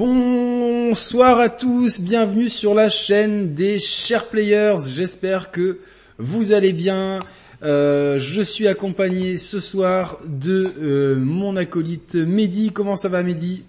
Bonsoir à tous, bienvenue sur la chaîne des chers players. J'espère que vous allez bien. Euh, je suis accompagné ce soir de euh, mon acolyte Mehdi. Comment ça va Mehdi?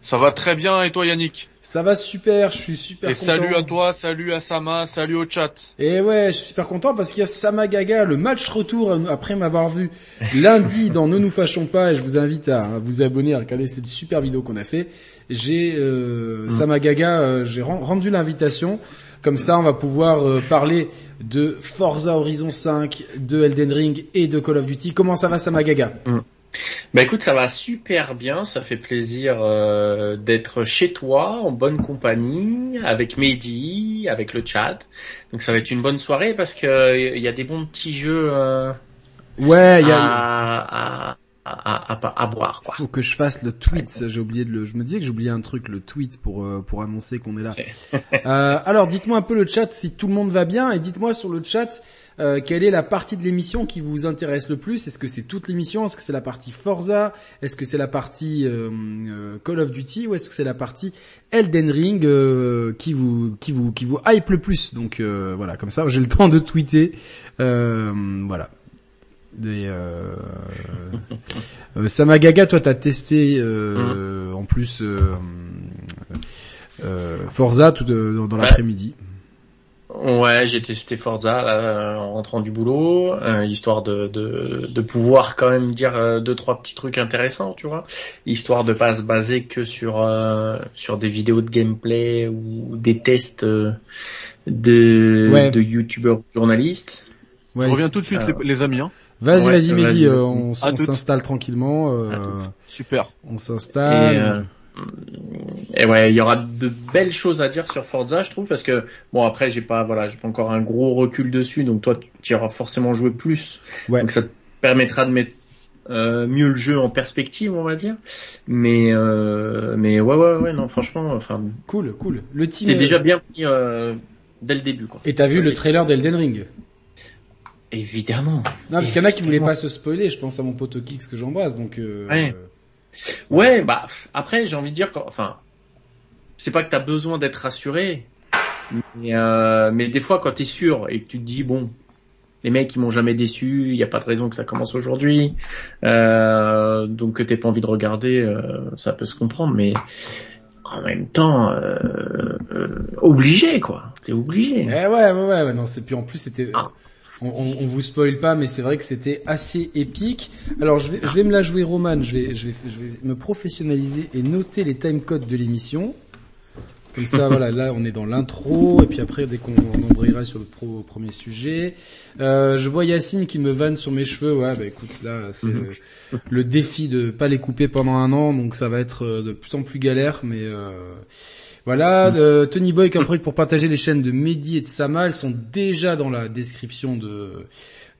Ça va très bien et toi Yannick? Ça va super, je suis super et content. salut à toi, salut à Sama, salut au chat. Et ouais, je suis super content parce qu'il y a Sama Gaga, le match retour euh, après m'avoir vu lundi dans Ne nous fâchons pas et je vous invite à vous abonner à regarder cette super vidéo qu'on a fait. J'ai euh, Sama Gaga, euh, j'ai ren- rendu l'invitation. Comme ça, on va pouvoir euh, parler de Forza Horizon 5, de Elden Ring et de Call of Duty. Comment ça va Sama Gaga Bah écoute, ça va super bien, ça fait plaisir euh, d'être chez toi, en bonne compagnie, avec Mehdi, avec le chat. Donc ça va être une bonne soirée parce que euh, il y a des bons petits jeux euh, Ouais, il y a... à, à, à, à, à voir. Quoi. Faut que je fasse le tweet. J'ai oublié de le. Je me disais que j'oubliais un truc, le tweet pour euh, pour annoncer qu'on est là. Euh, alors, dites-moi un peu le chat si tout le monde va bien et dites-moi sur le chat euh, quelle est la partie de l'émission qui vous intéresse le plus? Est-ce que c'est toute l'émission? Est-ce que c'est la partie Forza? Est-ce que c'est la partie euh, Call of Duty? Ou est-ce que c'est la partie Elden Ring euh, qui vous qui vous qui vous hype le plus? Donc voilà, comme ça, j'ai le temps de tweeter. Euh, voilà. Des, euh, euh, Samagaga, toi t'as testé euh, en plus euh, euh, Forza tout dans, dans Ouais. l'après-midi. Ouais, j'ai testé Forza là, en rentrant du boulot, euh, histoire de, de, de pouvoir quand même dire euh, deux trois petits trucs intéressants, tu vois, histoire de pas se baser que sur euh, sur des vidéos de gameplay ou des tests euh, de Ouais. de youtubeurs journalistes. Ouais, Je reviens tout de suite les, les amis. Hein. Vas-y, Ouais, vas-y, Mehdi, euh, on, s'installe tranquillement. euh. Super. on Et, s'installe. euh, et ouais, il y aura de belles choses à dire sur Forza, je trouve, parce que bon après j'ai pas voilà, j'ai pas encore un gros recul dessus, donc toi tu auras forcément joué plus, Ouais. donc ça te permettra de mettre euh, mieux le jeu en perspective, on va dire. Mais euh, mais ouais ouais ouais non franchement, enfin Cool, cool. Le team. c'est est- déjà bien pris euh, dès le début quoi. Et t'as vu Ça, le trailer d'Elden Ring? Évidemment. Non, parce qu'il y en a qui voulaient pas se spoiler. Je pense à mon pote Kix que j'embrasse. Donc. Euh, Ouais. Ouais, bah après j'ai envie de dire qu'en- enfin c'est pas que t'as besoin d'être rassuré, mais euh, mais des fois quand t'es sûr et que tu te dis bon les mecs ils m'ont jamais déçu, il y a pas de raison que ça commence aujourd'hui, euh, donc que t'aies pas envie de regarder, euh, ça peut se comprendre, mais en même temps euh, euh, obligé quoi, t'es obligé. Eh ouais, ouais, ouais, ouais, non, c'est puis en plus c'était, Ah. On, on, on vous spoil pas, mais c'est vrai que c'était assez épique. Alors je vais, je vais me la jouer Roman, je vais, je vais, je vais me professionnaliser et noter les timecodes de l'émission. Comme ça, voilà, là on est dans l'intro et puis après dès qu'on on embrayera sur le pro, premier sujet, euh, je vois Yacine qui me vanne sur mes cheveux. Ouais, bah écoute, là c'est euh, le défi de pas les couper pendant un an, donc ça va être euh, de plus en plus galère, mais. Euh, voilà, euh, Tony Boy comme pour partager les chaînes de Mehdi et de Sama, elles sont déjà dans la description de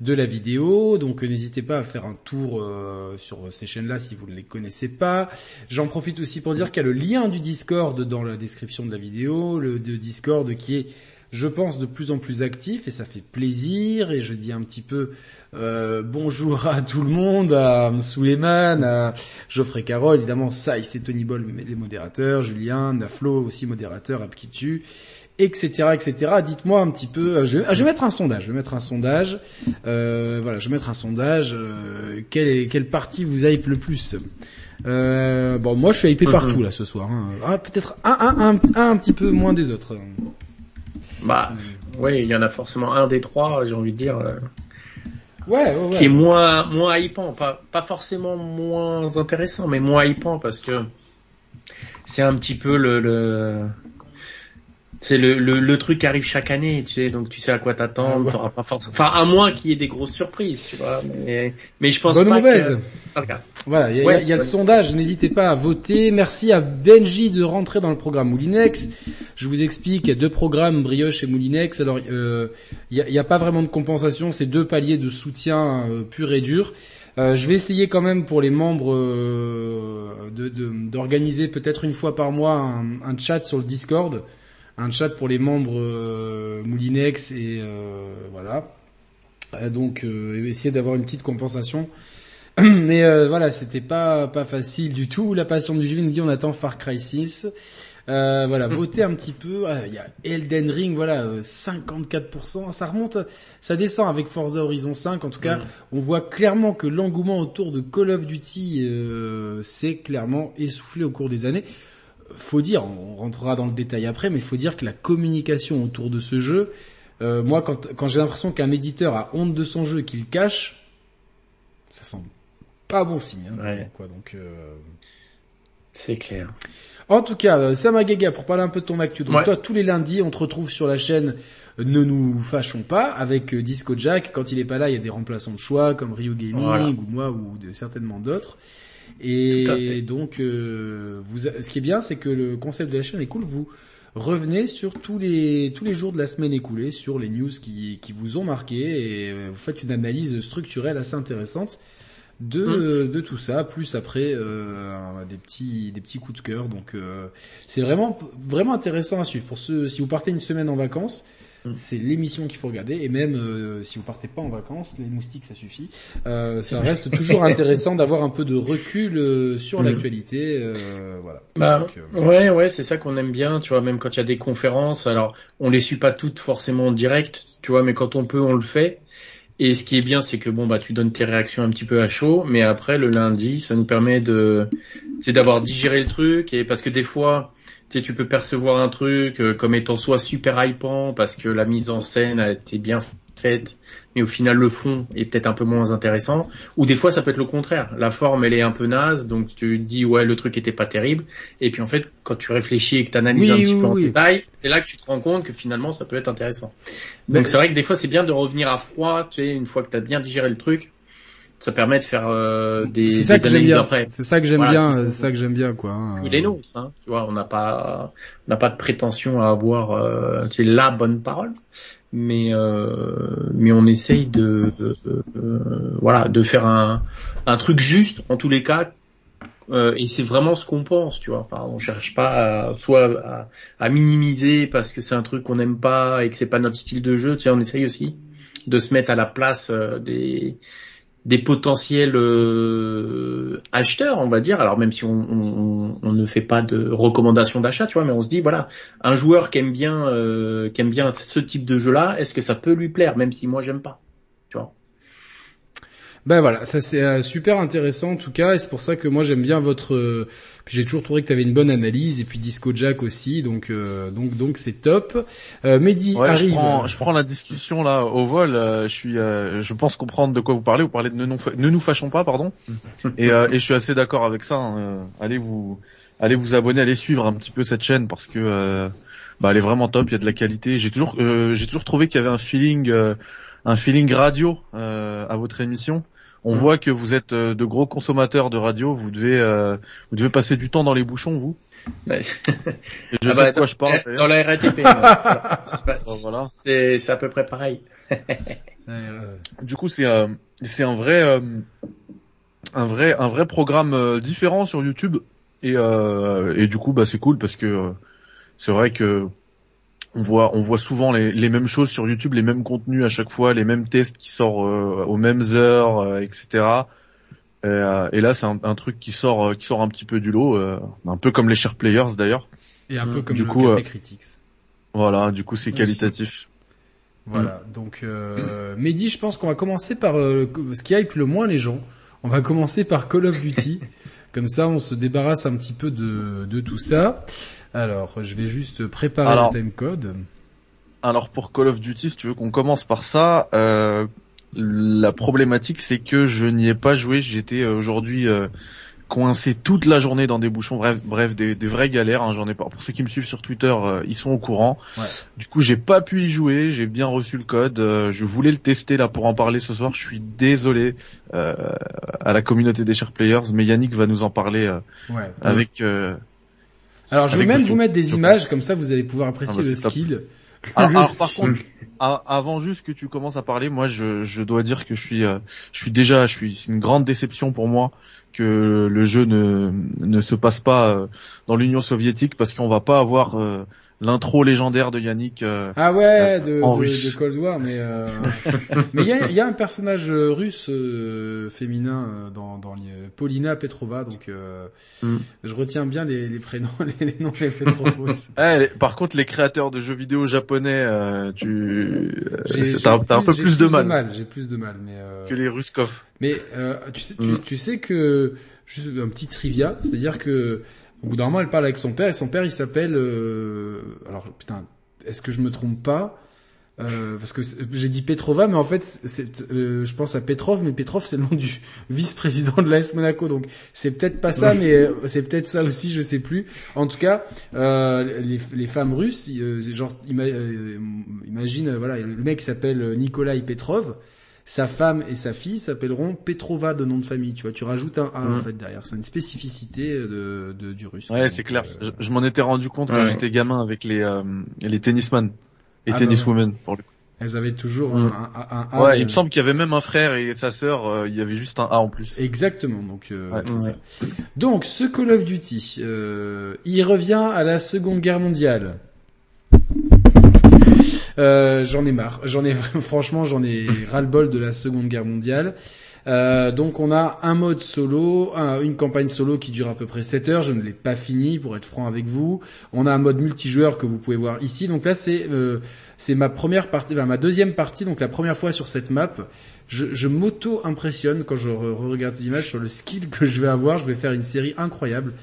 de la vidéo, donc euh, n'hésitez pas à faire un tour euh, sur ces chaînes-là si vous ne les connaissez pas. J'en profite aussi pour dire qu'il y a le lien du Discord dans la description de la vidéo, le de Discord qui est, je pense, de plus en plus actif et ça fait plaisir. Et je dis un petit peu euh, bonjour à tout le monde, à Suleiman, à Geoffrey Carole, évidemment, ça, c'est Tony Ball, les modérateurs, Julien, Naflo aussi modérateur, Apkitu, etc., etc. Dites-moi un petit peu, euh, je, vais- ah, je vais mettre un sondage, je vais mettre un sondage, euh, voilà, je vais mettre un sondage, euh, quelle, partie vous hype le plus? Euh, bon, moi, je suis hypé partout là ce soir. Hein. Ah, peut-être un, un, un, un, un petit peu moins des autres. Bah ouais, il y en a forcément un des trois, j'ai envie de dire. Ouais, ouais. qui est moins moins hypant, pas pas forcément moins intéressant, mais moins hypant parce que c'est un petit peu le, le c'est le, le le truc qui arrive chaque année, tu sais, donc tu sais à quoi Ah, t'attendre, ouais. t'auras pas forcément, enfin à moins qu'il y ait des grosses surprises, tu vois, mais mais je pense Bonne pas mauvaise. que le cas. Voilà, il y a, Ouais, il y a le sondage, n'hésitez pas à voter. Merci à Benji de rentrer dans le programme Moulinex. Je vous explique, il y a deux programmes, Brioche et Moulinex. Alors, euh, il n'y a, y a pas vraiment de compensation, c'est deux paliers de soutien euh, pur et dur. Euh, je vais essayer quand même pour les membres euh, de- de- d'organiser peut-être une fois par mois un, un chat sur le Discord, un chat pour les membres euh, Moulinex et euh, voilà. Euh, donc euh, essayer d'avoir une petite compensation. Mais euh, voilà, c'était pas pas facile du tout. La passion du jeu nous dit on attend Far Cry 6. Euh, voilà, votez un petit peu. Ah, Il y a Elden Ring, voilà, euh, 54%. Ça remonte, ça descend avec Forza Horizon 5. En tout cas, on voit clairement que l'engouement autour de Call of Duty euh, s'est clairement essoufflé au cours des années. Faut dire, on rentrera dans le détail après, mais faut dire que la communication autour de ce jeu, euh, moi, quand, quand j'ai l'impression qu'un éditeur a honte de son jeu et qu'il cache, ça semble pas bon signe. Hein, Ouais. quoi, donc. euh, C'est clair. en tout cas, euh, Samagaga, pour parler un peu de ton actu. Donc Ouais. toi, tous les lundis, on te retrouve sur la chaîne euh, Ne nous fâchons pas avec euh, Disco Jack. Quand il est pas là, il y a des remplaçants de choix comme Rio Gaming Voilà. ou moi ou de, certainement d'autres. Et donc, euh, vous, ce qui est bien, c'est que le concept de la chaîne est cool. Vous revenez sur tous les tous les jours de la semaine écoulée sur les news qui qui vous ont marqué et euh, vous faites une analyse structurelle assez intéressante de de tout ça plus après euh, des petits des petits coups de cœur donc euh, c'est vraiment vraiment intéressant à suivre pour ceux si vous partez une semaine en vacances. C'est l'émission qu'il faut regarder. Et même euh, si vous partez pas en vacances les moustiques ça suffit. Euh, ça reste toujours intéressant d'avoir un peu de recul euh, sur Mm. l'actualité euh, voilà. Bah, Donc, ouais, ouais, c'est ça qu'on aime bien, tu vois, même quand il y a des conférences, alors on les suit pas toutes forcément en direct, tu vois, mais quand on peut, on le fait. Et ce qui est bien, c'est que bon, bah, tu donnes tes réactions un petit peu à chaud, mais après, le lundi, ça nous permet de, c'est d'avoir digéré le truc, et parce que des fois, tu tu peux percevoir un truc euh, comme étant soit super hypant, parce que la mise en scène a été bien faite, mais au final, le fond est peut-être un peu moins intéressant, ou des fois, ça peut être le contraire. La forme, elle est un peu naze, donc tu dis, ouais, le truc était pas terrible, et puis en fait, quand tu réfléchis et que tu analyses Oui, un petit oui, peu en détail, c'est là que tu te rends compte que finalement ça peut être intéressant. Mais- Donc c'est vrai que des fois c'est bien de revenir à froid, tu sais, une fois que tu as bien digéré le truc, ça permet de faire euh, des, c'est ça des que j'aime analyses bien après. c'est ça que j'aime Voilà, bien c'est ça que j'aime bien quoi hein. Ou les nôtres, hein, tu vois, on n'a pas, on n'a pas de prétention à avoir, euh, tu sais, la bonne parole, mais euh, mais on essaye de, de- voilà, de faire un un truc juste en tous les cas. euh, et c'est vraiment ce qu'on pense, tu vois. Enfin, on cherche pas à, soit à, à minimiser parce que c'est un truc qu'on n'aime pas et que c'est pas notre style de jeu. Tu sais, on essaye aussi de se mettre à la place euh, des des potentiels euh, acheteurs, on va dire. Alors même si on, on, ne fait pas de recommandations d'achat, tu vois, mais on se dit voilà, un joueur qui aime bien euh, qui aime bien ce type de jeu-là, est-ce que ça peut lui plaire, même si moi j'aime pas, tu vois. Ben voilà, ça c'est euh, super intéressant en tout cas, et c'est pour ça que moi j'aime bien votre. euh, j'ai toujours trouvé que tu avais une bonne analyse, et puis Disco Jack aussi, donc euh, donc donc c'est top. Euh, Mehdi Ouais, je arrive. prends, je prends la discussion là au vol. euh, je suis, euh, je pense comprendre de quoi vous parlez. Vous parlez de ne, nous fa- ne nous fâchons pas, pardon. et, euh, et je suis assez d'accord avec ça. hein, allez vous, allez vous abonner, allez suivre un petit peu cette chaîne parce que euh, bah, elle est vraiment top. Il y a de la qualité. J'ai toujours, euh, j'ai toujours trouvé qu'il y avait un feeling, euh, un feeling radio euh, à votre émission. On Mhm. voit que vous êtes euh, de gros consommateurs de radio. Vous devez, euh, vous devez passer du temps dans les bouchons, vous. Et je Ah sais bah, de quoi je parle. Dans la RATP, voilà. C'est Voilà. à peu près pareil. Du coup, c'est euh, c'est un vrai euh, un vrai un vrai programme différent sur YouTube et euh, et du coup bah c'est cool parce que euh, c'est vrai que on voit on voit souvent les, les mêmes choses sur YouTube, les mêmes contenus à chaque fois, les mêmes tests qui sortent euh, aux mêmes heures, euh, etc. Et, euh, et là c'est un, un truc qui sort euh, qui sort un petit peu du lot, euh, un peu comme les share players d'ailleurs. et un peu comme Du le coup, Café euh, Critics. Voilà, du coup c'est qualitatif. Voilà, donc euh, Mehdi, je pense qu'on va commencer par euh, ce qui hype le moins les gens. On va commencer par Call of Duty. Comme ça, on se débarrasse un petit peu de, de tout ça. Alors, je vais juste préparer Alors. le timecode. Alors pour Call of Duty, si tu veux qu'on commence par ça, euh, la problématique c'est que je n'y ai pas joué. J'étais euh, aujourd'hui euh, coincé toute la journée dans des bouchons. Bref, bref, des, des vraies galères. hein, J'en ai pas. Pour ceux qui me suivent sur Twitter, euh, ils sont au courant. Ouais. Du coup, j'ai pas pu y jouer. J'ai bien reçu le code. euh, je voulais le tester là pour en parler ce soir. Je suis désolé euh, à la communauté des chers players, mais Yannick va nous en parler Ouais. avec. euh, Alors, je vais même vous mettre des images, comme ça vous allez pouvoir apprécier Ah bah, le skill. Alors, Le alors, par contre, a- avant juste que tu commences à parler, moi je, je dois dire que je suis euh, je suis déjà je suis c'est une grande déception pour moi que le jeu ne ne se passe pas euh, dans l'Union soviétique parce qu'on va pas avoir euh, l'intro légendaire de Yannick. euh, Ah ouais, de, en de, russe. de Cold War, mais euh, mais il y a, il y a un personnage euh, russe euh, féminin euh, dans, dans les- Paulina Petrova, donc euh, Mm. je retiens bien les, les prénoms, les, les noms des Petrovas. eh, par contre, les créateurs de jeux vidéo japonais, euh, tu, euh, t'as un peu j'ai plus de mal, J'ai plus de mal, mais euh, que les Ruskov. mais euh, tu sais, tu, Mm. tu sais que juste un petit trivia, c'est-à-dire que au bout d'un moment, elle parle avec son père et son père, il s'appelle euh, alors putain, est-ce que je me trompe pas Euh, parce que j'ai dit Petrova, mais en fait, c'est, euh, je pense à Petrov, mais Petrov c'est le nom du vice-président de l'AS Monaco, donc c'est peut-être pas ça, mais c'est peut-être ça aussi, je sais plus. En tout cas, euh, les, les femmes russes, genre, ima- imagine, voilà, le mec s'appelle Nikolai Petrov, sa femme et sa fille s'appelleront Petrova de nom de famille, tu vois, tu rajoutes un A en Mhm. fait derrière, c'est une spécificité de, de- du russe. Ouais, c'est clair. euh, Je, je m'en étais rendu compte quand j'étais gamin avec les euh, les tennisman et Ah bah tenniswomen. Pour le coup. elles avaient toujours Mhm. un, un, un A. Ouais, euh, il me semble qu'il y avait même un frère et sa sœur. euh, il y avait juste un A en plus. Exactement, donc euh, Ouais. c'est Ouais. ça. Donc ce Call of Duty, euh, il revient à la Seconde Guerre mondiale. Euh, j'en ai marre, j'en ai franchement j'en ai ras-le-bol de la Seconde Guerre mondiale. Euh, donc on a un mode solo, un- une campagne solo qui dure à peu près 7 heures, je ne l'ai pas fini pour être franc avec vous. On a un mode multijoueur que vous pouvez voir ici. Donc là c'est euh, c'est ma première partie, enfin, ma deuxième partie, donc la première fois sur cette map. Je, je m'auto-impressionne quand je re- regarde ces images sur le skill que je vais avoir. Je vais faire une série incroyable.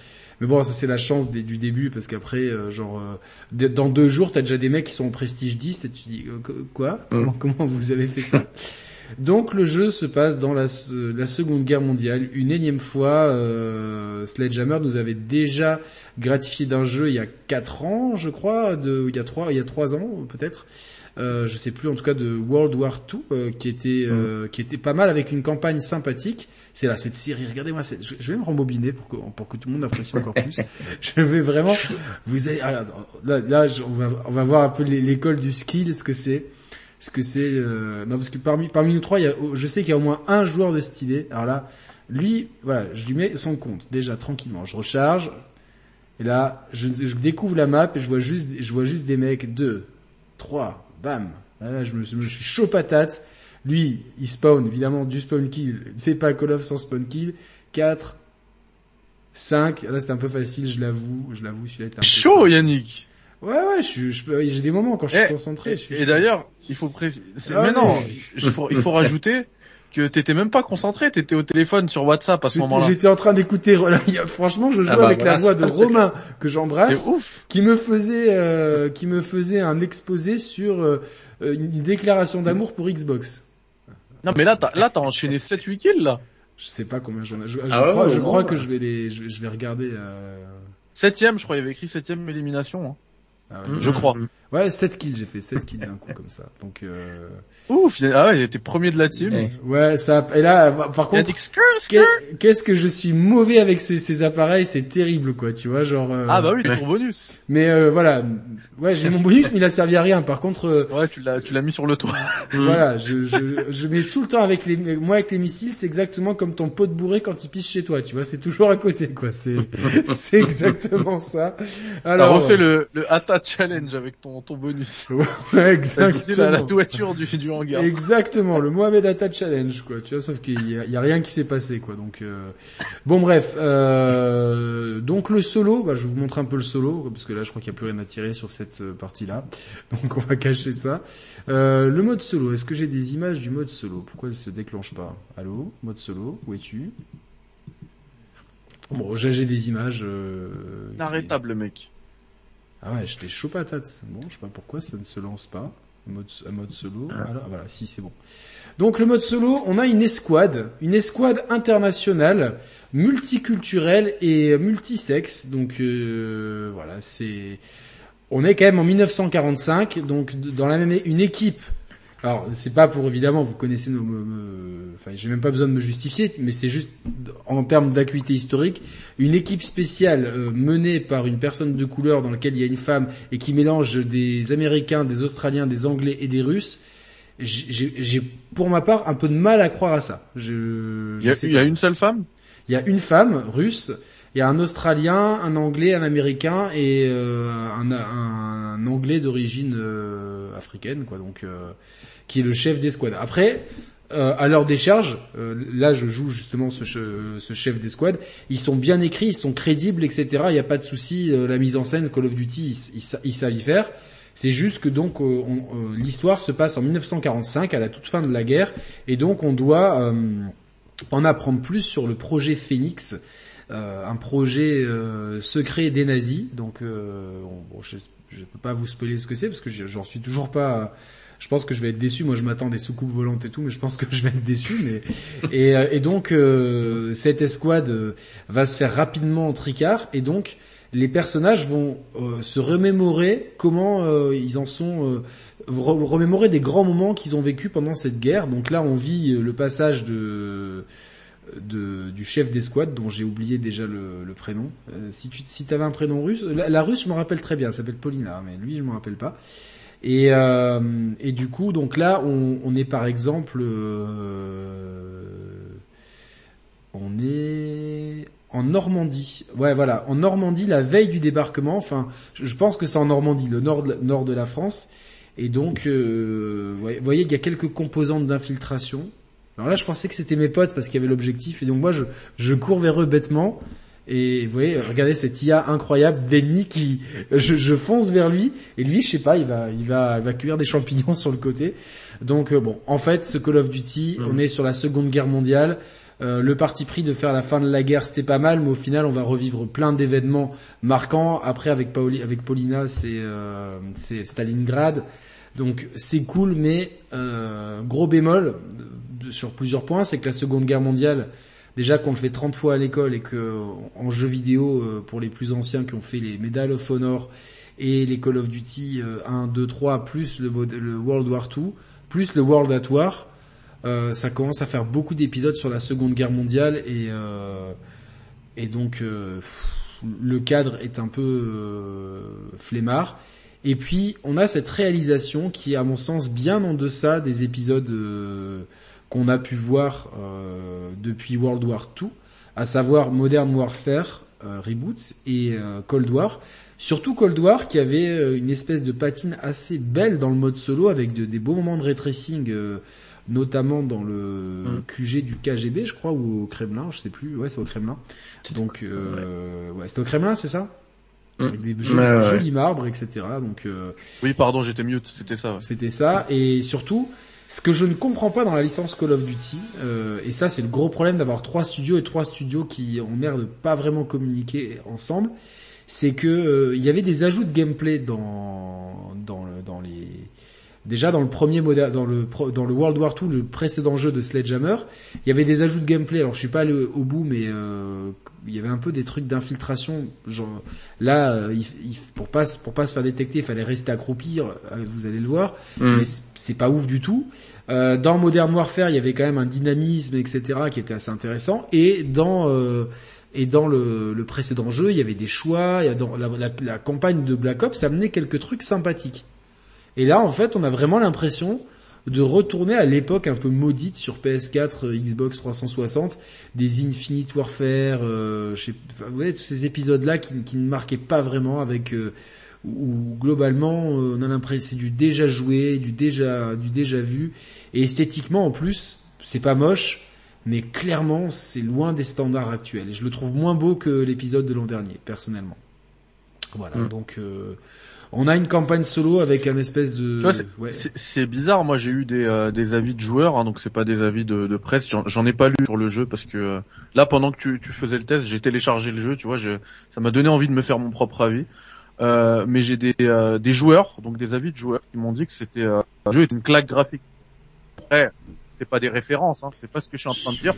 Mais bon, ça c'est la chance des- du début parce qu'après, euh, genre, euh, dans deux jours, t'as déjà des mecs qui sont au prestige 10 et tu dis euh, qu- quoi? Comment, comment vous avez fait ça? Donc le jeu se passe dans la, se- la Seconde Guerre mondiale. Une énième fois, Sledgehammer nous avait déjà gratifié d'un jeu il y a quatre ans, je crois, de, il y a trois, il y a trois ans peut-être. Euh, je sais plus en tout cas de World War II euh, qui était euh, qui était pas mal avec une campagne sympathique. C'est là cette série. Regardez-moi, je, je vais me rembobiner pour que pour que tout le monde apprécie encore plus. je vais vraiment. Vous allez ah, là là je- on va on va voir un peu l'é- l'école du skill ce que c'est ce que c'est euh, non parce que parmi parmi nous trois il y a je sais qu'il y a au moins un joueur de stylé. Alors là lui voilà je lui mets son compte déjà tranquillement. Je recharge et là je, je découvre la map et je vois juste je vois juste des mecs deux 3, bam. Là, je, me, je me- je suis chaud patate. Lui, il spawn, évidemment, du spawn kill. C'est pas Call of sans spawn kill. 4, 5. Là, c'était un peu facile, je l'avoue. Je l'avoue, celui-là était un peu Chaud, Yannick. Ouais, ouais, je, je j'ai des moments quand je suis Eh, concentré. je suis Et d'ailleurs, il faut préciser. Ah mais ouais. non, il faut, il faut rajouter que t'étais même pas concentré. T'étais au téléphone sur WhatsApp à ce J'étais- moment-là. J'étais en train d'écouter, franchement, je jouais Ah bah avec voilà, la voix de. Romain, que j'embrasse. Qui me faisait euh, qui me faisait un exposé sur euh, une déclaration d'amour pour Xbox. Non, mais là, t'as, là, t'as enchaîné 7-8 kills, là. Je sais pas combien j'en ai. Je, je Ah crois, ouais, je au crois moins, que je vais les, je, je vais regarder. Euh... Septième, je crois, il y avait écrit septième élimination. hein. Ah ouais, Je crois. ouais, 7 kills, j'ai fait 7 kills d'un coup comme ça. Donc euh... Ouf, il- ah ouais, il était premier de la team. Ouais. ouais, ça. Et là, bah, par contre, qu'est-ce que je suis mauvais avec ces, ces appareils, c'est terrible quoi, tu vois, genre. euh, Ah bah oui, ton bonus. Mais euh, voilà, ouais, j'ai mon bonus, mais il a servi à rien. Par contre. euh, Ouais, tu l'as, tu l'as mis sur le toit. Voilà, je, je, je mets tout le temps avec les, moi avec les missiles, c'est exactement comme ton pot de bourré quand il pisse chez toi, tu vois, c'est toujours à côté, quoi, c'est, c'est exactement ça. T'as Alors, refait le, le Challenge avec ton, ton bonus. ouais, visé la, la exactement. toiture du, du hangar. Exactement, le Mohamed Atta Challenge, quoi, tu vois, sauf qu'il y a, il y a rien qui s'est passé, quoi, donc, euh... bon bref, euh... donc le solo, bah, je vais vous montrer un peu le solo, parce que là, je crois qu'il n'y a plus rien à tirer sur cette euh, partie-là, donc on va cacher ça. Euh, le mode solo, est-ce que j'ai des images du mode solo? Pourquoi elle se déclenche pas? Allô? Mode solo, où es-tu? Bon, j'ai des images... Euh... qui- Inarrêtable, mec. Ah ouais, j'étais chaud patate. Bon, je sais pas pourquoi ça ne se lance pas. Mode, un mode solo. Alors, voilà, si c'est bon. Donc le mode solo, on a une escouade, une escouade internationale, multiculturelle et multisexe. Donc euh, voilà, c'est, on est quand même en 1945, donc dans la même une équipe. Alors c'est pas pour évidemment, vous connaissez nos, enfin j'ai même pas besoin de me justifier, mais c'est juste en termes d'acuité historique, une équipe spéciale euh, menée par une personne de couleur dans laquelle il y a une femme et qui mélange des Américains, des Australiens, des Anglais et des Russes. J'ai, pour ma part un peu de mal à croire à ça. Je, Il y a, sais il y a pas. une seule femme? Il y a une femme russe Il y a un Australien, un Anglais, un Américain et euh, un, un, Anglais d'origine euh, africaine, quoi. Donc, euh, qui est le chef d'escouade. Après, à leur décharge, là je joue justement ce, ce chef ils sont bien écrits, ils sont crédibles, etc. Il n'y a pas de souci. la mise en scène, Call of Duty, ils, ils, savent y faire. C'est juste que donc l'histoire se passe en 1945, à la toute fin de la guerre, et donc on doit en apprendre plus sur le projet Phoenix, euh, un projet euh, secret des nazis. Donc, euh, bon, je ne peux pas vous spoiler ce que c'est parce que j'en suis toujours pas. Je pense que je vais être déçu. Moi, je m'attends des soucoupes volantes et tout, mais je pense que je vais être déçu. Mais et, et donc cette escouade va se faire rapidement en tricard et donc les personnages vont se remémorer comment ils en sont remémorer des grands moments qu'ils ont vécu pendant cette guerre. Donc là, on vit le passage de de, du chef d'escouade dont j'ai oublié déjà le, le prénom. Euh, si tu si avais un prénom russe, la, russe je me rappelle très bien, elle s'appelle Paulina, mais lui je me rappelle pas. Et, euh, et du coup, donc là, on, est par exemple, euh, on est en Normandie. Ouais, voilà, en Normandie, la veille du débarquement. Enfin, je, pense que c'est en Normandie, le nord de, nord de la France. Et donc, euh, vous voyez, il y a quelques composantes d'infiltration. Alors là, je pensais que c'était mes potes parce qu'il y avait l'objectif. Et donc moi, je cours vers eux bêtement. Et vous voyez, regardez cette IA incroyable d'ennemis qui, je, je, fonce vers lui et lui, je sais pas, il va, il va, il va cuire des champignons sur le côté. Donc euh, bon, en fait, ce Call of Duty, mm. on est sur la Seconde Guerre mondiale. Euh, le parti pris de faire la fin de la guerre, c'était pas mal, mais au final, on va revivre plein d'événements marquants. Après, avec, Pauli, avec Paulina, c'est euh, Stalingrad. Donc c'est cool, mais euh, gros bémol sur plusieurs points, c'est que la Seconde Guerre mondiale, déjà qu'on le fait 30 fois à l'école et que en jeu vidéo, euh, pour les plus anciens qui ont fait les Medal of Honor et les Call of Duty 1, 2, 3, plus le, World War 2, plus le World at War, euh, ça commence à faire beaucoup d'épisodes sur la Seconde Guerre mondiale et, euh, et donc euh, le cadre est un peu flemmard. Et puis on a cette réalisation qui est à mon sens bien en deçà des épisodes qu'on a pu voir euh, depuis World War II, à savoir Modern Warfare, euh, Reboots et Cold War. Surtout Cold War qui avait une espèce de patine assez belle dans le mode solo avec des beaux moments de retracing, notamment dans le mm. QG du KGB je crois ou au Kremlin, je sais plus. Ouais, c'est au Kremlin. Donc ouais, ouais c'était au Kremlin, c'est ça? Mm. avec des jolis, marbres, etc. Donc euh, oui, pardon, j'étais mute, c'était ça. C'était ça, et surtout, ce que je ne comprends pas dans la licence Call of Duty, euh, et ça c'est le gros problème d'avoir trois studios et trois studios qui ont l'air de pas vraiment communiquer ensemble, c'est que euh, il y avait des ajouts de gameplay dans dans, le, dans les Déjà dans le premier modèle, dans le dans le World War II, le précédent jeu de Sledgehammer, il y avait des ajouts de gameplay. Alors je suis pas allé au bout, mais euh, il y avait un peu des trucs d'infiltration. Genre là, euh, il, pour pas pour pas se faire détecter, il fallait rester accroupi. Euh, vous allez le voir, mm. mais c'est pas ouf du tout. Euh, dans Modern Warfare, il y avait quand même un dynamisme, etc., qui était assez intéressant. Et dans et dans le, le, précédent jeu, il y avait des choix. Il y a dans la, la, la campagne de Black Ops, ça amenait quelques trucs sympathiques. Et là, en fait, on a vraiment l'impression de retourner à l'époque un peu maudite sur PS4, euh, Xbox 360, des Infinite Warfare, euh, je sais, vous voyez, tous ces épisodes-là qui, qui, ne marquaient pas vraiment avec, euh, où globalement euh, on a l'impression c'est du déjà joué, du déjà, du déjà vu, et esthétiquement en plus, c'est pas moche, mais clairement c'est loin des standards actuels. Et je le trouve moins beau que l'épisode de l'an dernier, personnellement. Voilà, mm. donc on a une campagne solo avec un espèce de. c'est bizarre. Moi, j'ai eu des, euh, des avis de joueurs, hein, donc c'est pas des avis de, de presse. J'en ai pas lu sur le jeu parce que euh, là, pendant que tu, tu, faisais le test, j'ai téléchargé le jeu. Tu vois, je, ça m'a donné envie de me faire mon propre avis. Euh, mais j'ai des, des joueurs, donc des avis de joueurs, qui m'ont dit que c'était le jeu est une claque graphique. Après, c'est pas des références, hein, c'est pas ce que je suis en train de dire.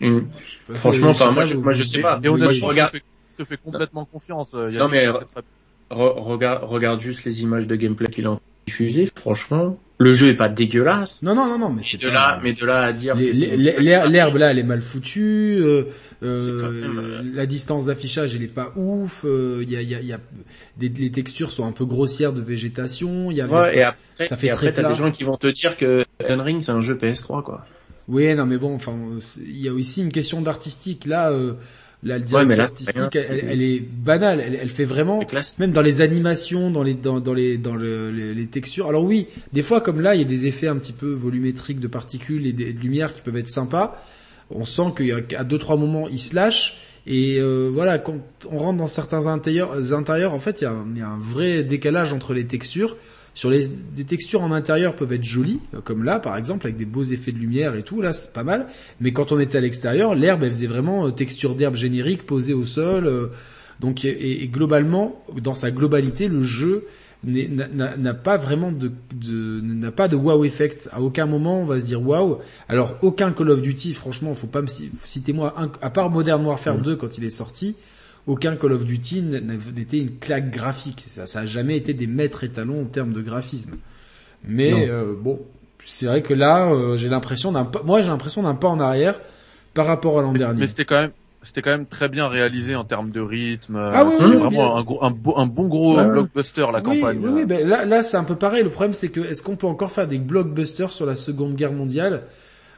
Mmh. Franchement, moi, je, moi, je sais pas. Et, honnêtement, je, regarde... je, te fais, complètement confiance. Il y a non, mais regarde, regarde juste les images de gameplay qu'il a diffusées. Franchement, le jeu est pas dégueulasse. Non, non, non, non, mais c'est de là, mais de là à dire l'herbe là, elle est mal foutue. Euh, euh, la distance d'affichage, elle est pas ouf. Il euh, y a, y a, y a des, les textures sont un peu grossières de végétation. Il y a, ouais, et après, ça fait et après, des gens qui vont te dire que Elden Ring c'est un jeu PS3 quoi. Oui, non, mais bon, enfin, il y a aussi une question d'artistique là. La direction là, artistique, elle, elle est banale. Elle, elle fait vraiment, même dans les animations, dans les dans, dans les dans le- les, les textures. Alors oui, des fois comme là, il y a des effets un petit peu volumétriques de particules et de lumière qui peuvent être sympas. On sent qu'il y a qu'à deux trois moments, il se lâche. Et euh, voilà, quand on rentre dans certains intérieurs, intérieurs, en fait, il y, a un, il y a un vrai décalage entre les textures. Sur les des textures en intérieur peuvent être jolies, euh, comme là par exemple, avec des beaux effets de lumière et tout. Là, c'est pas mal. Mais quand on était à l'extérieur, l'herbe, elle faisait vraiment euh, texture d'herbe générique posée au sol. euh, donc, et, et globalement, dans sa globalité, le jeu n'a- pas vraiment de, de n'a pas de wow effect. À aucun moment on va se dire wow. Alors aucun Call of Duty, franchement, faut pas me ci- citez-moi un, à part Modern Warfare 2 quand il est sorti, aucun Call of Duty n'était une claque graphique. Ça, ça a jamais été des maîtres étalons en termes de graphisme. Mais euh, bon, c'est vrai que là, euh, j'ai l'impression d'un pas, moi j'ai l'impression d'un pas en arrière par rapport à l'an Mais, dernier. mais c'était quand même, c'était quand même très bien réalisé en termes de rythme. Ah oui, C'était oui, vraiment un, gros, un, beau- un bon gros Ouais. blockbuster la oui, campagne. Oui, oui, ben là, là c'est un peu pareil. Le problème, c'est que est-ce qu'on peut encore faire des blockbusters sur la Seconde Guerre mondiale?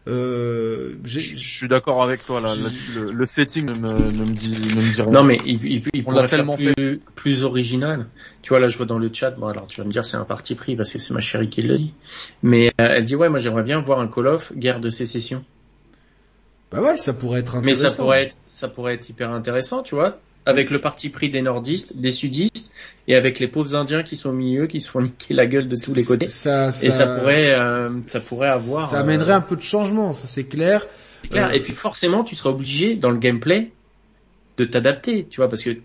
Euh, Je, suis d'accord avec toi là. le, le setting ne me, ne me dit, ne me dit rien. Non mais il, il, il On pourrait l'a faire tellement plus, plus original. Tu vois là je vois dans le chat, bon alors tu vas me dire c'est un parti pris parce que c'est ma chérie qui le dit. Mais euh, elle dit ouais moi j'aimerais bien voir un Call of guerre de sécession. Bah ouais, ça pourrait être Mais intéressant. ça pourrait être ça pourrait être hyper intéressant, tu vois, avec le parti pris des nordistes, des sudistes et avec les pauvres indiens qui sont au milieu qui se font niquer la gueule de tous les côtés. Ça, ça, Et ça pourrait euh, ça pourrait avoir Ça euh, amènerait un peu de changement, ça c'est clair. Clair. Euh, Et puis forcément, tu seras obligé dans le gameplay de t'adapter, tu vois, parce que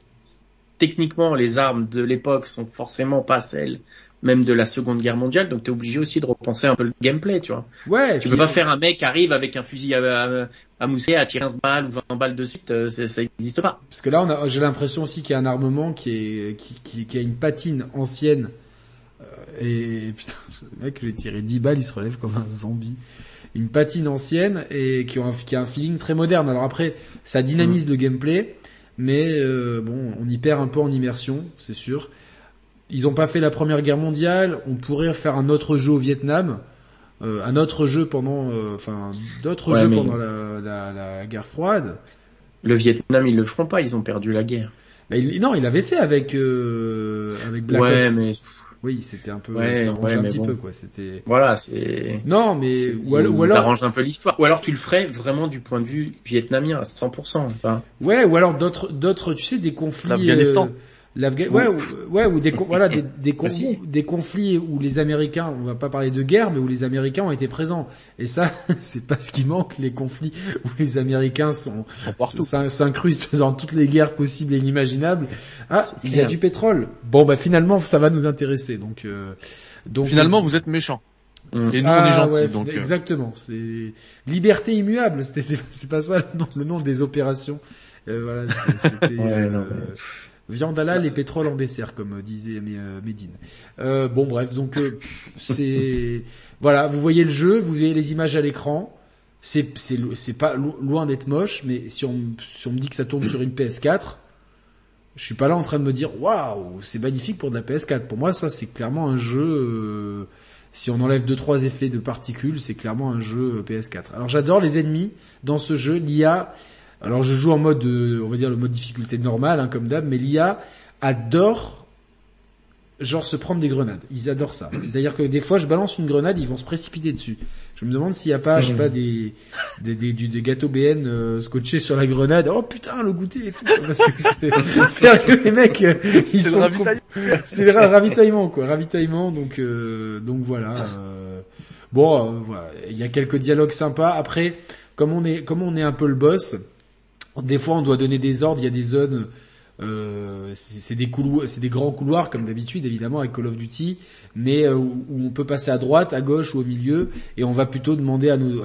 techniquement, les armes de l'époque sont forcément pas celles même de la Seconde Guerre mondiale, donc tu es obligé aussi de repenser un peu le gameplay, tu vois. Ouais. Tu peux pas faire un mec qui arrive avec un fusil à, à, à mousser, à tirer 15 balles ou 20 balles de suite, euh, ça n'existe pas. Parce que là, j'ai l'impression aussi qu'il y a un armement qui est, qui, qui, qui a une patine ancienne. Euh, et putain, le mec, j'ai tiré 10 balles, il se relève comme un zombie. Une patine ancienne et qui a un, qui a un feeling très moderne. Alors après, ça dynamise le gameplay, mais euh, bon, on y perd un peu en immersion, c'est sûr. Ils ont pas fait la Première Guerre mondiale. On pourrait faire un autre jeu au Vietnam, euh, un autre jeu pendant, euh, enfin, d'autres Ouais, jeux pendant la, la, la guerre froide. Le Vietnam, ils le feront pas, ils ont perdu la guerre. Bah, il, non, il avait fait avec euh, avec Black ouais, Ops. mais Oui, c'était un peu, Ouais, arrangé ouais, un petit bon. peu quoi. C'était. voilà, c'est... Non, mais ou, al- ou alors, arrangent un peu l'histoire. Ou alors tu le ferais vraiment du point de vue vietnamien à 100%. Enfin, ouais, ou alors d'autres, d'autres, tu sais, des conflits. L'Afghanistan. euh, ouais, ou, ouais, ou des, voilà, des, des, con- Aussi. des conflits où les Américains, on va pas parler de guerre, mais où les Américains ont été présents. Et ça, c'est pas ce qui manque, les conflits où les Américains sont, s'incrustent dans toutes les guerres possibles et inimaginables. Ah, il y a du pétrole. Bon, bah finalement, ça va nous intéresser. Donc, euh, donc Finalement, vous êtes méchants. hum. Et nous, on Ah, est gentils. ouais, donc, euh, exactement. C'est liberté immuable. C'était c'est pas ça le nom, le nom des opérations. Euh, voilà, c'est- c'était Ouais, euh, non, viande halal et pétrole en dessert, comme disait euh, Médine. Euh, bon, bref, donc euh, c'est voilà, vous voyez le jeu, vous voyez les images à l'écran. C'est c'est c'est pas lo- loin d'être moche, mais si on si on me dit que ça tourne sur une PS4, je suis pas là en train de me dire waouh, c'est magnifique pour de la PS4. Pour moi, ça c'est clairement un jeu. euh, si on enlève deux trois effets de particules, c'est clairement un jeu euh, PS4. Alors j'adore les ennemis dans ce jeu. L'IA, alors je joue en mode, euh, on va dire le mode difficulté normal, hein, comme d'hab, mais l'IA adore genre se prendre des grenades. Ils adorent ça. D'ailleurs que des fois je balance une grenade, ils vont se précipiter dessus. Je me demande s'il y a pas, je sais pas, des des, des, du- des gâteaux BN euh, scotchés sur la grenade. Oh putain, le goûter et tout. Parce que Sérieux, les mecs, euh, ils sont ravitaillement. c'est le ra- ravitaillement quoi, ravitaillement donc euh, donc voilà. euh, bon, voilà, il y a quelques dialogues sympas. Après, comme on est comme on est un peu le boss, des fois on doit donner des ordres. Il y a des zones, euh, c'est des couloirs, c'est des grands couloirs comme d'habitude évidemment avec Call of Duty, mais euh, où, on peut passer à droite, à gauche ou au milieu, et on va plutôt demander à nos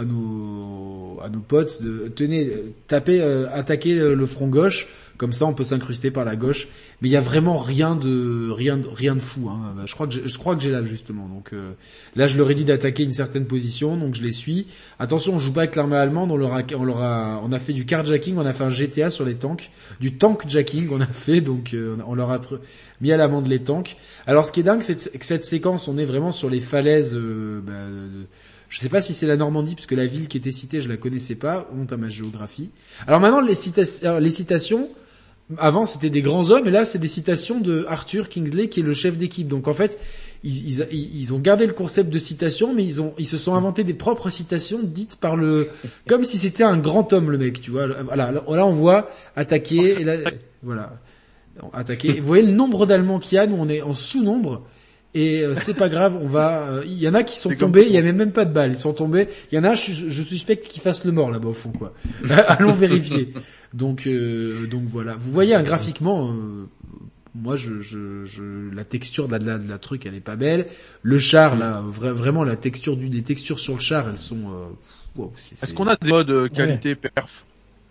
à nos potes de tenez taper euh, attaquer euh, le front gauche. Comme ça, on peut s'incruster par la gauche. Mais il y a vraiment rien de rien de, rien de fou. Hein. Je crois que j'ai- je crois que j'ai là justement. Donc euh, là, je leur ai dit d'attaquer une certaine position, donc je les suis. Attention, on joue pas avec l'armée allemande. On leur a on leur a on a fait du carjacking, on a fait un GTA sur les tanks, du tank jacking on a fait. Donc euh, on leur a mis à l'amende les tanks. Alors ce qui est dingue, c'est que cette séquence, on est vraiment sur les falaises. euh, bah, Je sais pas si c'est la Normandie, puisque la ville qui était citée, je la connaissais pas, honte à ma géographie. Alors maintenant, les, cita- les citations, avant c'était des grands hommes, et là c'est des citations de Arthur Kingsley, qui est le chef d'équipe. Donc en fait, ils, ils, ils ont gardé le concept de citation, mais ils ont, ils se sont inventés des propres citations dites par le, comme si c'était un grand homme le mec, tu vois. Voilà, là on voit attaquer, et là, voilà, attaquer. Vous voyez le nombre d'Allemands qu'il y a, nous on est en sous-nombre. Et euh, c'est pas grave, on va. euh, Il y en a qui sont tombés, il y avait même pas de balles, ils sont tombés. Il y en a, je, je suspecte qu'ils fassent le mort là-bas au fond, quoi. Allons vérifier. Donc, euh, donc voilà. Vous voyez, hein, graphiquement, euh, moi, je, je, je, la texture de la, de la, de la truc, elle est pas belle. Le char, là, vra- vraiment, la texture du, les textures sur le char, elles sont. Euh, wow, c'est- Est-ce qu'on a des modes euh, qualité perf?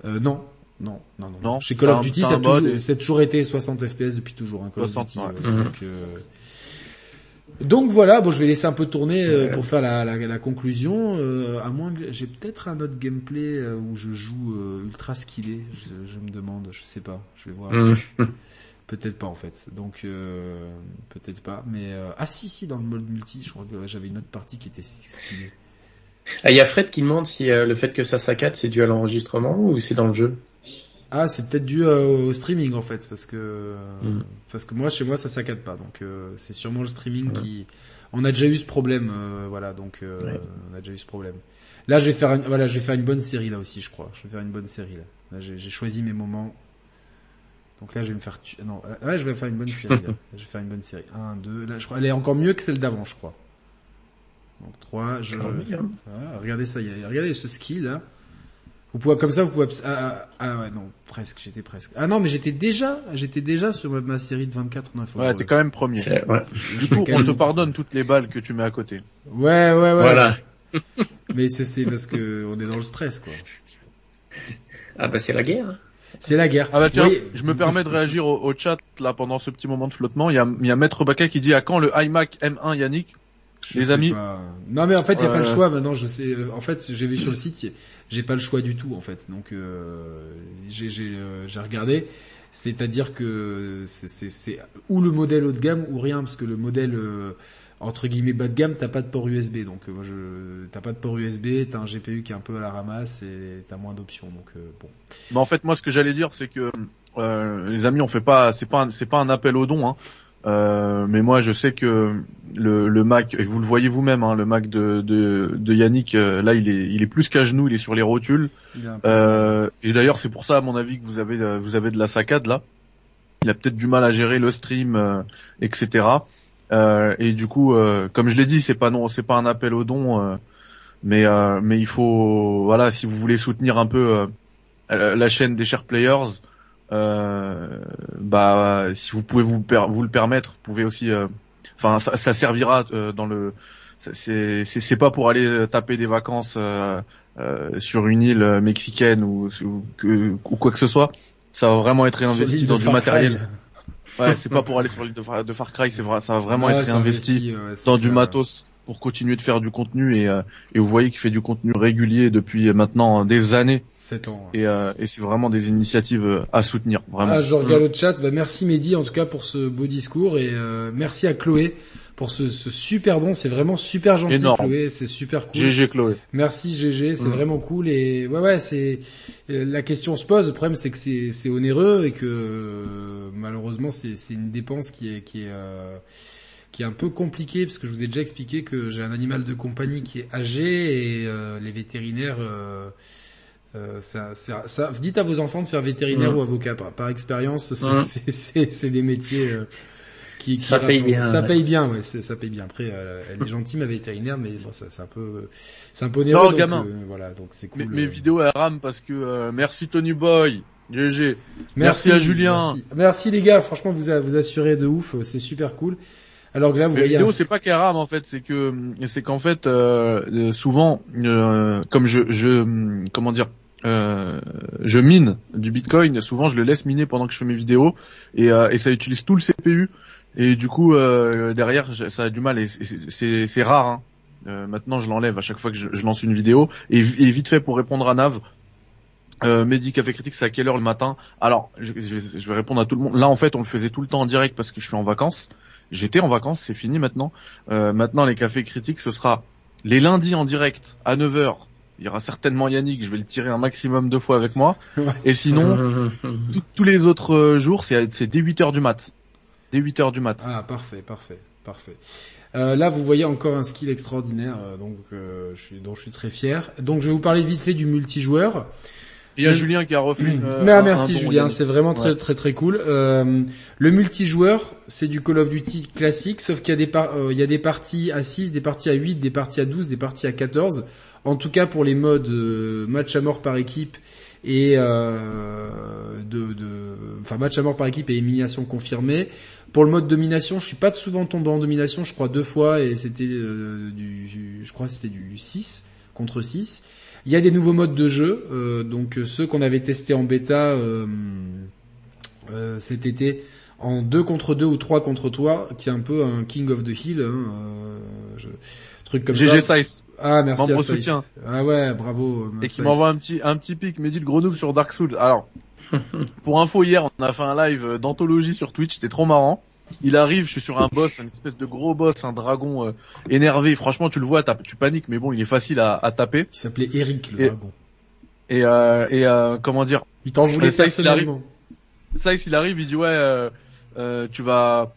Euh, non. Non, non, non. Non, Chez Call of Duty, ça a, toujours, et- ça a toujours été 60 FPS depuis toujours, hein, Call 60, of Duty. ouais. euh, donc, euh, donc voilà, bon, je vais laisser un peu tourner euh, pour faire la, la, la conclusion. euh, à moins que j'ai peut-être un autre gameplay euh, où je joue euh, ultra skillé. Je, je me demande, je sais pas. Je vais voir. Hum. Peut-être pas en fait. Donc euh, peut-être pas. Mais euh, ah si si dans le mode multi, je crois que j'avais une autre partie qui était skillée. Ah, il y a Fred qui demande si euh, le fait que ça saccade, c'est dû à l'enregistrement ou c'est dans le jeu? Ah, c'est peut-être dû euh, au streaming en fait, parce que Mm. parce que moi chez moi ça saccade pas, donc euh, c'est sûrement le streaming qui. On a déjà eu ce problème, euh, voilà, donc euh, Ouais. on a déjà eu ce problème. Là, je vais faire, une, voilà, je vais faire une bonne série là aussi, je crois. Je vais faire une bonne série là. Là, j'ai choisi mes moments. Donc là, je vais me faire. Non, euh, ouais, je vais faire une bonne série. Là. Je vais faire une bonne série. Un, deux. Là, je crois, elle est encore mieux que celle d'avant, je crois. Donc trois. Je, Ah oui, hein. voilà, regardez ça, il y a- regardez ce ski là. Vous pouvez comme ça, vous pouvez. Ah, ah, ah ouais, non, presque. J'étais presque. Ah non, mais j'étais déjà, j'étais déjà sur ma, ma série de 24 9 Ouais, t'es quand même premier. Ouais. Du coup, on te pardonne toutes les balles que tu mets à côté. Ouais, ouais, ouais. Voilà. Mais c'est parce que on est dans le stress, quoi. Ah bah c'est la guerre. C'est la guerre. Ah bah tiens, Oui. je me permets de réagir au, au chat là pendant ce petit moment de flottement. Il y a, il y a Maître Baka qui dit à quand le iMac M1 Yannick? Je Les amis pas. Non mais en fait, il y a pas le choix maintenant, je sais euh, en fait, j'ai vu sur le site, j'ai pas le choix du tout en fait. Donc euh, euh, j'ai regardé, c'est-à-dire que c'est ou le modèle haut de gamme ou rien parce que le modèle euh, entre guillemets bas de gamme, t'as pas de port USB. Donc euh, moi je t'as pas de port USB, t'as un GPU qui est un peu à la ramasse et t'as moins d'options. Donc euh, bon. Mais en fait, moi, ce que j'allais dire, c'est que euh, les amis, on fait pas, c'est pas, c'est pas un appel au don. Hein. Euh, mais moi, je sais que le, le Mac, et vous le voyez vous-même, hein, le Mac de, de, de Yannick, euh, là, il est, il est plus qu'à genoux, il est sur les rotules. Euh, et d'ailleurs, c'est pour ça, à mon avis, que vous avez, euh, vous avez de la saccade là. Il a peut-être du mal à gérer le stream, euh, etc. Euh, et du coup, euh, comme je l'ai dit, c'est pas non, c'est pas un appel au don, euh, mais euh, mais il faut, voilà, si vous voulez soutenir un peu la chaîne des chers players, bah si vous pouvez vous vous le permettre, vous pouvez aussi, euh, enfin ça, ça servira euh, dans le, c'est c'est pas pour aller euh, taper des vacances euh, euh, sur une île euh, mexicaine ou, ou, que- ou quoi que ce soit. Ça va vraiment être l'île dans du Cry. matériel. Ouais, c'est pas pour aller sur l'île de, Far- de Far Cry, c'est vrai, ça va vraiment Ouais, être investi, ouais, dans du matos pour continuer de faire du contenu et, euh, et vous voyez qu'il fait du contenu régulier depuis maintenant des années 7 ans. ouais. et, euh, et c'est vraiment des initiatives euh, à soutenir vraiment. Ah, je regarde le chat. Bah, merci Mehdi en tout cas pour ce beau discours et euh, merci à Chloé pour ce, ce super don. C'est vraiment super gentil Énorme. Chloé, c'est super cool. GG Chloé. Merci GG, c'est Mm. vraiment cool et ouais ouais c'est euh, la question se pose. Le problème c'est que c'est c'est onéreux et que euh, malheureusement c'est c'est une dépense qui est qui est euh, qui est un peu compliquée parce que je vous ai déjà expliqué que j'ai un animal de compagnie qui est âgé et euh, les vétérinaires euh, euh, ça, ça, ça- dites à vos enfants de faire vétérinaire ou avocat par, par expérience. C'est c'est- c'est c'est des métiers euh, qui, qui Ça paye bien, Ça ouais. paye bien, ouais, ça paye bien. Après, euh, elle est gentille ma vétérinaire, mais bon, ça c'est un peu c'est un peu onéreux. Non, donc, gamin. euh, voilà, donc c'est Mes, cool. mes euh. vidéos elles rament parce que euh, merci Tony Boy. GG. Merci à Julien. Merci. Merci, les gars, franchement vous a- vous assurez de ouf, c'est super cool. Alors que là vous voyez vidéos un- c'est pas qu'elles rament en fait, c'est que c'est qu'en fait euh, souvent euh, comme je je comment dire euh, je mine du Bitcoin, souvent je le laisse miner pendant que je fais mes vidéos et, euh, et ça utilise tout le CPU et du coup euh, derrière ça a du mal et c'est- rare. Hein. Euh, maintenant je l'enlève à chaque fois que je, je lance une vidéo et, et vite fait pour répondre à Nav. Euh, Mehdi Café Critique, c'est à quelle heure le matin? Alors, je, je- je vais répondre à tout le monde. Là, en fait, on le faisait tout le temps en direct parce que je suis en vacances. J'étais en vacances, c'est fini maintenant. Euh, maintenant, les cafés critiques, ce sera Les lundis en direct à 9h, il y aura certainement Yannick, je vais le tirer un maximum de fois avec moi. Et sinon, tout- tous les autres euh, jours, c'est c'est dès 8h du mat. Dès 8h du mat. Ah, parfait, parfait, parfait. Euh, là, vous voyez encore un skill extraordinaire, euh, donc euh, je suis, dont je suis très fier. Donc, je vais vous parler vite fait du multijoueur. Il y a Julien qui a refait euh, Mais ah, merci un Julien, c'est vraiment très Ouais. très très cool. Euh, le multijoueur, c'est du Call of Duty classique, sauf qu'il y a des par- euh, il y a des parties à 6, des parties à 8, des parties à 12, des parties à 14. En tout cas pour les modes euh, match à mort par équipe et euh, de, de enfin match à mort par équipe et élimination confirmée. Pour le mode domination, je suis pas souvent tombé en domination, je crois deux fois et c'était euh, du je crois c'était du 6 contre 6. Il y a des nouveaux modes de jeu, euh, donc euh, ceux qu'on avait testés en bêta euh, euh, cet été en 2 contre 2 ou 3 contre 3, qui est un peu un King of the Hill, hein, euh, je- truc comme GG ça. Size. Ah merci membre à soutien. Ah ouais, bravo. et qui m'envoie un petit un petit pic, mais dit le gros noob sur Dark Souls. Alors, pour info hier, on a fait un live d'anthologie sur Twitch, c'était trop marrant. Il arrive, je suis sur un boss, une espèce de gros boss, un dragon euh, énervé. Franchement, tu le vois, tu paniques, mais bon, il est facile à, à taper. Qui s'appelait Eric le Et- dragon. Et euh, et euh, comment dire, Il t'en voulait il arrive. personnellement. Saïs il arrive, il dit ouais, euh, euh, tu vas,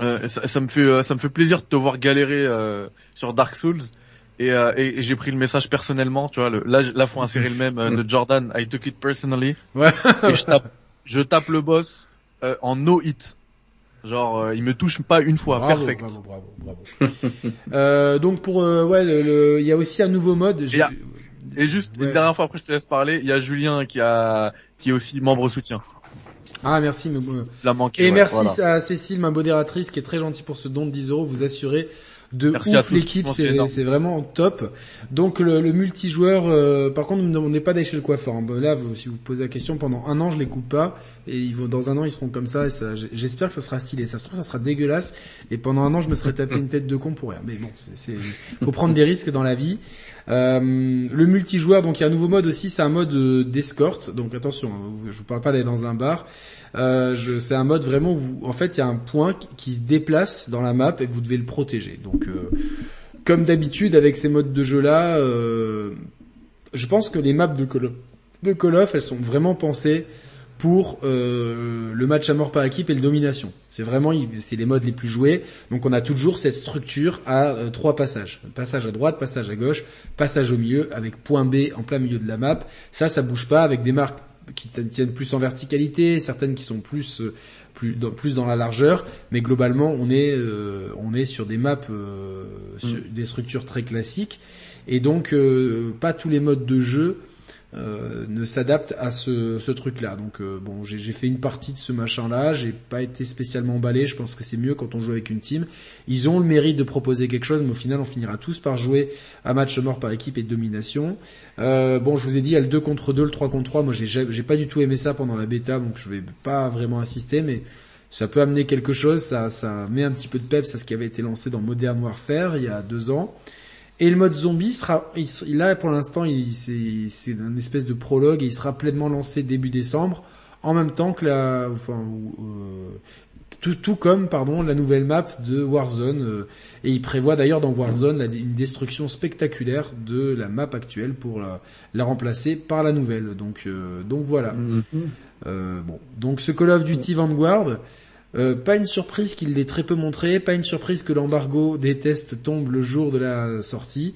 euh, ça, ça me fait euh, ça me fait plaisir de te voir galérer euh, sur Dark Souls. Et, euh, et, et j'ai pris le message personnellement, tu vois. Le, là, là, faut insérer le même euh, de Jordan. I took it personally. Ouais. et je tape, je tape le boss euh, en no hit. Genre, euh, il me touche pas une fois, Bravo, perfect. bravo, bravo, bravo. euh, donc pour euh, ouais, le- le- il y a aussi un nouveau mode. a- Et juste Ouais. une dernière fois après, je te laisse parler. Il y a Julien qui a qui est aussi membre soutien. Ah merci. Mais, euh, Il a manqué. Et ouais, merci voilà. à Cécile, ma modératrice, qui est très gentille pour ce don de 10 euros. Vous assurez de Merci ouf l'équipe, c'est vraiment top. Donc le, le multijoueur, euh, par contre, ne me demandez pas d'aller chez le coiffeur. hein. Bon, Là, vous- si vous posez la question, pendant un an, je les coupe pas, et ils vont dans un an, ils seront comme ça. Et ça j'- j'espère que ça sera stylé. Ça se trouve, ça sera dégueulasse, et pendant un an, je me serais tapé une tête de con pour rien. Mais bon, c'est, c'est- faut prendre des risques dans la vie. Euh, le multijoueur, donc il y a un nouveau mode aussi, c'est un mode euh, d'escorte. Donc attention, hein, je vous parle pas d'aller dans un bar. Euh, c'est un mode vraiment où, vous- en fait, il y a un point qui, se déplace dans la map et vous devez le protéger. Donc, euh, comme d'habitude avec ces modes de jeu là, euh, je pense que les maps de Call of, de Call of, elles sont vraiment pensées pour euh, le match à mort par équipe et le domination. C'est vraiment c'est les modes les plus joués. Donc on a toujours cette structure à euh, trois passages. Passage à droite, passage à gauche, passage au milieu avec point B en plein milieu de la map. Ça ça bouge pas avec des marques qui tiennent plus en verticalité, certaines qui sont plus euh, plus dans, plus dans la largeur, mais globalement on est euh, on est sur des maps euh, sur des structures très classiques. Et donc euh, pas tous les modes de jeu euh, ne s'adaptent à ce, ce truc-là. Donc euh, bon, j'ai fait une partie de ce machin-là, j'ai pas été spécialement emballé. Je pense que c'est mieux quand on joue avec une team. Ils ont le mérite de proposer quelque chose, mais au final, on finira tous par jouer à match mort par équipe et domination. Euh, bon, je vous ai dit, il y a le 2 contre 2, le 3 contre 3. Moi, j'ai ja- j'ai pas du tout aimé ça pendant la bêta, donc je vais pas vraiment insister, mais ça peut amener quelque chose. Ça, ça met un petit peu de peps à ce qui avait été lancé dans Modern Warfare il y a deux ans. Et le mode zombie sera, il, là pour l'instant, il, c'est, c'est un espèce de prologue et il sera pleinement lancé début décembre, en même temps que la, enfin, euh, tout, tout comme pardon la nouvelle map de Warzone. euh, et il prévoit d'ailleurs dans Warzone la- une destruction spectaculaire de la map actuelle pour la, la remplacer par la nouvelle. Donc, euh, donc voilà. Euh, bon, donc ce Call of Duty Vanguard, euh, pas une surprise qu'il l'ait très peu montré, pas une surprise que l'embargo des tests tombe le jour de la sortie.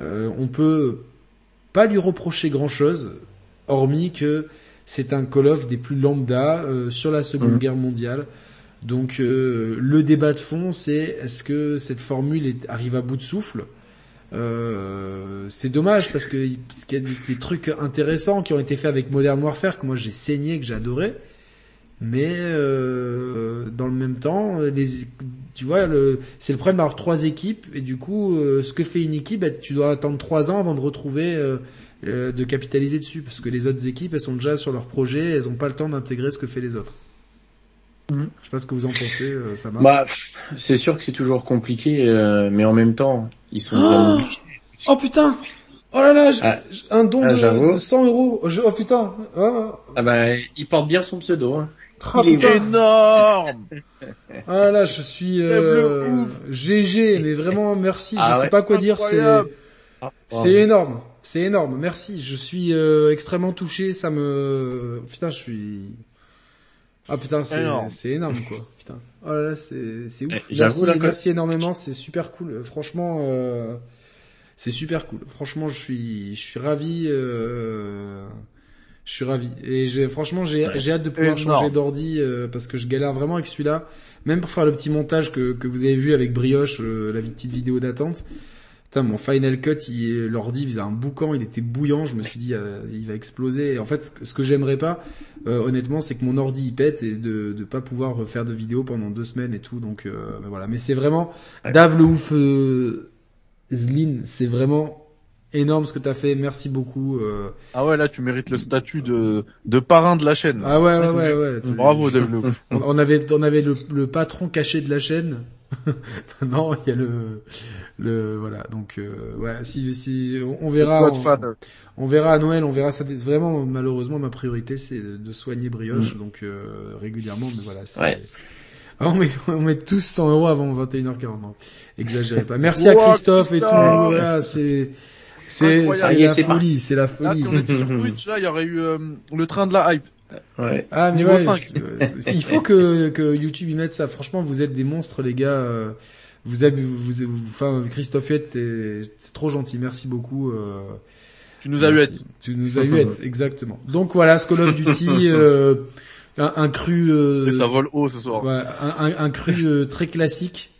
Euh, on peut pas lui reprocher grand chose, hormis que c'est un Call of des plus lambda euh, sur la Seconde Mhm. Guerre mondiale. Donc euh, le débat de fond, c'est est-ce que cette formule est- arrive à bout de souffle? Euh, c'est dommage parce que parce qu'il y a des, des trucs intéressants qui ont été faits avec Modern Warfare que moi j'ai saigné que adoré mais euh, dans le même temps les, tu vois le c'est le problème d'avoir trois équipes et du coup euh, ce que fait une équipe bah, tu dois attendre trois ans avant de retrouver euh, euh, de capitaliser dessus parce que les autres équipes elles sont déjà sur leur projet elles ont pas le temps d'intégrer ce que fait les autres Mhm. je sais pas ce que vous en pensez euh, ça marche Bah, c'est sûr que c'est toujours compliqué, euh, mais en même temps, ils sont obligés. oh putain oh là là j'- Ah. un don Ah, de, j'avoue. de 100 euros Je- oh putain oh. Ah bah, il porte bien son pseudo. Hein. Oh, Il est putain. Énorme Ah là, je suis euh. GG, mais vraiment merci. Ah je sais ouais. pas quoi dire. C'est énorme, c'est énorme. Merci. Je suis euh, extrêmement touché. Ça me putain, je suis ah putain, c'est Énorme. quoi. Putain. Oh là là, c'est c'est ouf. Eh, Merci, là, merci énormément. C'est super cool. Franchement, euh, c'est super cool. Franchement, je suis je suis ravi. Euh, je suis ravi. Et j'ai franchement j'ai Ouais. j'ai hâte de pouvoir Énorme. changer d'ordi euh, parce que je galère vraiment avec celui-là. Même pour faire le petit montage que que vous avez vu avec brioche, euh, la petite vidéo d'attente. Putain, mon Final Cut, il- l'ordi faisait un boucan, il était bouillant. Je me suis dit, euh, il va exploser. Et en fait, ce que, ce que j'aimerais pas, euh, honnêtement, c'est que mon ordi il pète et de de pas pouvoir faire de vidéo pendant deux semaines et tout. Donc euh, ben voilà. Mais c'est vraiment. Dave le ouf, euh, Zlin, c'est vraiment énorme ce que t'as fait. Merci beaucoup. euh. Ah ouais, là, tu mérites le statut de, de parrain de la chaîne. Ah ouais, ouais, ouais, ouais. Bravo, Dave Lou. On, avait, on avait le, le patron caché de la chaîne. non, il y a le, le, voilà. Donc, euh, ouais, si, si, on, on verra. On, Godfather. on verra à Noël, on verra ça. Vraiment, malheureusement, ma priorité, c'est de, de soigner Brioche, donc euh, régulièrement. Mais voilà. Ouais. Ah, on, met, on met tous 100 euros avant 21h40. Non, exagérez pas. Merci à Christophe et tout. Voilà, c'est, c'est, la c'est folie, c'est la Là, folie. si on était sur Twitch, là, il y aurait eu euh, le train de la hype. Ouais. Ah mais ouais, 5. euh, il faut que, que YouTube y mette ça. Franchement, vous êtes des monstres, les gars. euh, Vous avez, vous, vous- enfin, Christophe Huette, c'est trop gentil. Merci beaucoup. euh, Tu nous as eu. Tu nous as eu être, exactement. Donc voilà, ce Call of Duty, euh, un, un cru, euh, ça vole haut ce soir. ouais, un, un, un cru euh, très classique,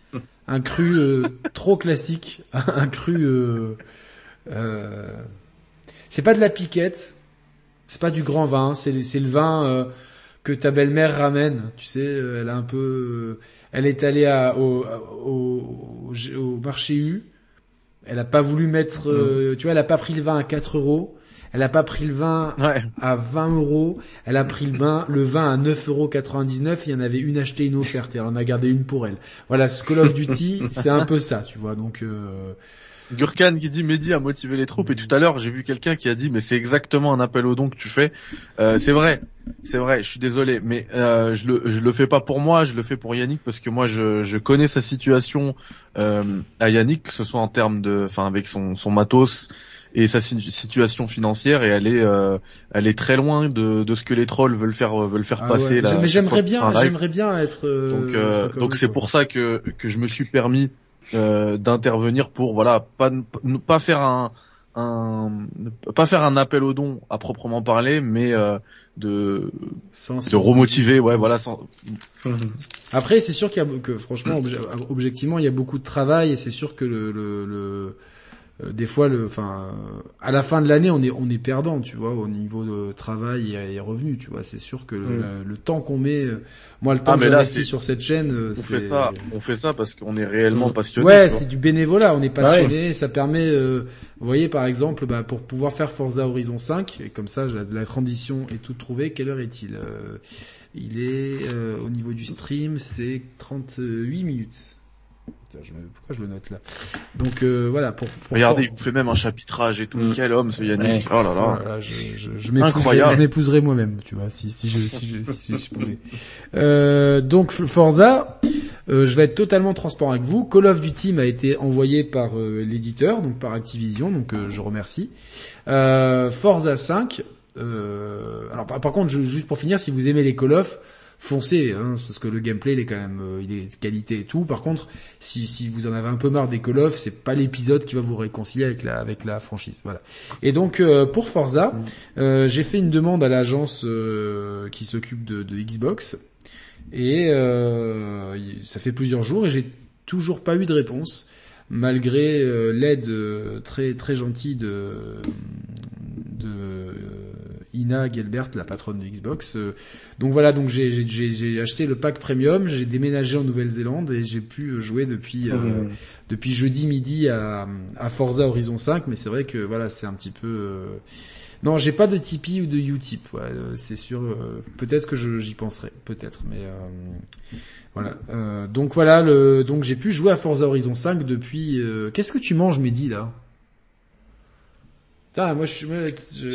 un cru euh, trop classique, un cru. Euh, c'est pas de la piquette, c'est pas du grand vin, c'est le vin euh, que ta belle-mère ramène. Tu sais, euh, elle a un peu, elle est allée à, au, au, au, au marché U. Elle a pas voulu mettre, euh, tu vois, elle a pas pris le vin à 4 euros. Elle a pas pris le vin Ouais. à 20 euros. Elle a pris le vin, le vin à 9,99 euros. Il y en avait une achetée, une offerte. Et elle en a gardé une pour elle. Voilà, ce Call of Duty, c'est un peu ça, tu vois. Donc, euh, Gurkan qui dit Mehdi a motivé les troupes et tout à l'heure j'ai vu quelqu'un qui a dit mais c'est exactement un appel au don que tu fais. Euh, c'est vrai, c'est vrai. Je suis désolé, mais euh, je le je le fais pas pour moi, je le fais pour Yannick parce que moi je je connais sa situation euh, à Yannick, que ce soit en termes de, enfin avec son son matos et sa si- situation financière et elle est euh, elle est très loin de de ce que les trolls veulent faire veulent faire ah passer ouais. là. mais j'aimerais bien, j'aimerais bien être. euh, Donc, euh, donc c'est pour ça que que je me suis permis euh, d'intervenir pour voilà pas pas faire un un pas faire un appel au don à proprement parler, mais euh, de Sans- de remotiver, ouais voilà. Sans... Après, c'est sûr qu'il y a que franchement, obje- objectivement, il y a beaucoup de travail et c'est sûr que le, le, le- euh, des fois, le, enfin, euh, à la fin de l'année, on est on est perdant, tu vois, au niveau de travail et, et revenus, tu vois. C'est sûr que le, Mm. le- le temps qu'on met, euh, moi, le temps Ah, que j'investis sur cette chaîne, euh, On c'est fait ça, on fait ça parce qu'on est réellement Mm. passionné. Ouais, c'est du bénévolat, on est Ah passionné, ça permet, euh, vous voyez par exemple, bah, pour pouvoir faire Forza Horizon 5, et comme ça la, la transition est toute trouvée, quelle heure est-il? Euh, Il est euh, au niveau du stream, c'est 38 minutes. Putain, je me- pourquoi je le note là Donc euh, voilà, pour, pour Regardez, il vous fait même un chapitrage et tout. Mm. Quel homme ce Yannick. Ouais. Oh là là. Voilà, je, je, je m'épouserais, Incroyable. je m'épouserais moi-même, tu vois, si, si je, si je, si je pouvais. Euh, donc Forza, euh, je vais être totalement transparent avec vous. Call of Duty m'a été envoyé par euh, l'éditeur, donc par Activision, donc euh, je remercie. Euh, Forza 5. Euh, alors par, par contre, juste pour finir, si vous aimez les Call of, foncez, hein, parce que le gameplay il est quand même, euh, il est de qualité et tout. Par contre, si, si vous en avez un peu marre des Call of, c'est pas l'épisode qui va vous réconcilier avec la avec la franchise. Voilà. Et donc euh, pour Forza, euh, j'ai fait une demande à l'agence qui s'occupe de, de Xbox et ça fait plusieurs jours et j'ai toujours pas eu de réponse malgré l'aide très très gentille de de Ina Gelbert, la patronne de Xbox. Euh, donc voilà, donc j'ai j'ai- j'ai j'ai acheté le pack premium, j'ai déménagé en Nouvelle-Zélande et j'ai pu jouer depuis euh, Mhm. depuis jeudi midi à, à Forza Horizon 5, mais c'est vrai que voilà, c'est un petit peu. euh, Non, j'ai pas de Tipeee ou de Utip, ouais, euh, c'est sûr. euh, Peut-être que je- j'y penserai, peut-être, mais euh, voilà. Euh, donc voilà, le... donc j'ai pu jouer à Forza Horizon 5 depuis. euh, Qu'est-ce que tu manges, Mehdi là? Putain, moi je suis, je-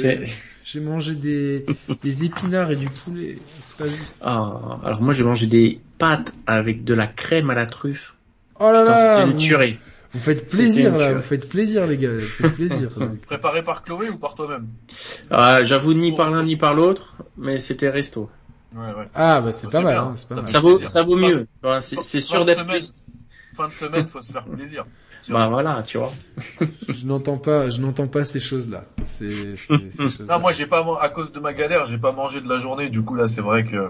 j'ai mangé des, des épinards et du poulet. C'est pas juste. Ah, alors moi j'ai mangé des pâtes avec de la crème à la truffe. Oh là là, C'était une vous, tuerie. vous faites plaisir là, vous faites plaisir les gars, vous faites plaisir. Préparé par Chloé ou par toi-même Ah, J'avoue ni par l'un ni par l'autre, mais c'était resto. Ouais, ouais. Ah bah c'est pas mal, hein, c'est pas mal. Ça vaut, ça vaut mieux. C'est sûr d'être. Fin de semaine, faut se faire plaisir. Bah voilà, tu vois. Je n'entends pas, je n'entends pas ces choses là. C'est, c'est- ces choses Non, moi j'ai pas à cause de ma galère, j'ai pas mangé de la journée. Du coup là, c'est vrai que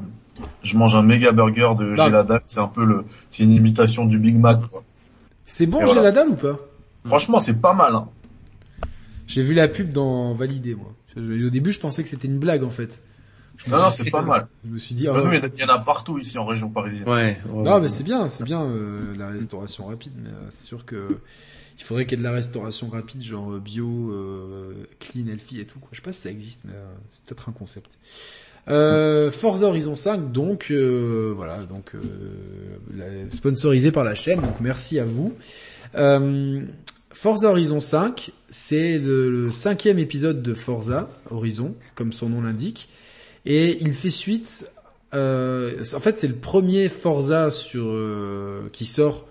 je mange un méga burger de Non. Gelada. C'est un peu le, c'est une imitation du Big Mac. Quoi. C'est bon, voilà. dalle ou pas? Franchement, c'est pas mal. Hein. J'ai vu la pub dans Validé moi. Au début, je pensais que c'était une blague en fait. Je Non, non, c'est pas mal. Je me suis dit, Bah, ah, en il y en a- partout ici en région parisienne. Ouais. ouais, Non, ouais. mais c'est bien, c'est bien euh, la restauration rapide, mais euh, c'est sûr que il faudrait qu'il y ait de la restauration rapide, genre euh, bio, euh, clean, healthy et tout. Quoi. Je sais pas si ça existe, mais euh, c'est peut-être un concept. Euh, Forza Horizon 5, donc euh, voilà, donc euh, la- sponsorisé par la chaîne, donc merci à vous. Euh, Forza Horizon 5, c'est le, le cinquième épisode de Forza Horizon, comme son nom l'indique, et il fait suite euh, en fait, c'est le premier Forza sur euh, qui sort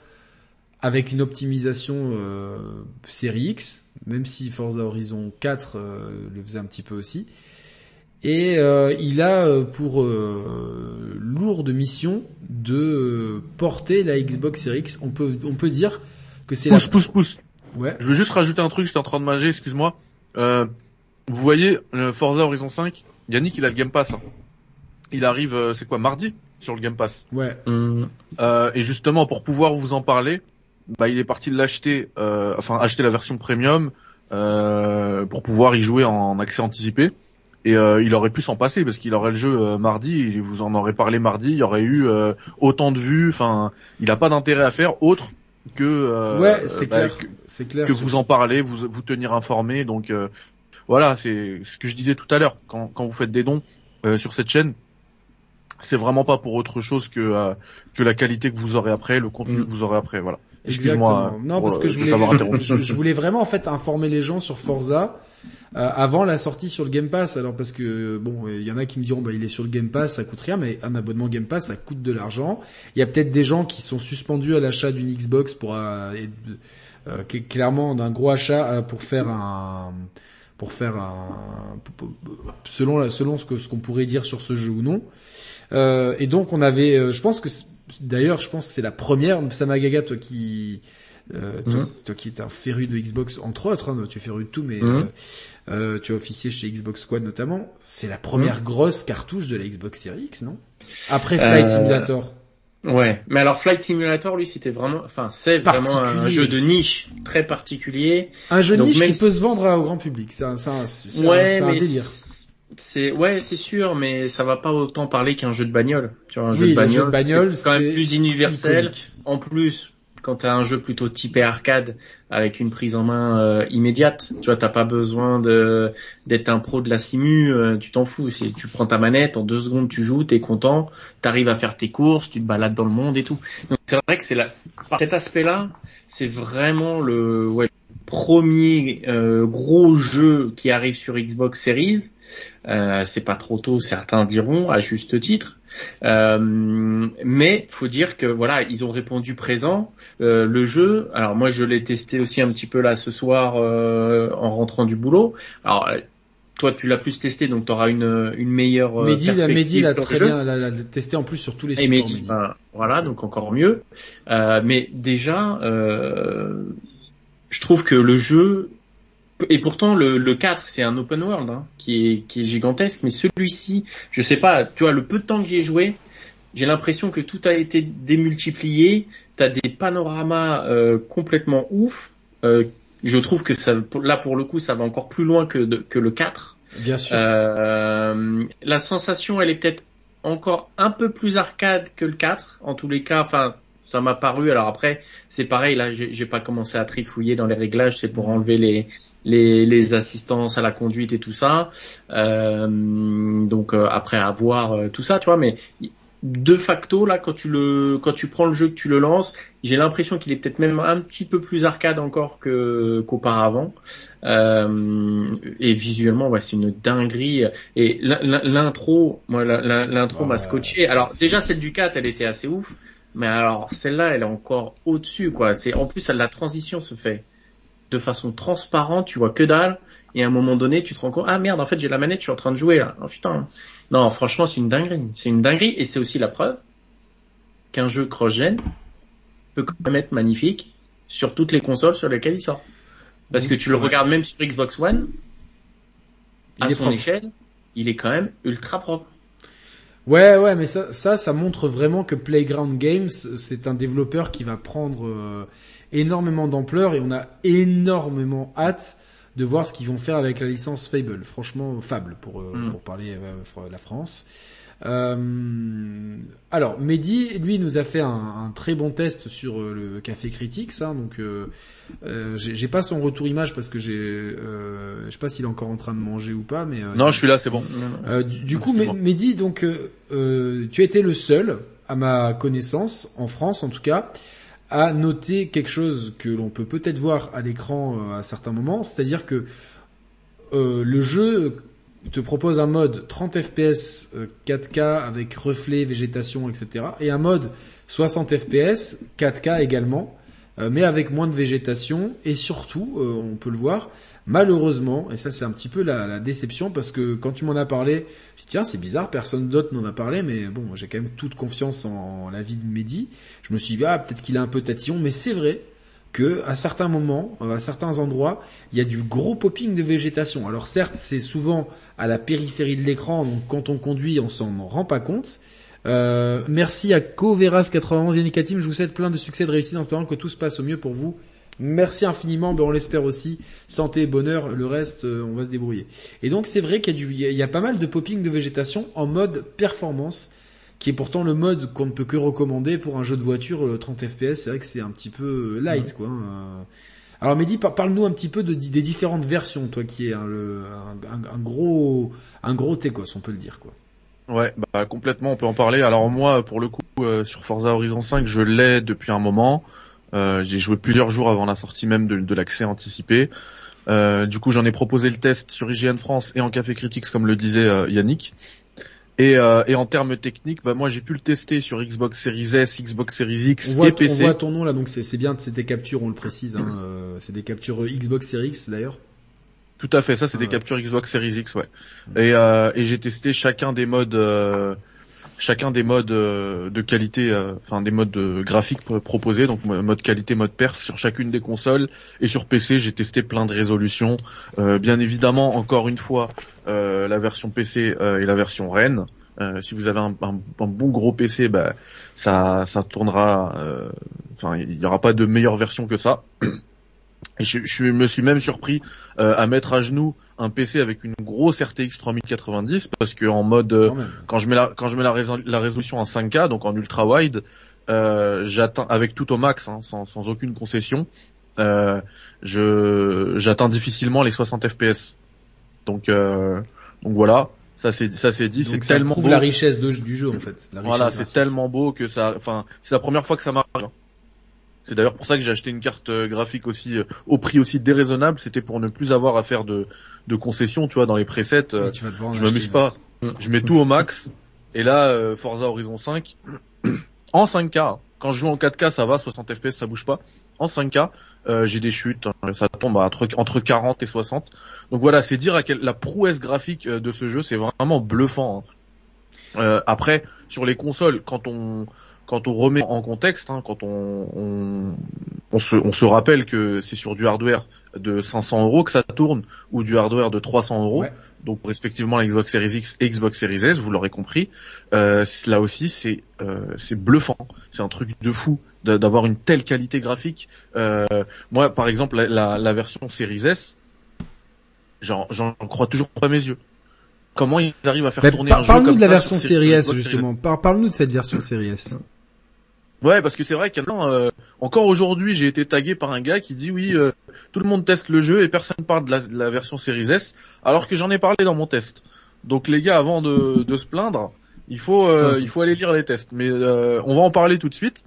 avec une optimisation euh, série X, même si Forza Horizon 4 euh, le faisait un petit peu aussi. Et euh, il a euh, pour euh, lourde mission de porter la Xbox Series X. On peut on peut dire que c'est la Pousse, pousse, pousse. ouais Je veux juste rajouter un truc, j'étais en train de manger, excuse-moi. Euh, vous voyez, Forza Horizon 5, Yannick, il a le Game Pass. hein. Il arrive, euh, c'est quoi, mardi sur le Game Pass. ouais Hum, Euh, et justement, pour pouvoir vous en parler, bah, il est parti de l'acheter, euh, enfin acheter la version premium euh, pour pouvoir y jouer en accès anticipé. Et euh, il aurait pu s'en passer parce qu'il aurait le jeu euh, mardi. Et vous en aurez parlé mardi. Il y aurait eu euh, autant de vues. Enfin, il n'a pas d'intérêt à faire autre que euh, ouais c'est bah, clair que, c'est clair que vous en parlez, vous vous tenir informé. Donc euh, voilà, c'est ce que je disais tout à l'heure. Quand, quand vous faites des dons euh, sur cette chaîne, c'est vraiment pas pour autre chose que euh, que la qualité que vous aurez après, le contenu Mm. que vous aurez après. Voilà. Excuse-moi. Exactement. Non, parce que euh, je voulais, je, je voulais vraiment en fait informer les gens sur Forza euh, avant la sortie sur le Game Pass. Alors parce que bon, il y en a qui me diront bah il est sur le Game Pass, ça coûte rien, mais un abonnement Game Pass ça coûte de l'argent. Il y a peut-être des gens qui sont suspendus à l'achat d'une Xbox pour euh, et euh, clairement d'un gros achat euh, pour faire un pour faire un selon selon ce que ce qu'on pourrait dire sur ce jeu ou non. Euh, et donc on avait, euh, je pense que d'ailleurs je pense que c'est la première Samagaga toi qui euh, toi, Mhm. toi qui es un féru de Xbox entre autres, hein, tu es féru de tout, mais Mhm. euh, euh, tu as officié chez Xbox Squad notamment. C'est la première grosse cartouche de la Xbox Series X, non? Après Flight Euh, Simulator. Ouais, mais alors Flight Simulator, lui, c'était vraiment, enfin, c'est vraiment un jeu de niche très particulier. Un jeu donc niche même qui peut se vendre au grand public. C'est un, c'est ouais, un délire. c'est ouais, c'est sûr, mais ça va pas autant parler qu'un jeu de bagnole. Tu vois, un jeu Oui, de jeu de bagnole, c'est quand même plus universel. Iconique. En plus, quand t'as un jeu plutôt typé arcade avec une prise en main euh, immédiate, tu vois, t'as pas besoin de d'être un pro de la simu, euh, tu t'en fous. Si tu prends ta manette, en deux secondes tu joues, t'es content, t'arrives à faire tes courses, tu te balades dans le monde et tout. Donc c'est vrai que c'est par cet aspect-là, c'est vraiment le premier euh, gros jeu qui arrive sur Xbox Series. Euh, c'est pas trop tôt, certains diront à juste titre. Euh, mais faut dire que voilà, ils ont répondu présent. Euh, le jeu, alors moi je l'ai testé aussi un petit peu là ce soir euh, en rentrant du boulot. Alors euh, toi tu l'as plus testé donc tu auras une une meilleure euh, Mehdi, la, perspective Mehdi l'a très jeu. bien, l'a, l'a testé en plus sur tous les Et supports. Mehdi, Mehdi. ben, voilà, donc encore mieux. Euh, mais déjà, euh, je trouve que le jeu, et pourtant le, le 4, c'est un open world hein, qui, est, qui est gigantesque, mais celui-ci, je sais pas, tu vois, le peu de temps que j'y ai joué, j'ai l'impression que tout a été démultiplié, t'as des panoramas euh, complètement ouf. Euh, je trouve que ça, là pour le coup, ça va encore plus loin que, de- que le 4. Bien sûr. Euh, la sensation, elle est peut-être encore un peu plus arcade que le 4. En tous les cas, enfin, ça m'a paru. Alors après, c'est pareil. Là, j'ai pas commencé à trifouiller dans les réglages. C'est pour enlever les les, les assistances à la conduite et tout ça. Euh, donc euh, après avoir euh, tout ça, tu vois. Mais de facto là quand tu le quand tu prends le jeu que tu le lances j'ai l'impression qu'il est peut-être même un petit peu plus arcade encore que qu'auparavant euh, et visuellement ouais c'est une dinguerie et l'intro moi l'intro m'a scotché alors déjà celle du 4 elle était assez ouf mais alors celle-là elle est encore au-dessus quoi c'est en plus la transition se fait de façon transparente tu vois que dalle et à un moment donné tu te rends compte ah merde en fait j'ai la manette je suis en train de jouer là oh putain non, franchement, c'est une dinguerie. C'est une dinguerie et c'est aussi la preuve qu'un jeu cross-gen peut quand même être magnifique sur toutes les consoles sur lesquelles il sort. Parce que tu le regardes même sur Xbox One, à son échelle, il est quand même ultra propre. Ouais, ouais, mais ça, ça, ça montre vraiment que Playground Games, c'est un développeur qui va prendre euh, énormément d'ampleur et on a énormément hâte de voir ce qu'ils vont faire avec la licence Fable. Franchement, Fable pour euh, mm. pour parler euh, la France. Euh, alors, Mehdi, lui, nous a fait un, un très bon test sur euh, le Café Critique, ça. Donc, euh, j'ai pas son retour image parce que j'ai, je sais pas s'il est encore en train de manger ou pas, mais non, je suis là, c'est bon. du, du coup, Mehdi, donc, tu as été le seul, à ma connaissance, en France en tout cas, à noter quelque chose que l'on peut peut-être voir à l'écran euh, à certains moments, c'est-à-dire que euh, le jeu te propose un mode 30 fps 4K avec reflet, végétation, etc. et un mode 60 fps 4K également, euh, mais avec moins de végétation et surtout, on peut le voir, malheureusement, et ça c'est un petit peu la, la, déception parce que quand tu m'en as parlé, je dis tiens c'est bizarre, personne d'autre n'en a parlé, mais bon j'ai quand même toute confiance en, la vie de Mehdi. Je me suis dit ah peut-être qu'il a un peu tatillon, mais c'est vrai que à certains moments, à certains endroits, il y a du gros popping de végétation. Alors certes c'est souvent à la périphérie de l'écran, donc quand on conduit on s'en rend pas compte. Euh, merci à Coveras91 et je vous souhaite plein de succès de réussite en espérant que tout se passe au mieux pour vous Merci infiniment, ben on l'espère aussi. Santé, bonheur, le reste, euh, on va se débrouiller. Et donc c'est vrai qu'il y y a pas mal de popping de végétation en mode performance, qui est pourtant le mode qu'on ne peut que recommander pour un jeu de voiture le 30 fps. C'est vrai que c'est un petit peu light, quoi. Hein. Alors Mehdi, parle-nous un petit peu de, des différentes versions, toi qui es un, un, gros, un gros técos, on peut le dire, quoi. Ouais, bah complètement, on peut en parler. Alors moi, pour le coup, euh, sur Forza Horizon 5, je l'ai depuis un moment. Euh, j'ai joué plusieurs jours avant la sortie même de, l'accès anticipé. Euh, du coup, j'en ai proposé le test sur IGN France et en Café Critics, comme le disait euh, Yannick. Et, en termes techniques, bah moi j'ai pu le tester sur Xbox Series S, Xbox Series X on voit, et PC. On voit ton nom là, donc c'est bien, c'est des captures, on le précise. Hein, c'est des captures Xbox Series X d'ailleurs. Tout à fait, ça c'est des captures Xbox Series X, ouais. Et, et j'ai testé chacun des modes chacun des modes euh, de qualité, euh, enfin des modes de graphiques proposés, donc mode qualité, mode perf sur chacune des consoles et sur PC j'ai testé plein de résolutions. Euh, bien évidemment, encore une fois, la version PC et la version REN. si vous avez un, bon gros PC, bah, ça, ça tournera. Enfin, il n'y aura pas de meilleure version que ça. Je, je, me suis même surpris euh, à mettre à genoux un PC avec une grosse RTX 3090 parce que en mode euh, quand je mets la quand je mets la, la, résolution en 5K donc en ultra wide euh, j'atteins avec tout au max hein, sans, sans, aucune concession je j'atteins difficilement les 60 FPS donc donc voilà. Ça c'est ça c'est dit c'est tellement beau. la richesse du jeu en fait. Voilà c'est tellement beau que ça enfin c'est la première fois que ça marche hein. C'est d'ailleurs pour ça que j'ai acheté une carte euh, graphique aussi euh, au prix aussi déraisonnable. C'était pour ne plus avoir à faire de, de concessions, tu vois, dans les presets. Euh, je m'amuse pas. Je mets tout au max. Et là, Forza Horizon 5 en 5K. Quand je joue en 4K, ça va, 60 FPS, ça bouge pas. En 5K, j'ai des chutes, hein, ça tombe entre, entre 40 et 60. Donc voilà, c'est dire à quelle la prouesse graphique de ce jeu, c'est vraiment bluffant. Hein. après, sur les consoles, quand on quand on remet en contexte, hein, quand on, on, on, se, on, se, rappelle que c'est sur du hardware de 500 euros que ça tourne ou du hardware de 300 euros, donc respectivement la Xbox Series X et Xbox Series S, vous l'aurez compris, euh, là aussi c'est euh, c'est bluffant, c'est un truc de fou d'avoir une telle qualité graphique. Euh, moi, par exemple, la, la, version Series S, j'en crois toujours pas mes yeux comment ils arrivent à faire tourner un jeu comme Parle-nous de la version Series S justement. Parle-nous de cette version Series S. Ouais, parce que c'est vrai qu'il euh, encore aujourd'hui, j'ai été tagué par un gars qui dit oui, euh, tout le monde teste le jeu et personne parle de la, version Series S, alors que j'en ai parlé dans mon test. Donc les gars, avant de, se plaindre, Il faut, euh, il faut aller lire les tests. Mais euh, on va en parler tout de suite.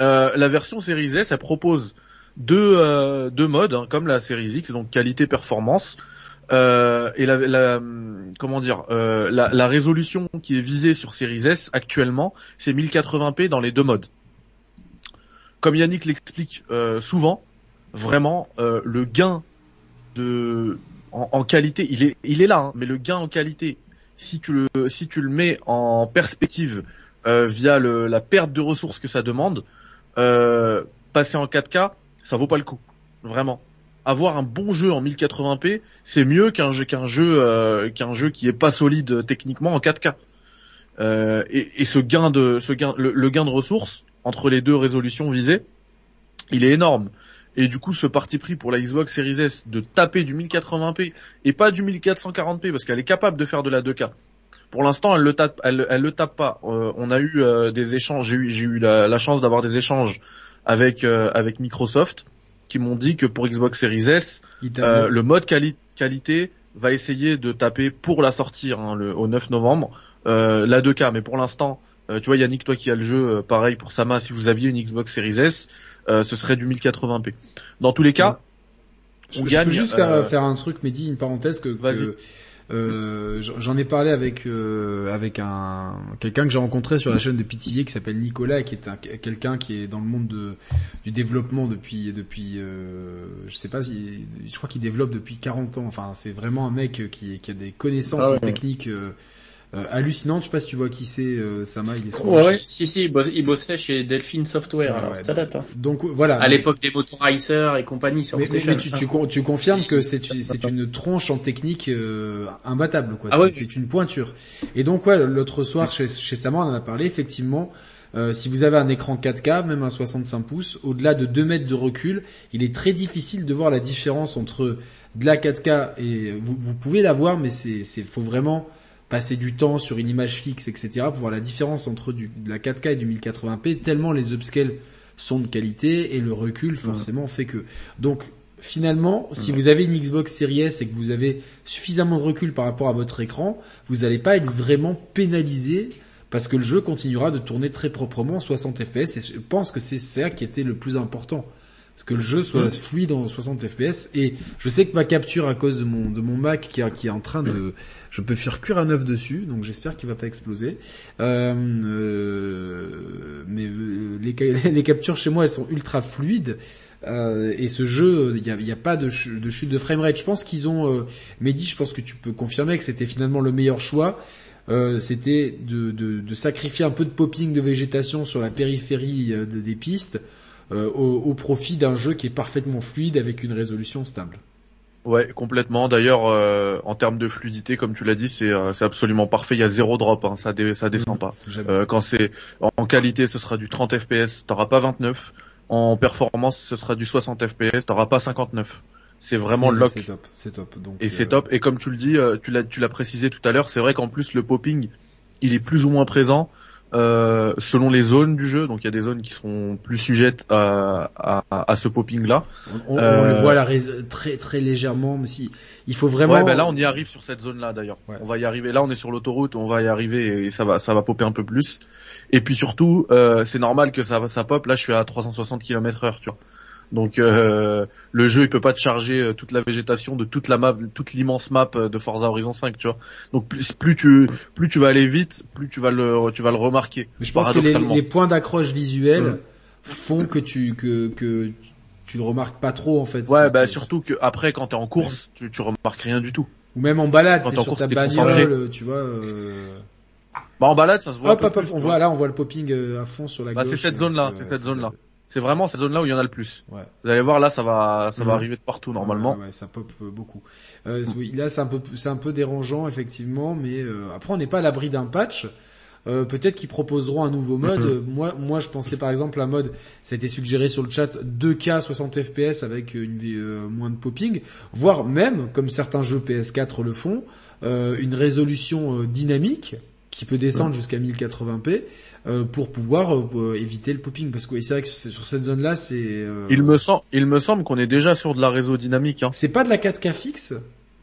Euh, la version Series S, elle propose deux, euh, deux modes, hein, comme la Series X, donc qualité performance. Euh, et la, la- comment dire, euh, la, la résolution qui est visée sur Series S actuellement, c'est 1080p dans les deux modes. Comme Yannick l'explique euh, souvent, vraiment euh, le gain en, qualité, il est il est là, hein, mais le gain en qualité, si tu le si tu le mets en perspective euh, via la perte de ressources que ça demande, passer en 4K, ça vaut pas le coup, vraiment. Avoir un bon jeu en 1080p, c'est mieux qu'un jeu qu'un jeu qu'un jeu qui est pas solide techniquement en 4K. Euh, et, et ce gain de ce gain le, le gain de ressources entre les deux résolutions visées, il est énorme. Et du coup, ce parti pris pour la Xbox Series S de taper du 1080p et pas du 1440p parce qu'elle est capable de faire de la 2K. Pour l'instant, elle le tape, elle, elle le tape pas. Euh, on a eu euh, des échanges, j'ai eu, j'ai eu la, la chance d'avoir des échanges avec euh, avec Microsoft qui m'ont dit que pour Xbox Series S, euh, le mode quali- qualité va essayer de taper pour la sortir hein, le, au 9 novembre la 2K. Mais pour l'instant, euh, tu vois Yannick, toi qui as le jeu, euh, pareil pour Sama, si vous aviez une Xbox Series S, euh, ce serait du 1080p. Dans tous les cas, Je, on je gagne. peux juste faire, euh, faire un truc, Mehdi, une parenthèse que, Vas-y. que, euh, j'en ai parlé avec euh, avec un quelqu'un que j'ai rencontré sur la chaîne de Pithiviers qui s'appelle Nicolas, qui est un, quelqu'un qui est dans le monde de, du développement depuis depuis euh, je sais pas si je crois qu'il développe depuis 40 ans. Enfin, c'est vraiment un mec qui qui a des connaissances Ah ouais. techniques euh, euh, hallucinantes. Je sais pas si tu vois qui c'est, euh, Sama, il est sur Ouais, ouais, si, si, il, bosse- il bossait chez Delphine Software, Ouais, alors ouais, ça date, hein. Donc voilà. À l'époque des motorizer et compagnie sur Mais, mais- mais tu, tu, con- tu confirmes que c'est une- c'est une tronche en technique euh, imbattable quoi. Ah c'est ouais. c'est une pointure. Et donc ouais, l'autre soir chez, chez Sama on en a parlé effectivement. euh, si vous avez un écran 4K, même un 65 pouces, au-delà de 2 mètres de recul, il est très difficile de voir la différence entre de la 4K et vous, vous pouvez la voir, mais c'est c'est faut vraiment passer du temps sur une image fixe, etc. pour voir la différence entre du, de la 4K et du 1080p. Tellement les upscales sont de qualité et le recul forcément fait que. Donc finalement, si vous avez une Xbox Series S et que vous avez suffisamment de recul par rapport à votre écran, vous n'allez pas être vraiment pénalisé parce que le jeu continuera de tourner très proprement en 60 FPS et je pense que c'est ça qui était le plus important. Que le jeu soit fluide en 60 FPS et je sais que ma capture à cause de mon de mon Mac qui, est- qui est en train de je peux faire cuire un œuf dessus donc j'espère qu'il va pas exploser. Euh, euh, mais euh, les, les captures chez moi elles sont ultra fluides. Euh, et ce jeu, il n'y a, y a pas de, ch- de chute de framerate. Je pense qu'ils ont, euh, Mehdi, je pense que tu peux confirmer que c'était finalement le meilleur choix. Euh, c'était de, de, de sacrifier un peu de popping de végétation sur la périphérie euh, de- des pistes euh, au, au profit d'un jeu qui est parfaitement fluide avec une résolution stable. Ouais, complètement. D'ailleurs, euh, en termes de fluidité, comme tu l'as dit, c'est euh, c'est absolument parfait. Il y a zéro drop, hein, ça dé- ça descend pas. Euh, quand c'est en qualité, ce sera du 30 FPS, t'auras pas 29. En performance, ce sera du 60 FPS, t'auras pas 59. C'est vraiment lock. C'est top, c'est top. Donc, Et c'est euh, top. Et comme tu le dis, euh, tu l'as, tu l'as précisé tout à l'heure, c'est vrai qu'en plus le popping, il est plus ou moins présent euh, selon les zones du jeu. Donc il y a des zones qui seront plus sujettes à, à, à ce popping-là. On, on Euh, le voit là rés- très très légèrement, mais si il faut vraiment. Ouais, bah là on y arrive sur cette zone-là d'ailleurs. Ouais. On va y arriver. Là on est sur l'autoroute, on va y arriver et ça va, ça va popper un peu plus. Et puis surtout, euh, c'est normal que ça, ça pop. Là je suis à 360 km heure, tu vois. Donc euh, le jeu il peut pas te charger euh, toute la végétation de toute la map, toute l'immense map euh, de Forza Horizon 5, tu vois. Donc plus, plus tu plus tu vas aller vite, plus tu vas le tu vas le remarquer. Mais je pense que les, points d'accroche visuels Mm. font que tu que que tu le remarques pas trop en fait. Ouais, bah surtout que après quand t'es en course, tu, tu remarques rien du tout. Ou même en balade, Quand t'es sur course, ta bagnole, tu vois. euh, Bah en balade ça se voit. Hop, hop, on voit là, on voit le popping à fond sur la Bah, c'est cette euh, zone-là, c'est cette zone-là. C'est vraiment cette zone-là où il y en a le plus. Ouais. Vous allez voir là, ça va, ça va Mhm. arriver de partout normalement. Ouais, ouais, ça pop euh, beaucoup. Euh, oui, là, c'est un peu, c'est un peu dérangeant effectivement, mais euh, après, on n'est pas à l'abri d'un patch. Euh, peut-être qu'ils proposeront un nouveau mode. Mhm. Moi, moi, je pensais par exemple à un mode, ça a été suggéré sur le chat, 2K 60 FPS avec une euh, moins de popping, voire même, comme certains jeux PS4 le font, euh, une résolution dynamique qui peut descendre jusqu'à 1080p euh, pour pouvoir euh, éviter le popping. Parce que c'est vrai que c'est- sur cette zone-là, c'est euh, Il me semble, il me semble qu'on est déjà sur de la réseau dynamique. Hein. c'est pas de la 4K fixe?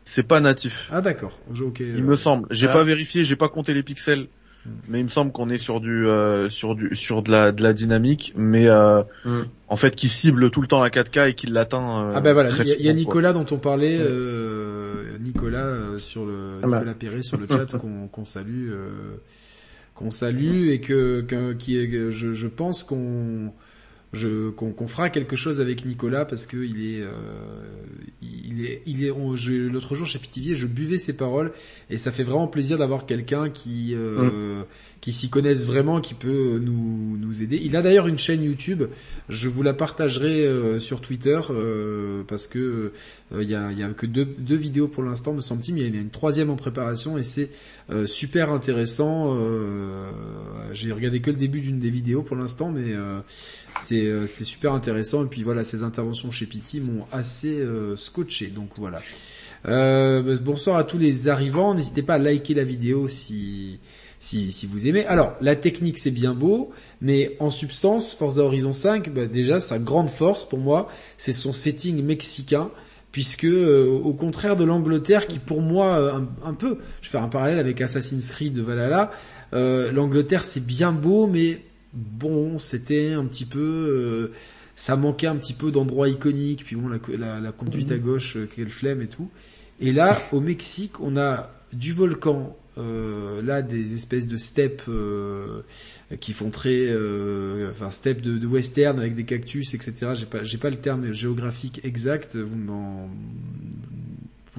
C'est pas natif. Ah d'accord. Ok. Il me semble. J'ai Ah. pas vérifié, j'ai pas compté les pixels. Mais il me semble qu'on est sur du euh, sur du sur de la de la dynamique, mais euh, Mm. en fait qui cible tout le temps la 4K et qui l'atteint. euh, Ah ben voilà, très il y, a- il y a souvent, quoi. Nicolas dont on parlait, Ouais. euh, Nicolas euh, sur le Ah bah. Nicolas Perret sur le chat qu'on qu'on salue, euh, qu'on salue et que, que- qui est, que je, je pense qu'on je qu'on fera quelque chose avec Nicolas parce que il est euh, il est il est l'autre jour chez Pitivier je buvais ses paroles et ça fait vraiment plaisir d'avoir quelqu'un qui euh, qui s'y connaisse vraiment qui peut nous nous aider. Il a d'ailleurs une chaîne YouTube, je vous la partagerai euh, sur Twitter euh, parce que euh, il y a y a que deux deux vidéos pour l'instant me semble-t-il, mais il y a une troisième en préparation et c'est euh, super intéressant. euh, J'ai regardé que le début d'une des vidéos pour l'instant, mais euh, c'est euh, super intéressant. Et puis voilà, ces interventions chez Pity m'ont assez euh, scotché. Donc voilà. Euh, bonsoir à tous les arrivants. N'hésitez pas à liker la vidéo si si, si vous aimez. Alors, la technique c'est bien beau, mais en substance, Forza Horizon 5, bah, déjà sa grande force pour moi, c'est son setting mexicain, puisque euh, au contraire de l'Angleterre, qui pour moi euh, un, un peu, je fais un parallèle avec Assassin's Creed Valhalla, euh, l'Angleterre c'est bien beau, mais bon, c'était un petit peu, ça manquait un petit peu d'endroits iconiques, puis bon, la, la, la conduite à gauche, euh, quelle flemme et tout. Et là, au Mexique, on a du volcan, euh, là des espèces de steppes euh, qui font très, euh, enfin steppes de, de western avec des cactus, etc. J'ai pas, j'ai pas le terme géographique exact. Vous m'en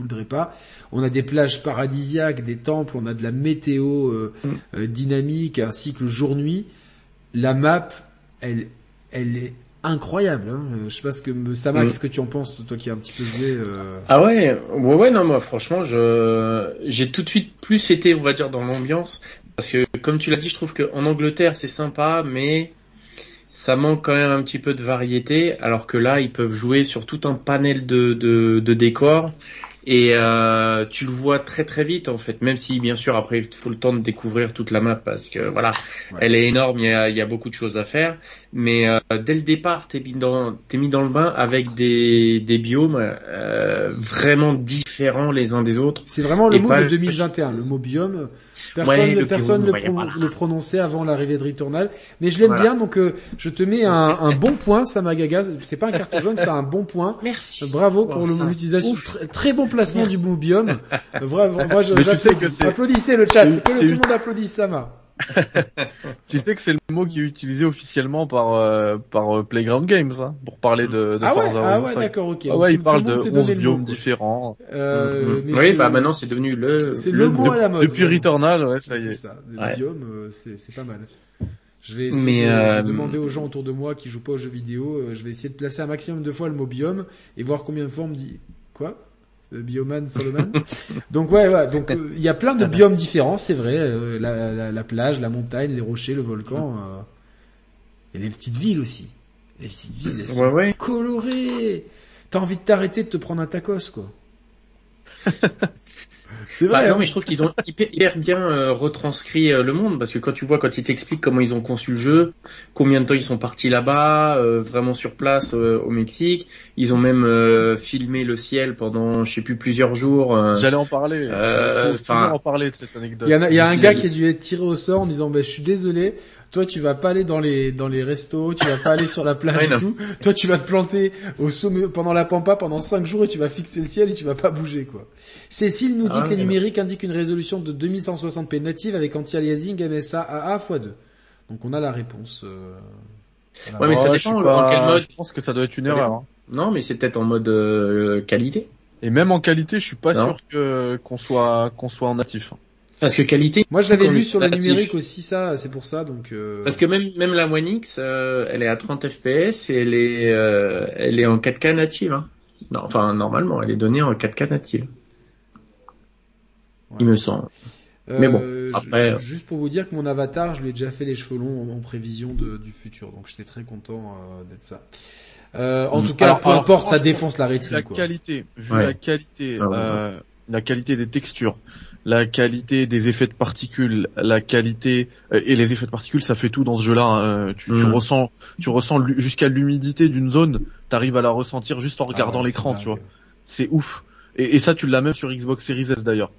direz pas. On a des plages paradisiaques, des temples, on a de la météo euh, euh, dynamique, un cycle jour-nuit. La map, elle, elle est incroyable. Hein. Euh, Je sais pas ce que Sama, Mm. qu'est-ce que tu en penses, toi qui as un petit peu joué euh... Ah ouais, ouais, ouais, non, moi, franchement, je, j'ai tout de suite plus été, on va dire, dans l'ambiance. Parce que, comme tu l'as dit, je trouve qu'en Angleterre, c'est sympa, mais ça manque quand même un petit peu de variété. Alors que là, ils peuvent jouer sur tout un panel de, de, de décors. Et euh, tu le vois très très vite en fait, même si bien sûr après il faut le temps de découvrir toute la map parce que voilà, Ouais. elle est énorme, il y a, il y a beaucoup de choses à faire. Mais euh, dès le départ, t'es mis dans t'es mis dans le bain avec des des biomes euh, vraiment différents les uns des autres. C'est vraiment le Et mot pas- de 2021, le mot biome. Personne, Ouais, le personne biome, le, pro- voilà. le prononçait avant l'arrivée de Returnal. Mais je l'aime Voilà. bien, donc euh, je te mets un, un bon point, Samagaga. C'est pas un carton jaune, c'est un bon point. Merci. Bravo pour Oh, l'utilisation. Très, bon placement Merci. du mot biome. Vraiment, moi, je, tu sais que Applaudissez le chat. Que le- tout le monde applaudisse Sama. Tu sais que c'est le mot qui est utilisé officiellement par euh, par euh, Playground Games hein, pour parler de, de Ah ouais, Forza ah ouais, 5. d'accord, ok. Ah ouais, Tout- il tout parle le monde de s'est 11 donné le mot, biomes différents. Euh, mais oui, c'est- bah maintenant c'est devenu le. c'est le mot à la mode. Depuis. Returnal, ouais, ça y C'est est. ça. Le Ouais. biome, euh, c'est c'est pas mal. Je vais essayer Mais, de, de demander aux gens autour de moi qui jouent pas aux jeux vidéo. euh, je vais essayer de placer un maximum de fois le mot biome et voir combien de fois on me dit quoi? Euh, Bioman, Solomon. donc ouais, ouais. Donc euh, il y a plein de biomes différents, c'est vrai. euh, la, la, la plage, la montagne, les rochers, le volcan. euh, et les petites villes aussi. Les petites villes, elles sont Ouais, ouais. colorées. T'as envie de t'arrêter de te prendre un tacos, quoi. c'est Bah, vrai. non, hein. mais je trouve qu'ils ont hyper, bien euh, retranscrit euh, le monde parce que quand tu vois, quand ils t'expliquent comment ils ont conçu le jeu, combien de temps ils sont partis là-bas, euh, vraiment sur place euh, au Mexique, ils ont même euh, filmé le ciel pendant, je sais plus, plusieurs jours. euh, J'allais en parler. Euh, faut enfin- en parler de cette anecdote. Il y, a, il y a un gars qui a dû être tiré au sort en disant bah, je suis désolé, toi tu vas pas aller dans les dans les restos, tu vas pas aller sur la plage Ouais, et tout. Toi tu vas te planter au sommet pendant la pampa pendant 5 jours et tu vas fixer le ciel et tu vas pas bouger quoi. Cécile nous dit Ah, que les non. numériques indiquent une résolution de 2160p native avec anti-aliasing MSA AA x2. Donc on a la réponse. euh, voilà. Ouais, mais ça Oh, dépend je suis en pas- quel mode. Je pense que ça doit être une erreur. hein. Non, mais c'est peut-être en mode euh, qualité. Et même en qualité, je suis pas Non. sûr que qu'on soit qu'on soit en natif. Parce que qualité. Moi je l'avais lu sur le numérique aussi ça, c'est pour ça donc. euh, Parce que même même la One X, euh, elle est à 30 FPS et elle est euh, elle est en 4K native. Hein. Non, enfin normalement, elle est donnée en 4K native. Il me semble. mais bon, Euh, après- juste pour vous dire que mon avatar, je lui ai déjà fait les cheveux longs en, en prévision de, du futur, donc j'étais très content euh, d'être ça. Euh, en Mm. tout cas, Alors- peu alors, importe, ça défonce la rétine. la quoi. qualité, vu Ouais. la qualité, Ah ouais. euh, la qualité des textures, la qualité des effets de particules, la qualité euh, et les effets de particules, ça fait tout dans ce jeu-là. hein. Tu, tu Mm. ressens, tu ressens jusqu'à l'humidité d'une zone, t'arrives à la ressentir juste en Ah regardant ouais, l'écran, tu vois. C'est ouf. Et, et ça, tu l'as même sur Xbox Series S d'ailleurs.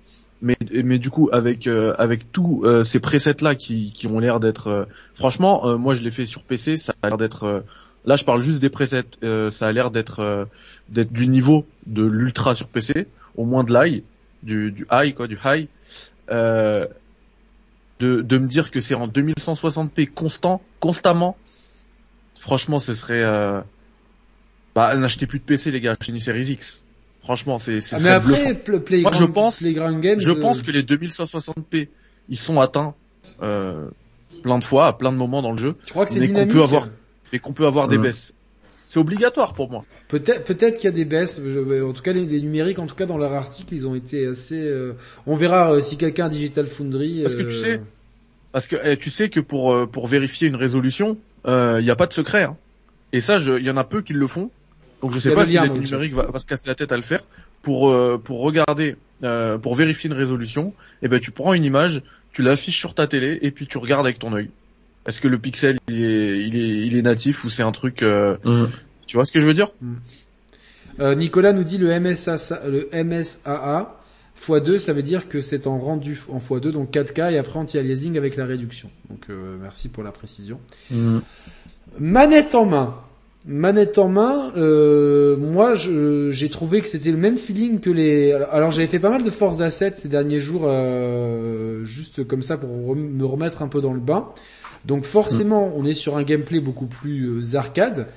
mais mais du coup avec euh, avec tous euh, ces presets là qui qui ont l'air d'être euh, franchement moi je l'ai fait sur PC ça a l'air d'être là je parle juste des presets ça a l'air d'être d'être du niveau de l'ultra sur PC au moins de l'high du du high quoi du high de de me dire que c'est en 2160p constant constamment franchement ce serait bah n'achetez plus de PC les gars chez une Series X Franchement, c'est c'est ah, Mais après, Moi, je pense, Games, je pense euh, que les 2160p, ils sont atteints euh, plein de fois, à plein de moments dans le jeu. Tu crois que c'est dynamique peut avoir, et qu'on peut avoir des baisses. C'est obligatoire pour moi. Peut-être, peut-être qu'il y a des baisses. en tout cas, les, numériques, en tout cas dans leur article, ils ont été assez. Euh, on verra euh, si quelqu'un a Digital Foundry. Parce que tu sais, parce que eh, tu sais que pour pour vérifier une résolution, il n'y a pas de secret. Hein. Et ça, il y en a peu qui le font. Donc je sais pas si le numérique va, va, se casser la tête à le faire. Pour euh, pour regarder, euh, pour vérifier une résolution, et eh ben tu prends une image, tu l'affiches sur ta télé et puis tu regardes avec ton œil. Est-ce que le pixel il est il est il est natif ou c'est un truc euh. Tu vois ce que je veux dire mm. euh, Nicolas nous dit le MSA le MSAA x2, ça veut dire que c'est en rendu en x2, donc 4K et après anti-aliasing avec la réduction. Donc merci pour la précision. Mm. Manette en main. Manette en main, euh, moi j'ai trouvé que c'était le même feeling que les. Alors j'avais fait pas mal de Forza 7 ces derniers jours, euh, juste comme ça pour me remettre un peu dans le bain. Donc forcément, on est sur un gameplay beaucoup plus euh, arcade,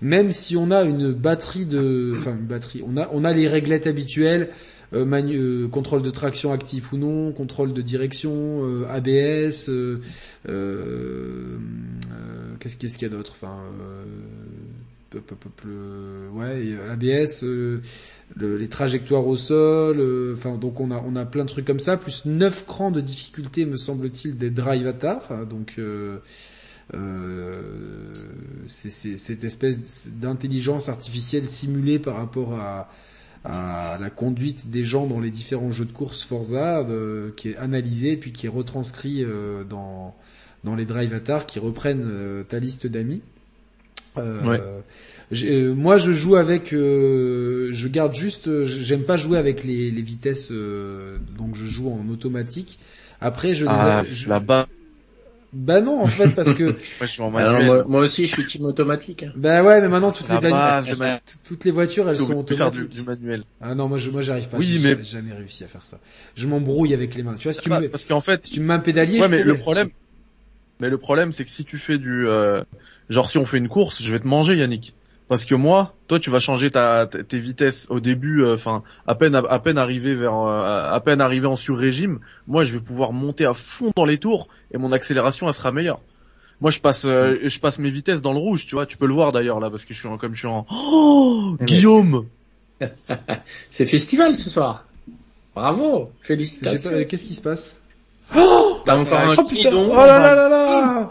même si on a une batterie de, enfin une batterie, on a on a les réglettes habituelles, euh, euh, contrôle de traction actif ou non, contrôle de direction, euh, ABS, qu'est-ce qu'il y a d'autre? Enfin, ouais, ABS, les trajectoires au sol, enfin donc on a on a plein de trucs comme ça, plus 9 crans de difficulté me semble-t-il des drive atar, donc euh, c'est cette espèce d'intelligence artificielle simulée par rapport à, la conduite des gens dans les différents jeux de course Forza, euh, qui est analysé puis qui est retranscrit euh, dans dans les drive qui reprennent euh, ta liste d'amis. Moi, je joue avec, je garde juste, j'aime pas jouer avec les, les vitesses, donc je joue en automatique. Après, je, ah, je, là-bas, bah non, en fait, parce que. moi, moi, aussi, je suis team automatique. Hein. Bah ouais, mais maintenant toutes les toutes les voitures, elles sont automatiques. Du, manuel. Ah non, moi, je, moi, j'arrive pas. Oui, mais jamais réussi à faire ça. Je m'embrouille avec les mains. Tu vois, si tu bah, me, parce qu'en fait, si tu me mets un pédalier, ouais, mais le problème, mais le problème, c'est que si tu fais du, euh... genre, si on fait une course, je vais te manger, Yannick. Parce que moi, toi, tu vas changer ta, tes vitesses au début, euh, enfin, à peine à, peine arrivé vers, euh, à peine arrivé en sur-régime. Moi, je vais pouvoir monter à fond dans les tours et mon accélération, elle sera meilleure. Moi, je passe, euh, je passe mes vitesses dans le rouge, tu vois. Tu peux le voir d'ailleurs là, parce que je suis en, comme je suis en. Oh, Guillaume. C'est festival ce soir. Bravo, félicitations. Qu'est-ce qui se passe? Oh T'as encore un oh, Oh là là là là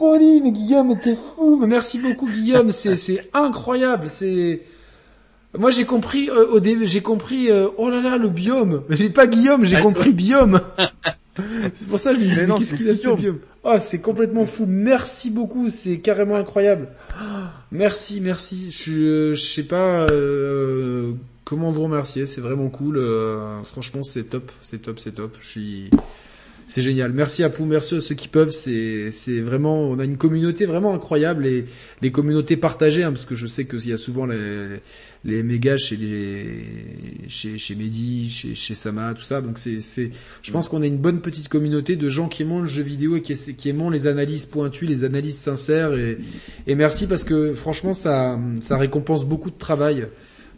Holy, mais Guillaume, t'es fou. Mais merci beaucoup Guillaume, c'est c'est incroyable. C'est moi j'ai compris euh, au début, j'ai compris. Euh, oh là là, le biome. Mais c'est pas Guillaume, j'ai ah, compris biome. c'est pour ça que je me disais qu'est-ce qu'il a ce biome? Oh, c'est complètement fou. Merci beaucoup, c'est carrément incroyable. merci, merci. Je je sais pas euh, comment vous remercier. C'est vraiment cool. franchement, c'est top, c'est top, c'est top. Je suis c'est génial. Merci à vous, merci à ceux qui peuvent. C'est, vraiment, on a une communauté vraiment incroyable et les communautés partagées, hein, parce que je sais qu'il y a souvent les, les mégas chez les, chez, chez Mehdi, chez, Sama, tout ça. Donc c'est, je pense qu'on a une bonne petite communauté de gens qui aiment le jeu vidéo et qui, aiment les analyses pointues, les analyses sincères et, merci parce que franchement ça récompense beaucoup de travail.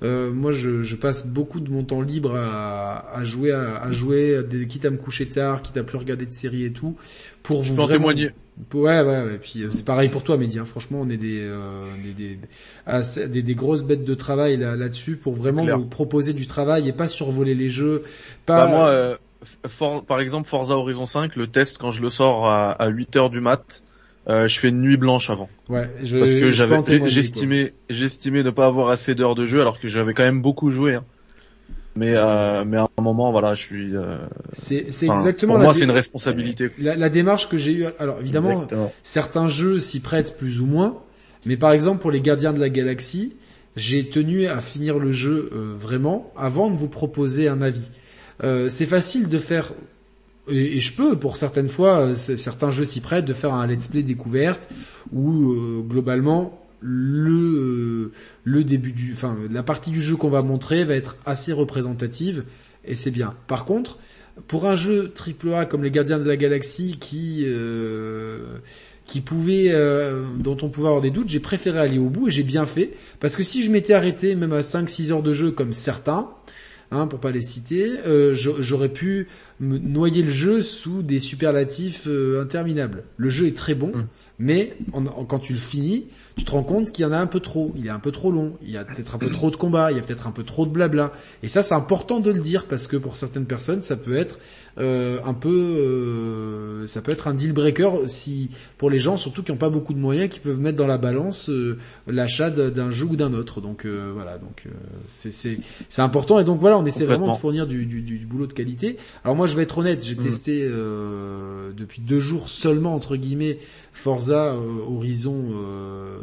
Euh, moi, je, je, passe beaucoup de mon temps libre à, à jouer, à, à, jouer, des, quitte à me coucher tard, quitte à plus regarder de séries et tout, pour vous vraiment... témoigner. Ouais, ouais, ouais. Et puis euh, c'est pareil pour toi, Mehdi. Hein. Franchement, on est des, euh, des, des, des, grosses bêtes de travail là, là-dessus pour vraiment vous proposer du travail et pas survoler les jeux. Pas... Bah, moi, euh, par exemple, Forza Horizon 5, le test quand je le sors à, à 8 heures du mat, euh, je fais une nuit blanche avant. Ouais, je, parce que j'avais, j'estimais, j'estimais ne pas avoir assez d'heures de jeu alors que j'avais quand même beaucoup joué. Hein. Mais euh, mais à un moment, voilà, je suis. Euh... C'est c'est exactement. Pour moi, c'est une responsabilité. La, la, démarche que j'ai eue. Alors évidemment, certains jeux s'y prêtent plus ou moins. Mais par exemple, pour les Gardiens de la Galaxie, j'ai tenu à finir le jeu euh, vraiment avant de vous proposer un avis. euh, c'est facile de faire et, je peux pour certaines fois certains jeux s'y prêtent de faire un let's play découverte où globalement le le début du enfin la partie du jeu qu'on va montrer va être assez représentative et c'est bien. Par contre, pour un jeu AAA comme les Gardiens de la Galaxie qui euh, qui pouvait euh, dont on pouvait avoir des doutes, j'ai préféré aller au bout et j'ai bien fait parce que si je m'étais arrêté même à 5 6 heures de jeu comme certains hein, pour pas les citer, euh, j'aurais pu me noyer le jeu sous des superlatifs interminables. Le jeu est très bon, mmh. mais quand tu le finis, tu te rends compte qu'il y en a un peu trop, il est un peu trop long, il y a peut-être un peu trop de combats, il y a peut-être un peu trop de blabla. Et ça, c'est important de le dire parce que pour certaines personnes, ça peut être euh, un peu, euh, ça peut être un deal breaker si pour les gens surtout qui n'ont pas beaucoup de moyens, qui peuvent mettre dans la balance euh, l'achat d'un jeu ou d'un autre. Donc voilà, donc c'est c'est important et donc voilà, on essaie vraiment de fournir du, du, du, boulot de qualité. Alors moi, je vais être honnête, j'ai mm. testé depuis deux jours seulement entre guillemets Forza Horizon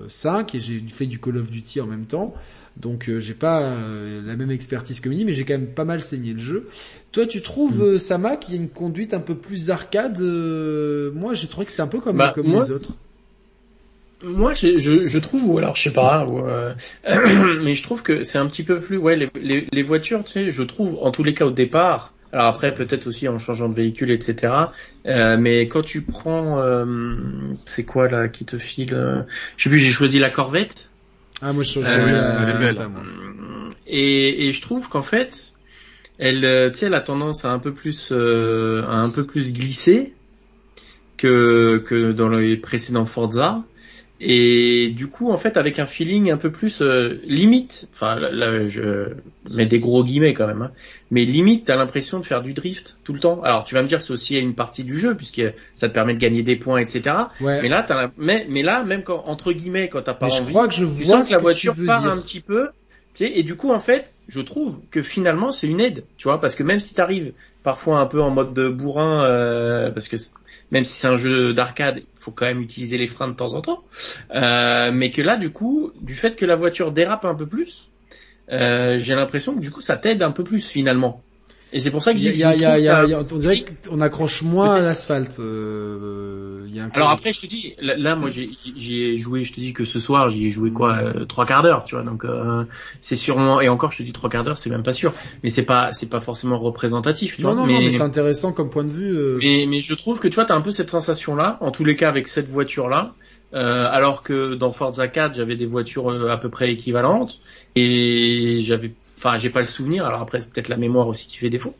5 et j'ai fait du Call of Duty en même temps. Donc euh, j'ai pas euh, la même expertise que Mini, mais j'ai quand même pas mal saigné le jeu. Toi, tu trouves mm. euh, Sama qu'il y a une conduite un peu plus arcade Moi, j'ai trouvé que c'était un peu comme, bah, comme les autres. Moi, je, je, trouve, ou alors je sais pas, mais je trouve que c'est un petit peu plus, ouais, les, les, les, voitures, tu sais, je trouve, en tous les cas au départ, alors après peut-être aussi en changeant de véhicule, etc. mais quand tu prends, c'est quoi là qui te file Je sais plus, j'ai choisi la Corvette. Ah moi je trouve euh, Et, et je trouve qu'en fait, elle, euh, tu sais, elle a tendance à un peu plus, euh, à un peu plus glisser que que dans les précédents Forza. Et du coup, en fait, avec un feeling un peu plus euh, limite, enfin là, je mets des gros guillemets quand même, hein, mais limite, t'as l'impression de faire du drift tout le temps. Alors tu vas me dire, c'est aussi une partie du jeu puisque ça te permet de gagner des points, etc. Mais là, t'as mais, mais là, même quand entre guillemets, quand t'as pas mais envie, je crois que je tu vois sens que la voiture part un petit peu. Tu sais, et du coup, en fait, je trouve que finalement, c'est une aide, tu vois, parce que même si t'arrives parfois un peu en mode de bourrin, euh, parce que même si c'est un jeu d'arcade, faut quand même utiliser les freins de temps en temps. Euh, mais que là, du coup, du fait que la voiture dérape un peu plus, euh, j'ai l'impression que du coup, ça t'aide un peu plus finalement. Et c'est pour ça que j'ai. Il y a, y a, y a, on dirait qu'on accroche moins à l'asphalte. Euh, y a un Alors après, je te dis, là, moi, j'ai joué, je te dis que ce soir, j'y ai joué quoi, euh, trois quarts d'heure, tu vois. Donc euh, c'est sûrement, et encore, je te dis trois quarts d'heure, c'est même pas sûr. Mais c'est pas, c'est pas forcément représentatif. Tu non, vois, non, mais, non, mais c'est intéressant comme point de vue. Euh. Mais, mais je trouve que tu vois, t'as un peu cette sensation-là, en tous les cas avec cette voiture-là. Euh, alors que dans Forza 4, j'avais des voitures à peu près équivalentes et j'avais Enfin, j'ai pas le souvenir. Alors après, c'est peut-être la mémoire aussi qui fait défaut.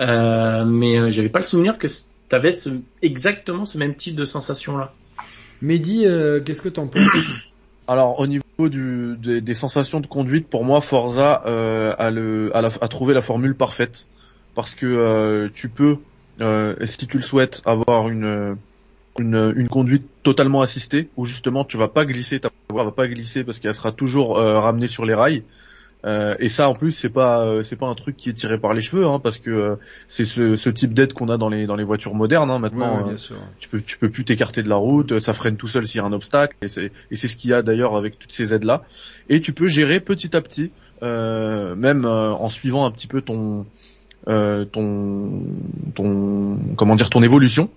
Euh, mais euh, j'avais pas le souvenir que t'avais ce, exactement ce même type de sensation là. Mehdi, euh, qu'est-ce que t'en penses? Alors au niveau du, des, sensations de conduite, pour moi, Forza euh, a, le, a, a, trouvé la formule parfaite parce que euh, tu peux, si tu le souhaites, avoir une, une, une conduite totalement assistée où justement tu vas pas glisser, ta voiture va pas glisser parce qu'elle sera toujours ramenée sur les rails. Euh, et ça en plus c'est pas euh, c'est pas un truc qui est tiré par les cheveux hein, parce que euh, c'est ce, ce, type d'aide qu'on a dans les dans les voitures modernes hein, maintenant tu peux tu peux plus t'écarter de la route ça freine tout seul s'il y a un obstacle et c'est et c'est ce qu'il y a d'ailleurs avec toutes ces aides là et tu peux gérer petit à petit même en suivant un petit peu ton ton ton comment dire ton évolution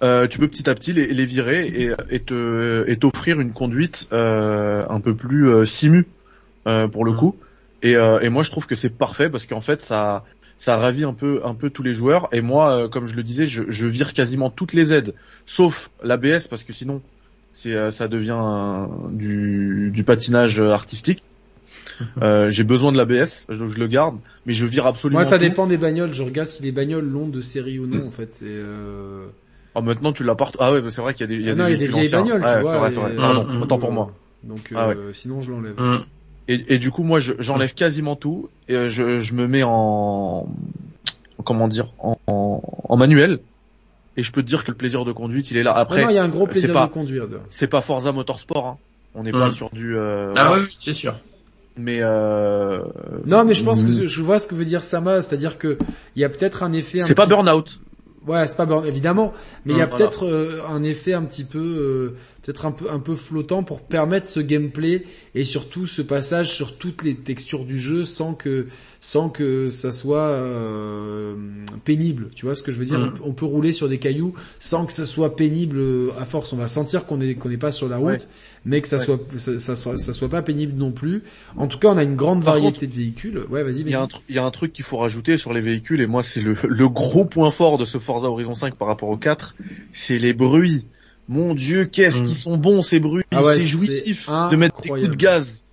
tu peux petit à petit les, les virer et, et te et t'offrir une conduite un peu plus simu euh, pour le coup. Et, euh, et moi je trouve que c'est parfait parce qu'en fait ça ça ravit un peu un peu tous les joueurs. Et moi, euh, comme je le disais, je, je vire quasiment toutes les aides, sauf l'ABS parce que sinon c'est ça devient du, du patinage artistique. Euh, j'ai besoin de l'ABS, donc je le garde, mais je vire absolument. Moi, ça dépend des bagnoles. Je regarde si les bagnoles l'ont de série ou non. En fait, c'est. Euh... Oh, maintenant tu l'apportes. Ah ouais, c'est vrai qu'il y a des. Il y a ah des, non, il y a des vieilles bagnoles, tu vois. Vrai, vrai. Pardon, autant pour moi. Donc, ah sinon je l'enlève. Mm. Et, et, du coup, moi, j'enlève quasiment tout et euh, je, je, me mets en comment dire en, en, manuel. Et je peux te dire que le plaisir de conduite, il est là. Après, il y a un gros plaisir de conduire. C'est pas Forza Motorsport. Hein. On n'est pas mm. sur du. Euh, ah oui, c'est sûr. Mais euh... non, mais je pense que je vois ce que veut dire Sama, c'est-à-dire que il y a peut-être un effet. C'est pas burn-out. Ouais, c'est pas burn, évidemment, mais il y a mm, peut-être euh, un effet un petit peu peut-être un peu un peu flottant pour permettre ce gameplay et surtout ce passage sur toutes les textures du jeu sans que sans que ça soit euh, pénible. Tu vois ce que je veux dire? Mhm. On peut rouler sur des cailloux sans que ça soit pénible euh, à force. On va sentir qu'on est qu'on n'est pas sur la route, Ouais. mais que ça Ouais. soit ça, ça soit ça soit pas pénible non plus. En tout cas, on a une grande Par variété de véhicules. Ouais, vas-y. Il y, y a un truc qu'il faut rajouter sur les véhicules, et moi c'est le, le gros point fort de ce Forza Horizon 5 par rapport au 4, c'est les bruits. Mon dieu, qu'est-ce Mm. qu'ils sont bons ces bruits, Ah ouais, c'est jouissif de mettre des coups de gaz.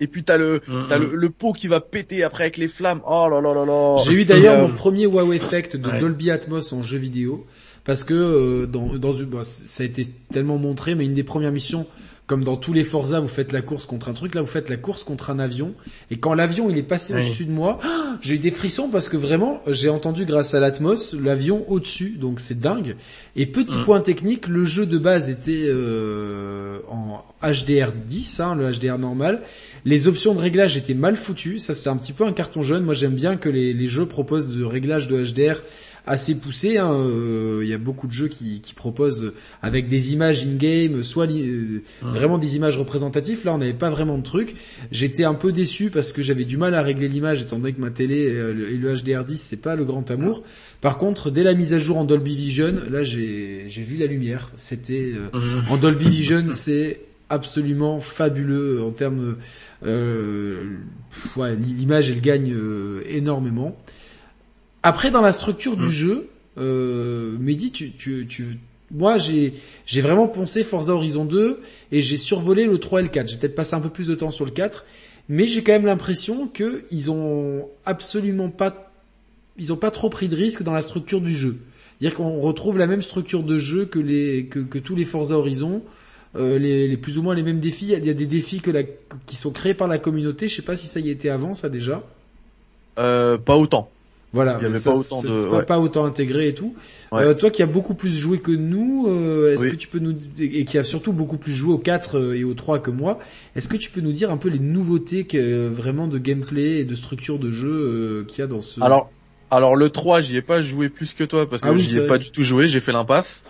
Et puis t'as le, Mhm. t'as le, le pot qui va péter après avec les flammes. Oh là là là là. J'ai eu d'ailleurs euh, mon premier wow effect de Ouais. Dolby Atmos en jeu vidéo parce que euh, dans, dans une, bah, ça a été tellement montré, mais une des premières missions, comme dans tous les Forza, vous faites la course contre un truc, là vous faites la course contre un avion, et quand l'avion il est passé Oui. au-dessus de moi, ah, j'ai eu des frissons parce que vraiment j'ai entendu grâce à l'Atmos l'avion au-dessus, donc c'est dingue. Et petit Mm. point technique, le jeu de base était euh, en HDR10, hein, le HDR normal. Les options de réglage étaient mal foutues, ça c'est un petit peu un carton jaune. Moi j'aime bien que les, les jeux proposent de réglage de HDR assez poussé. hein. Euh, Il y a beaucoup de jeux qui, qui proposent avec des images in-game, soit euh, vraiment des images représentatives. Là on n'avait pas vraiment de truc. J'étais un peu déçu parce que j'avais du mal à régler l'image étant donné que ma télé euh, et le HDR10 c'est pas le grand amour. Par contre dès la mise à jour en Dolby Vision, là j'ai vu la lumière. C'était euh, en Dolby Vision, c'est absolument fabuleux en termes. Euh, ouais, l'image elle gagne euh, énormément. Après, dans la structure du Mm. jeu, euh, Mehdi, tu, tu, tu, moi j'ai j'ai vraiment pensé Forza Horizon 2 et j'ai survolé le 3 et le 4. J'ai peut-être passé un peu plus de temps sur le 4, mais j'ai quand même l'impression que ils ont absolument pas ils ont pas trop pris de risques dans la structure du jeu. C'est-à-dire qu'on retrouve la même structure de jeu que les que, que tous les Forza Horizon, euh, les, les plus ou moins les mêmes défis. Il y a- il y a des défis que la, qui sont créés par la communauté. Je sais pas si ça y était avant, ça déjà. euh, pas autant. Voilà, Il y avait ça, pas autant ça de- sera ouais. pas autant intégré et tout. Ouais. Euh, toi qui as beaucoup plus joué que nous, euh, est-ce Oui. que tu peux nous et qui a surtout beaucoup plus joué au 4 euh, et au 3 que moi, est-ce que tu peux nous dire un peu les nouveautés que, vraiment de gameplay et de structure de jeu euh, qu'il y a dans ce Alors, alors le 3, j'y ai pas joué plus que toi parce que Ah oui, j'y ai vrai. pas du tout joué, j'ai fait l'impasse.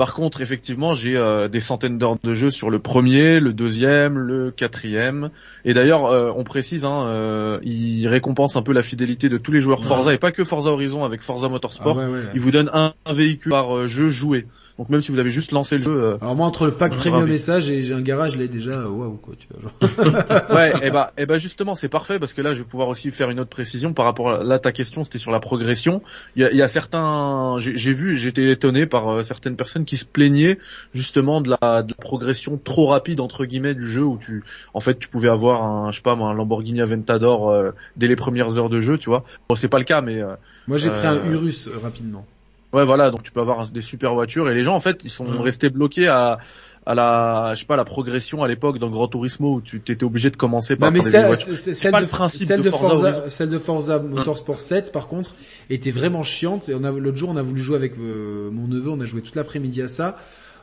Par contre, effectivement, j'ai euh, des centaines d'heures de jeu sur le premier, le deuxième, le quatrième. Et d'ailleurs, euh, on précise, hein, euh, il récompense un peu la fidélité de tous les joueurs Ouais. Forza et pas que Forza Horizon avec Forza Ah Motorsport. ouais, ouais. Il vous donne un, un véhicule par euh, jeu joué. Donc même si vous avez juste lancé le jeu, euh, Alors moi entre le pack premium ravi. et j'ai un garage là déjà euh, waouh quoi, tu vois. Genre. ouais, et bah, et bah justement, c'est parfait parce que là, je vais pouvoir aussi faire une autre précision par rapport à là ta question, c'était sur la progression. Il y a, il y a certains, j'ai j'ai vu, j'étais étonné par euh, certaines personnes qui se plaignaient justement de la, de la progression trop rapide entre guillemets du jeu où tu, en fait, tu pouvais avoir un, je sais pas, moi, un Lamborghini Aventador euh, dès les premières heures de jeu, tu vois. Bon, c'est pas le cas, mais euh, Moi j'ai pris un Urus rapidement. Ouais, voilà, donc tu peux avoir des super voitures et les gens en fait, ils sont restés bloqués à à la, je sais pas, la progression à l'époque dans Gran Turismo où tu étais obligé de commencer par Non mais celle pas de, le principe celle de Forza celle de Forza Motorsport 7 par contre était vraiment chiante. Et on a l'autre jour on a voulu jouer avec euh, mon neveu, on a joué toute l'après-midi à ça.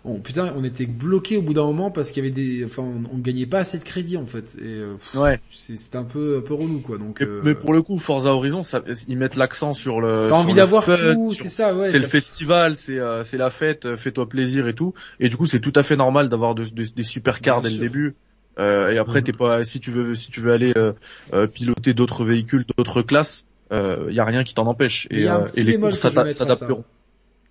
On, putain, on était bloqué au bout d'un moment parce qu'il y avait des, enfin, on, on gagnait pas assez de crédit en fait. Et euh, pff, Ouais. c'est- c'était un peu, un peu relou quoi. Donc, Mais, euh, mais pour le coup, Forza Horizon, ça, ils mettent l'accent sur le. t'as sur envie le d'avoir fun, tout, sur- c'est ça, ouais. c'est le festival, c'est euh, c'est la fête, fais-toi plaisir et tout. Et du coup, c'est tout à fait normal d'avoir de- de- des super cars dès sûr. le début. Euh, et après, Mhm. t'es pas si tu veux si tu veux aller euh, euh, piloter d'autres véhicules, d'autres classes, il y a rien qui t'en empêche. Et, y a un euh, petit et les courses s'adapteront.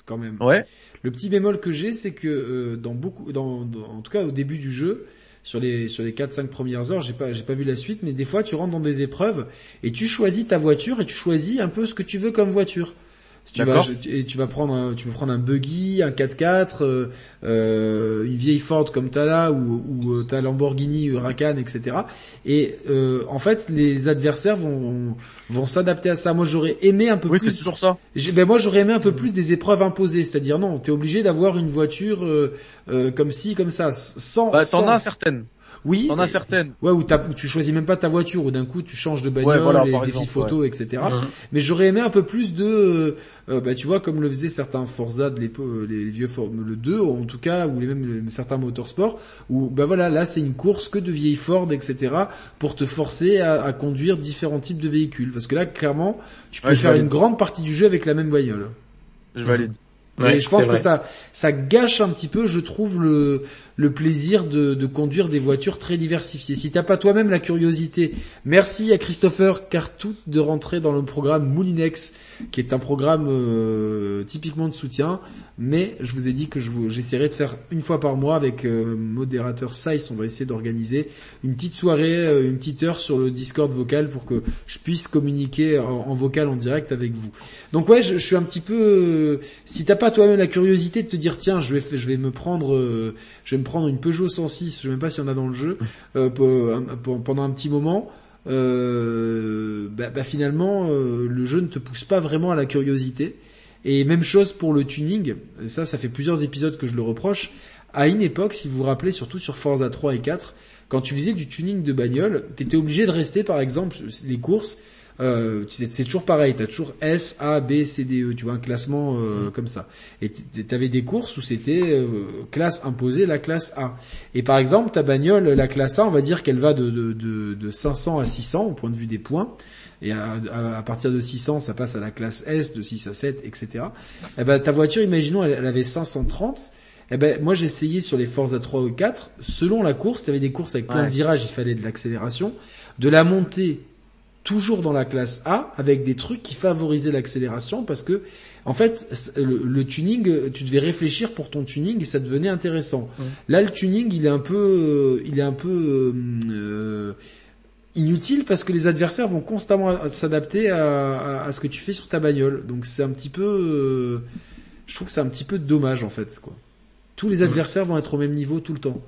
Quand même. Ouais. Le petit bémol que j'ai, c'est que euh, dans beaucoup, dans, en tout cas au début du jeu, sur les sur les 4-5 premières heures, j'ai pas j'ai pas vu la suite, mais des fois tu rentres dans des épreuves et tu choisis ta voiture et tu choisis un peu ce que tu veux comme voiture. Si tu vas, et tu vas prendre un, tu peux prendre un buggy, un 4x4, euh, euh, une vieille Ford comme t'as là, ou, ou euh, ta Lamborghini Huracan, etc. Et euh, en fait, les adversaires vont vont s'adapter à ça. Moi, j'aurais aimé un peu Oui, plus. c'est toujours ça. Ben moi j'aurais aimé un peu plus des épreuves imposées, c'est-à-dire non, t'es obligé d'avoir une voiture euh, euh, comme ci, comme ça, sans. Bah, sans- t'en as certaines. Oui. T'en as et- certaines. Ouais, où, tu choisis même pas ta voiture, ou d'un coup tu changes de bagnole, Ouais, voilà, les par défis exemple, photos, etc. Mhm. Mais j'aurais aimé un peu plus de, euh, euh, bah tu vois, comme le faisaient certains Forza de l'époque, euh, les vieux Ford, le 2 en tout cas, ou les même les- certains motorsports, où bah voilà, là c'est une course que de vieilles Ford, etc. pour te forcer à, à conduire différents types de véhicules. Parce que là, clairement, tu peux Ouais, faire valide. une grande partie du jeu avec la même bagnole. Je valide. et je pense que ça, ça gâche un petit peu, je trouve, le, le plaisir de, de conduire des voitures très diversifiées. Si t'as pas toi-même la curiosité, merci à Christopher Cartout de rentrer dans le programme Moulinex, qui est un programme euh, typiquement de soutien. Mais je vous ai dit que j'essaierai de faire une fois par mois avec euh, modérateur Size, on va essayer d'organiser une petite soirée, euh, une petite heure sur le Discord vocal pour que je puisse communiquer en, vocal en direct avec vous. Donc ouais, je, suis un petit peu. si t'as pas toi-même la curiosité de te dire tiens, je vais, je vais me prendre, je vais me prendre une Peugeot 106, je sais même pas s'il y en a dans le jeu, euh, pendant un petit moment, euh, bah, bah, finalement euh, le jeu ne te pousse pas vraiment à la curiosité. Et même chose pour le tuning, ça ça fait plusieurs épisodes que je le reproche. À une époque, si vous vous rappelez, surtout sur Forza 3 et 4, quand tu faisais du tuning de bagnole, t'étais obligé de rester par exemple les courses euh, c'est toujours pareil, tu as toujours S, A, B, C, D, E, tu vois, un classement euh, mm. comme ça. Et tu avais des courses où c'était euh, classe imposée, la classe A. Et par exemple, ta bagnole, la classe A, on va dire qu'elle va de, de, de, de, 500 à 600 au point de vue des points. Et à, à, partir de 600, ça passe à la classe S, de 6 à 7, etc. Et eh ben, ta voiture, imaginons, elle, elle avait 530. Eh ben, moi, j'ai essayé sur les Forza 3 ou 4. Selon la course, tu avais des courses avec plein de virages, il fallait de l'accélération. De la montée toujours dans la classe A avec des trucs qui favorisaient l'accélération parce que en fait le, tuning tu devais réfléchir pour ton tuning et ça devenait intéressant. Là le tuning il est un peu il est un peu euh, inutile parce que les adversaires vont constamment s'adapter à, à, ce que tu fais sur ta bagnole. Donc c'est un petit peu euh, je trouve que c'est un petit peu dommage en fait quoi. Tous les adversaires vont être au même niveau tout le temps.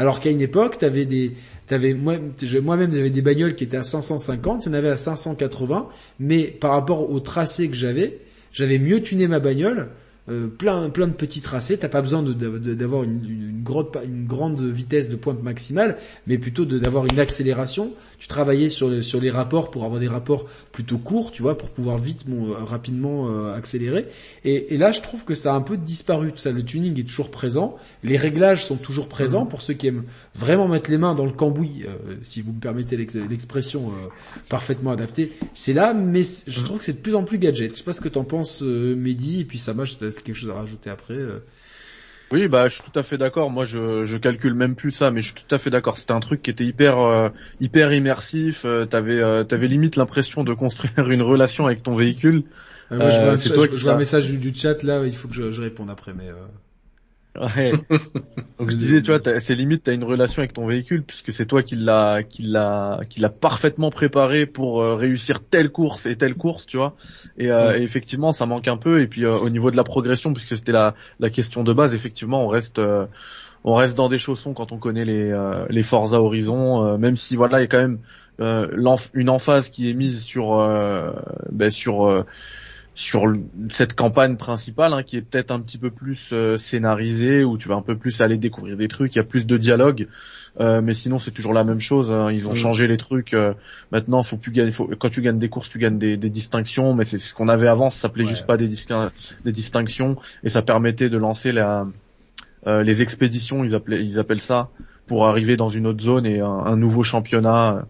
Alors qu'à une époque, t'avais des, t'avais moi, moi-même j'avais des bagnoles qui étaient à 550, il y en avait à 580, mais par rapport au tracé que j'avais, j'avais mieux tuné ma bagnole euh, plein plein de petits tracés. T'as pas besoin d'avoir une grande vitesse de pointe maximale, mais plutôt d'avoir une accélération. Tu travaillais sur, sur les rapports pour avoir des rapports plutôt courts, tu vois, pour pouvoir vite, bon, euh, rapidement euh, accélérer. Et, et, là, je trouve que ça a un peu disparu. Tout ça, le tuning est toujours présent, les réglages sont toujours présents pour ceux qui aiment vraiment mettre les mains dans le cambouis, si vous me permettez l'expression parfaitement adaptée. C'est là, mais je trouve que c'est de plus en plus gadget. Je sais pas ce que t'en penses, Mehdi, et puis ça marche quelque chose à rajouter après euh. Oui, bah je suis tout à fait d'accord. Moi, je, je calcule même plus ça, mais je suis tout à fait d'accord. C'était un truc qui était hyper euh, hyper immersif. Euh, t'avais avais limite l'impression de construire une relation avec ton véhicule. moi, je vois, un, un message du, chat là. Il faut que je, je réponde après, mais. Ouais. Donc je disais, tu vois, c'est limite, t'as une relation avec ton véhicule puisque c'est toi qui l'a, qui l'a, qui l'a parfaitement préparé pour euh, réussir telle course et telle course, tu vois. Et, euh, effectivement, ça manque un peu. Et puis euh, au niveau de la progression, puisque c'était la, la question de base, effectivement, on reste, on reste dans des chaussons quand on connaît les, les Forza Horizon, même si voilà, il y a quand même une emphase qui est mise sur, ben, sur sur cette campagne principale hein, qui est peut-être un petit peu plus euh, scénarisée où tu vas un peu plus aller découvrir des trucs, il y a plus de dialogue. Euh, mais sinon c'est toujours la même chose. Hein. Ils ont mm. changé les trucs. Euh, maintenant, faut plus gagner. Faut, quand tu gagnes des courses, tu gagnes des, des distinctions. Mais c'est ce qu'on avait avant. Ça s'appelait juste pas des, des distinctions et ça permettait de lancer la, les expéditions. Ils appelaient, ils appellent ça pour arriver dans une autre zone et un, nouveau championnat.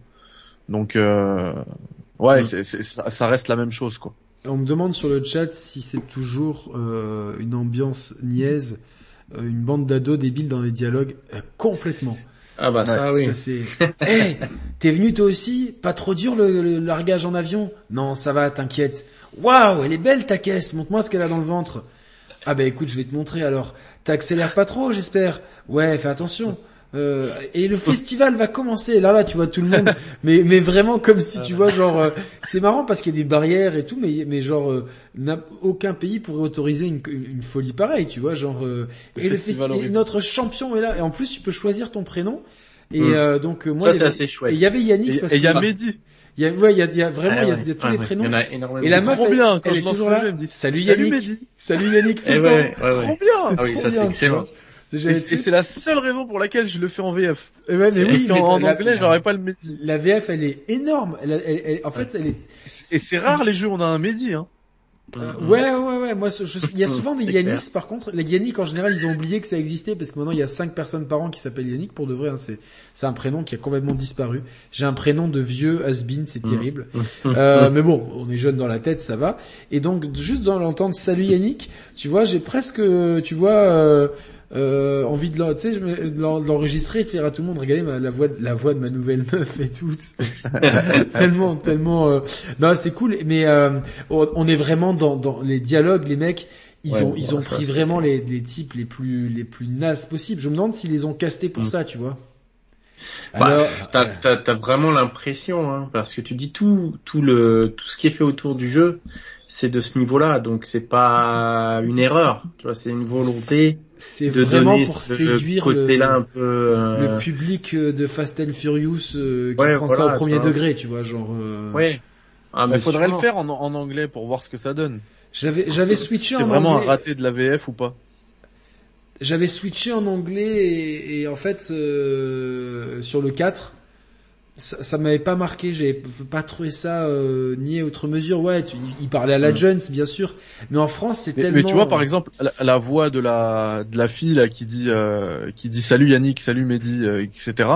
Donc ouais, mm. ça, ça reste la même chose quoi. On me demande sur le chat si c'est toujours euh, une ambiance niaise, euh, une bande d'ados débiles dans les dialogues. Euh, complètement. Ah bah ça oui. Ça c'est. hey, t'es venu toi aussi? Pas trop dur le, largage en avion? Non, ça va, t'inquiète. Waouh, elle est belle ta caisse. Montre-moi ce qu'elle a dans le ventre. Ah bah écoute, je vais te montrer alors. T'accélères pas trop, j'espère. Ouais, fais attention. Euh, et le festival va commencer. Là, là, tu vois tout le monde, mais mais vraiment comme si tu vois genre, euh, c'est marrant parce qu'il y a des barrières et tout, mais mais genre euh, aucun pays pourrait autoriser une, une folie pareille, tu vois genre. et le festival, notre champion est là, et en plus tu peux choisir ton prénom. Et hmm. donc moi, c'est assez chouette. Et il y avait Yannick. Et il y a Mehdi. Il y a, ouais, il y a, y a vraiment, il y a, y a tous les prénoms. Il y en a énormément. Et la meuf, elle, bien, quand elle je est toujours là. Salut Yannick. Salut Yannick tout le temps. Trop bien. Ah oui, ça Et, c'est la seule raison pour laquelle je le fais en VF. Et ouais, mais oui, en, anglais, j'aurais pas le Mehdi. La VF, elle est énorme. Elle, elle, elle, en fait, elle est. Et c'est rare les jeux où on a un Mehdi, hein. Euh, ouais, ouais, ouais. Moi, je, il y a souvent des Yanis, par contre. Les Yannick, en général, ils ont oublié que ça existait parce que maintenant, il y a cinq personnes par an qui s'appellent Yannick. Pour de vrai, hein, c'est c'est un prénom qui a complètement disparu. J'ai un prénom de vieux has-been, c'est terrible. Euh, mais bon, on est jeune dans la tête, ça va. Et donc, juste dans l'entendre Salut Yannick, tu vois, j'ai presque, tu vois. Euh, euh, envie de tu sais, l'enregistrer et de faire à tout le monde regarder ma- la voix, de- la voix de ma nouvelle meuf et tout. tellement, tellement. euh, Non, c'est cool. Mais euh, on est vraiment dans, dans les dialogues, les mecs. Ils Ouais, ont, ils ont pris vraiment les, les types les plus, les plus nazes possibles. Je me demande s'ils les ont castés pour Mm. ça, tu vois. Bah, Alors, T'as, t'as, t'as vraiment l'impression, hein, parce que tu dis tout, tout le, tout ce qui est fait autour du jeu, c'est de ce niveau-là, donc c'est pas une erreur, tu vois, c'est une volonté c'est vraiment pour ce séduire le, côté-là un peu. euh, le public euh, de Fast and Furious euh, qui Ouais, prend ça au premier degré, tu vois, genre. euh, Ouais. Ah, Il faudrait le faire en, en anglais pour voir ce que ça donne. J'avais, j'avais switché C'est en vraiment anglais. un raté de la VF ou pas? J'avais switché en anglais et, et en fait euh, sur le 4 ça, ça m'avait pas marqué, j'avais pas trouvé ça euh, ni outre mesure. Ouais, tu, il parlait à la. Jones bien sûr, mais en France c'est mais, tellement mais tu vois par exemple la, la voix de la de la fille là qui dit euh, qui dit salut Yannick, salut Mehdi, euh, etc.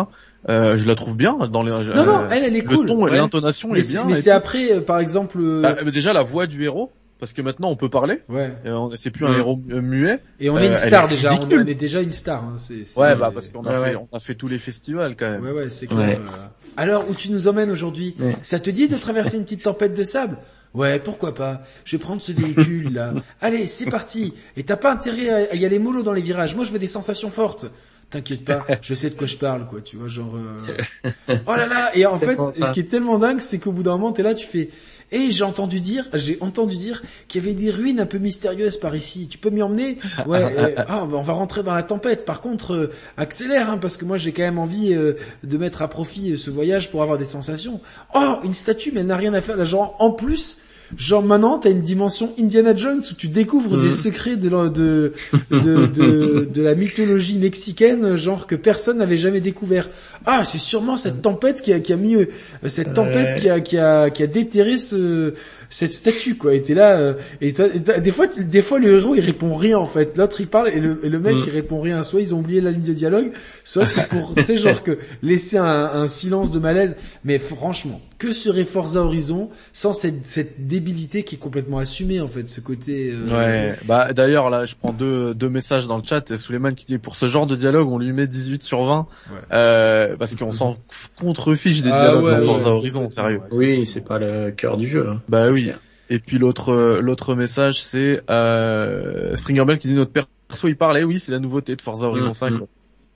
Euh, je la trouve bien dans les. Non non, elle elle est le cool. ton et Ouais. l'intonation est bien. mais c'est après euh, par exemple euh, Bah, euh, déjà la voix du héros parce que maintenant on peut parler. ouais. C'est plus un Mm. héros euh, muet. Et on Euh, est une star est déjà, on, est déjà une star hein, Ouais bah parce qu'on a Ouais, fait ouais. on a fait tous les festivals quand même. Ouais, ouais, c'est Ouais. clair. euh. Alors, où tu nous emmènes aujourd'hui Ouais. Ça te dit de traverser une petite tempête de sable? Ouais, pourquoi pas? Je vais prendre ce véhicule là. Allez, c'est parti. Et t'as pas intérêt à y aller mollo dans les virages. Moi, je veux des sensations fortes. T'inquiète pas, je sais de quoi je parle, quoi. Tu vois, genre. euh, Oh là là Et en fait, ce qui est tellement dingue, c'est qu'au bout d'un moment, t'es là, tu fais. Et j'ai entendu dire, j'ai entendu dire qu'il y avait des ruines un peu mystérieuses par ici. Tu peux m'y emmener? Ouais. ah, on va- on va rentrer dans la tempête. Par contre, euh, accélère, hein, parce que moi j'ai quand même envie euh, de mettre à profit euh, ce voyage pour avoir des sensations. Oh, une statue, mais elle n'a rien à faire. Là, genre, en plus, genre maintenant, t'as une dimension Indiana Jones où tu découvres des secrets de, la- de, de, de, de la mythologie mexicaine, genre que personne n'avait jamais découvert. Ah, c'est sûrement cette tempête qui a, qui a mis euh, cette tempête Ouais. qui a, qui a, qui a déterré ce, cette statue, quoi. Et t'es là, euh, et, et des fois, des fois, le héros, il répond rien, en fait. L'autre, il parle, et le, et le mec, Mm. il répond rien. Soit ils ont oublié la ligne de dialogue, soit c'est pour, tu sais, genre que laisser un, un silence de malaise. Mais franchement, que serait Forza Horizon sans cette, cette débilité qui est complètement assumée, en fait, ce côté, euh, Ouais, bah d'ailleurs là je prends deux, deux messages dans le chat et Suleiman qui dit pour ce genre de dialogue on lui met 18 sur 20 Ouais. euh, parce qu'on s'en contrefiche des Ah dialogues ouais, dans ouais, Forza ouais, Horizon, sérieux. ouais. Oui, c'est pas le cœur du jeu. hein. Bah oui. clair. Et puis l'autre euh, l'autre message c'est euh, Stringer Bell qui dit notre perso il parlait, oui c'est la nouveauté de Forza Horizon Mm, 5. mm.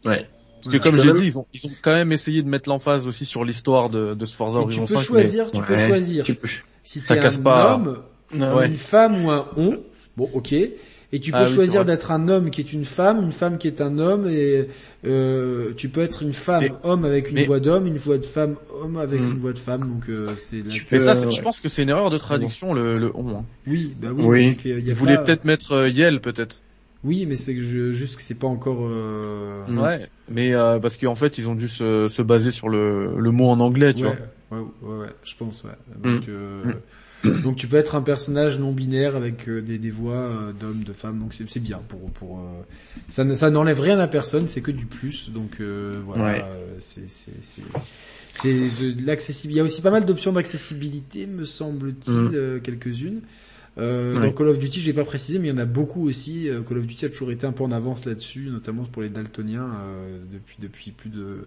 Ouais. Parce que comme Quand j'ai dit, ils ont, ils ont quand même essayé de mettre l'emphase aussi sur l'histoire de, de ce Forza Et tu Horizon peux 5. mais- choisir, tu peux Ouais. choisir. Tu peux- Si Ça t'es un pas. homme, une femme ou un on, bon, ok. Et tu peux Ah c'est choisir d'être un homme qui est une femme, une femme qui est un homme, et euh, tu peux être une femme Mais- homme avec une mais- voix d'homme, une voix de femme homme avec Mm. une voix de femme. Donc euh, c'est Mais peux- ça, je pense que c'est une erreur de traduction le, le on. hein. oui, bah oui. Oui. y a voulaient pas- peut-être mettre euh, Yel peut-être. Oui, mais c'est juste que c'est pas encore. euh. Ouais, mais euh, parce qu'en fait ils ont dû se, se baser sur le, le mot en anglais, tu ouais, vois. ouais, ouais, ouais, je pense, ouais. Mm. Donc, euh, donc tu peux être un personnage non binaire avec euh, des, des voix euh, d'hommes, de femmes, donc c'est bien pour pour euh, ça ne- ça n'enlève rien à personne, c'est que du plus, donc euh, voilà, Ouais. c'est c'est c'est l'accessibilité. Il y a aussi pas mal d'options d'accessibilité, me semble-t-il, Mm. quelques-unes. Euh, Ouais. Dans Call of Duty, j'ai pas précisé, mais il y en a beaucoup aussi. Euh, Call of Duty a toujours été un peu en avance là-dessus, notamment pour les daltoniens. euh, depuis depuis plus de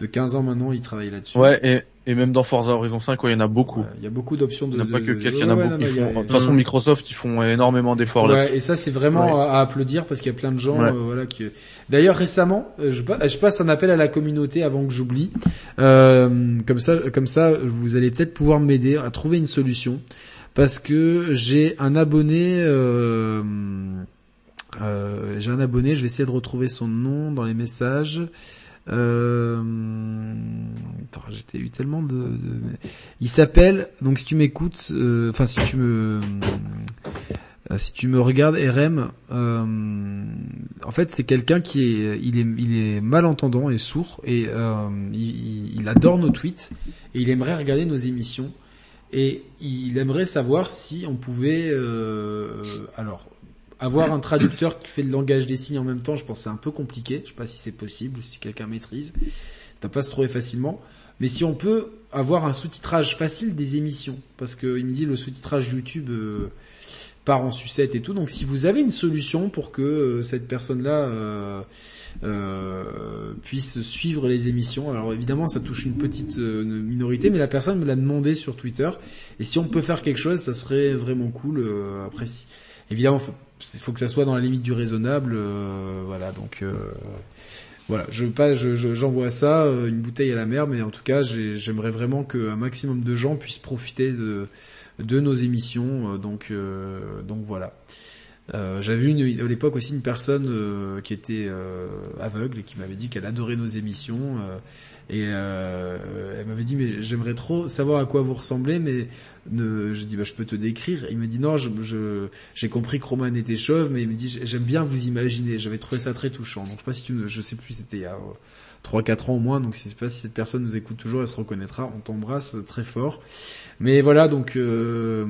de 15 ans maintenant, ils travaillent là-dessus. Ouais, et, et même dans Forza Horizon 5, ouais, il y en a beaucoup. Ouais, Il y a beaucoup d'options de. Il n'y en a pas que quelques, il y en a beaucoup. a- de toute façon, Microsoft, ils font énormément d'efforts là. Ouais, et ça c'est vraiment à, à applaudir parce qu'il y a plein de gens, Ouais. euh, voilà, qui. D'ailleurs récemment, euh, je, je passe un appel à la communauté avant que j'oublie. Euh, comme ça, comme ça, vous allez peut-être pouvoir m'aider à trouver une solution parce que j'ai un abonné. Euh, euh, j'ai un abonné, je vais essayer de retrouver son nom dans les messages. Euh, j'étais eu tellement de, Il s'appelle, donc si tu m'écoutes, euh, enfin si tu me, euh, si tu me regardes, RM, euh, en fait c'est quelqu'un qui est, il est, il est malentendant et sourd et euh, il adore nos tweets et il aimerait regarder nos émissions. Et il aimerait savoir si on pouvait, alors avoir un traducteur qui fait le langage des signes en même temps, je pense que c'est un peu compliqué. Je sais pas si c'est possible ou si quelqu'un maîtrise. Ça pas se trouver facilement. Mais si on peut avoir un sous-titrage facile des émissions, parce qu'il me dit le sous-titrage YouTube euh, part en sucette et tout. Donc si vous avez une solution pour que euh, cette personne-là euh, puisse suivre les émissions, alors évidemment ça touche une petite minorité, mais la personne me l'a demandé sur Twitter. Et si on peut faire quelque chose, ça serait vraiment cool. après, évidemment, il faut que ça soit dans la limite du raisonnable. voilà, donc voilà, je pas, j'envoie ça, euh, une bouteille à la mer, mais en tout cas, j'aimerais vraiment qu'un maximum de gens puissent profiter de, de nos émissions. Euh, donc, euh, donc voilà. J'avais vu à l'époque aussi une personne qui était aveugle et qui m'avait dit qu'elle adorait nos émissions. et elle m'avait dit mais j'aimerais trop savoir à quoi vous ressemblez, mais je dis bah je peux te décrire. Il me dit non, je j'ai compris que Roman était chauve, mais il me dit j'aime bien vous imaginer. J'avais trouvé ça très touchant. Donc je sais pas si tu, je sais plus, c'était il 3-4 euh, ans au moins. Donc je sais pas si cette personne nous écoute toujours, elle se reconnaîtra. On t'embrasse très fort. Mais voilà donc euh,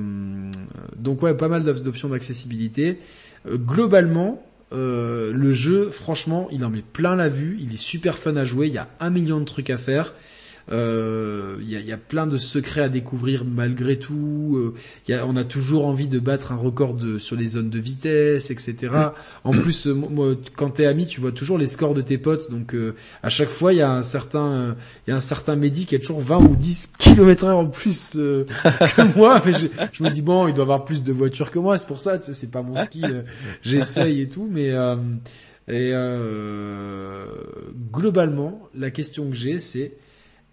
donc ouais, pas mal d'options d'accessibilité. Euh, globalement. le jeu, franchement, il en met plein la vue, il est super fun à jouer, il y a un million de trucs à faire. Il euh, y, a, y, a, plein de secrets à découvrir malgré tout. Euh, y a, on a toujours envie de battre un record de, sur les zones de vitesse, etc. En plus, euh, moi, quand t'es ami, tu vois toujours les scores de tes potes. Donc à chaque fois, il y a un certain, il y a un certain Mehdi qui a toujours 20 ou 10 km heure en plus que moi. Mais je, je, me dis bon, il doit avoir plus de voitures que moi. C'est pour ça, c'est pas mon skill. J'essaye et tout, mais et globalement, la question que j'ai, c'est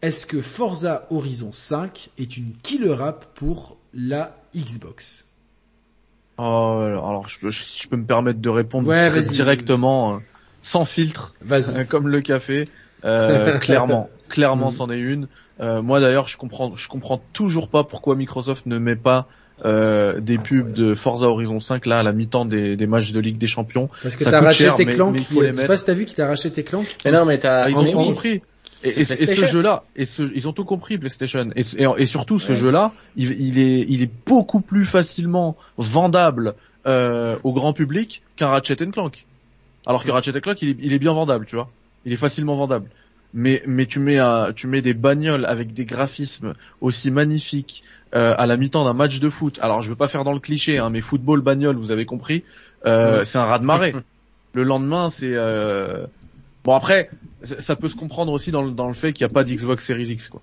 est-ce que Forza Horizon 5 est une killer app pour la Xbox? Oh, alors je, je, peux me permettre de répondre directement, euh, sans filtre, euh, comme le café. Euh, clairement, clairement, mm. c'en est une. moi d'ailleurs, je comprends, je comprends toujours pas pourquoi Microsoft ne met pas des pubs de Forza Horizon 5 là à la mi-temps des, des matchs de Ligue des Champions. Parce que t'as racheté tes clans. Je sais pas si t'as vu qu'il t'a racheté tes clans. Mais non, mais t'as. Ah, ils ont compris. Et, ce jeu-là, et ce, ils ont tout compris PlayStation. Et, et, surtout, ce jeu-là, il, il, est, il est beaucoup plus facilement vendable euh, au grand public qu'un Ratchet Clank. Alors que Ratchet Clank, il est, il est bien vendable, tu vois. Il est facilement vendable. Mais, mais tu mets, un, tu mets des bagnoles avec des graphismes aussi magnifiques euh, à la mi-temps d'un match de foot. Alors, je veux pas faire dans le cliché, hein, mais football, bagnole, vous avez compris. Euh, C'est un raz de marée. le lendemain, c'est Bon après, ça peut se comprendre aussi dans le, dans le fait qu'il n'y a pas d'Xbox Series X quoi.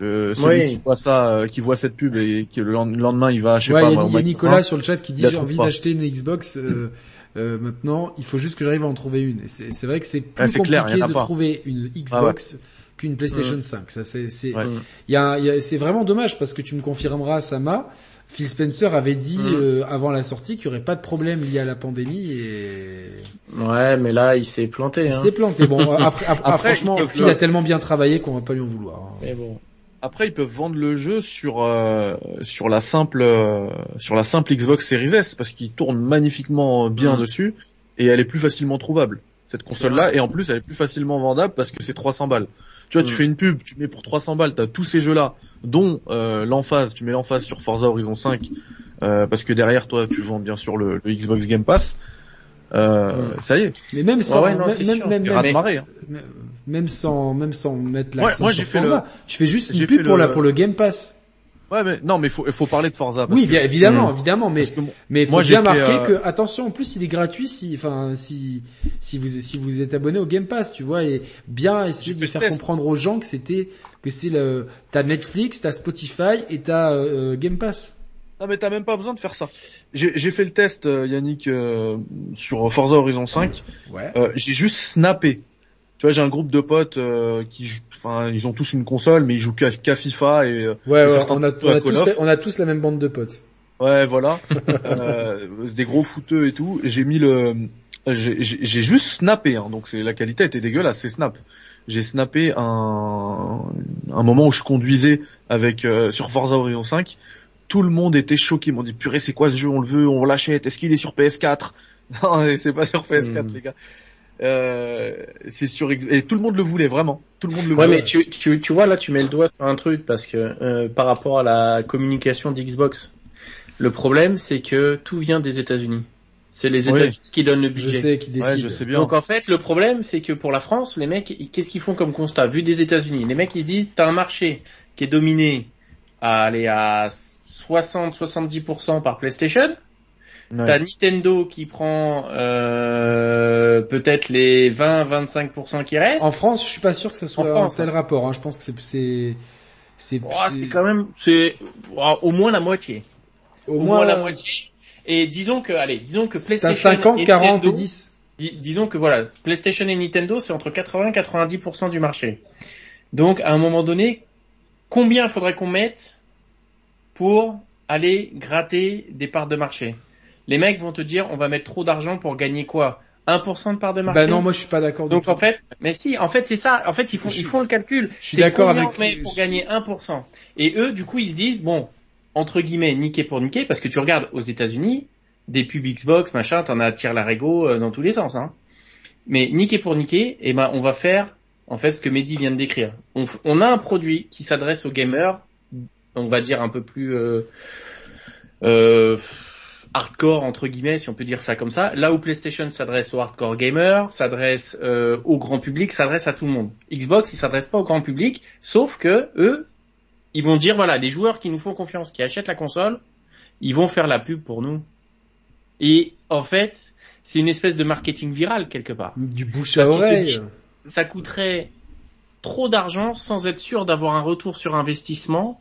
Euh, celui qui voit ça, euh, qui voit cette pub et qui le lendemain il va, je sais pas. Il y a, Nicolas sur le chat qui dit j'ai envie d'acheter une Xbox. Euh, euh, maintenant, il faut juste que j'arrive à en trouver une. C'est vrai que c'est plus compliqué de trouver une Xbox qu'une PlayStation 5. Ça c'est c'est il y a, c'est vraiment dommage parce que tu me confirmeras Sama Phil Spencer avait dit mm. euh, avant la sortie qu'il y aurait pas de problème lié à la pandémie et ouais mais là il s'est planté hein. il s'est planté bon après, après, franchement Phil a tellement bien travaillé qu'on va pas lui en vouloir hein. mais bon après ils peuvent vendre le jeu sur euh, sur la simple euh, sur la simple Xbox Series S parce qu'il tourne magnifiquement bien mm. dessus et elle est plus facilement trouvable cette console là et en plus elle est plus facilement vendable parce que c'est 300 balles tu vois, tu mm. fais une pub, tu mets pour 300 balles, t'as tous ces jeux-là, dont euh, l'emphase, tu mets l'emphase sur Forza Horizon 5, euh, parce que derrière toi, tu vends bien sûr le, Xbox Game Pass. Euh, mm. Ça y est. Mais même sans, même, même, hein. même, sans, même sans mettre la. Ouais, moi j'ai fait Forza, le... tu fais juste une pub pour la pour le Game Pass. Ouais, mais non, mais faut, il faut parler de Forza. oui, bien évidemment, évidemment, mais mais faut moi, bien marquer euh, que attention, en plus, il est gratuit si, enfin, si si vous si vous êtes abonné au Game Pass, tu vois, et bien essayer de faire comprendre aux gens que c'était que c'est le t'as Netflix, t'as Spotify et t'as euh, Game Pass. Non mais t'as même pas besoin de faire ça. J'ai fait le test, euh, Yannick, sur Forza Horizon 5. Ouais. j'ai juste snappé tu vois, j'ai un groupe de potes euh, qui, enfin, ils ont tous une console, mais ils jouent qu'à FIFA et. Euh, ouais, ouais on, a, on, a tous, on a tous la même bande de potes. Ouais, voilà, euh, des gros fouteux et tout. J'ai mis le, j'ai juste snappé, hein, donc c'est la qualité était dégueulasse, c'est snap. J'ai snappé un, un moment où je conduisais avec euh, sur Forza Horizon 5. Tout le monde était choqué, ils m'ont dit purée c'est quoi ce jeu, on le veut, on l'achète, est-ce qu'il est sur PS4 Non, c'est pas sur PS4 hmm. les gars. Euh, c'est sur X- et tout le monde le voulait vraiment. Tout le monde le Ouais, voulait. mais tu, tu, tu vois, là, tu mets le doigt sur un truc parce que euh, par rapport à la communication d'Xbox, le problème, c'est que tout vient des États-Unis. C'est les Oui. États-Unis qui donnent le Je budget. sais qui Ouais, décide. je sais bien. Donc en fait, le problème, c'est que pour la France, les mecs, qu'est-ce qu'ils font comme constat Vu des États-Unis, les mecs, ils se disent, t'as un marché qui est dominé à aller à 60-70% par PlayStation. Ouais. T'as Nintendo qui prend euh, peut-être les 20-25% qui restent. En France, je suis pas sûr que ce soit France, un tel rapport. Hein. Je pense que c'est c'est c'est Oh, c'est quand même, c'est oh, au moins la moitié. au, Au, moins, la moitié. Et disons que, allez, disons que T'as PlayStation 50, et 40 et Nintendo, 10. Dis- disons que voilà, PlayStation et Nintendo, c'est entre 80 et 90% du marché. Donc, à un moment donné, combien il faudrait qu'on mette pour aller gratter des parts de marché? Les mecs vont te dire, on va mettre trop d'argent pour gagner quoi? 1% de part de marché? Bah non, moi je suis pas d'accord. Donc tout. en fait, mais si, en fait c'est ça. En fait ils font suis- ils font le calcul. je suis d'accord avec- pour gagner 1%. Et eux du coup ils se disent bon entre guillemets niquer pour niquer parce que tu regardes aux États-Unis des pubs Xbox machin, t'en as tire la régo euh, dans tous les sens. Hein. Mais niquer pour niquer, eh ben on va faire en fait ce que Mehdi vient de décrire. On a un produit qui s'adresse aux gamers, on va dire un peu plus euh, euh, hardcore entre guillemets si on peut dire ça comme ça. Là où PlayStation s'adresse aux hardcore gamers, s'adresse euh, au grand public, s'adresse à tout le monde. Xbox il s'adresse pas au grand public, sauf que eux ils vont dire voilà les joueurs qui nous font confiance, qui achètent la console, ils vont faire la pub pour nous. Et en fait c'est une espèce de marketing viral quelque part Du bouche à oreille. ça coûterait trop d'argent sans être sûr d'avoir un retour sur investissement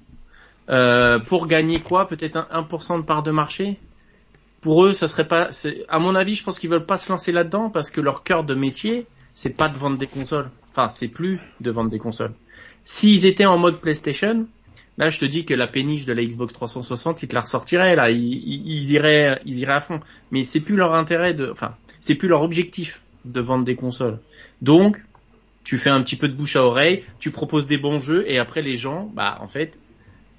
euh, pour gagner quoi? Peut-être un 1% de part de marché? Pour eux, ça serait pas. À mon avis, je pense qu'ils veulent pas se lancer là-dedans parce que leur cœur de métier, c'est pas de vendre des consoles. Enfin, c'est plus de vendre des consoles. S'ils étaient en mode PlayStation, là, je te dis que la péniche de la Xbox 360, ils te la ressortiraient. Là, ils, ils iraient, ils iraient à fond. Mais c'est plus leur intérêt de. Enfin, c'est plus leur objectif de vendre des consoles. Donc, tu fais un petit peu de bouche à oreille, tu proposes des bons jeux et après les gens, bah en fait,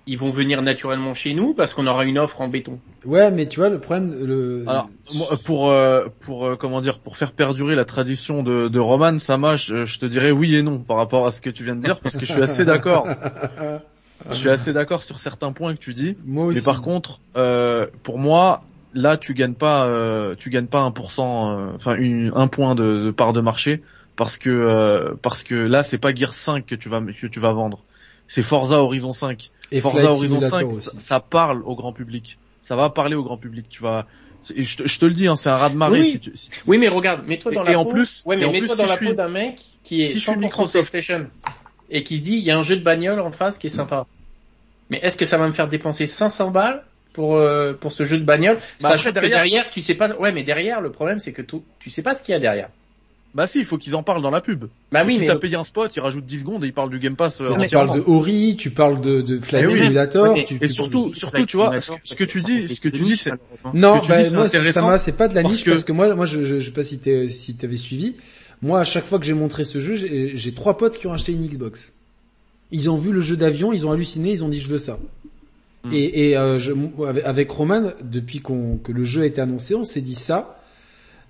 ils vont venir naturellement chez nous parce qu'on aura une offre en béton. Ouais, mais tu vois le problème, le. Alors, pour euh, pour euh, comment dire, pour faire perdurer la tradition de, de Roman, Sama, je, je te dirais oui et non par rapport à ce que tu viens de dire, parce que je suis assez d'accord. Je suis assez d'accord sur certains points que tu dis, Moi aussi. mais par contre, euh, pour moi, là, tu gagnes pas, euh, tu gagnes pas un pour cent, euh, enfin une- un point de, de part de marché, parce que euh, parce que là, c'est pas Gear 5 que tu vas que tu vas vendre, c'est Forza Horizon 5. et Forza Flight Horizon Simulator 5, aussi. ça, ça parle au grand public. Ça va parler au grand public. Tu vas, je, te- je te le dis, hein, c'est un raz de marée. Oui. Si tu, si tu- Oui, mais regarde, mets-toi dans Et- la et en peau. plus- ouais, et mais en mets-toi plus, dans si la je peau suis- d'un mec qui est si je suis 100% Microsoft. PlayStation et qui se dit, il y a un jeu de bagnole en face qui est sympa. Mais est-ce que ça va me faire dépenser 500 balles pour euh, pour ce jeu de bagnole, Bah, sachant après, que derrière- derrière, tu sais pas. Ouais, mais derrière, le problème c'est que tout, tu sais pas ce qu'il y a derrière. Bah si, il faut qu'ils en parlent dans la pub. Bah oui, si mais t'as payé un spot, ils rajoutent 10 secondes et ils parlent du Game Pass. euh, tu parles de Ori, tu parles de, de Flight Eh oui. Simulator. Tu- Et tu- surtout, surtout, tu vois, ce que, ce que tu dis, ce que tu dis, c'est Non, bah, dis, moi, ça m'a, c'est pas de la parce niche que- parce que moi, moi, je, je, je sais pas si t'es, si t'avais suivi. Moi, à chaque fois que j'ai montré ce jeu, j'ai, trois potes qui ont acheté une Xbox. Ils ont vu le jeu d'avion, ils ont halluciné, ils ont dit je veux ça. Hmm. Et, et euh, je, avec, avec Roman, depuis qu'on, que le jeu a été annoncé, on s'est dit ça.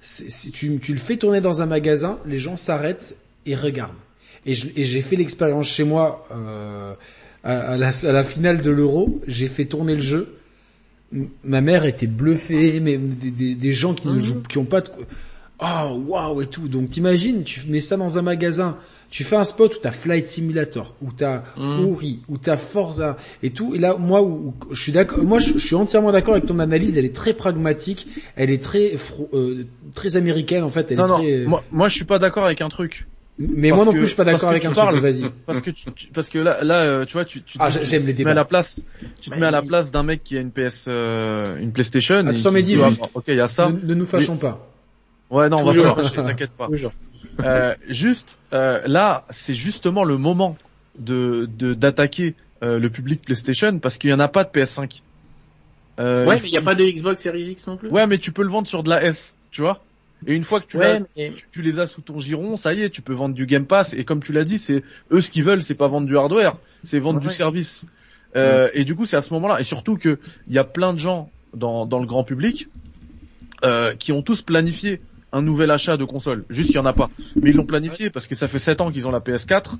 Si tu, tu le fais tourner dans un magasin, les gens s'arrêtent et regardent. Et, j'ai fait l'expérience chez moi euh, à, à la, à la finale de l'Euro. J'ai fait tourner le jeu. Ma mère était bluffée, mais des, des, des gens qui ne Mhm. jouent, qui ont pas de, oh waouh et tout. Donc t'imagines, tu mets ça dans un magasin, tu fais un spot où t'as Flight Simulator, où t'as Mhm. Ori, où t'as Forza et tout. Et là, moi, où, où- je suis d'accord, moi, je, je suis entièrement d'accord avec ton analyse. Elle est très pragmatique, elle est très, fro- euh, très américaine en fait. Elle Non, est non, très. moi, moi je suis pas d'accord avec un truc. mais parce moi non que- plus, je suis pas d'accord avec tu un parles- truc. Vas-y. Parce que tu, tu- parce que là, là, euh, tu vois, tu, tu, Ah, tu- j'aime les tu te mets à la place, tu te Mais mets à la place d'un mec qui a une PS, euh, une PlayStation. et Attends, qui mais dis dit, ah, juste- bon, ok, il y a ça. Ne, ne nous fâchons pas. Ouais, non, on va pas t'inquiète pas. Toujours. Euh, juste, euh, là, c'est justement le moment de de- d'attaquer euh, le public PlayStation parce qu'il y en a pas de PS5. Euh, Ouais, il- mais il y a pas de Xbox Series X non plus. Ouais, mais tu peux le vendre sur de la S, tu vois. Et une fois que tu, Ouais, mais tu, tu les as sous ton giron, ça y est, tu peux vendre du Game Pass. Et comme tu l'as dit, c'est eux ce qu'ils veulent, c'est pas vendre du hardware, c'est vendre du service. Euh, Et du coup, c'est à ce moment-là. Et surtout que il y a plein de gens dans dans le grand public euh, qui ont tous planifié un nouvel achat de console. Juste, il y en a pas. Mais ils l'ont planifié parce que ça fait 7 ans qu'ils ont la PS4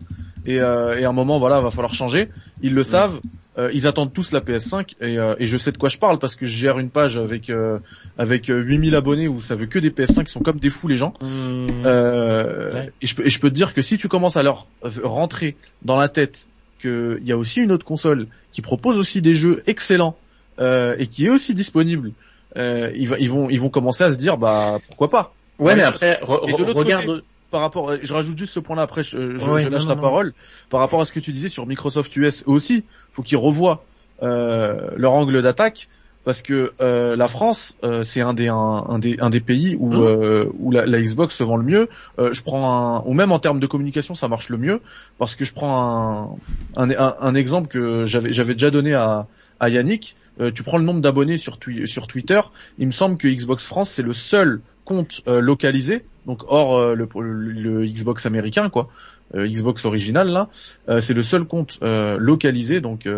et, euh, et à un moment, voilà, va falloir changer. Ils le savent. Euh, ils attendent tous la PS5 et, euh, et, je sais de quoi je parle parce que je gère une page avec euh, avec 8000 abonnés où ça veut que des PS5 qui sont comme des fous les gens. Mmh. Ouais. Et je peux et je peux te dire que si tu commences à leur rentrer dans la tête qu'il y a aussi une autre console qui propose aussi des jeux excellents et qui est aussi disponible, ils, ils vont ils vont commencer à se dire bah pourquoi pas. Ouais, mais après, re regarde. Côté, par rapport, je rajoute juste ce point-là. Après, je, je, ouais, je lâche non, la non, parole. Par rapport à ce que tu disais sur Microsoft US, aussi, faut qu'ils revoient euh, leur angle d'attaque parce que euh, la France, euh, c'est un des un, un, des un des pays où mmh. où la, la, Xbox se vend le mieux. je prends un, ou même en termes de communication, ça marche le mieux parce que je prends un un, un exemple que j'avais j'avais déjà donné à à Yannick. tu prends le nombre d'abonnés sur, twi sur Twitter. Il me semble que Xbox France c'est le seul compte localisé donc hors euh, le, le, Xbox américain quoi, euh, Xbox original là, euh, c'est le seul compte localisé donc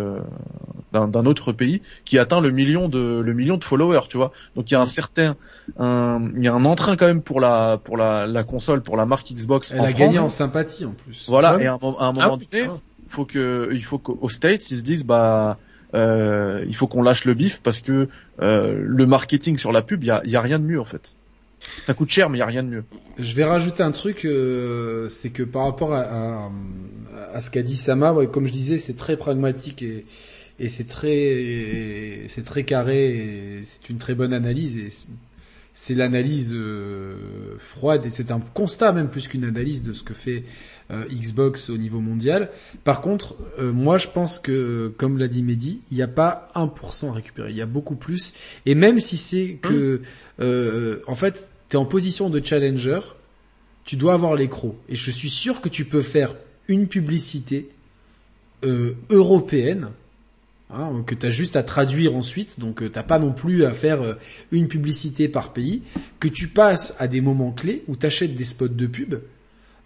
d'un autre pays qui atteint le million de le million de followers, tu vois. Donc il y a un certain un, il y a un entrain quand même pour la pour la, la console pour la marque Xbox. Elle en a France. gagné en sympathie en plus. Voilà ouais. et à un, à un moment ah, donné, il faut que il faut qu'aux States ils se disent bah euh, il faut qu'on lâche le bif parce que euh, le marketing sur la pub, il y a, y a rien de mieux en fait. Ça coûte cher, mais il y a rien de mieux. Je vais rajouter un truc, euh, c'est que par rapport à, ce qu'a dit Sama, comme je disais, c'est très pragmatique et, c'est très, c'est très carré c'est une très bonne analyse et c'est l'analyse euh, froide et c'est un constat même plus qu'une analyse de ce que fait euh, Xbox au niveau mondial. Par contre, euh, moi je pense que, comme l'a dit Mehdi, il n'y a pas 1% à récupérer, il y a beaucoup plus. Et même si c'est que, euh, en fait, tu es en position de challenger, tu dois avoir les crocs. Et je suis sûr que tu peux faire une publicité européenne Hein, que tu as juste à traduire ensuite, donc euh, t'as pas non plus à faire euh, une publicité par pays, que tu passes à des moments clés où tu achètes des spots de pub,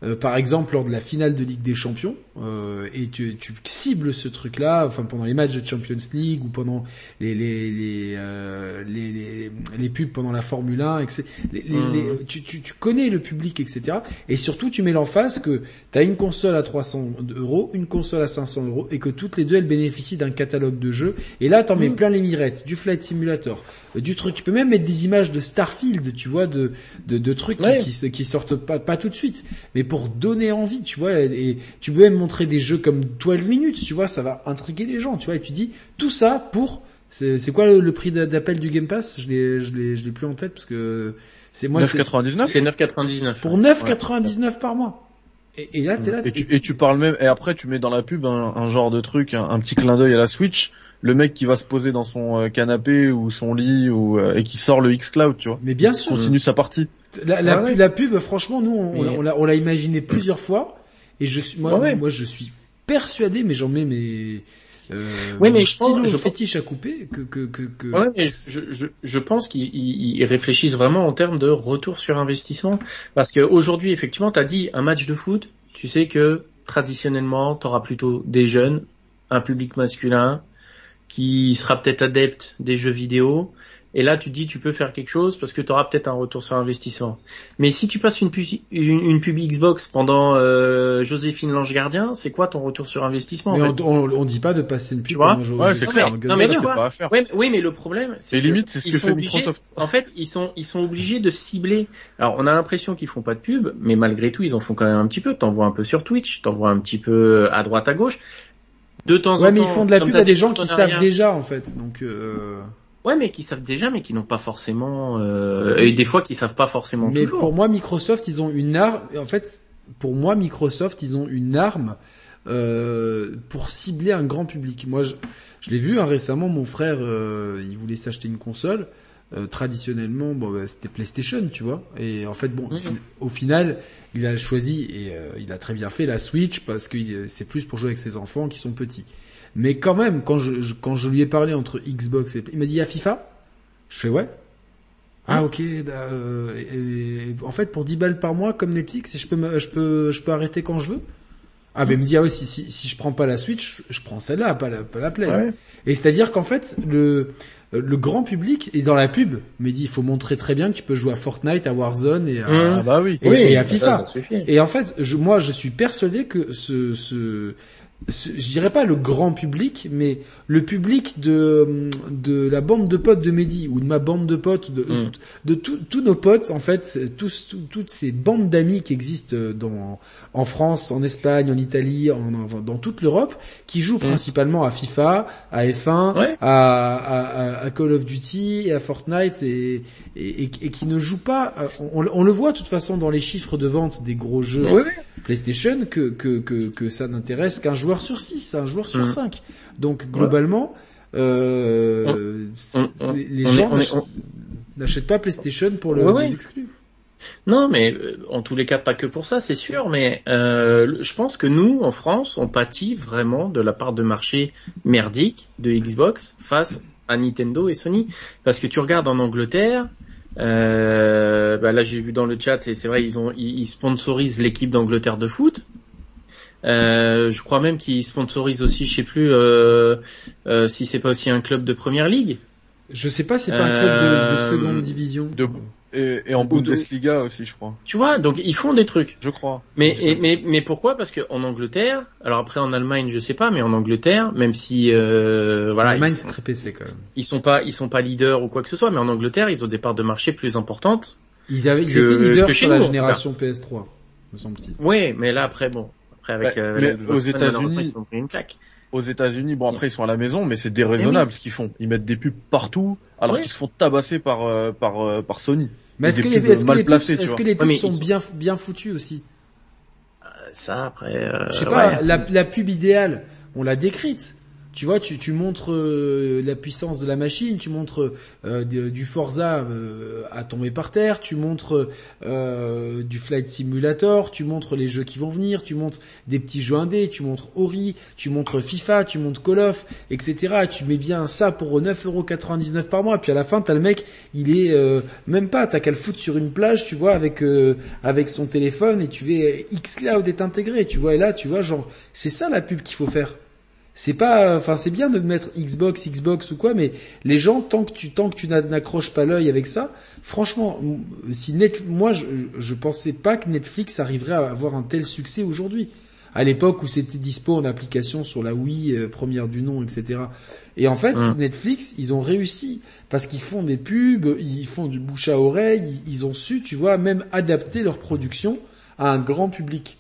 euh, par exemple lors de la finale de Ligue des Champions, euh, et tu, tu, cibles ce truc-là, enfin pendant les matchs de Champions League ou pendant les les les, euh, les, les, les, pubs pendant la Formule 1, etc. Les, mmh. tu, tu, tu, connais le public, etc. Et surtout, tu mets l'emphase que tu as une console à 300 euros, une console à 500 euros, et que toutes les deux elles bénéficient d'un catalogue de jeux. Et là, t'en mmh. mets plein les mirettes, du Flight Simulator, euh, du truc. Tu peux même mettre des images de Starfield, tu vois, de de, de trucs ouais. qui, qui, qui sortent pas pas tout de suite, mais pour donner envie, tu vois. Et, et tu peux même montrer des jeux comme 12 minutes, tu vois, ça va intriguer les gens, tu vois. Et tu dis tout ça pour c'est quoi le, le prix d'appel du Game Pass? Je l'ai je l'ai je l'ai plus en tête parce que c'est moi 9,99 C'est 9,99. Pour 9,99 ouais. par mois. Et, et là t'es là. Et tu, et tu parles même et après tu mets dans la pub un, un genre de truc, un, un, petit clin d'œil à la Switch. Le mec qui va se poser dans son euh, canapé ou son lit ou euh, et qui sort le X Cloud, tu vois. Mais bien sûr. Continue sa partie. La, la, ah ouais. la pub, franchement, nous, on, mais... on l'a imaginé plusieurs fois. Et je suis, moi, ouais. moi, je suis persuadé, mais j'en mets mes, euh, oui, mais je pense, je fétiche à couper que que que. que... Ouais, mais je je, je pense qu'ils réfléchissent vraiment en termes de retour sur investissement, parce que aujourd'hui, effectivement, t'as dit un match de foot, tu sais que traditionnellement, t'auras plutôt des jeunes, un public masculin, qui sera peut-être adepte des jeux vidéo, et là, tu te dis, tu peux faire quelque chose parce que tu auras peut-être un retour sur investissement. Mais si tu passes une pub, une, une pub Xbox pendant euh, Joséphine Lange Gardien, c'est quoi ton retour sur investissement Mais en fait on, on, on, dit pas de passer une pub. Tu vois ouais, c'est clair. Non, mais, pas à faire. Ouais, oui, mais le problème, c'est limite, c'est ce que fait obligés, Microsoft. En fait, ils sont ils sont obligés de cibler. Alors, on a l'impression qu'ils font pas de pub, mais malgré tout, ils en font quand même un petit peu. T'en vois un peu sur Twitch, t'en vois un petit peu à droite à gauche. De temps ouais, en temps. Ouais, mais ils font de la pub à des gens qui savent déjà, en fait. Donc. Euh... Ouais, mais qui savent déjà, mais qui n'ont pas forcément, euh, et des fois qui savent pas forcément mais toujours. pour moi, Microsoft, ils ont une arme. En fait, pour moi, Microsoft, ils ont une arme euh, pour cibler un grand public. Moi, je, je l'ai vu hein, récemment. Mon frère, euh, il voulait s'acheter une console. Euh, traditionnellement, bon, bah, c'était PlayStation, tu vois. Et en fait, bon, au final, il a choisi et euh, il a très bien fait la Switch parce que c'est plus pour jouer avec ses enfants qui sont petits. Mais quand même, quand je, je, quand je lui ai parlé entre Xbox et il m'a dit il y a FIFA? Je fais ouais. Ah ok. Euh, et, et, en fait, pour 10 balles par mois comme Netflix, je peux, je peux, je peux arrêter quand je veux. Ah, mais il me dit, ah ouais, si, si, si je prends pas la Switch, je prends celle-là, pas la, pas la Play. Ouais. Et c'est-à-dire qu'en fait, le, le grand public est dans la pub, mais dit, il faut montrer très bien que tu peux jouer à Fortnite, à Warzone et à, Mmh. Ah bah oui. et, et à FIFA. ça. Et en fait, je, moi, je suis persuadé que ce, ce- je dirais pas le grand public, mais le public de de la bande de potes de Mehdi ou de ma bande de potes, de, Mm. de tous tous nos potes, en fait, tous tout- toutes ces bandes d'amis qui existent dans en France, en Espagne, en Italie, en, en- dans toute l'Europe, qui jouent principalement à FIFA, à F1, Ouais. à, à, à Call of Duty, à Fortnite, et, et, et, et qui ne jouent pas. On, on le voit de toute façon dans les chiffres de vente des gros jeux. PlayStation que que que, que ça n'intéresse qu'un joueur sur six, un joueur sur Mhm. cinq. Donc globalement, euh, c'est- on- on- les, on gens n'achètent- pas PlayStation pour le, Ouais, les exclus. Non, mais euh, en tous les cas, pas que pour ça, c'est sûr. Mais euh, je pense que nous, en France, on pâtit vraiment de la part de marché merdique de Xbox face à Nintendo et Sony. Parce que tu regardes en Angleterre, euh, bah là j'ai vu dans le chat et c'est vrai, ils ont ils sponsorisent l'équipe d'Angleterre de foot. Euh, je crois même qu'ils sponsorisent aussi, je sais plus euh, euh, si c'est pas aussi un club de première ligue. Je sais pas, c'est pas un club de, de Euh, seconde division. De- Et, et en Ou de- Bundesliga aussi, je crois. Tu vois, donc ils font des trucs. Je crois. Mais, Je et- mais, mais pourquoi? Parce qu'en Angleterre, alors après en Allemagne, je sais pas, mais en Angleterre, même si euh, voilà, L'Allemagne ils, c'est très PC quand même. ils sont pas, ils sont pas leaders ou quoi que ce soit, mais en Angleterre, ils ont des parts de marché plus importantes. Ils avaient, ils Que- étaient leaders que sur chez la en génération PS3, me semble-t-il. Oui, mais là après bon, après avec Ouais, euh, mais Xbox aux États-Unis- ils ont pris une claque. Aux États-Unis, bon après ils sont à la maison, mais c'est déraisonnable ce qu'ils font. Ils mettent des pubs partout, alors Oui. qu'ils se font tabasser par euh, par euh, par Sony. Mais est-ce que les, pubs que les que les Ouais, sont bien, bien foutus aussi? Ça après, euh, Je sais pas, ouais. la, la pub idéale, on l'a décrite. Tu vois, tu, tu montres euh, la puissance de la machine, tu montres euh, du Forza euh, à tomber par terre, tu montres euh, du Flight Simulator, tu montres les jeux qui vont venir, tu montres des petits jeux indés, tu montres Ori, tu montres FIFA, tu montres Call of, etc. Et tu mets bien ça pour 9,99€ par mois. Puis à la fin, t'as le mec, il est même pas, t'as qu'à le foutre sur une plage, tu vois, avec avec son téléphone et tu vais xCloud est intégré, tu vois. Et là, tu vois, genre, c'est ça la pub qu'il faut faire. C'est pas, enfin, c'est bien de mettre Xbox, Xbox ou quoi, mais les gens, tant que tu, tant que tu n'a- n'accroches pas l'œil avec ça, franchement, si net, moi, je, je pensais pas que Netflix arriverait à avoir un tel succès aujourd'hui. À l'époque où c'était dispo en application sur la Wii, euh, première du nom, etc. Et en fait, Hum. Netflix, ils ont réussi parce qu'ils font des pubs, ils font du bouche à oreille, ils, ils ont su, tu vois, même adapter leur production à un grand public.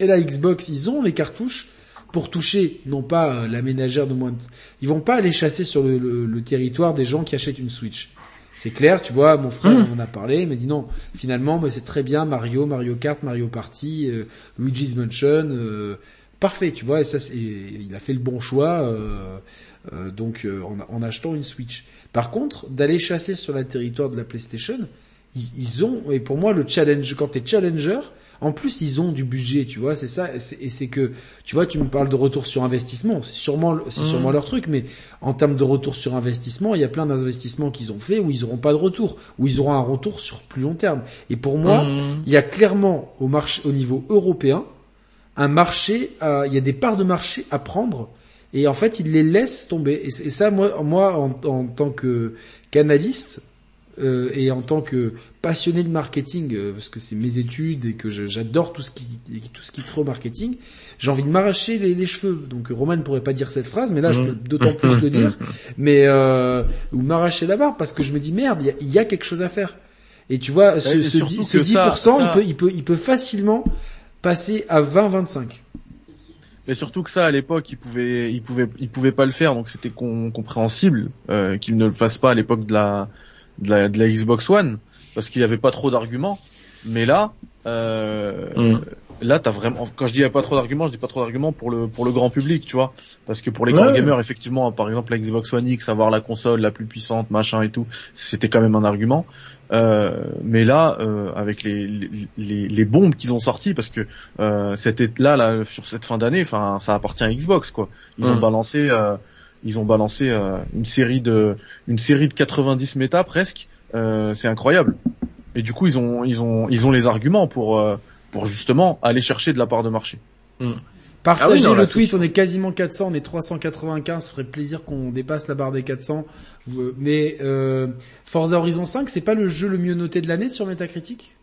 Et la Xbox, ils ont les cartouches pour toucher, non pas euh, la ménagère de moins de... Ils vont pas aller chasser sur le, le- le territoire des gens qui achètent une Switch. C'est clair, tu vois, mon frère Mmh. en a parlé, il m'a dit non, finalement, bah, c'est très bien, Mario, Mario Kart, Mario Party, euh, Luigi's Mansion, euh, parfait, tu vois, et ça, c'est- il a fait le bon choix, euh, euh, donc euh, en, en achetant une Switch. Par contre, d'aller chasser sur le territoire de la PlayStation, ils, ils ont, et pour moi, le challenge, quand t'es challenger, en plus, ils ont du budget, tu vois, c'est ça, et c'est- que, tu vois, tu me parles de retour sur investissement, c'est sûrement, c'est Mhm. sûrement leur truc, mais en termes de retour sur investissement, il y a plein d'investissements qu'ils ont fait où ils auront pas de retour, où ils auront un retour sur plus long terme. Et pour moi, Mmh. il y a clairement au marché, au niveau européen, un marché, à- il y a des parts de marché à prendre, et en fait, ils les laissent tomber. Et, ça, moi, moi, en, en tant que qu'analyste euh, et en tant que passionné de marketing, euh, parce que c'est mes études et que j'adore tout ce qui tout ce qui est trop marketing, j'ai envie de m'arracher les, les cheveux. Donc Roman ne pourrait pas dire cette phrase, mais là, je peux d'autant plus le dire. Mais euh, ou m'arracher la barbe parce que je me dis merde, il y a, il y a quelque chose à faire. Et tu vois, ce, ce, surtout 10%, ce que ça- 10% ça- il peut il peut il peut facilement passer à 20-25. Mais surtout que ça, à l'époque, ils pouvaient, ils pouvaient, ils pouvaient pas le faire, donc c'était com- compréhensible euh, qu'ils ne le fassent pas à l'époque de la, de la, de la Xbox One, parce qu'il y avait pas trop d'arguments. Mais là, euh, Mm. là, t'as vraiment. Quand je dis y a pas trop d'arguments, je dis pas trop d'arguments pour le pour le grand public, tu vois, parce que pour les Ouais, grands ouais. gamers, effectivement, par exemple la Xbox One X, avoir la console la plus puissante, machin et tout, c'était quand même un argument. Euh, mais là, euh, avec les, les, les, les bombes qu'ils ont sorties, parce que euh, c'était là, là, sur cette fin d'année, enfin, ça appartient à Xbox, quoi. Ils ont Mm. balancé, euh, ils ont balancé euh, une série de, une série de 90 méta presque. Euh, c'est incroyable. Et du coup, ils ont, ils ont, ils ont les arguments pour, euh, pour justement aller chercher de la part de marché. Mm. Partagez Ah oui, non, le tweet, on est quasiment 400, on est 395, ça ferait plaisir qu'on dépasse la barre des 400. Vous- Mais euh, Forza Horizon 5, c'est pas le jeu le mieux noté de l'année sur Metacritic?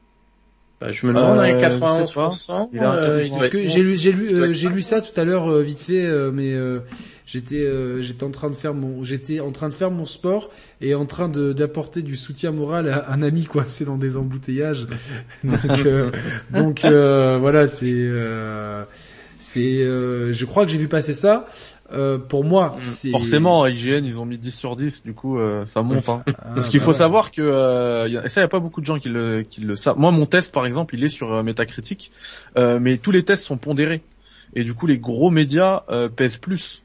Bah, je me demande, Euh, hein, sais 91%. Il a un euh, j'ai lu, j'ai lu, euh, j'ai lu ça tout à l'heure euh, vite fait, euh, mais euh, j'étais, euh, j'étais en train de faire mon, j'étais en train de faire mon sport et en train de d'apporter du soutien moral à un ami coincé dans des embouteillages. donc, euh, donc euh, voilà, c'est, euh, c'est, euh, je crois que j'ai vu passer ça. Euh, pour moi, Mm. c'est Forcément, IGN, ils ont mis 10 sur 10, du coup, euh, ça monte. Hein. Ah, Parce qu'il bah faut ouais. savoir que, euh, y a- et ça, il y a pas beaucoup de gens qui le, qui le savent. Moi, mon test, par exemple, il est sur euh, Metacritic, euh, mais tous les tests sont pondérés. Et du coup, les gros médias euh, pèsent plus.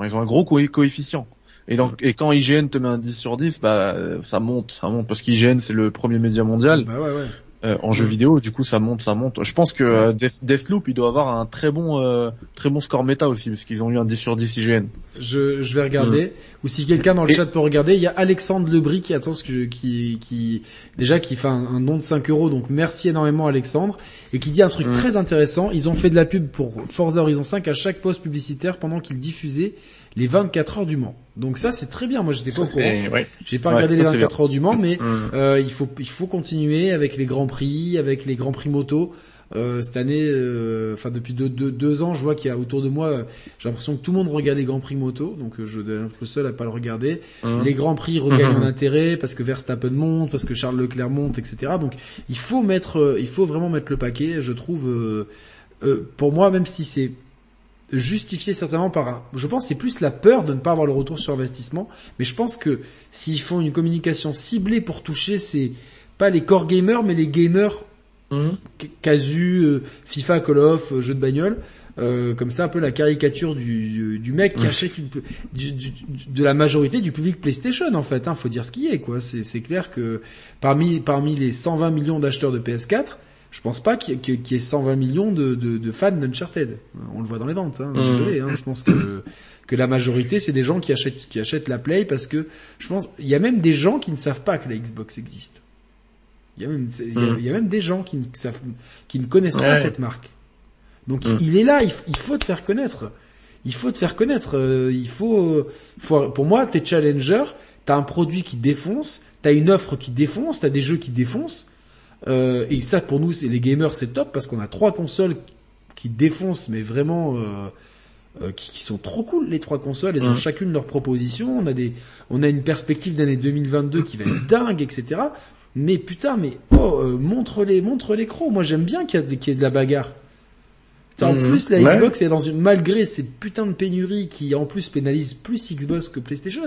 Enfin, ils ont un gros co- coefficient. Et, donc, et quand IGN te met un 10 sur 10, bah, ça monte, ça monte. Parce qu'IGN, c'est le premier média mondial Bah ouais, ouais. Euh, en jeu vidéo, du coup, ça monte, ça monte. Je pense que euh, Death- Deathloop, il doit avoir un très bon, euh, très bon score méta aussi, parce qu'ils ont eu un 10 sur 10 IGN. Je, je vais regarder. Ou si quelqu'un dans le Et- chat peut regarder, il y a Alexandre Lebris qui attend ce que je- qui, qui, déjà qui fait un, un don de 5 euros. Donc merci énormément Alexandre. Et qui dit un truc Mm. très intéressant. Ils ont fait de la pub pour Forza Horizon 5 à chaque poste publicitaire pendant qu'ils diffusaient les 24 heures du Mans. Donc ça c'est très bien. Moi j'étais pas Ça, au courant. c'est, ouais. J'ai pas Ouais, regardé ça, les c'est 24 heures du Mans, mais Mm. euh, il faut il faut continuer avec les grands prix, avec les grands prix moto. Euh, cette année, euh, enfin depuis deux, deux, deux ans, je vois qu'il y a autour de moi, euh, j'ai l'impression que tout le monde regarde les grands prix moto, donc euh, je être le seul à pas le regarder. Mm. Les grands prix regagnent en intérêt parce que Verstappen monte, parce que Charles Leclerc monte, etc. Donc il faut mettre, il faut vraiment mettre le paquet. Je trouve, euh, euh, pour moi, même si c'est justifié certainement par un, je pense c'est plus la peur de ne pas avoir le retour sur investissement, mais je pense que s'ils font une communication ciblée pour toucher c'est pas les core gamers mais les gamers casu euh, FIFA Call of euh, jeux de bagnole euh, comme ça un peu la caricature du, du, mec qui achète une, du, du- de la majorité du public PlayStation en fait hein, faut dire ce qui est quoi. C'est c'est clair que parmi parmi les 120 millions d'acheteurs de PS4 je pense pas qu'il y, ait- qu'il y ait 120 millions de, de, de fans d'Uncharted. On le voit dans les ventes. Hein, Mhm. Désolé, hein, je pense que que la majorité c'est des gens qui achètent qui achètent la Play parce que je pense il y a même des gens qui ne savent pas que la Xbox existe. Il y a même y Mhm. il y a même des gens qui ne savent qui ne connaissent pas cette marque. Donc Mhm. il est là, il, faut te faire connaître. Il faut te faire connaître. euh, il faut, faut pour moi t'es challenger, t'as un produit qui défonce, t'as une offre qui défonce, t'as des jeux qui défoncent. Euh, et ça, pour nous, c'est les gamers, c'est top parce qu'on a trois consoles qui défoncent, mais vraiment euh, euh, qui, qui sont trop cool. Les trois consoles, elles ont Mhm. chacune leur proposition. On a des, on a une perspective d'année 2022 qui va être dingue, etc. Mais putain, mais oh, euh, montre les, montre les crocs. Moi, j'aime bien qu'il y, qu'il y ait de la bagarre. Putain, En Mhm. plus, la Ouais. Xbox est dans une malgré ces putains de pénuries qui en plus pénalisent plus Xbox que PlayStation.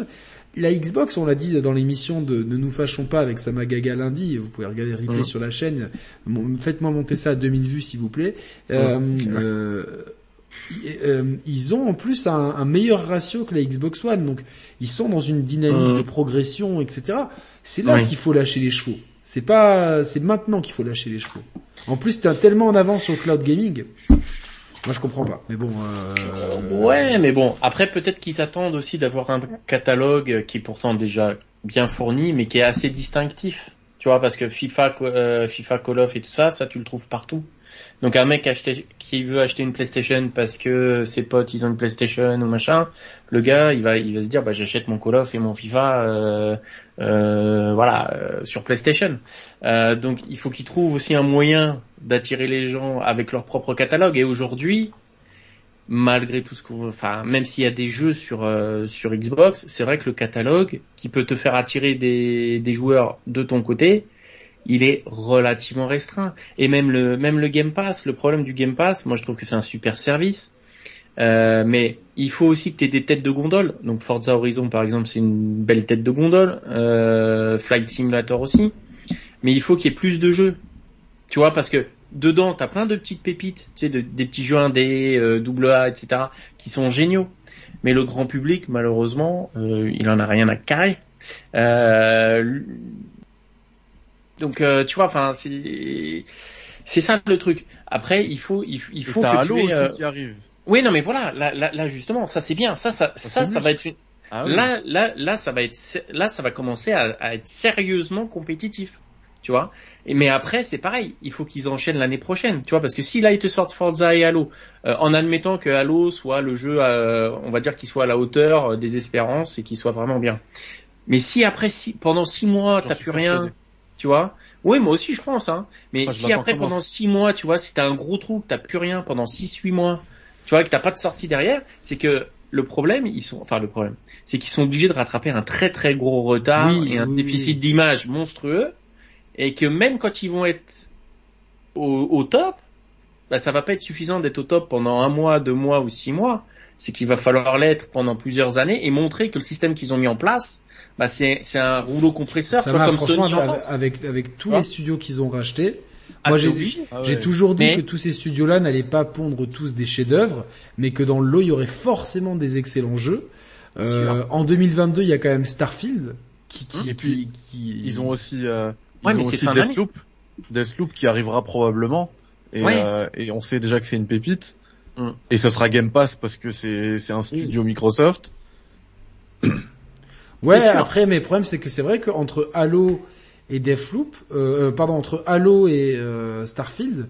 La Xbox, on l'a dit dans l'émission de Ne nous fâchons pas avec Samagaga lundi, vous pouvez regarder replay Mhm. sur la chaîne. Faites-moi monter ça à 2000 vues s'il vous plaît. Euh, euh, euh, ils ont en plus un, un meilleur ratio que la Xbox One, donc ils sont dans une dynamique Mhm. de progression, etc. C'est là qu'il faut lâcher les chevaux. C'est pas, c'est maintenant qu'il faut lâcher les chevaux. En plus, t'es tellement en avance sur le cloud gaming. Moi, je comprends pas. Mais bon. Euh... Ouais, mais bon, après peut-être qu'ils attendent aussi d'avoir un catalogue qui est pourtant déjà bien fourni, mais qui est assez distinctif. Tu vois, parce que FIFA, euh, FIFA, Call of et tout ça, ça tu le trouves partout. Donc un mec qui veut acheter une PlayStation parce que ses potes ils ont une PlayStation ou machin, le gars il va se dire bah j'achète mon Call of et mon FIFA euh, euh, voilà euh, sur PlayStation. Donc il faut qu'ils trouvent aussi un moyen d'attirer les gens avec leur propre catalogue. Et aujourd'hui, malgré tout ce qu'on, enfin même s'il y a des jeux sur Xbox, c'est vrai que le catalogue qui peut te faire attirer des joueurs de ton côté, il est relativement restreint. Et même le même le Game Pass, le problème du Game Pass, moi je trouve que c'est un super service. Euh, mais il faut aussi que tu aies des têtes de gondole. Donc Forza Horizon par exemple, c'est une belle tête de gondole. Euh, Flight Simulator aussi. Mais il faut qu'il y ait plus de jeux. Tu vois, parce que dedans, t'as plein de petites pépites, tu sais, de- des petits jeux indés, euh, double A, etc., qui sont géniaux. Mais le grand public, malheureusement, euh, il en a rien à carrer. Euh, donc, euh, tu vois, enfin, c'est c'est ça le truc. Après, il faut il, il faut que Halo tu aies, aussi euh, qui arrive. Oui, non, mais voilà, là, là, là, justement, ça c'est bien. Ça, ça, ça, ça va être Ah oui. là, là, là, ça va être, là, ça va commencer à, à être sérieusement compétitif. tu vois. Et, mais après, c'est pareil, il faut qu'ils enchaînent l'année prochaine, tu vois, parce que si là ils te sortent Forza et Halo, euh, en admettant que Halo soit le jeu, euh, on va dire qu'il soit à la hauteur euh, des espérances et qu'il soit vraiment bien. Mais si après, si, pendant six mois, t'as plus rien, tu vois. Oui, moi aussi je pense, hein. Mais si après pendant six mois, tu vois, si t'as un gros trou, que t'as plus rien pendant six, huit mois, tu vois, que t'as pas de sortie derrière, c'est que le problème, ils sont, enfin le problème, c'est qu'ils sont obligés de rattraper un très très gros retard et un déficit d'image monstrueux, et que même quand ils vont être au, au top, bah, ça va pas être suffisant d'être au top pendant un mois, deux mois ou six mois. C'est qu'il va falloir l'être pendant plusieurs années et montrer que le système qu'ils ont mis en place, bah c'est c'est un rouleau compresseur. Ça va, franchement, avec, avec, tous les studios qu'ils ont rachetés. Ah, moi, j'ai j'ai toujours dit que tous ces studios-là n'allaient pas pondre tous des chefs-d'œuvre, mais que dans le lot, il y aurait forcément des excellents jeux. Euh, en 2022, il y a quand même Starfield qui, qui, et puis, qui, ils ont aussi, euh, ils ont aussi Deathloop, Deathloop qui arrivera probablement. Et, euh, et on sait déjà que c'est une pépite. Et ce sera Game Pass parce que c'est c'est un studio Microsoft. ouais, après, mais le problème c'est que c'est vrai qu'entre Halo et Deathloop, euh, euh, pardon, entre Halo et euh, Starfield,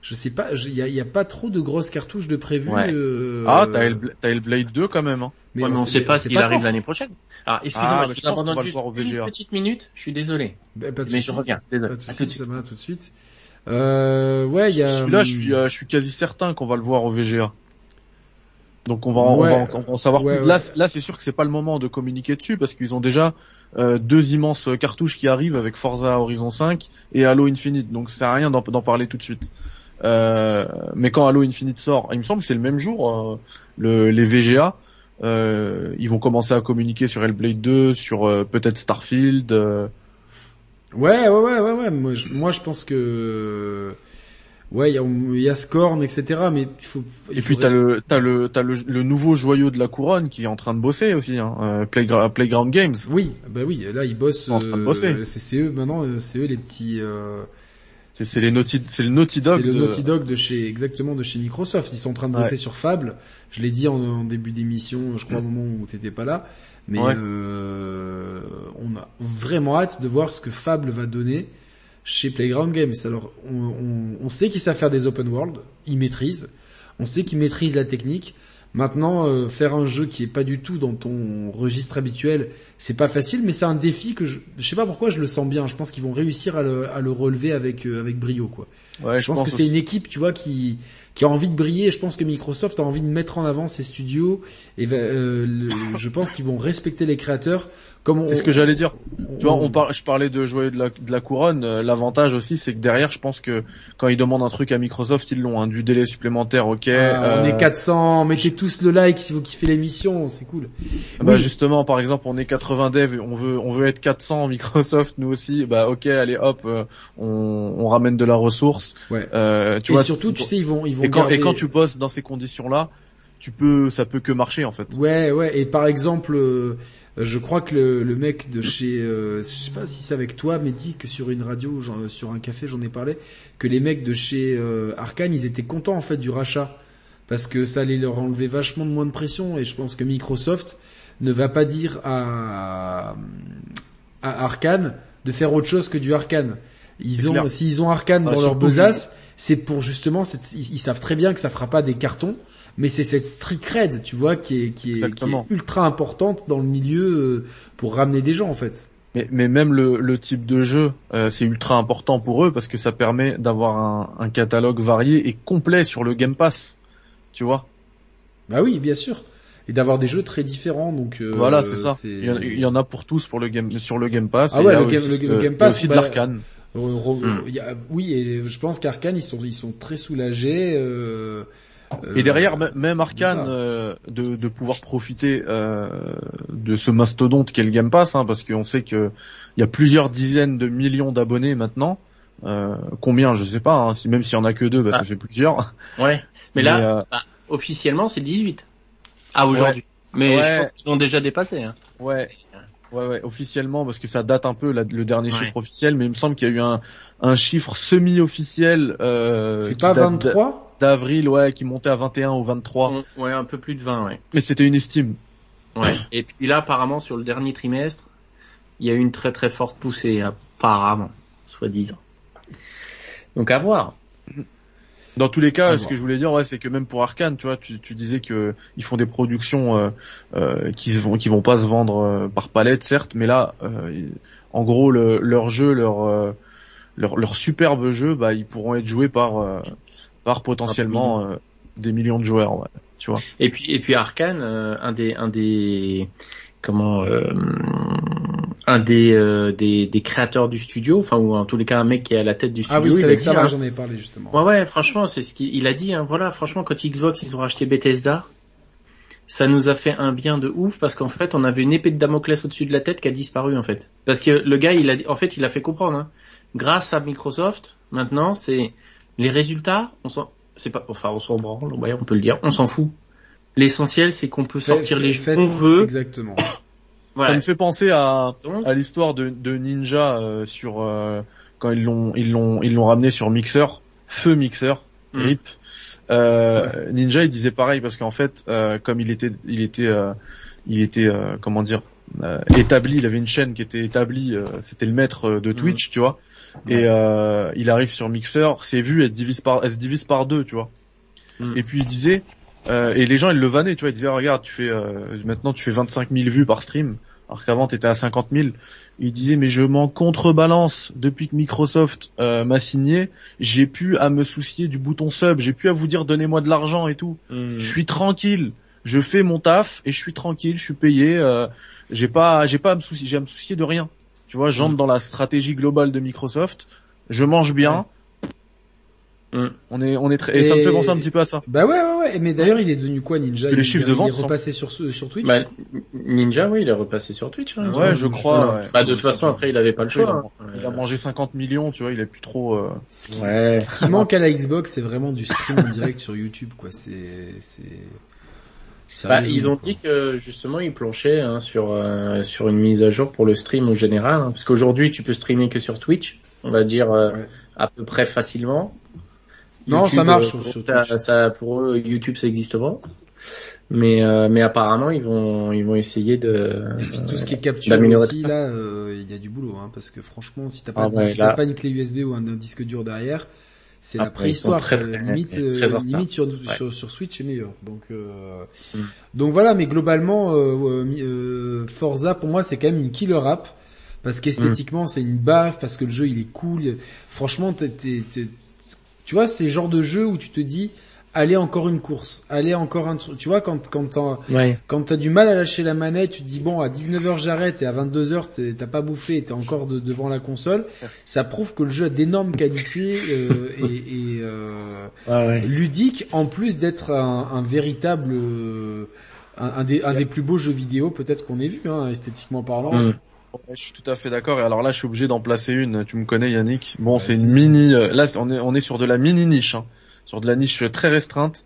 je sais pas, il y a, y a, pas trop de grosses cartouches de prévues. Euh, ah, t'as El, Blade 2 quand même. Hein. Mais, on, sait pas s'il arrive l'année prochaine. Alors, excusez-moi, ah, je, je abandonne juste une petite minute. Je suis désolé. Bah, mais je reviens. Désolé. Pas de suite, ça va tout de suite. Euh, ouais, il y a. Celui-là, je suis, je suis quasi certain qu'on va le voir au VGA. Donc on va, on va en, savoir plus. Là, là c'est sûr que c'est pas le moment de communiquer dessus parce qu'ils ont déjà euh, deux immenses cartouches qui arrivent avec Forza Horizon 5 et Halo Infinite. Donc ça sert à rien d'en parler tout de suite. Euh, mais quand Halo Infinite sort, il me semble que c'est le même jour, euh, le, les VGA, euh, ils vont commencer à communiquer sur Hellblade 2, sur euh, peut-être Starfield. Ouais, ouais, ouais, ouais, ouais. Moi, je, moi, je pense que ouais, il y a, y a Scorn, etc. Mais il faut. et puis t'as le t'as le t'as le, le nouveau joyau de la couronne qui est en train de bosser aussi, hein, euh, Playground Games. Oui, bah oui, là ils bossent. En train de bosser. Euh, c'est eux maintenant, euh, c'est eux les petits. Euh, c'est les Naughty, c'est le Naughty Dog. C'est le Naughty Dog de chez exactement de chez Microsoft. Ils sont en train de bosser sur Fable. Je l'ai dit en, en début d'émission, je crois au moment où t'étais pas là. Mais euh, on a vraiment hâte de voir ce que Fable va donner chez Playground Games. Alors, on, on, on sait qu'ils savent faire des open world, ils maîtrisent. On sait qu'ils maîtrisent la technique. Maintenant, euh, faire un jeu qui est pas du tout dans ton registre habituel, c'est pas facile, mais c'est un défi que je, je sais pas pourquoi je le sens bien. Je pense qu'ils vont réussir à le, à le relever avec euh, avec brio, quoi. Ouais, je, pense, que c'est une équipe, tu vois, qui qui a envie de briller. Je pense que Microsoft a envie de mettre en avant ses studios et euh, je pense qu'ils vont respecter les créateurs c'est ce que j'allais dire. Tu vois, on je parlais de jouer de la, de la couronne. Euh, l'avantage aussi, c'est que derrière, je pense que quand ils demandent un truc à Microsoft, ils l'ont. Hein, du délai supplémentaire, ok. Ah, on est 400. Mettez tous le like si vous kiffez l'émission, c'est cool. Bah justement, par exemple, on est 80 devs, on veut on veut être 400 Microsoft, nous aussi. Bah ok, allez hop, euh, on, on ramène de la ressource. Ouais. Euh, tu et surtout, tu sais, ils vont ils vont. Et quand, et quand tu bosses dans ces conditions-là, tu peux, ça peut que marcher en fait. Ouais, ouais. Et par exemple. Euh, euh, je crois que le, le mec de chez, euh, je sais pas si c'est avec toi, mais dit que sur une radio, genre, sur un café, j'en ai parlé, que les mecs de chez euh, Arkane, ils étaient contents en fait du rachat. Parce que ça allait leur enlever vachement de moins de pression et je pense que Microsoft ne va pas dire à, à Arkane de faire autre chose que du Arkane. Ils ont, s'ils ont Arkane dans leur besace, c'est pour justement, ils, savent très bien que ça fera pas des cartons, mais c'est cette street cred, tu vois, qui est, qui est, qui est ultra importante dans le milieu euh, pour ramener des gens en fait. Mais, mais même le, le type de jeu, euh, c'est ultra important pour eux parce que ça permet d'avoir un, un catalogue varié et complet sur le Game Pass, tu vois. Bah oui, bien sûr et d'avoir des jeux très différents. Donc euh, voilà, c'est ça. Il y, en a pour tous pour le game sur le Game Pass. Ah ouais, le, game, le, Game Pass. aussi de bah, l'arcane. Hmm. oui, et je pense qu'Arkane ils sont ils sont très soulagés. Euh, et derrière, même Arkane, euh, de, de, pouvoir profiter euh, de ce mastodonte qu'est le Game Pass, hein, parce qu'on sait que il y a plusieurs dizaines de millions d'abonnés maintenant. Euh, combien, je sais pas. Hein, si même s'il y en a que deux, bah, ça ah. fait plusieurs. Ouais. Mais, là, euh, bah, officiellement, c'est 18. Ah aujourd'hui. Mais je pense qu'ils ont déjà dépassé. Hein. Ouais. Ouais, ouais, officiellement, parce que ça date un peu le dernier chiffre officiel, mais il me semble qu'il y a eu un, un chiffre semi-officiel. Euh, c'est pas 23 d'avril, ouais, qui montait à 21 ou 23. Ouais, un peu plus de 20, ouais. Mais c'était une estime. Ouais. Et puis là, apparemment, sur le dernier trimestre, il y a eu une très très forte poussée, apparemment. soi-disant. Donc à voir. Dans tous les cas, À ce voir. que je voulais dire, ouais, c'est que même pour Arkane, tu vois, tu, tu disais que ils font des productions euh, euh, qui se vont, qui vont pas se vendre euh, par palette, certes, mais là, euh, en gros, le, leur jeu, leur, leur leur superbe jeu, bah, ils pourront être joués par euh, par potentiellement euh, des millions de joueurs, ouais, tu vois. Et puis et puis Arkane, euh, un des un des comment euh, un des, euh, des des créateurs du studio, enfin ou en tous les cas un mec qui est à la tête du studio. Ah oui, c'est avec ça hein, que j'en ai parlé justement. Ouais ouais, franchement, c'est ce qu'il il a dit. Hein, voilà, franchement, quand Xbox ils ont racheté Bethesda, ça nous a fait un bien de ouf parce qu'en fait, on avait une épée de Damoclès au-dessus de la tête qui a disparu en fait. Parce que le gars, il a dit- en fait, il a fait comprendre. Hein, grâce à Microsoft, maintenant, c'est les résultats. On s'en, c'est pas, enfin, on s'en branle. ouais, on peut le dire. On s'en fout. L'essentiel, c'est qu'on peut sortir les jeux qu'on veut. Exactement. Ça Voilà. me fait penser à à l'histoire de, de Ninja euh, sur euh, quand ils l'ont ils l'ont ils l'ont ramené sur Mixer, feu Mixer, Mm. RIP. Euh, Ninja il disait pareil parce qu'en fait euh, comme il était il était euh, il était euh, comment dire euh, établi, il avait une chaîne qui était établie, euh, c'était le maître de Twitch, tu vois. Et euh, il arrive sur Mixer, ses vues elles se divisent par elles se divisent par deux, tu vois. Mm. Et puis il disait euh, et les gens ils le vannaient, tu vois, ils disaient regarde, tu fais euh, maintenant tu fais 25 000 vues par stream alors qu'avant t'étais à 50 000. Il disait mais je m'en contrebalance depuis que Microsoft euh, m'a signé, j'ai pu à me soucier du bouton sub, j'ai pu à vous dire donnez-moi de l'argent et tout. hmm. Je suis tranquille, je fais mon taf et je suis tranquille, je suis payé, euh, j'ai pas j'ai pas à me soucier, j'ai à me soucier de rien. Tu vois, j'entre Mm. dans la stratégie globale de Microsoft, je mange bien. Mm. On est on est très et, ça me fait penser un petit peu à ça. Bah ouais, ouais, ouais. Mais d'ailleurs, il est devenu quoi, Ninja? Les Il- chiffres il, de vente Il est sont- repassé sur sur Twitch. Bah, Ninja, oui, il est repassé sur Twitch. Hein, Ouais, je crois, ouais. Bah, de toute façon, après, il avait pas le Il a, choix. hein. il a mangé 50 millions, tu vois, il a plus trop. euh, Ce qui, Ouais. ce qui manque à la Xbox, c'est vraiment du stream en direct sur YouTube, quoi. C'est, c'est. Bah, ils ont quoi. dit que justement ils planchaient hein, sur euh, sur une mise à jour pour le stream au général, hein, parce qu'aujourd'hui tu peux streamer que sur Twitch, on va dire euh, Ouais. à peu près facilement. Non, ça marche sur- sur ça, ça- pour eux YouTube ça existe pas, mais euh, mais apparemment ils vont ils vont essayer de. Et puis tout ce qui est capture aussi, tout ça. là, euh, il y a du boulot, hein, parce que franchement, si t'as pas, Ah de- ouais, si là- t'as pas une clé USB ou un, un disque dur derrière, c'est la préhistoire. très, limite, très euh, limite sur, Ouais. sur sur Switch c'est meilleur. Donc euh, Mm. donc voilà, mais globalement, euh, Forza pour moi c'est quand même une killer app parce qu'esthétiquement c'est une baffe, parce que le jeu il est cool. Franchement, t'es, t'es- t'es- tu vois, c'est le genre de jeu où tu te dis, allez encore une course, allez encore un truc. Tu vois, quand quand t'en- Ouais. quand t'as du mal à lâcher la manette, tu te dis bon à 19h j'arrête et à 22h t'es- t'as pas bouffé et t'es encore de- devant la console, ça prouve que le jeu a d'énormes qualités euh, et, et, euh, ouais. ludique en plus d'être un, un véritable euh, un, un des, un des plus beaux jeux vidéo peut-être qu'on ait vu hein, esthétiquement parlant. Mm. Ouais, je suis tout à fait d'accord. Et alors là, je suis obligé d'en placer une. Tu me connais, Yannick. Bon, c'est une mini. euh, Là, on est on est sur de la mini niche, hein. Sur de la niche très restreinte.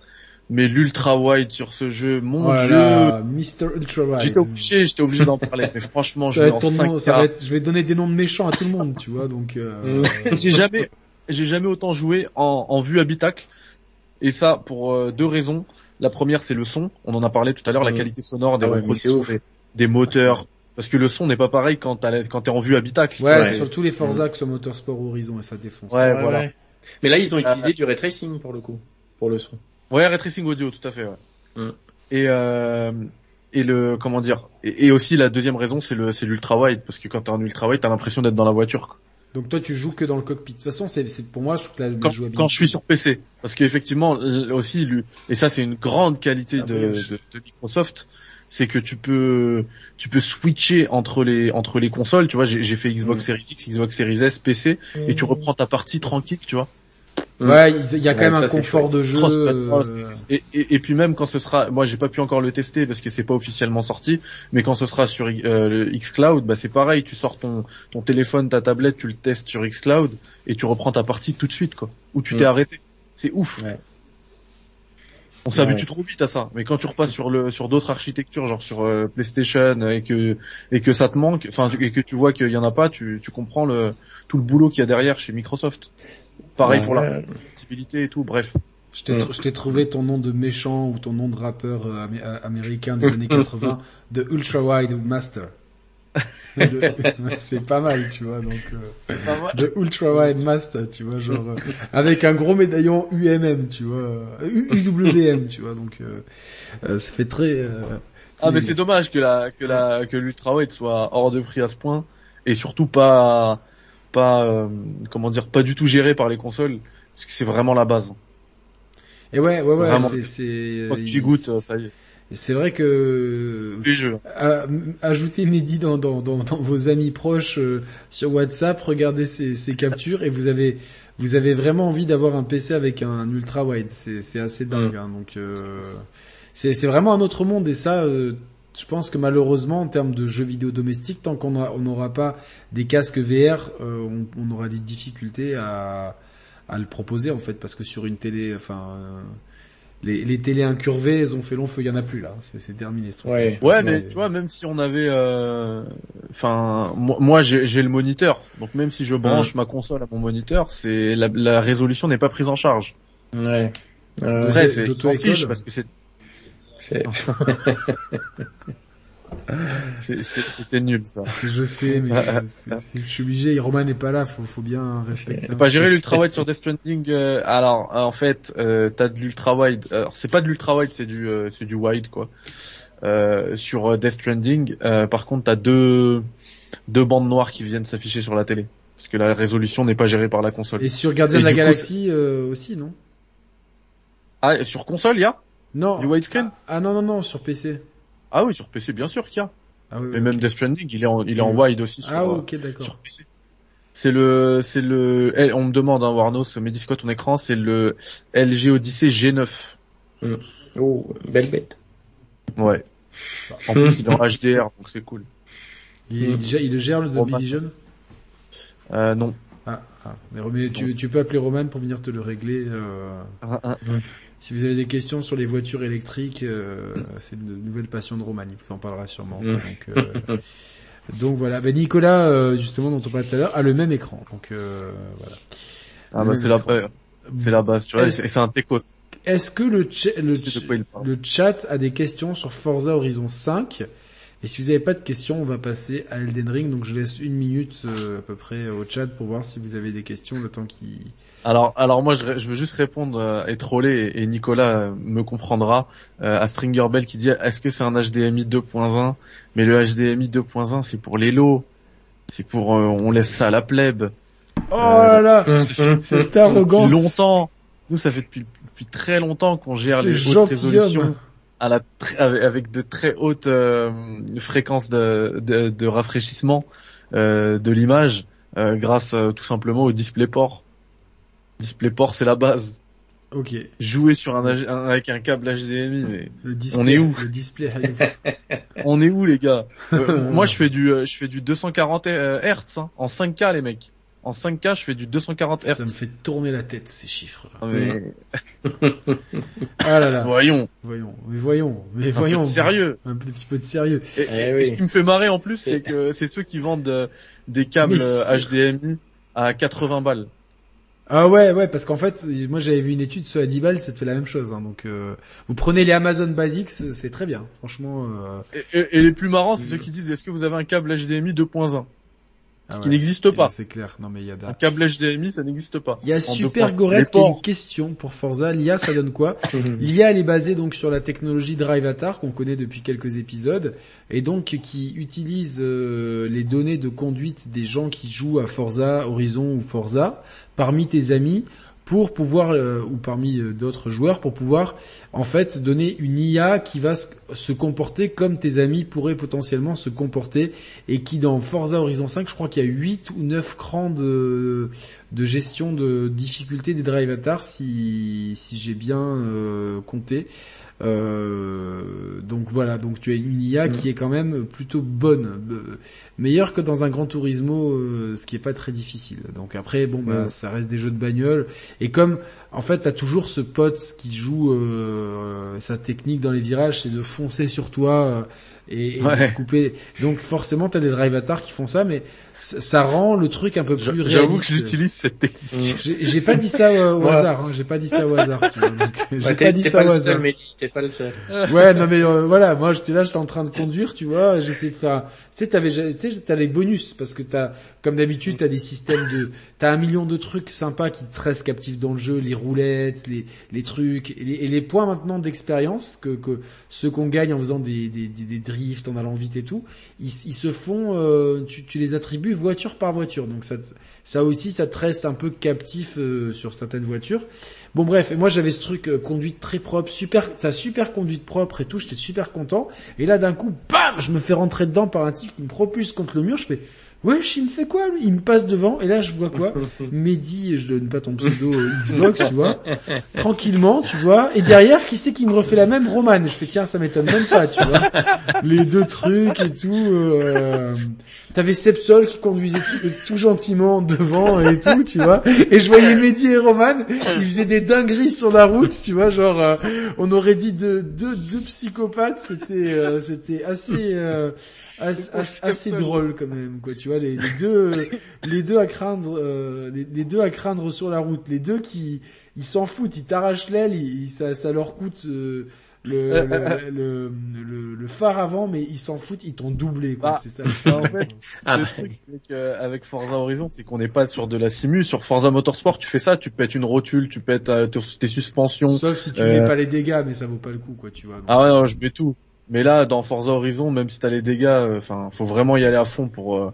Mais l'ultra wide sur ce jeu, mon Voilà, Mr Ultra dieu, Wide. j'étais obligé, j'étais obligé d'en parler. Mais franchement, je Ça vais être en ton 5 nom, ça va être, je vais donner des noms de méchants à tout le monde, tu vois, donc. Euh, J'ai jamais, j'ai jamais autant joué en, en vue habitacle. Et ça pour euh, deux raisons. La première, c'est le son. On en a parlé tout à l'heure, la Mm. qualité sonore des Ah ouais, des, des moteurs. Parce que le son n'est pas pareil quand t'es en vue habitacle. ouais, Ouais. surtout les Forza que ce Motorsport Horizon et ça défonce. Ouais, voilà. Mais là ils ont Euh, utilisé du ray tracing pour le coup, pour le son. Ouais, ray tracing audio, tout à fait. Ouais. Mm. Et euh, et le comment dire et, et aussi la deuxième raison, c'est le c'est l'ultra wide parce que quand t'es en ultra wide, t'as l'impression d'être dans la voiture. quoi. Donc toi tu joues que dans le cockpit. De toute façon, c'est, c'est pour moi, je trouve que la, Quand, jouabilité. quand je suis sur PC, parce qu'effectivement aussi lui et ça c'est une grande qualité Ah de, oui, je- de, de Microsoft, c'est que tu peux tu peux switcher entre les entre les consoles. Tu vois, j'ai fait Xbox Mm. Series X, Xbox Series S, PC, et tu reprends ta partie tranquille, tu vois. Ouais, il y a quand Ouais, même un confort de jeu. Euh, Et, et, et puis même quand ce sera, moi j'ai pas pu encore le tester parce que c'est pas officiellement sorti, mais quand ce sera sur euh, le xCloud, bah c'est pareil, tu sors ton ton téléphone, ta tablette, tu le testes sur xCloud et tu reprends ta partie tout de suite quoi. Où tu Mm. t'es arrêté. C'est ouf. Ouais. On s'habitue Ouais. trop vite à ça, mais quand tu repasses sur le sur d'autres architectures, genre sur euh, PlayStation et que et que ça te manque, enfin et que tu vois qu'il y en a pas, tu tu comprends le tout le boulot qu'il y a derrière chez Microsoft. Pareil Ouais, pour la compatibilité et tout. Bref. Je t'ai, trouvé ton nom de méchant ou ton nom de rappeur euh, euh, américain des années 80 de Ultra Wide Master. c'est pas mal, tu vois, donc euh, de ultra wide master, tu vois, genre euh, avec un gros médaillon UMM, tu vois, UWM, tu vois, donc ça fait très. ah mais c'est dommage que la que la que l'ultra wide soit hors de prix à ce point et surtout pas pas comment dire pas du tout géré par les consoles parce que c'est vraiment la base. Et ouais ouais ouais, c'est c'est. Tu goûtes, ça y est. C'est vrai que jeux. ajoutez Mehdi dans, dans, dans, dans, vos amis proches euh, sur WhatsApp, regardez ces, ces captures et vous avez vous avez vraiment envie d'avoir un PC avec un ultra wide. C'est c'est assez dingue. Mm. Hein, donc euh, c'est c'est vraiment un autre monde et ça. Euh, je pense que malheureusement, en termes de jeux vidéo domestiques, tant qu'on on n'aura pas des casques VR, on, on, aura des difficultés à, à le proposer en fait, parce que sur une télé, enfin, les, les télés incurvées, elles ont fait long feu, il y en a plus là, c'est terminé. Ce ouais, ouais mais tu vois, même si on avait, euh, enfin, moi, j'ai le moniteur, donc même si je branche ma console à mon moniteur, c'est la, la, résolution n'est pas prise en charge. Ouais. Euh, Après, c'est s'en fiche parce que c'est. C'était nul ça. Je sais, mais je suis obligé. Roman n'est pas là, faut, faut bien respecter. Pas gérer l'ultra wide sur Death Stranding. Euh, alors, en fait, euh, t'as de l'ultra wide. Alors, c'est pas de l'ultra wide, c'est du, euh, c'est du wide quoi. Euh, sur Death Stranding, par contre, t'as deux deux bandes noires qui viennent s'afficher sur la télé, parce que la résolution n'est pas gérée par la console. Et sur Gardien de la Galaxie aussi, non? Ah, sur console, y a? Non. Du widescreen ah, ah non non non, sur PC. Ah oui, sur PC, bien sûr qu'il y a. Ah oui, Mais même Death Stranding, il est en, il est en wide aussi sur, ah, ok, d'accord. sur PC. C'est le, c'est le, eh, on me demande, hein, Warnos, met disque ton écran, c'est le LG Odyssey G9. Mm. Oh, belle bête. Ouais. En plus, il est en HDR, donc c'est cool. Il, il le gère le Dolby Vision? Euh, non. Ah, ah. Mais, tu, tu, peux appeler Roman pour venir te le régler. Euh... Ah, ah. Si vous avez des questions sur les voitures électriques, euh, c'est une nouvelle passion de Roman, il vous en parlera sûrement. Donc, euh, donc voilà. Ben Nicolas, euh, justement, dont on parlait tout à l'heure, a le même écran. Donc voilà. Ah bah c'est la, c'est la base, tu vois, c'est un techos. Est-ce que le, le, le chat a des questions sur Forza Horizon 5 et si vous n'avez pas de questions, on va passer à Elden Ring. Donc je laisse une minute euh, à peu près au chat pour voir si vous avez des questions le temps qui. Alors, alors moi je, je veux juste répondre euh, et troller et, Nicolas euh, me comprendra à Stringer Bell qui dit est-ce que c'est un HDMI 2.1 Mais le HDMI 2.1 c'est pour les lots, c'est pour on laisse ça à la plèbe. Oh là là, c'est arrogant. longtemps. Nous ça fait depuis, depuis très longtemps qu'on gère les hautes résolutions à la avec de très hautes euh, fréquences de, de, de rafraîchissement euh, de l'image euh, grâce tout simplement au DisplayPort. DisplayPort c'est la base. Ok. Jouer sur un, avec un câble HDMI, mais on est où? Le display. on est où les gars? Moi je fais du je fais du 240 Hz hein, en 5K les mecs en 5K, je fais du 240 Hz. Ça me fait tourner la tête, ces chiffres. Ah, mais... ah là là. Voyons. Voyons. Mais voyons. Mais voyons. Un peu de sérieux. Un petit peu de sérieux. Et, eh ce qui me fait marrer en plus, c'est que c'est ceux qui vendent euh, des câbles HDMI à 80 balles. Ah ouais, ouais, parce qu'en fait, moi j'avais vu une étude sur à 10 balles, ça te fait la même chose. Hein, donc, euh, vous prenez les Amazon Basics, c'est très bien, franchement. Euh... Et, et, les plus marrants, c'est ceux qui disent, est-ce que vous avez un câble HDMI 2.1 ce ah qui n'existe pas. C'est clair. Non mais il y a un câble HDMI, ça n'existe pas. Il y a Super Gorette qui a une question pour Forza. L'IA, ça donne quoi L'IA, elle est basée donc sur la technologie DriveAtar qu'on connaît depuis quelques épisodes et donc qui utilise euh, les données de conduite des gens qui jouent à Forza Horizon ou Forza parmi tes amis pour pouvoir euh, ou parmi euh, d'autres joueurs pour pouvoir en fait donner une IA qui va se comporter comme tes amis pourraient potentiellement se comporter et qui dans Forza Horizon 5 je crois qu'il y a 8 ou 9 crans de, de gestion de difficulté des drive avatars si, si j'ai bien euh, compté euh, donc voilà, donc tu as une IA qui est quand même plutôt bonne, euh, meilleure que dans un Grand Turismo, euh, ce qui est pas très difficile. Donc après, bon bah ça reste des jeux de bagnole. Et comme en fait t'as toujours ce pote qui joue sa technique dans les virages, c'est de foncer sur toi et, et de couper. Donc forcément t'as des drive avatars qui font ça, mais ça rend le truc un peu plus réaliste. J'avoue que j'utilise cette technique. J'ai pas dit ça au, hasard, hein. j'ai pas dit ça au hasard. J'ai pas dit ça au hasard. T'es pas le seul. Ouais, non mais euh, voilà, moi j'étais là, j'étais en train de conduire, tu vois, j'essayais de faire, tu sais, t'avais, tu sais, t'as les bonus parce que t'as, comme d'habitude, t'as des systèmes de, t'as un million de trucs sympas qui te restent captifs dans le jeu, les roulettes, les, les trucs, et les, et les points maintenant d'expérience que, que ceux qu'on gagne en faisant des, des, des, des drifts, en allant vite et tout, ils, ils se font, euh, tu, tu les attribues voiture par voiture, donc ça, ça aussi, ça te reste un peu captif euh, sur certaines voitures. Bon bref, et moi j'avais ce truc euh, conduite très propre, super, ta super conduite propre et tout, j'étais super content. Et là d'un coup, bam, je me fais rentrer dedans par un type qui me propulse contre le mur. Je fais, wesh, il me fait quoi lui? Il me passe devant et là je vois quoi? Mehdi, je donne pas ton pseudo euh, Xbox, tu vois, tranquillement, tu vois. Et derrière, qui c'est qui me refait la même? Roman Je fais tiens, ça m'étonne même pas, tu vois. Les deux trucs et tout. Euh... T'avais Sepsol qui conduisait tout, tout, gentiment devant et tout, tu vois. Et je voyais Mehdi et Roman, ils faisaient des dingueries sur la route, tu vois, genre euh, on aurait dit deux deux, deux psychopathes. C'était euh, c'était assez euh, assez, assez, drôle quand même, quoi. Tu vois, les, les deux les deux à craindre les, les, deux à craindre sur la route, les deux qui ils s'en foutent, ils t'arrachent l'aile, ça ça leur coûte le, le, le, le, phare avant, mais ils s'en foutent, ils t'ont doublé, quoi. Ah. c'est ça. en fait, ah le truc avec, euh, avec, Forza Horizon, c'est qu'on n'est pas sur de la simu. Sur Forza Motorsport, tu fais ça, tu pètes une rotule, tu pètes euh, tes suspensions. Sauf si tu mets pas les dégâts, mais ça vaut pas le coup, quoi, tu vois. Donc... Ah ouais, non, je mets tout. Mais là, dans Forza Horizon, même si t'as les dégâts, enfin, faut vraiment y aller à fond pour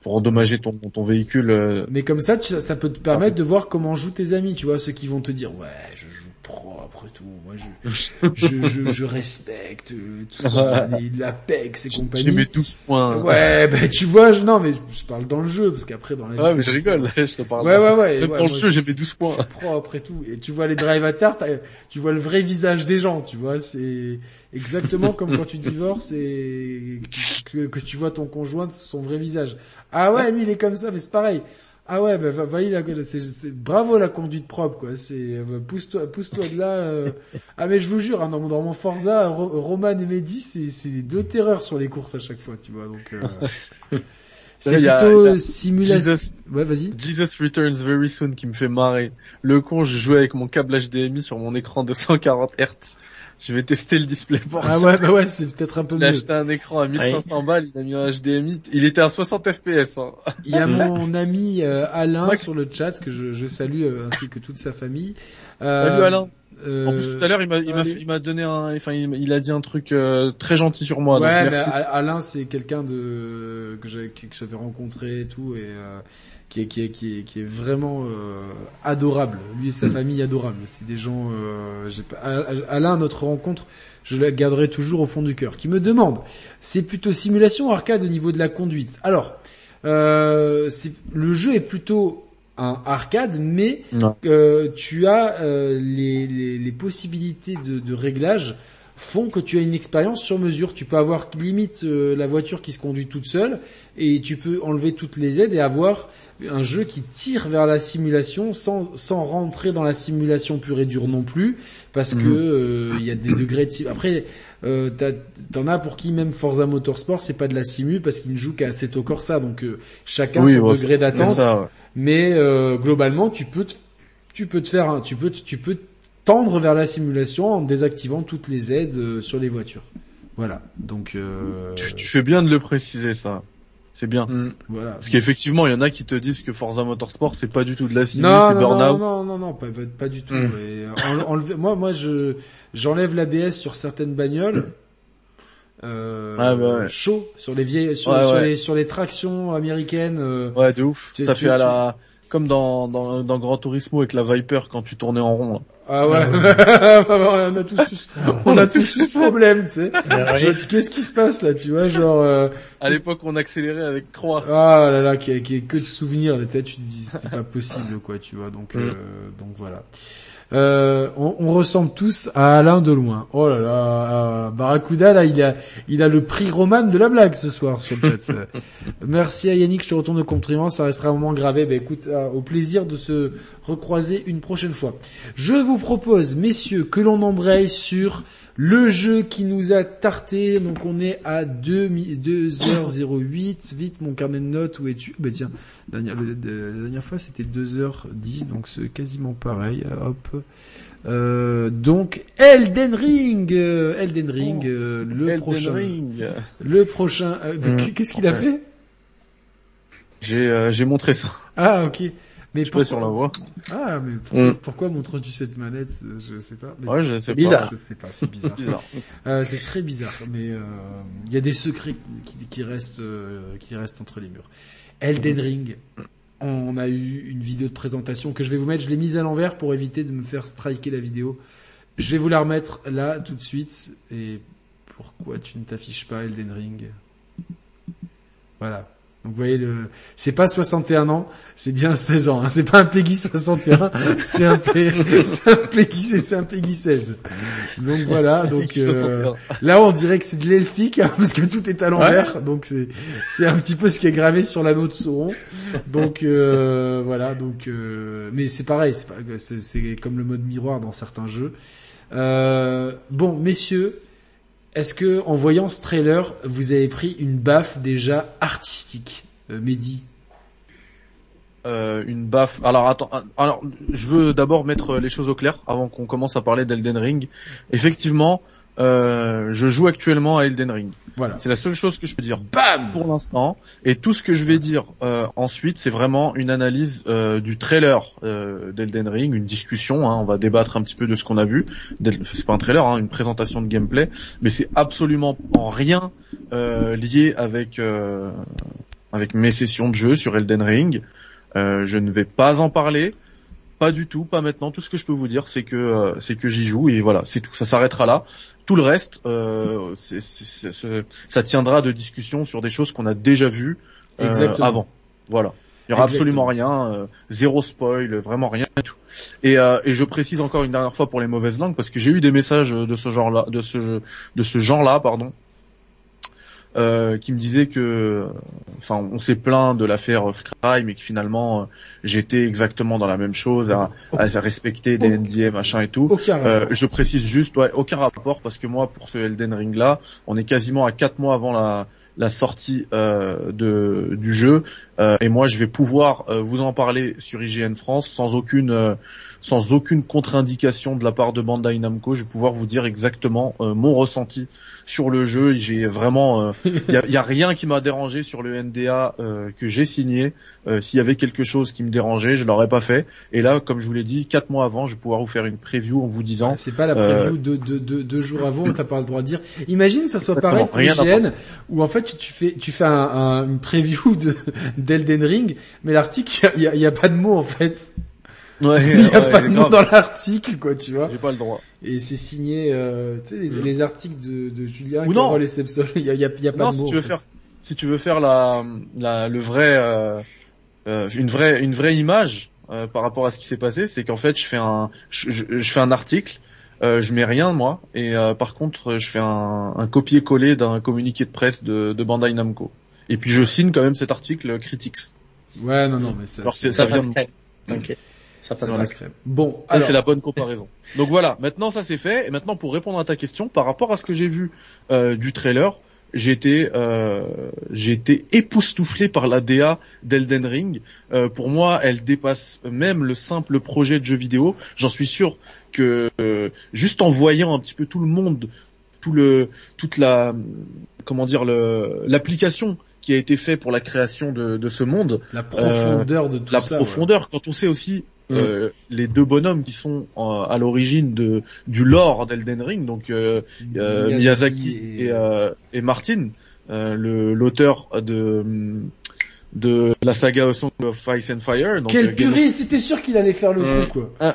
pour endommager ton ton véhicule. Mais comme ça, tu, ça peut te permettre de voir comment jouent tes amis, tu vois, ceux qui vont te dire, ouais, je joue propre et tout. Moi, je, je, je, je, respecte tout ça, l'Apex et compagnie. J'ai mes 12 points. Ouais, ben tu vois, je, non, mais je parle dans le jeu parce qu'après dans la. Ouais, mais je rigole. je te parle. Ouais, ouais, ouais. Même ouais, dans le jeu, j'ai mes 12 points. Propre et tout. Et tu vois les drive avatars, tu vois le vrai visage des gens. Tu vois, c'est exactement comme quand tu divorces et que, que tu vois ton conjoint son vrai visage. Ah ouais, lui il est comme ça, mais c'est pareil. Ah ouais, bah, valide, c'est, c'est, bravo la conduite propre, quoi. C'est, pousse-toi, pousse-toi de là. Euh... Ah mais je vous jure, hein, dans, dans mon Forza, Ro Roman et Mehdi, c'est, c'est deux terreurs sur les courses à chaque fois, tu vois. Donc, euh... c'est plutôt simulation. Ouais, vas-y. Jesus Returns Very Soon qui me fait marrer. Le con, je jouais avec mon câble HDMI sur mon écran de 140 Hz. Je vais tester le DisplayPort. Ah ouais, bah ouais, c'est peut-être un peu il mieux. Il a acheté un écran à 1500 balles, il a mis un HDMI, il était à 60 FPS. Hein. Il y a mon ami euh, Alain Max. sur le chat que je, je salue euh, ainsi que toute sa famille. Euh, Salut Alain. Euh, en plus tout à l'heure il m'a il m'a m'a donné un enfin il, il, a dit un truc euh, très gentil sur moi. Ouais, donc merci. mais Alain c'est quelqu'un de que j'avais que j'avais rencontré et tout et euh, qui est qui est qui est qui est vraiment euh, adorable. Lui et sa famille adorable. C'est des gens. Euh, Alain, notre rencontre, je la garderai toujours au fond du cœur. Qui me demande, c'est plutôt simulation arcade au niveau de la conduite. Alors, euh, le jeu est plutôt un arcade, mais euh, tu as euh, les, les, les, possibilités de, de réglage font que tu as une expérience sur mesure. Tu peux avoir limite euh, la voiture qui se conduit toute seule et tu peux enlever toutes les aides et avoir un jeu qui tire vers la simulation sans, sans rentrer dans la simulation pure et dure non plus parce Mhm. que euh, il y a des degrés de après euh, t'en as pour qui même Forza Motorsport c'est pas de la simu parce qu'il ne joue qu'à Assetto Corsa donc euh, chacun Oui, son bon, degré d'attente ouais. mais euh, globalement tu peux te, tu peux te faire un- tu peux tu peux tendre vers la simulation en désactivant toutes les aides euh, sur les voitures voilà donc euh, Tu, tu fais bien de le préciser ça. C'est bien. hmm, voilà Parce qu'effectivement, il y en a qui te disent que Forza Motorsport c'est pas du tout de la simu, non, c'est non, non, burn-out. non, non, non, pas, pas, pas du tout. Mm. Et, euh, en- enlever- moi, moi, je j'enlève l'ABS sur certaines bagnoles. Euh, Ah, bah ouais. chaud sur les vieilles sur, Ouais, sur ouais. les sur les tractions américaines. euh, Ouais, de ouf. Ça tu- fait à la comme dans, dans dans Gran Turismo avec la Viper quand tu tournais en rond. là. Ah ouais, on a tous eu ce- on a tous ce problème, tu sais. Genre, Qu'est-ce qui se passe là, tu vois, genre. euh, À l'époque, on accélérait avec croix. Ah là là, qui est, qui est que de souvenirs, là, tu te dis c'est pas possible quoi, tu vois. Donc euh, donc voilà. Euh, on, on ressemble tous à Alain de loin. Oh là là, euh, Barracuda là, il a il a le prix Roman de la blague ce soir sur le chat. Merci à Yannick, je te retourne le compliment, ça restera un moment gravé. Ben écoute, euh, au plaisir de se recroiser une prochaine fois. Je vous propose, messieurs, que l'on embraye sur Le jeu qui nous a tarté, donc on est à 2, 2h08. Vite, mon carnet de notes, où es-tu? Bah tiens, dernière, le- de- la dernière fois c'était 2h10, donc c'est quasiment pareil. Hop. Euh, donc Elden Ring, euh, Elden Ring, Oh, euh, le Elden prochain, Ring. le prochain. euh, Mm. Qu'est-ce qu'il a fait? J'ai j'ai montré ça. Ah ok. Mais Je la voit. Ah mais pourquoi, Mm. pourquoi montres-tu cette manette Je sais pas. Mais Ouais, je sais bizarre. Je sais pas, c'est bizarre. Euh, c'est très bizarre, mais euh, il y a des secrets qui, qui restent, euh, qui restent entre les murs. Elden Ring, on a eu une vidéo de présentation que je vais vous mettre. Je l'ai mise à l'envers pour éviter de me faire striker la vidéo. Je vais vous la remettre là tout de suite. Et pourquoi tu ne t'affiches pas Elden Ring? Voilà. Donc vous voyez, le... c'est pas 61 ans, c'est bien 16 ans. Hein. C'est pas un Peggy 61, c'est un, P... c'est un Peggy, c'est un Peggy 16. Donc voilà. Donc euh, là, on dirait que c'est de l'elfique hein, parce que tout est à l'envers. Donc c'est c'est un petit peu ce qui est gravé sur l'anneau de Sauron. Donc euh, voilà. Donc euh, mais c'est pareil, c'est pas- c'est c'est comme le mode miroir dans certains jeux. Euh, bon, messieurs, est-ce que en voyant ce trailer, vous avez pris une baffe déjà artistique, euh, Mehdi? Euh, une baffe. Alors attends, euh, alors je veux d'abord mettre les choses au clair avant qu'on commence à parler d'Elden Ring. Effectivement, euh, je joue actuellement à Elden Ring. Voilà. C'est la seule chose que je peux dire Bam pour l'instant. Et tout ce que je vais dire euh, ensuite, c'est vraiment une analyse euh, du trailer euh, d'Elden Ring, une discussion. Hein, on va débattre un petit peu de ce qu'on a vu. C'est pas un trailer, hein, une présentation de gameplay, mais c'est absolument en rien euh, lié avec euh, avec mes sessions de jeu sur Elden Ring. Euh, je ne vais pas en parler. Pas du tout, pas maintenant. Tout ce que je peux vous dire, c'est que euh, c'est que j'y joue et voilà, c'est tout. Ça s'arrêtera là. Tout le reste, euh, ça tiendra de discussion sur des choses qu'on a déjà vues euh, avant. Voilà. Il y aura Exactement. absolument rien, euh, zéro spoil, vraiment rien du tout. Et, euh, et je précise encore une dernière fois pour les mauvaises langues parce que j'ai eu des messages de ce genre-là, de ce de ce genre-là, pardon, euh, qui me disaient que, enfin, on s'est plaint de l'affaire Crime et que finalement euh, j'étais exactement dans la même chose, à, à respecter des. NDA machin et tout. Euh, je précise juste, ouais, aucun rapport parce que moi, pour ce Elden Ring là, on est quasiment à quatre mois avant la, la sortie euh, de, du jeu, euh, et moi, je vais pouvoir euh, vous en parler sur IGN France sans aucune, sans aucune contre-indication de la part de Bandai Namco. Je vais pouvoir vous dire exactement euh, mon ressenti sur le jeu. J'ai vraiment, il y, a, y a rien qui m'a dérangé sur le NDA euh, que j'ai signé. Euh, S'il y avait quelque chose qui me dérangeait, je l'aurais pas fait. Et là, comme je vous l'ai dit, quatre mois avant, je vais pouvoir vous faire une preview en vous disant Ah, C'est pas la euh, preview de, de, de, deux jours avant, t'as pas le droit de dire. Imagine, ça soit Exactement, pareil pour IGN, où en fait tu, fais, tu fais un, un- une preview de d'Elden Ring, mais l'article, il y a, y a pas de mots en fait. Ouais, Il y a ouais, pas de grave. dans l'article, quoi, tu vois. J'ai pas le droit. Et c'est signé, euh, tu sais, les, Mm. les articles de, de Julien Ou envoie les Sepsol, il y a, y a, y a pas Non, de si mots. tu veux fait. faire, si tu veux faire la, la le vrai, euh, euh, une vraie, une vraie image euh, par rapport à ce qui s'est passé, c'est qu'en fait, je fais un, je, je- je fais un article, euh, je mets rien moi, et euh, par contre, je fais un, un copier-coller d'un communiqué de presse de, de Bandai Namco. Et puis je signe quand même cet article Critics. Ouais, non, non, mais ça, Alors, ça Ça vient de-. T'inquiète. Ça passe crème. Bon, Ça, alors, c'est la bonne comparaison. Donc voilà, maintenant ça c'est fait. Et maintenant pour répondre à ta question, par rapport à ce que j'ai vu euh, du trailer, j'ai été, euh, j'ai été époustouflé par la DA d'Elden Ring. Euh, pour moi, elle dépasse même le simple projet de jeu vidéo. J'en suis sûr que euh, juste en voyant un petit peu tout le monde, tout le, toute la, comment dire, le, l'application qui a été fait pour la création de, de ce monde, la profondeur de tout la ça. profondeur, quand on sait aussi Mm. euh, les deux bonhommes qui sont euh, à l'origine de du lore d'Elden Ring, donc euh, euh, Miyazaki, et, euh, et Martin, euh, le l'auteur de de la saga Song of Ice and Fire. Donc, euh, Quelle purée, c'était sûr qu'il allait faire le Mm. coup, quoi.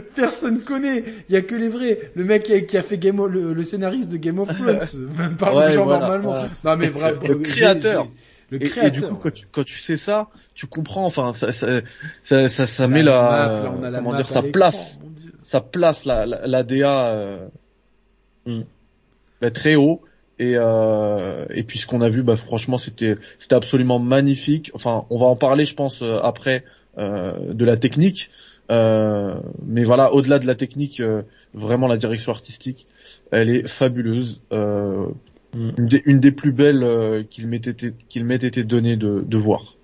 Personne connaît. Il y a que les vrais. Le mec qui a, qui a fait Game of- le, le scénariste de Game of Thrones. Parle Ouais, genre voilà, normalement. voilà. Non mais vraiment. Le créateur. Le et, créateur. et du coup, quand tu, quand tu sais ça, tu comprends. Enfin, ça, ça, ça, ça, ça met La map, là, la comment dire, sa place ça place la, la, la DA euh, Mm. bah, très haut et euh, et puis ce qu'on a vu bah franchement c'était c'était absolument magnifique enfin on va en parler je pense euh, après euh, de la technique Euh, mais voilà, au-delà de la technique, euh, vraiment la direction artistique, elle est fabuleuse. Euh, mm. une, des, une, des, plus belles qu'il m'ait été qu'il m'ait été donné de, de, voir.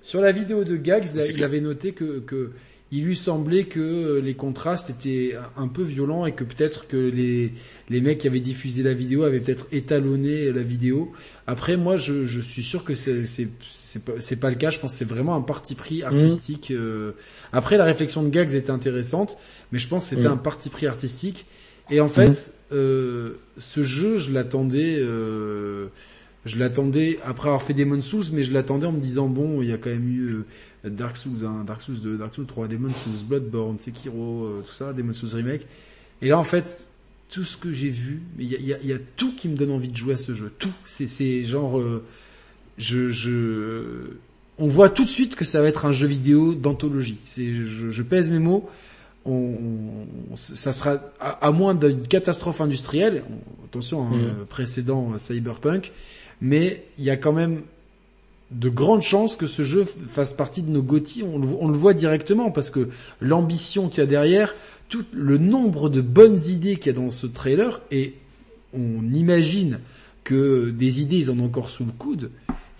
Sur la vidéo de Gags, il avait noté que, que il lui semblait que les contrastes étaient un peu violents et que peut-être que les, les mecs qui avaient diffusé la vidéo avaient peut-être étalonné la vidéo. Après, moi, je, je suis sûr que c'est c'est pas, pas le cas. Je pense que c'est vraiment un parti pris artistique. Mmh. Euh... Après, la réflexion de Gags était intéressante, mais je pense que c'était mmh. un parti pris artistique. Et en fait, mmh. euh, ce jeu, je l'attendais. Euh, je l'attendais après avoir fait Demon Souls, mais je l'attendais en me disant bon, il y a quand même eu euh, Dark Souls, hein, Dark Souls 2, Dark Souls 3, Demon Souls, Bloodborne, Sekiro, euh, tout ça, Demon Souls remake. Et là, en fait, tout ce que j'ai vu, il y a, y, a, y a, tout qui me donne envie de jouer à ce jeu. Tout, c'est, c'est genre, euh, je, je, on voit tout de suite que ça va être un jeu vidéo d'anthologie. C'est, je, je, pèse mes mots. On, on ça sera à, à moins d'une catastrophe industrielle. Attention, hein, mmh. précédent Cyberpunk, mais il y a quand même de grandes chances que ce jeu fasse partie de nos GOTY. On, on, le voit directement parce que l'ambition qu'il y a derrière, tout le nombre de bonnes idées qu'il y a dans ce trailer, et on imagine que des idées, ils en ont encore sous le coude.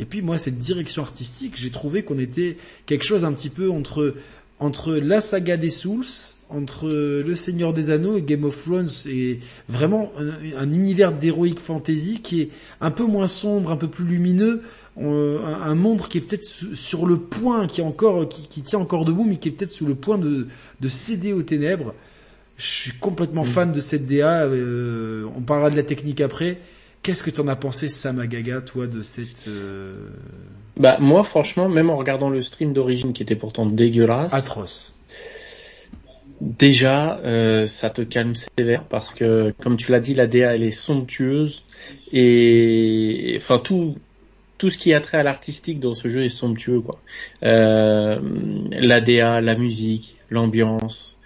Et puis moi, cette direction artistique, j'ai trouvé qu'on était quelque chose un petit peu entre entre la saga des Souls, entre Le Seigneur des Anneaux et Game of Thrones, et vraiment un, un univers d'héroïque fantasy qui est un peu moins sombre, un peu plus lumineux, un, un, monde qui est peut-être sur le point, qui est encore, qui, qui, tient encore debout, mais qui est peut-être sous le point de, de céder aux ténèbres. Je suis complètement mm. fan de cette DA. Euh, on parlera de la technique après. Qu'est-ce que t'en as pensé, Samagaga, toi, de cette euh... Bah moi, franchement, même en regardant le stream d'origine qui était pourtant dégueulasse, atroce. Déjà, euh, ça te calme sévère parce que, comme tu l'as dit, la DA elle est somptueuse et enfin tout tout ce qui a trait à l'artistique dans ce jeu est somptueux quoi. Euh, la DA, la musique, l'ambiance,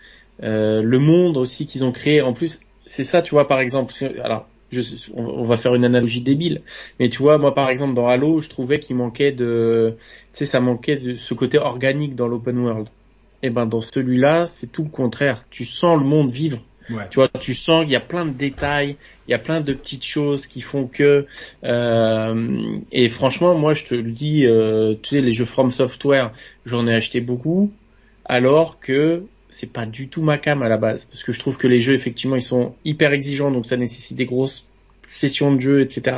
euh, le monde aussi qu'ils ont créé. En plus, c'est ça, tu vois, par exemple. Alors, je, on, va faire une analogie débile, mais tu vois, moi par exemple dans Halo, je trouvais qu'il manquait de, tu sais, ça manquait de ce côté organique dans l'open world. Et eh ben dans celui-là, c'est tout le contraire. Tu sens le monde vivre. Ouais. Tu vois, tu sens qu'il y a plein de détails, il y a plein de petites choses qui font que. Euh, et franchement, moi, je te le dis, euh, tu sais, les jeux From Software, j'en ai acheté beaucoup, alors que c'est pas du tout ma cam à la base, parce que je trouve que les jeux, effectivement, ils sont hyper exigeants, donc ça nécessite des grosses sessions de jeu, etc.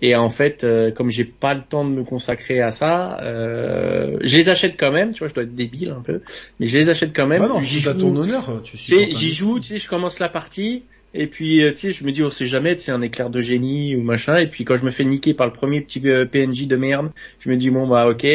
Et en fait, euh, comme j'ai pas le temps de me consacrer à ça, euh, je les achète quand même. Tu vois, je dois être débile un peu, mais je les achète quand même. Ah non, j'y joue. ton honneur. Tu j'y joue. Tu sais, je commence la partie. Et puis, euh, tu sais, je me dis, on sait jamais, c'est un éclair de génie ou machin. Et puis, quand je me fais niquer par le premier petit euh, PNJ de merde, je me dis, bon, bah, ok.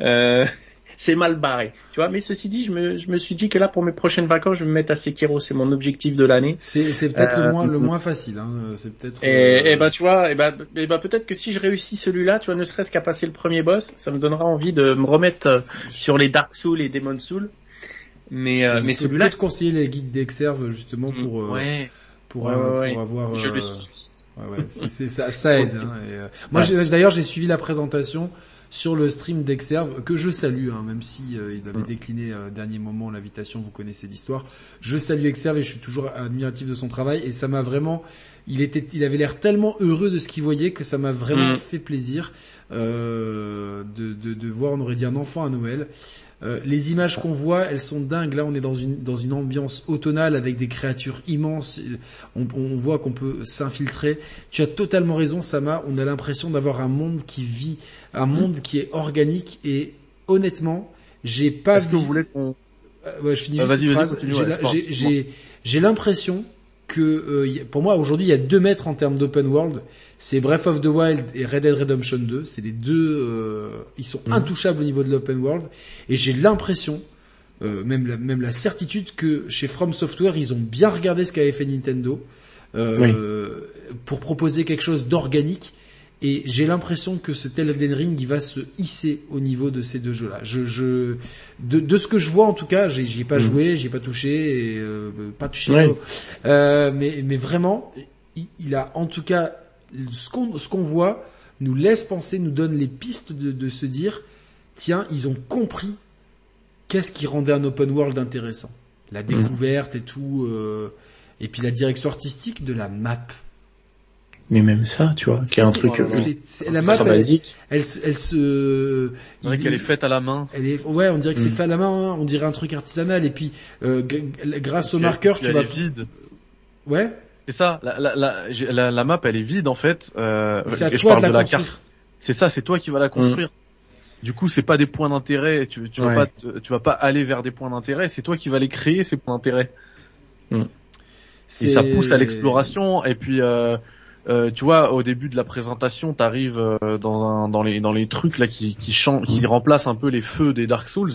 Euh, c'est mal barré. Tu vois, mais ceci dit, je me, je me suis dit que là, pour mes prochaines vacances, je vais me mettre à Sekiro. C'est mon objectif de l'année. C'est, c'est peut-être le moins, le moins facile. Hein. C'est peut-être. Et, et ben, tu vois, et ben, et ben, peut-être que si je réussis celui-là, tu vois, ne serait-ce qu'à passer le premier boss, ça me donnera envie de me remettre sur les Dark Souls et Demon Souls. Mais, euh, mais celui-là. Je peux te conseiller les guides d'Exerve justement pour, ouais. pour, ouais, ouais, pour avoir. Je le suis. Ouais, ouais, c'est, ça, ça aide. Hein, et, euh... Moi, d'ailleurs, j'ai suivi la présentation sur le stream d'Exerve, que je salue, hein, même si euh, il avait décliné euh, dernier moment l'invitation, vous connaissez l'histoire. Je salue Exerve et je suis toujours admiratif de son travail et ça m'a vraiment, il était, il avait l'air tellement heureux de ce qu'il voyait que ça m'a vraiment mm. fait plaisir euh, de, de, de, voir, on aurait dit un enfant à Noël. Euh, les images qu'on voit, elles sont dingues. Là, on est dans une dans une ambiance automnale avec des créatures immenses. On, on voit qu'on peut s'infiltrer. Tu as totalement raison, Sama. On a l'impression d'avoir un monde qui vit, un mm. monde qui est organique. Et honnêtement, j'ai pas Est-ce que vous voulez qu'on euh, ouais, je finis euh, J'ai j'ai l'impression que euh, pour moi aujourd'hui il y a deux mètres en termes d'open world. C'est Breath of the Wild et Red Dead Redemption 2. C'est les deux, euh, ils sont mhm. intouchables au niveau de l'open world. Et j'ai l'impression, euh, même la, même la certitude que chez From Software ils ont bien regardé ce qu'avait fait Nintendo pour proposer quelque chose d'organique et j'ai l'impression que ce Elden Ring, il va se hisser au niveau de ces deux jeux-là. Je, je, de, de ce que je vois en tout cas, j'y ai pas mm. joué, j'y ai pas touché, et, euh, pas touché. Ouais. Euh, mais, mais vraiment, il, il, a en tout cas ce qu'on ce qu'on voit nous laisse penser, nous donne les pistes de, de se dire, tiens, ils ont compris qu'est-ce qui rendait un open world intéressant La découverte et tout, euh, et puis la direction artistique de la map. Mais même ça, tu vois, qui est un truc euh, la map, très elle, basique. elle, se- elle se, C'est vrai il- qu'elle est faite à la main. Elle est, ouais, on dirait que c'est Mm. fait à la main, hein, on dirait un truc artisanal. Et puis, euh, grâce au elle- marqueur, tu elle vas, est vide. ouais, C'est ça, la, la, la, j'ai- la, la map elle est vide en fait. Euh, c'est à et je toi de la de la construire. carte. C'est ça, c'est toi qui vas la construire. Du coup, c'est pas des points d'intérêt. Tu, tu vas Ouais. pas, tu vas pas aller vers des points d'intérêt. C'est toi qui vas les créer ces points d'intérêt. Et ça pousse à l'exploration. Et puis, euh, euh, tu vois, au début de la présentation, t'arrives euh, dans un, dans les, dans les trucs là qui, qui changent, qui remplacent un peu les feux des Dark Souls,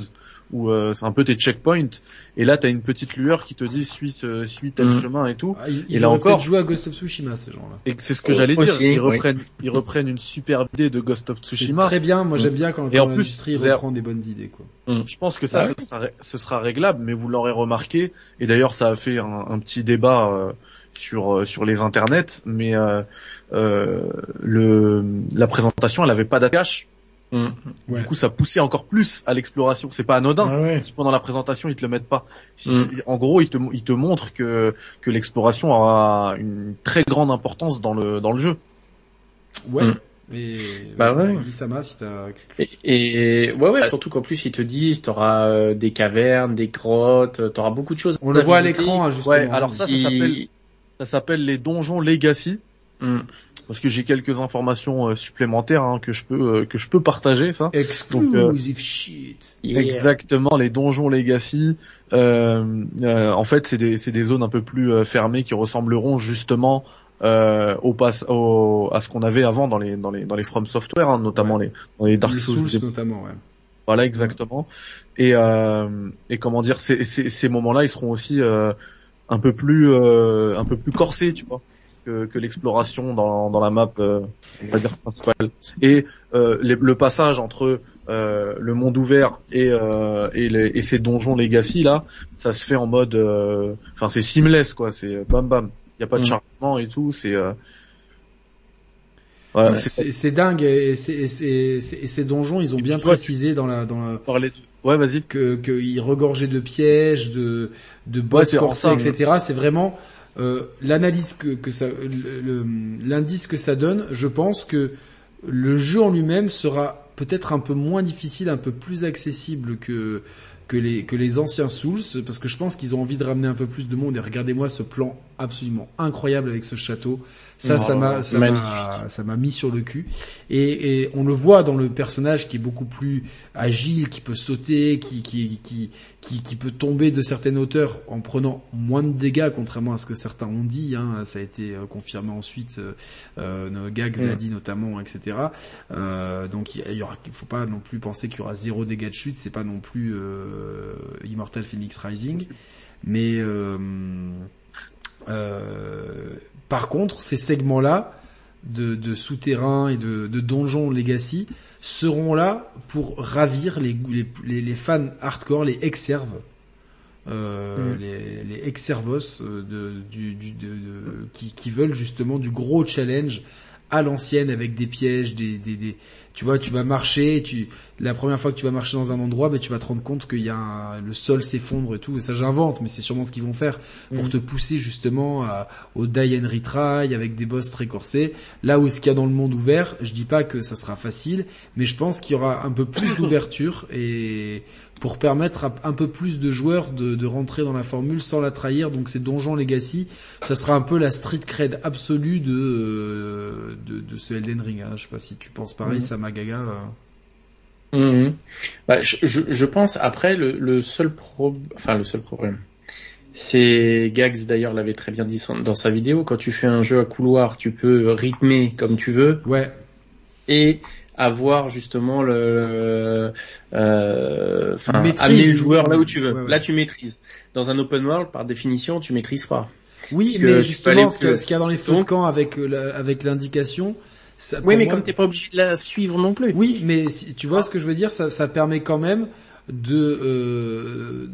où euh, c'est un peu tes checkpoints. Et là, t'as une petite lueur qui te dit suis, ce- suis tel Mm. chemin et tout. Ah, ils Et ils là encore- peut-être joué à Ghost of Tsushima, ces gens-là. Et c'est ce que Oh, j'allais dire. Ils oui. reprennent, ils reprennent une superbe idée de Ghost of C'est Tsushima. très bien, moi j'aime bien quand, quand plus, l'industrie reprend des bonnes idées, quoi. Je pense que ça, Ah ouais ce, sera, ce sera réglable, mais vous l'aurez remarqué. Et d'ailleurs, ça a fait un, un petit débat euh, sur euh, sur les internets. Mais euh, euh, le la présentation, elle avait pas d'attache. Ouais. Du coup, ça poussait encore plus à l'exploration. C'est pas anodin. Ah ouais. Si pendant la présentation ils te le mettent pas, Si- Mm. en gros ils te ils te montrent que que l'exploration aura une très grande importance dans le dans le jeu. Ouais. Mm. Et, Bah ouais. Dis Sama, si t'as Et, et ouais, ouais, surtout qu'en plus ils te disent, t'auras euh, des cavernes, des grottes, t'auras beaucoup de choses. On le voit à l'écran, hein, justement. Ouais, alors ça, ça s'appelle ça s'appelle les donjons Legacy. Mm. parce que j'ai quelques informations euh, supplémentaires hein, que je peux euh, que je peux partager ça. Exclusive shit. Yeah. Exactement, les donjons Legacy. Euh, euh, en fait, c'est des c'est des zones un peu plus euh, fermées qui ressembleront justement euh, au pass au à ce qu'on avait avant dans les dans les dans les From Software, hein, notamment les dans les Dark Les Souls. Souls, notamment, ouais. Voilà, exactement. Et euh, et comment dire, ces ces, ces moments-là, ils seront aussi euh, un peu plus euh, un peu plus corsés, tu vois que, que l'exploration dans, dans la map, euh, on va dire principale. Et euh, les- le passage entre euh, le monde ouvert et, euh, et, les, et ces donjons legacy là, ça se fait en mode, euh, enfin c'est seamless quoi, c'est bam bam. Il y a pas de Mm. chargement et tout, c'est euh, voilà, c'est dingue et, ces donjons, ils ont bien tu précisé dans la dans la. Ouais, vas-y. que qu'ils regorgeaient de pièges, de de boss corsés, etc. C'est vraiment euh, l'analyse que que ça, l'indice que ça donne. Je pense que le jeu en lui-même sera peut-être un peu moins difficile, un peu plus accessible que que les que les anciens Souls, parce que je pense qu'ils ont envie de ramener un peu plus de monde. Et regardez-moi ce plan absolument incroyable avec ce château. Ça, Oh, ça m'a ça m'a ça m'a mis sur le cul. Et, et on le voit dans le personnage qui est beaucoup plus agile, qui peut sauter, qui qui qui qui, qui peut tomber de certaines hauteurs en prenant moins de dégâts, contrairement à ce que certains ont dit. Hein, ça a été euh, confirmé ensuite. Euh, euh, nos Gags l'a Mm. dit notamment, etc. Euh, donc il y aura, il faut pas non plus penser qu'il y aura zéro dégâts de chute. C'est pas non plus euh, Immortal Phoenix Rising, mais euh, par contre, ces segments-là de, de souterrains et de, de donjons legacy seront là pour ravir les, les, les, les fans hardcore, les ex-serves. Euh, Mm. les, les ex-servos euh, de, du, du, de, de- qui, qui veulent justement du gros challenge à l'ancienne avec des pièges, des, des, des, tu vois, tu vas marcher, tu, la première fois que tu vas marcher dans un endroit, ben, tu vas te rendre compte qu'il y a un- le sol s'effondre et tout. Et ça, j'invente, mais c'est sûrement ce qu'ils vont faire pour Mhm. te pousser justement à, au die and retry avec des boss très corsés. Là où ce qu'il y a dans le monde ouvert, je dis pas que ça sera facile, mais je pense qu'il y aura un peu plus d'ouverture et pour permettre à un peu plus de joueurs de, de rentrer dans la formule sans la trahir. Donc ces donjons legacy, ça sera un peu la street cred absolue de euh, de, de ce Elden Ring. Hein. Je sais pas si tu penses pareil, Mhm. Sama Gaga. euh. Bah, je, je, je pense après le, le seul pro, enfin le seul problème, c'est Gags d'ailleurs l'avait très bien dit dans sa vidéo. Quand tu fais un jeu à couloir, tu peux rythmer comme tu veux Ouais, et avoir justement le, euh, enfin Maîtrise. amener le joueur là où tu veux. Ouais, ouais. Là tu maîtrises. Dans un open world, par définition, tu maîtrises pas. oui, Parce mais justement, ce qu'il y a dans les feux de camp avec euh, la- avec l'indication. ça, Oui, mais moi- comme t'es pas obligé de la suivre non plus. Oui, mais si, tu vois ce que je veux dire, ça, ça permet quand même de, euh,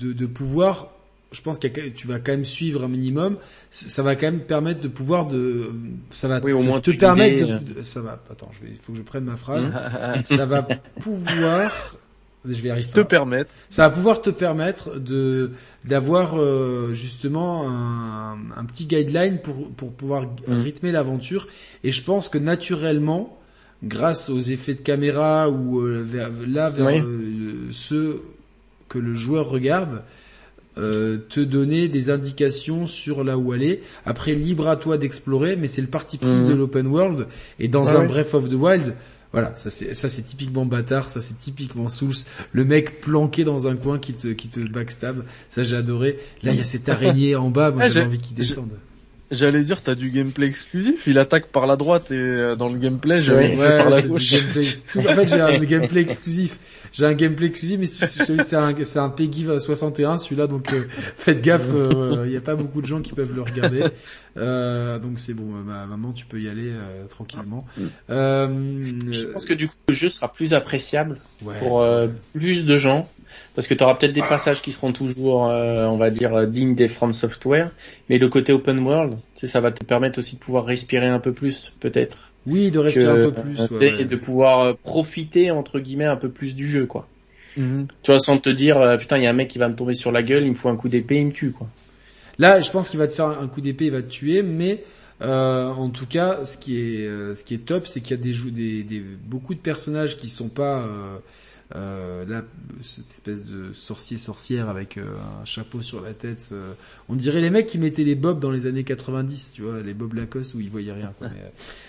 de, de, de pouvoir. Je pense que tu vas quand même suivre un minimum. Ça va quand même permettre de pouvoir de. Ça va Oui, au te, moins te te permettre guider, de, de- Ça va. Attends, je vais. Il faut que je prenne ma Mmh. phrase. ça va pouvoir je vais y arriver. te permettre. Ça va pouvoir te permettre de d'avoir euh, justement un, un petit guideline pour pour pouvoir Mm. rythmer l'aventure. Et je pense que naturellement, grâce aux effets de caméra ou euh, vers, là vers Oui. euh, ceux que le joueur regarde, euh, te donner des indications sur là où aller. Après, libre à toi d'explorer, mais c'est le parti pris Mhm. de l'open world. Et dans Ouais, un ouais. Breath of the Wild, voilà, ça c'est ça c'est typiquement bâtard, ça c'est typiquement Souls, le mec planqué dans un coin qui te qui te backstab, ça j'ai adoré. Là il y a cette araignée en bas, moi Ah, j'avais j'ai- envie qu'il descende. J'allais dire, t'as du gameplay exclusif. Il attaque par la droite et euh, dans le gameplay, j'ai Ouais. c'est par la c'est du gauche. gameplay. Tout- en fait j'ai un gameplay exclusif. J'ai un gameplay exclusif, mais c'est un c'est un Peggy 61 celui-là, donc euh, faites gaffe, il n'y a pas beaucoup de gens qui peuvent le regarder. Euh, donc c'est bon, euh, ma maman tu peux y aller euh, tranquillement. Euh, Je pense que du coup, le jeu sera plus appréciable ouais. pour euh, plus de gens. Parce que tu auras peut-être des passages qui seront toujours, euh, on va dire, euh, dignes des From Software. Mais le côté open world, tu sais, ça va te permettre aussi de pouvoir respirer un peu plus, peut-être. Oui, de respirer que- un peu plus. ouais, et ouais. de pouvoir euh, profiter, entre guillemets, un peu plus du jeu, quoi. Mhm. Tu vois, sans te dire, euh, putain, il y a un mec qui va me tomber sur la gueule, il me faut un coup d'épée, il me tue, quoi. Là, je pense qu'il va te faire un coup d'épée, il va te tuer, mais euh, en tout cas, ce qui est euh, ce qui est top, c'est qu'il y a des, des, des beaucoup de personnages qui sont pas euh, euh, là cette espèce de sorcier sorcière avec euh, un chapeau sur la tête. euh, on dirait les mecs qui mettaient les bobs dans les années 90, tu vois, les bobs Lacoste où ils voyaient rien. Quoi, mais, euh,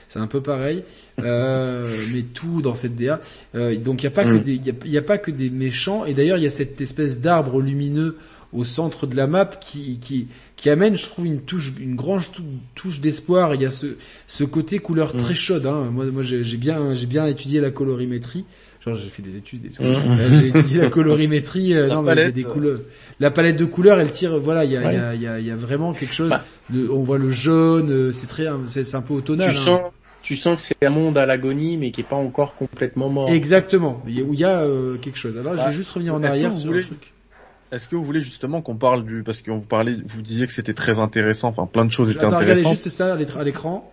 c'est un peu pareil, euh, mais tout dans cette DA. Euh, donc il y a pas que Mm. des a, y a pas que des méchants et d'ailleurs il y a cette espèce d'arbre lumineux au centre de la map qui qui qui amène je trouve une touche une grande tou- touche d'espoir il y a ce ce côté couleur Mm. très chaude hein. moi moi j'ai bien j'ai bien étudié la colorimétrie genre j'ai fait des études et tout Mm. Euh, j'ai étudié la colorimétrie euh, La non mais palette. des couleurs la palette de couleurs elle tire voilà il y a il y a il y a il y a vraiment quelque chose Bah. de, on voit le jaune euh, c'est très c'est un peu automnal tu hein. sens, tu sens que c'est un monde à l'agonie, mais qui est pas encore complètement mort. exactement il y a, où il y a euh, quelque chose alors je Bah, vais juste revenir en arrière sur voulez- le truc Est-ce que vous voulez justement qu'on parle du, parce que vous parlez, vous disiez que c'était très intéressant, enfin plein de choses étaient Attends, regardez intéressantes. juste ça à l'écran.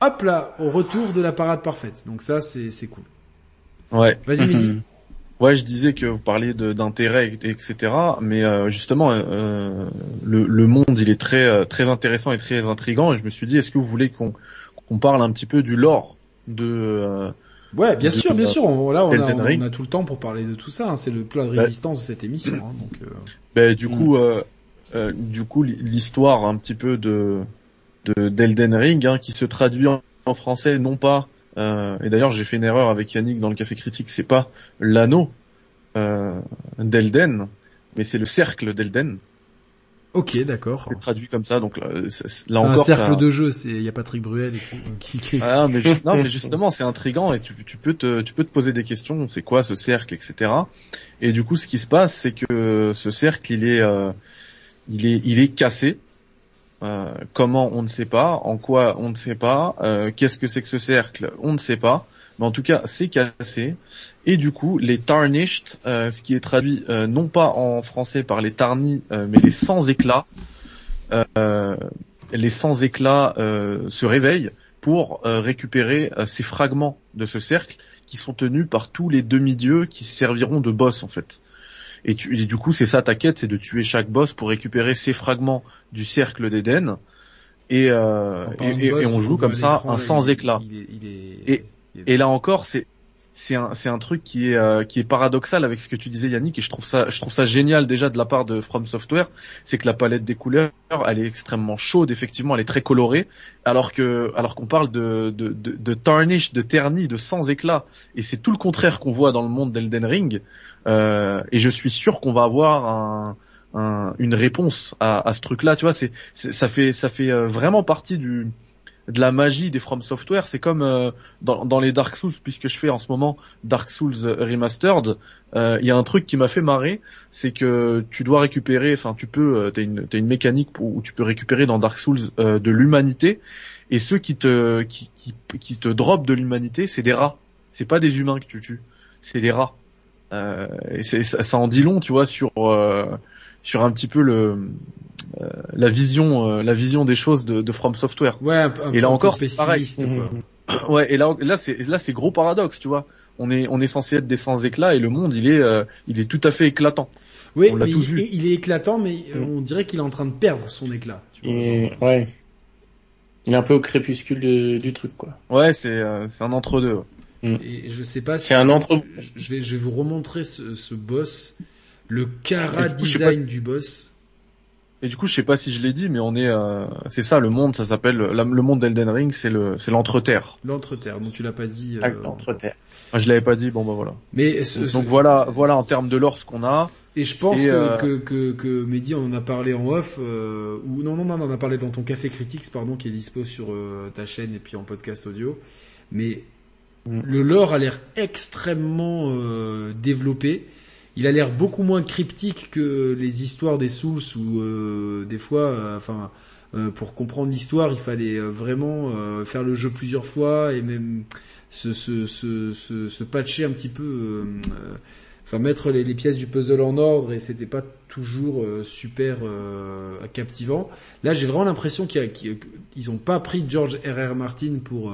Hop là, au retour de la parade parfaite. Donc ça, c'est c'est cool. Ouais. Vas-y, Mehdi. Ouais, je disais que vous parliez d'intérêt, et- etc. Mais euh, justement, euh, le, le monde, il est très euh, très intéressant et très intrigant. Et je me suis dit, est-ce que vous voulez qu'on qu'on parle un petit peu du lore de euh, Ouais, bien sûr, bien sûr. On, là, on a, on, on tout le temps pour parler de tout ça. hein. C'est le plat de Bah. résistance de cette émission. hein. Donc, euh, Ben, du Mm. coup, euh, euh, du coup, l'histoire un petit peu de de d'Elden Ring, hein, qui se traduit en, en français, non pas. et d'ailleurs, j'ai fait une erreur avec Yannick dans le café critique. C'est pas l'anneau d'Elden, mais c'est le cercle d'Elden. Ok, d'accord. C'est traduit comme ça. Donc là, c'est- c'est- C'est là un encore, cercle ça- de jeu. C'est il y a Patrick Bruel et tout, euh, qui, qui- Ah, mais non, mais justement, c'est intrigant et tu, tu peux te, tu peux te poser des questions. C'est quoi ce cercle, etc. Et du coup, ce qui se passe, c'est que ce cercle, il est, euh, il est, il est cassé. Euh, comment on ne sait pas, en quoi on ne sait pas, euh, qu'est-ce que c'est que ce cercle, on ne sait pas. Mais en tout cas, c'est cassé. Et du coup, les tarnished, euh, ce qui est traduit euh, non pas en français par les tarnis, euh, mais les sans éclats, euh, les sans éclats se réveillent pour récupérer ces fragments de ce cercle qui sont tenus par tous les demi-dieux qui serviront de boss en fait. Et, tu- et du coup, c'est ça ta quête, c'est de tuer chaque boss pour récupérer ces fragments du cercle d'Éden. Et, et, et- on joue comme ça un sans éclat. Et là encore, c'est c'est un c'est un truc qui est euh, qui est paradoxal avec ce que tu disais Yannick et je trouve ça je trouve ça génial déjà de la part de From Software, c'est que la palette des couleurs, elle est extrêmement chaude effectivement, elle est très colorée alors que alors qu'on parle de de de, de tarnish, de terni, de sans éclat et c'est tout le contraire qu'on voit dans le monde d'Elden Ring euh, et je suis sûr qu'on va avoir un un- une réponse à, à ce truc-là, tu vois, c'est, c'est- ça fait ça fait euh, vraiment partie du de la magie des From Software. C'est comme euh, dans, dans les Dark Souls, puisque je fais en ce moment Dark Souls Remastered. euh, Il y a un truc qui m'a fait marrer, c'est que tu dois récupérer, enfin tu peux, euh, t'as une t'as une mécanique où tu peux récupérer dans Dark Souls euh, de l'humanité, et ceux qui te qui qui, qui te drop de l'humanité, c'est des rats. C'est pas des humains que tu tues, c'est des rats. Euh, et ça, ça en dit long, tu vois, sur euh, sur un petit peu le euh, la vision euh, la vision des choses de, de From Software. Ouais, un, un Et là encore, c'est pareil. quoi. Mhm. Ouais, et là là c'est là c'est gros paradoxe, tu vois. on est on est censé être des sans éclat et le monde il est euh, il est tout à fait éclatant. Oui, On mais tous il, vu. il est éclatant, mais euh, Mm. on dirait qu'il est en train de perdre son éclat. tu vois, Et, ouais. Il est un peu au crépuscule de- du truc, quoi. Ouais, c'est euh, c'est un entre deux. Et je sais pas si C'est un entre- je vais je vais vous remontrer ce, ce boss, le cara du coup, design si- du boss. Et du coup, je sais pas si je l'ai dit, mais on est euh, c'est ça le monde, ça s'appelle la- le monde d'Elden Ring, c'est le c'est l'entreterre. L'entreterre, donc tu l'as pas dit. Ah, euh, Entre-terre. Ah, je l'avais pas dit, bon bah voilà. Mais ce- Donc ce- voilà voilà en termes de lore ce qu'on a. Et je pense Et, que, euh, que, que, que Mehdi on en a parlé en off, euh, ou non, non, non, on en a parlé dans ton Café Critiques, pardon, qui est dispo sur euh, ta chaîne et puis en podcast audio. Mais Mm. le lore a l'air extrêmement euh, développé. Il a l'air beaucoup moins cryptique que les histoires des Souls où euh, des fois, euh, enfin, euh, pour comprendre l'histoire, il fallait euh, vraiment euh, faire le jeu plusieurs fois et même se, se, se, se, se patcher un petit peu. enfin mettre les, les pièces du puzzle en ordre et c'était pas toujours super captivant. Là, j'ai vraiment l'impression qu'ils qu'ils ont pas pris George R.R. Martin pour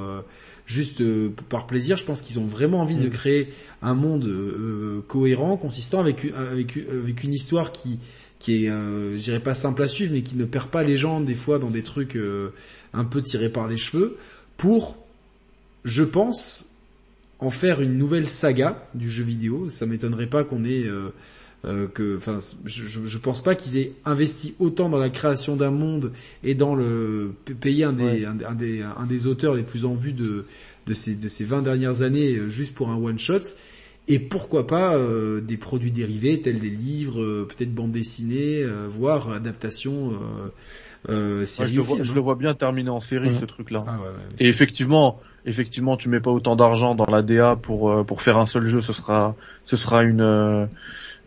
juste euh, par plaisir. Je pense qu'ils ont vraiment envie de Mm. créer un monde euh, cohérent, consistant avec une- avec une- avec une histoire qui qui est, euh, je dirais pas simple à suivre, mais qui ne perd pas les gens des fois dans des trucs euh, un peu tirés par les cheveux, pour, je pense, en faire une nouvelle saga du jeu vidéo. Ça m'étonnerait pas qu'on ait euh, que, enfin, je, je, je pense pas qu'ils aient investi autant dans la création d'un monde et dans le payer un des, Ouais. un, un des un des auteurs les plus en vue de de ces de ces 20 dernières années euh, juste pour un one shot. Et pourquoi pas euh, des produits dérivés tels des livres, euh, peut-être bande dessinée, euh, voire adaptation euh, euh, série je, le vois, je le vois bien terminer en série Mhm. ce truc là. Ah ouais, ouais, Et effectivement, effectivement, tu mets pas autant d'argent dans la DA pour euh, pour faire un seul jeu, ce sera ce sera une euh,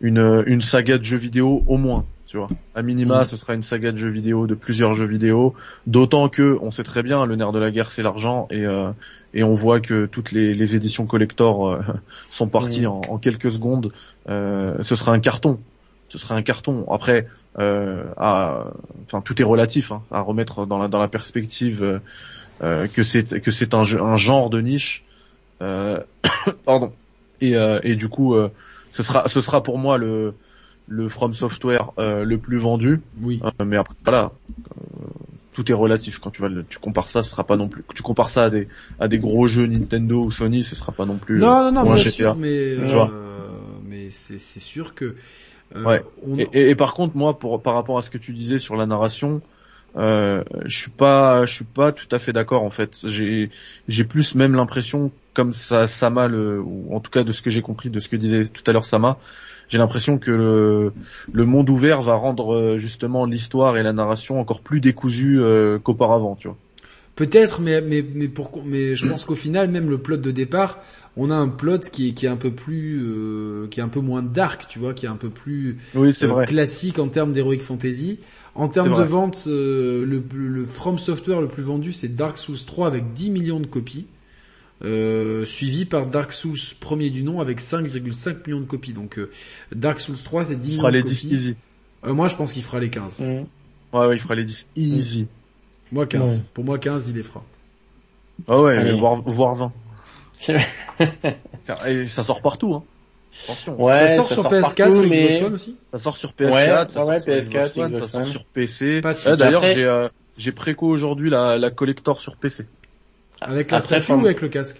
une une saga de jeux vidéo au moins, tu vois. À minima, ce sera une saga de jeux vidéo de plusieurs jeux vidéo, d'autant que on sait très bien le nerf de la guerre c'est l'argent et euh, et on voit que toutes les, les éditions collector euh, sont parties en, en quelques secondes. Euh, ce sera un carton. Ce sera un carton. Après, euh, à, enfin tout est relatif hein, à remettre dans la dans la perspective euh, euh, que c'est que c'est un, un genre de niche. Euh, pardon. Et, euh, et du coup, euh, ce sera ce sera pour moi le le From Software euh, le plus vendu. Oui. Euh, mais après voilà, euh, tout est relatif. Quand tu vas le, tu compares ça, ce sera pas non plus. Tu compares ça à des à des gros jeux Nintendo ou Sony, ce sera pas non plus. euh, Non, non, non, un bien GTA. sûr, mais euh, mais c'est c'est sûr que euh, Ouais. on, Et, et- et par contre, moi, pour par rapport à ce que tu disais sur la narration, euh, je suis pas, je suis pas tout à fait d'accord en fait. J'ai, j'ai plus même l'impression, comme ça, Sama, le, ou en tout cas de ce que j'ai compris de ce que disait tout à l'heure Sama, j'ai l'impression que le, monde ouvert va rendre euh, justement l'histoire et la narration encore plus décousues euh, qu'auparavant, tu vois. Peut-être, mais mais mais pour mais je pense qu'au final, même le plot de départ, on a un plot qui est qui est un peu plus euh, qui est un peu moins dark, tu vois, qui est un peu plus Oui, c'est euh, vrai. classique en termes d'heroic fantasy. En termes de vente, euh, le, le From Software le plus vendu, c'est Dark Souls 3 avec 10 millions de copies, euh, suivi par Dark Souls premier du nom avec 5,5 millions de copies. Donc euh, Dark Souls 3, c'est 10 Il millions fera de les copies. 10 easy. Euh, moi, je pense qu'il fera les 15. Mhm. Ouais, ouais, il fera les 10 easy. Moi, 15. Ouais. Pour moi, 15, il les fera. Ah ouais, Allez. voire, voire 20. C'est vrai. Ça- Et ça sort partout, hein. Attention. Ouais, ça sort ça sur sort PS4 partout, et Xbox mais- One aussi Ça sort sur PS4, Ouais, ça ouais, sort ouais, sur PS4, Xbox One, ça sort sur PC. D'ailleurs, Après- j'ai euh, j'ai préco aujourd'hui la, la collector sur PC Avec la Après, statue ou avec le casque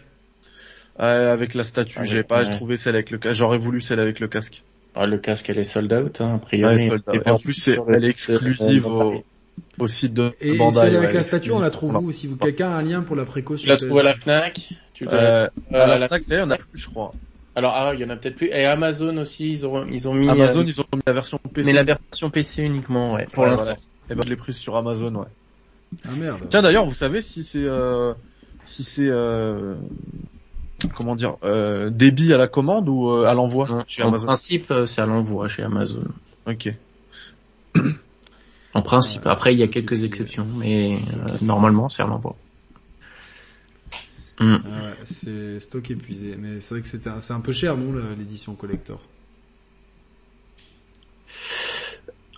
Euh, avec la statue. J'ai pas ouais. trouvé celle avec le casque. J'aurais voulu celle avec le casque. ah, le casque, elle est sold out, hein, a priori. Ouais, sold out. Est Et en plus, c'est sur le elle est exclusive au, Paris. Au site de Et, et Bandai. ouais, avec la statue, on la trouve où Si vous quelqu'un a un lien pour la préco Tu sur la trouves à la Fnac. Tu Euh, euh, à la la- Fnac, ça y on a plus, je crois. Alors, ah, il y en a peut-être plus. Et Amazon aussi, ils ont, ils ont mis. Amazon, euh, ils ont mis la version PC. mais la version PC uniquement, ouais, pour Ouais, l'instant. voilà. Eh ben, je l'ai prise sur Amazon, ouais. Ah merde. Tiens, d'ailleurs, vous savez si c'est, euh, si c'est, euh, comment dire, euh, débit à la commande ou euh, à l'envoi chez en Amazon principe, euh, c'est à l'envoi chez Amazon. Ok. En principe. Après, il y a quelques exceptions, mais euh, normalement, c'est à l'envoi. Hmm. Ah ouais, c'est stock épuisé. Mais c'est vrai que c'était un- c'est un peu cher, non, l'édition collector?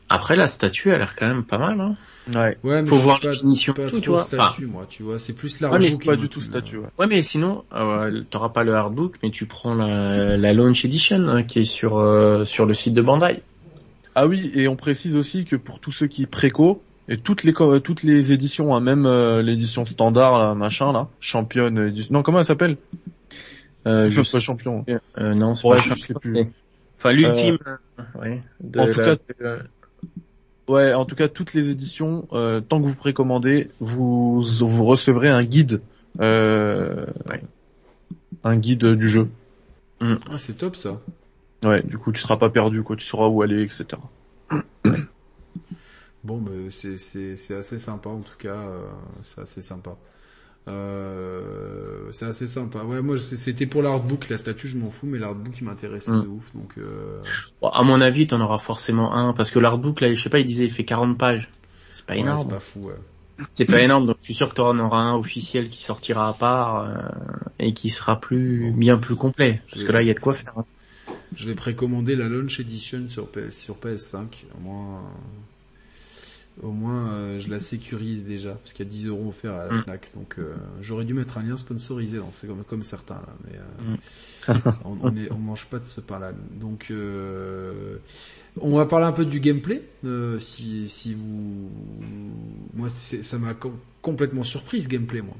Après, la statue a l'air quand même pas mal. Hein. Ouais. Ouais, mais Faut voir pas, la finition pas et tout, trop tu vois. statue, moi, tu vois. C'est plus la Ouais, mais c'est Pas du tout me- statue. Ouais. Ouais, mais sinon, euh, t'auras pas le hardbook, mais tu prends la, la launch edition hein, qui est sur euh, sur le site de Bandai. Ah oui, et on précise aussi que pour tous ceux qui préco et toutes les toutes les éditions, hein, même euh, l'édition standard, là, machin là, championne, édition- non comment elle s'appelle? Euh, Je je pas champion. euh, non, c'est Ouais, pas je sais plus. Enfin, l'ultime. euh, ouais, de en tout la- cas, Ouais, en tout cas toutes les éditions, euh, tant que vous précommandez, vous vous recevrez un guide, euh, Ouais. un guide du jeu. Ah, c'est top, ça. Ouais, du coup tu seras pas perdu, quoi, tu sauras où aller, etc. Bon, mais c'est, c'est, c'est assez sympa, en tout cas, euh, c'est assez sympa. Euh, c'est assez sympa. Ouais, moi, c'était pour l'artbook, la statue, je m'en fous, mais l'artbook, il m'intéressait Mm. de ouf, donc, euh, Bon, à mon avis, t'en auras forcément un, parce que l'artbook, là, je sais pas, il disait, il fait 40 pages. C'est pas ouais, énorme. c'est pas fou, ouais. C'est pas énorme, donc je suis sûr que t'en auras un officiel qui sortira à part euh, et qui sera plus bien plus complet, parce que là, il y a de quoi faire. hein. Je vais précommander la launch edition sur PS, sur PS5. Au moins, euh, au moins, euh, je la sécurise déjà, parce qu'il y a 10 euros offerts à la Mm. Fnac. Donc, euh, j'aurais dû mettre un lien sponsorisé, c'est comme, comme certains là, mais Mm. on, on, est, on mange pas de ce pain-là. Donc, euh, on va parler un peu du gameplay. Si, si vous, moi, ça m'a com- complètement surpris ce gameplay, moi.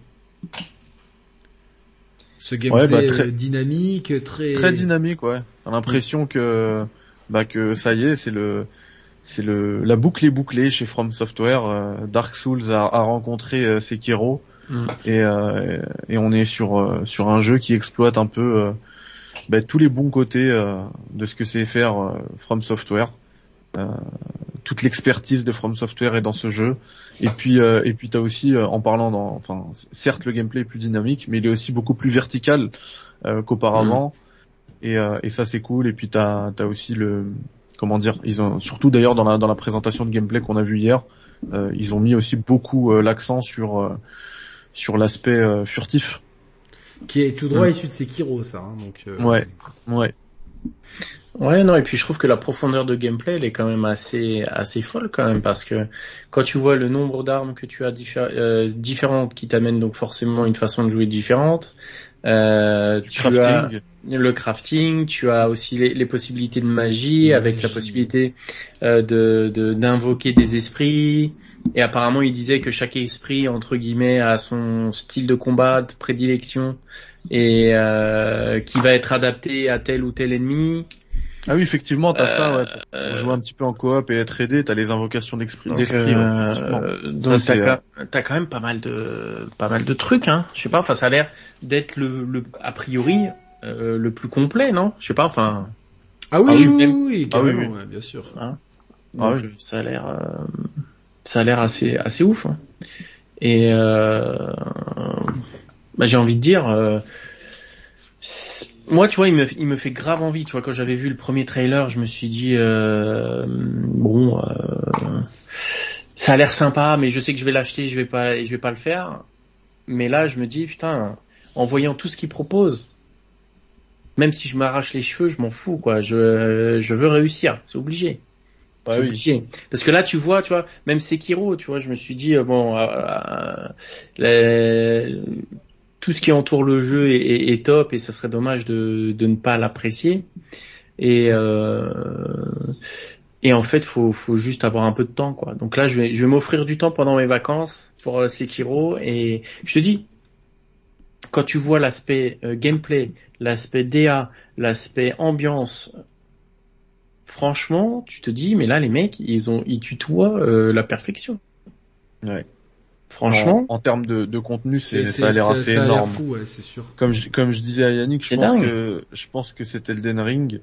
Ce gameplay Ouais, bah, très- dynamique, très Très dynamique, ouais. T'as l'impression que bah que ça y est, c'est le c'est le la boucle est bouclée chez From Software. euh, Dark Souls a, a rencontré euh, Sekiro Mm. et euh, et on est sur sur un jeu qui exploite un peu euh, bah, tous les bons côtés euh, de ce que c'est faire From Software. Toute l'expertise de From Software est dans ce jeu. Et puis euh, et puis t'as aussi euh, en parlant dans enfin certes le gameplay est plus dynamique, mais il est aussi beaucoup plus vertical euh, qu'auparavant. Et, euh, et ça c'est cool. Et puis t'as as aussi le comment dire ils ont surtout d'ailleurs dans la dans la présentation de gameplay qu'on a vu hier, euh, ils ont mis aussi beaucoup euh, l'accent sur euh, sur l'aspect euh, furtif. qui est tout droit Mm. issu de Sekiro, ça. Hein, donc, euh, Ouais. Ouais. Ouais, non, et puis je trouve que la profondeur de gameplay, elle est quand même assez, assez folle quand même, parce que quand tu vois le nombre d'armes que tu as diffé- euh, différentes, qui t'amènent donc forcément une façon de jouer différente, euh, tu crafting. as le crafting, tu as aussi les, les possibilités de magie, avec la possibilité euh, de de- d'invoquer des esprits. Et apparemment, il disait que chaque esprit, entre guillemets, a son style de combat, de prédilection, et euh, qui va être adapté à tel ou tel ennemi. Ah oui effectivement t'as ça ouais. Pour Euh, jouer un petit peu en coop et être aidé, t'as les invocations d'esprit. Donc, euh, donc Ça, t'as, quand- t'as quand même pas mal de pas mal de trucs, hein. Je sais pas, enfin ça a l'air d'être le, le a priori euh, le plus complet, non? Je sais pas, enfin. Ah oui, Ah oui, oui, oui, oui, Ah oui, carrément, oui. ouais, bien sûr. Hein? Ah donc, oui. euh, ça a l'air euh, ça a l'air assez assez ouf. hein. Et euh, bah, j'ai envie de dire. euh, c'est- moi, tu vois, il me, il me fait grave envie. Tu vois, quand j'avais vu le premier trailer, je me suis dit, euh, bon, euh, ça a l'air sympa, mais je sais que je vais l'acheter, je vais pas, je vais pas le faire. Mais là, je me dis, putain, en voyant tout ce qu'il propose, même si je m'arrache les cheveux, je m'en fous, quoi. Je, je veux réussir, c'est obligé. Ouais, c'est oui. obligé. Parce que là, tu vois, tu vois, même Sekiro, tu vois, je me suis dit, euh, bon, euh, euh, les- tout ce qui entoure le jeu est, top et ça serait dommage de, ne pas l'apprécier. Et euh, et en fait, faut faut juste avoir un peu de temps, quoi. Donc là, je vais m'offrir du temps pendant mes vacances pour euh, Sekiro et je te dis, quand tu vois l'aspect euh, gameplay, l'aspect DA, l'aspect ambiance, franchement, tu te dis, mais là, les mecs, ils ont, ils tutoient euh, la perfection. Franchement, en, en termes de, de contenu, c'est, C'est- ça a l'air assez ça a l'air énorme. fou, ouais, c'est sûr. Comme je, comme je disais à Yannick, je pense dingue. que je pense que cet Elden Ring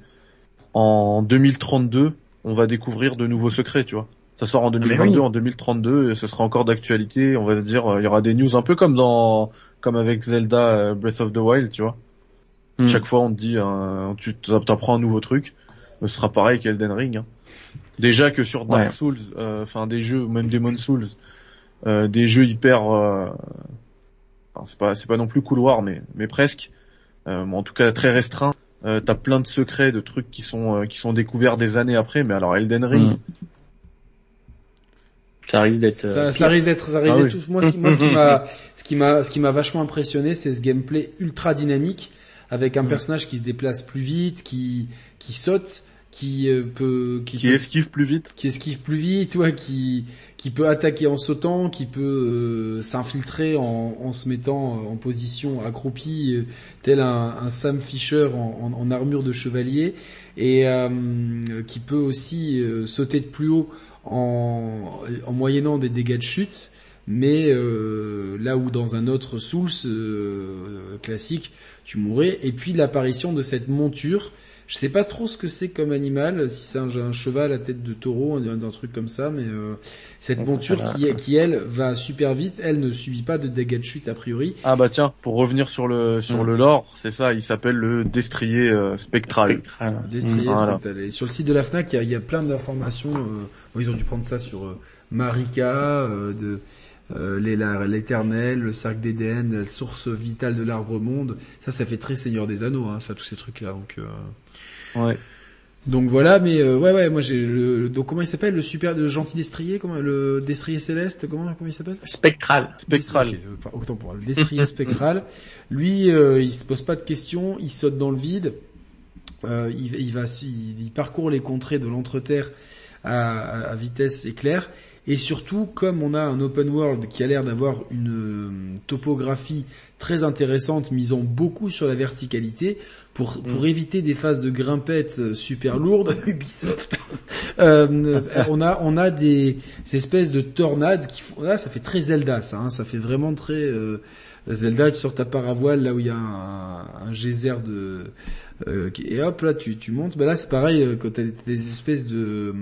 en 2032, on va découvrir de nouveaux secrets, tu vois. Ça sort en mais 2022, oui. en 2032, et ce sera encore d'actualité. On va dire, euh, il y aura des news un peu comme dans, comme avec Zelda euh, Breath of the Wild, tu vois. Hmm. Chaque fois, on te dit, euh, tu t'apprends un nouveau truc. Ce sera pareil qu'Elden Ring. hein. Déjà que sur Dark Ouais. Souls, euh, enfin des jeux, même Demon Souls, des jeux hyper, euh, enfin, c'est pas, c'est pas non plus couloir, mais, mais presque. Euh, mais en tout cas très restreint. Euh, T'as plein de secrets, de trucs qui sont, euh, qui sont découverts des années après. Mais alors Elden Ring, Mm. Ça risque d'être. Ça, ça risque d'être, ça risque Ah d'être tout. Moi, ce qui, moi, ce qui m'a, ce qui m'a, ce qui m'a vachement impressionné, c'est ce gameplay ultra dynamique avec un personnage qui se déplace plus vite, qui, qui saute, qui euh, peut, qui, Qui peut- esquive plus vite. qui esquive plus vite, ouais, qui qui peut attaquer en sautant, qui peut euh, s'infiltrer en, en se mettant euh, en position accroupie, euh, tel un, un Sam Fisher en, en- en armure de chevalier, et euh, qui peut aussi sauter de plus haut en, en moyennant des dégâts de chute. Mais là où dans un autre Souls classique, tu mourrais. Et puis l'apparition de cette monture je sais pas trop ce que c'est comme animal, si c'est un, un cheval à tête de taureau, un, un truc comme ça, mais euh, cette monture qui, qui elle va super vite, elle ne subit pas de dégâts de chute a priori. Ah bah tiens, pour revenir sur le sur Mm. le lore, c'est ça, il s'appelle le destrier euh, spectral. Spectral. Destrier, Mmh, voilà. c'est allé. Sur le site de la Fnac, il y a, il y a plein d'informations. euh, bon, ils ont dû prendre ça sur euh, Marika, euh, de euh, l'éternel, le cercle d'Éden, la source vitale de l'arbre monde. Ça, ça fait très Seigneur des Anneaux, hein, ça, tous ces trucs-là. Donc, euh, Ouais. Donc voilà, mais euh, ouais ouais, moi j'ai le, le- donc comment il s'appelle le super le gentil destrier, comment le destrier céleste, comment comment il s'appelle? Spectral. Spectral. Ok, euh, pas- autant pour le destrier spectral. Lui, euh, il se pose pas de questions, il saute dans le vide, euh, il, il va il, il parcourt les contrées de l'entreterre à, à, à vitesse éclair. Et surtout, comme on a un open world qui a l'air d'avoir une euh, topographie très intéressante, misant beaucoup sur la verticalité, pour, pour éviter des phases de grimpettes euh, super lourdes, Ubisoft, euh, on a on a des, ces espèces de tornades qui font là, ça fait très Zelda, ça, hein, ça fait vraiment très euh, Zelda sur ta paravoile là où il y a un, un geyser de euh, et hop là tu tu montes. Bah là c'est pareil quand t'as des espèces de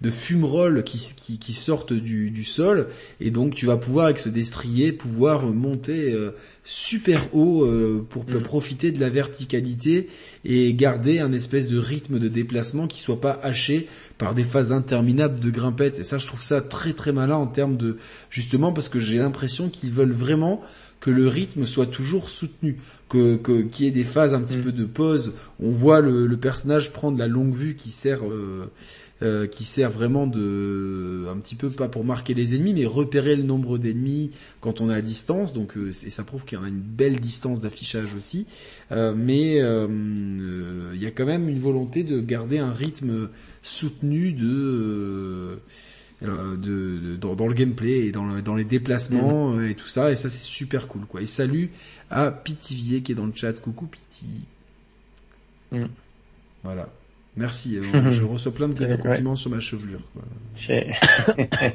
de fumerolles qui, qui, qui sortent du, du sol et donc tu vas pouvoir avec ce destrier pouvoir monter euh, super haut euh, pour Mm. profiter de la verticalité et garder un espèce de rythme de déplacement qui soit pas haché par des phases interminables de grimpettes et ça je trouve ça très très malin en termes de justement parce que j'ai l'impression qu'ils veulent vraiment que le rythme soit toujours soutenu, que que- qu'il y ait des phases un petit Mm. peu de pause. On voit le, le personnage prendre la longue vue qui sert euh, euh, qui sert vraiment de un petit peu pas pour marquer les ennemis, mais repérer le nombre d'ennemis quand on est à distance. Donc euh, c'est- ça prouve qu'il y en a une belle distance d'affichage aussi. Euh, mais euh, euh, il y a quand même une volonté de garder un rythme soutenu de euh, de, de- dans, dans le gameplay et dans, le- dans les déplacements euh, et tout ça et ça c'est super cool quoi et salut à Pitivier qui est dans le chat coucou Piti Mm. voilà merci euh, je reçois plein de Ouais. compliments sur ma chevelure quoi. C'est-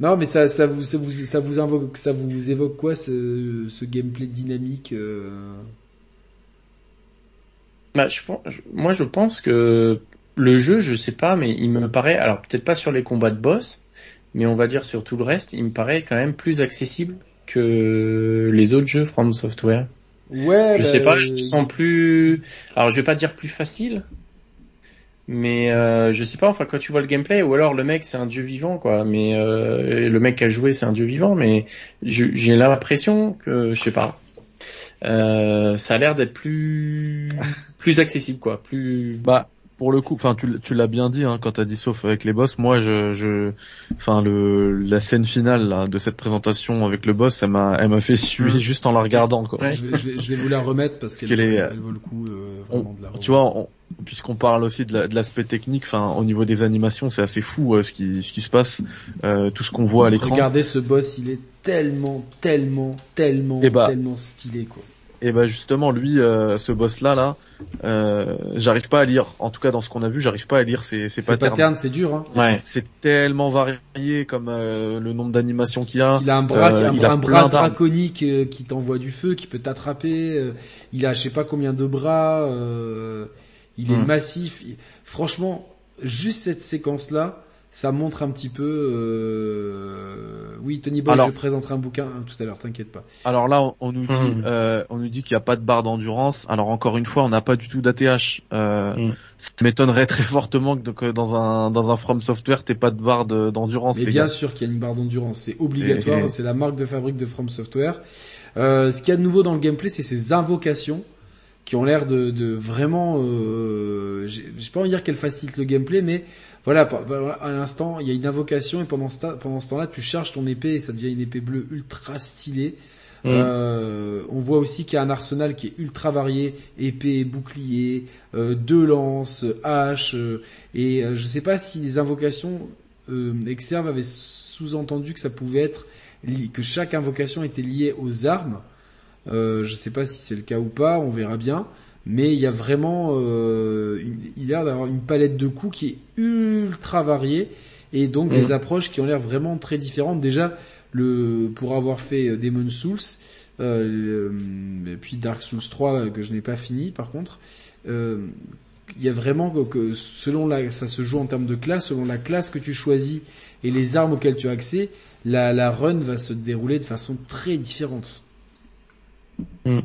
non mais ça ça vous ça vous ça vous invoque ça vous évoque quoi ce, ce gameplay dynamique euh... Bah, je pense, je- moi, je pense que le jeu, je sais pas, mais il me paraît, alors peut-être pas sur les combats de boss, mais on va dire sur tout le reste, il me paraît quand même plus accessible que les autres jeux From Software. Ouais Je bah, sais pas, je me sens plus, alors je vais pas dire plus facile, mais euh, je sais pas, enfin quand tu vois le gameplay, ou alors le mec c'est un dieu vivant quoi, mais euh, le mec qui a joué c'est un dieu vivant, mais j'ai l'impression que, je sais pas, euh, ça a l'air d'être plus plus accessible quoi, plus Bah pour le coup, enfin tu, l'as bien dit hein, quand t'as dit sauf avec les boss. Moi, je, je, enfin le la scène finale là, de cette présentation avec le boss, elle m'a, elle m'a fait suer juste en la regardant quoi. Ouais. je, vais, je, vais, je vais vous la remettre parce qu'elle est, elle vaut le coup euh, vraiment de la Tu vois, on- puisqu'on parle aussi de la- de l'aspect technique, enfin au niveau des animations, c'est assez fou euh, ce qui ce qui se passe, euh, tout ce qu'on voit à l'écran. Regardez ce boss, il est tellement, tellement, tellement, Eh bah. tellement stylé quoi. Et bah justement, lui, euh, ce boss là là, euh, j'arrive pas à lire. En tout cas, dans ce qu'on a vu, j'arrive pas à lire ses, ses Ces patterns. patterns, c'est dur. Hein. ouais. C'est tellement varié comme euh, le nombre d'animations qu'il y a. Qu'il a un bras, Euh, un, il a un bras draconique euh, qui t'envoie du feu, qui peut t'attraper. euh, il a je sais pas combien de bras. euh, il est Hmm. massif. Il- Franchement, juste cette séquence là, ça montre un petit peu. euh, Oui, Tony Boy, Alors- je présenterai un bouquin hein, tout à l'heure. T'inquiète pas. Alors là, on, on nous dit, Mhm. euh, on nous dit qu'il n'y a pas de barre d'endurance. Alors encore une fois, on n'a pas du tout d'ATH. Euh, Mhm. Ça m'étonnerait très fortement que, que dans un dans un From Software, t'aies pas de barre de- d'endurance. Mais bien gars. sûr qu'il y a une barre d'endurance, c'est obligatoire, Et- c'est la marque de fabrique de From Software. Euh, ce qu'il y a de nouveau dans le gameplay, c'est ces invocations qui ont l'air de, de vraiment, euh, j'ai j'ai pas envie de dire qu'elles facilitent le gameplay, mais voilà, à l'instant, il y a une invocation et pendant ce, ta- pendant ce temps-là, tu charges ton épée et ça devient une épée bleue ultra stylée. Mm. Euh, on voit aussi qu'il y a un arsenal qui est ultra varié, épée, bouclier, euh, deux lances, hache, euh, et je sais pas si les invocations Exerve avait sous-entendu que ça pouvait être que chaque invocation était liée aux armes. Je sais pas si c'est le cas ou pas, on verra bien. Mais il y a vraiment, euh, une- il a l'air d'avoir une palette de coups qui est ultra variée et donc Mm. des approches qui ont l'air vraiment très différentes. Déjà, le pour avoir fait euh, Demon Souls, euh, le- et puis Dark Souls 3 euh, que je n'ai pas fini par contre, euh, il y a vraiment que, que selon la, ça se joue en termes de classe, selon la classe que tu choisis et les armes auxquelles tu as accès, la, la run va se dérouler de façon très différente. Mm.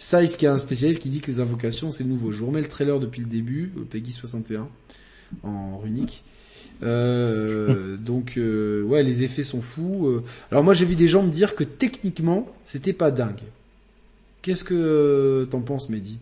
Size qui est un spécialiste qui dit que les invocations c'est nouveau. Je vous remets le trailer depuis le début, euh, Peggy 61 en runique. Euh, donc euh, ouais, les effets sont fous. euh. Alors moi j'ai vu des gens me dire que techniquement c'était pas dingue. Qu'est-ce que euh, t'en penses, Mehdi?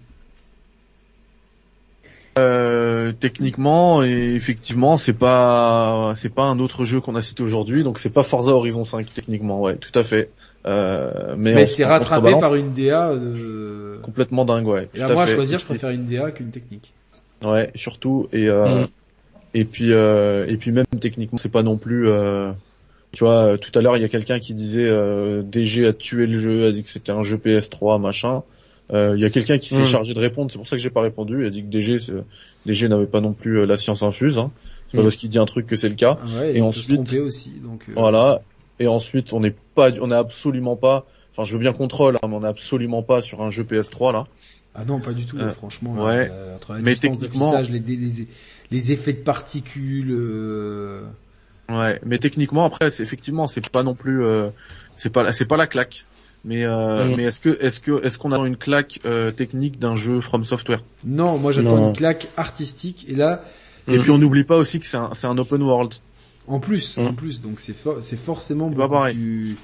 Euh, techniquement et effectivement, c'est pas c'est pas un autre jeu qu'on a cité aujourd'hui, donc c'est pas Forza Horizon 5 techniquement, ouais, tout à fait. Euh, mais c'est rattrapé par une DA. euh, complètement dingue, ouais. Et tout à moi à fait. choisir, je préfère une DA qu'une technique. Ouais, surtout et euh, Mm. et puis euh, et puis même techniquement, c'est pas non plus. euh, tu vois, tout à l'heure, il y a quelqu'un qui disait euh, DG a tué le jeu, a dit que c'était un jeu PS3, machin. Euh, Il y a quelqu'un qui s'est Mm. chargé de répondre, c'est pour ça que j'ai pas répondu. Il a dit que DG, DG n'avait pas non plus euh, la science infuse. Hein. C'est pas Mm. parce qu'il dit un truc que c'est le cas. Ah ouais, Et ensuite- aussi. Donc euh, Voilà. Et ensuite, on n'est pas, on est absolument pas. Enfin, je veux bien contrôle, hein, mais on est absolument pas sur un jeu PS3 là. Ah non, pas du tout. Euh, franchement, ouais. là, euh, entre la Mais techniquement- les, les, les effets de particules. euh, Ouais. Mais techniquement, après, c'est effectivement, c'est pas non plus, euh, c'est pas, c'est pas la claque. Mais, euh, Mm. mais est-ce que, est-ce que, est-ce qu'on a une claque euh, technique d'un jeu From Software? Non, moi j'attends une claque artistique. Et là, Et puis on n'oublie pas aussi que c'est un, c'est un open world. En plus, Mm. en plus, donc c'est for- c'est forcément beaucoup plus.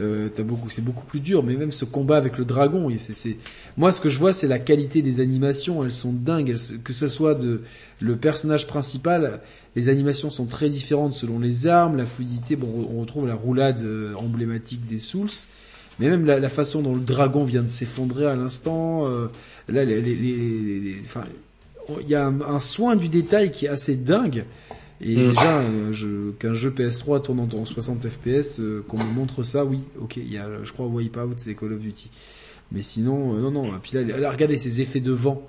Euh, t'as beaucoup, c'est beaucoup plus dur, mais même ce combat avec le dragon, c'est, moi ce que je vois, c'est la qualité des animations, elles sont dingues, elles que ce soit de le personnage principal, les animations sont très différentes selon les armes, la fluidité, bon, on retrouve la roulade euh, emblématique des Souls, mais même la, la façon dont le dragon vient de s'effondrer à l'instant, euh, là, les, les, les- les- enfin, il y a un, un soin du détail qui est assez dingue. Et Mm. déjà, euh, je- qu'un jeu PS3 tourne en, en 60 FPS, euh, qu'on me montre ça, oui, ok, il y a, je crois, Wipeout, c'est Call of Duty. Mais sinon, euh, non, non. Et puis là, là, regardez ces effets de vent.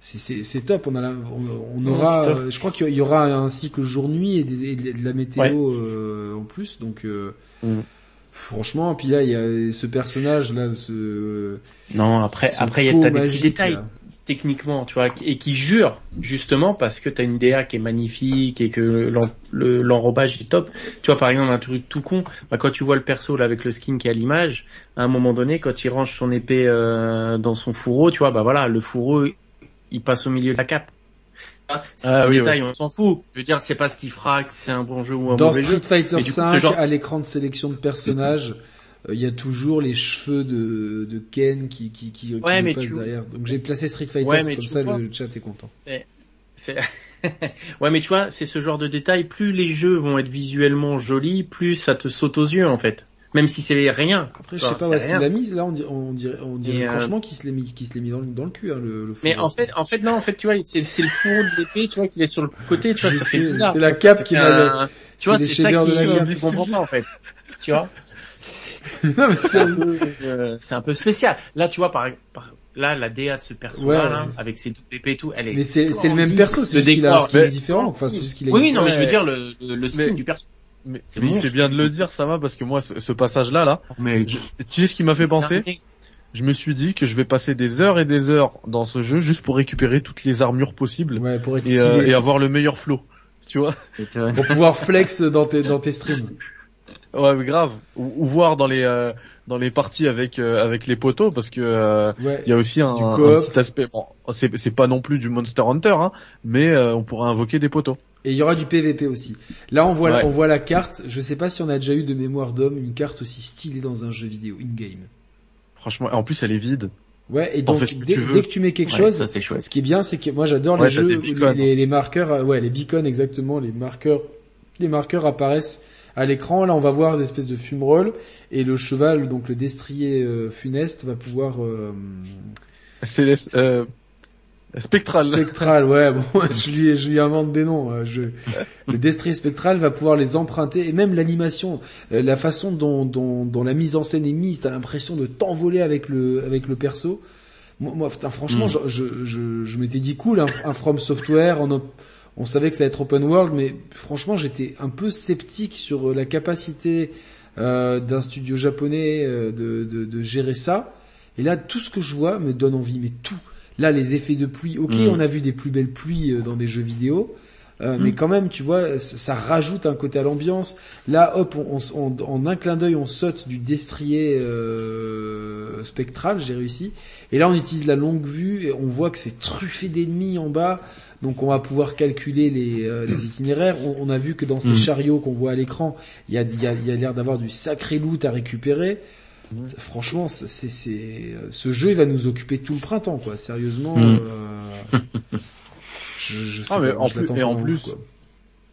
C'est- C'est c'est top. On a, la- on, on Non, aura, je crois qu'il y aura un cycle jour-nuit et, des- et de la météo euh, en plus. Donc, euh, Mm. franchement, puis là, il y a ce personnage là, ce. Non, après, après, il y a des petits détails là. Techniquement, tu vois, et qui jure justement parce que t'as une DA qui est magnifique et que l'en- le- l'enrobage est top. Tu vois, par exemple, un truc tout con, bah, quand tu vois le perso là avec le skin qui est à l'image, à un moment donné, quand il range son épée euh, dans son fourreau, tu vois, bah voilà, le fourreau, il passe au milieu de la cape. C'est Ah un oui, détail, on s'en fout. Je veux dire, c'est pas ce qui fera que c'est un bon jeu ou un Dans mauvais jeu. Street Fighter Mais du coup, 5, ce genre- à l'écran de sélection de personnages, euh, il y a toujours les cheveux de, de Ken qui, qui, qui, qui Ouais, mais passent tu- derrière. Donc j'ai placé Street Fighter, Ouais, comme ça vois. le chat est content. C'est... ouais, mais tu vois, c'est ce genre de détail. Plus les jeux vont être visuellement jolis, plus ça te saute aux yeux, en fait. Même si c'est rien. Après, je Enfin, sais pas où est-ce qu'il l'a mis. Là, on dirait, on dirait, on dirait Et, euh, franchement qu'il se l'est mis, qu'il se l'est mis dans, le- dans le cul, hein, le, le Mais en fait, en fait, non, en fait, tu vois, c'est, c'est le fourreau de l'épée, tu vois, qu'il est sur le côté, tu vois, Je ça fait sais, bizarre. c'est la cape qui m'a. Euh, tu vois, c'est ça qui, de la tu comprends pas, en fait. Tu vois? non, mais c'est un peu, euh, c'est un peu spécial. Là, tu vois, par, par là, la DA de ce perso-là, Ouais, là, c'est- avec ses doubles épées et tout, elle est. Mais c'est, c'est le même perso, c'est Le juste qu'il a un décor, skin mais- différent. Enfin, c'est juste qu'il Oui, non, mais je veux dire, le, le, skin Mais- du perso. Mais, C'est mais il monstre. fait bien de le dire, ça va, parce que moi, ce, ce passage-là, là, Mais, je- tu sais ce qui m'a fait penser? Je me suis dit que je vais passer des heures et des heures dans ce jeu juste pour récupérer toutes les armures possibles Ouais, pour être et, euh, et avoir le meilleur flow. Tu vois? Pour pouvoir flex dans tes, dans tes streams. Ouais, mais grave. Ou, ou voir dans les euh, dans les parties avec euh, avec les poteaux, parce que euh, Ouais. il y a aussi un, petit aspect. Bon, c'est c'est pas non plus du Monster Hunter, hein, mais euh, on pourra invoquer des poteaux. Et il y aura du PVP aussi. Là, on voit, Ouais. on voit la carte. Je sais pas si on a déjà eu de mémoire d'homme une carte aussi stylée dans un jeu vidéo in-game. Franchement, en plus elle est vide. Ouais, et donc que dès, que tu mets quelque Ouais, chose, ça c'est chouette. ce qui est bien, c'est que moi j'adore Ouais, les jeux, où beacons. les, les marqueurs, ouais, les beacons exactement, les marqueurs, les marqueurs apparaissent à l'écran. Là, on va voir des espèces de fumerolles et le cheval, donc le destrier euh, funeste, va pouvoir euh, C'est euh, spectral. spectral. Ouais, bon, je lui, je lui invente des noms. euh, Je, le destrier spectral va pouvoir les emprunter et même l'animation, euh, la façon dont, dont, dont la mise en scène est mise, t'as l'impression de t'envoler avec le, avec le perso. Moi, moi, putain, franchement, Mm. je, je, je, je m'étais dit cool, un, un From Software, on, op- on savait que ça allait être open world, mais franchement, j'étais un peu sceptique sur euh, la capacité euh, d'un studio japonais euh, de, de, de gérer ça. Et là, tout ce que je vois me donne envie, mais tout. Là, les effets de pluie, ok, Mm. on a vu des plus belles pluies euh, dans des jeux vidéo, euh, mais quand même, tu vois, ça, ça rajoute un côté à l'ambiance. Là, hop, on, on- on- en un clin d'œil, on saute du destrier euh, spectral, j'ai réussi. Et là, on utilise la longue vue et on voit que c'est truffé d'ennemis en bas. Donc, on va pouvoir calculer les, euh, les itinéraires. On, on a vu que dans ces Mm. chariots qu'on voit à l'écran, il y a, il y a, il y a l'air d'avoir du sacré loot à récupérer. Franchement, c'est, c'est, c'est- ce jeu, il va nous occuper tout le printemps, quoi. Sérieusement. Mm. euh, je, je sais Ah, mais pas, en je plus- et en plus, quoi.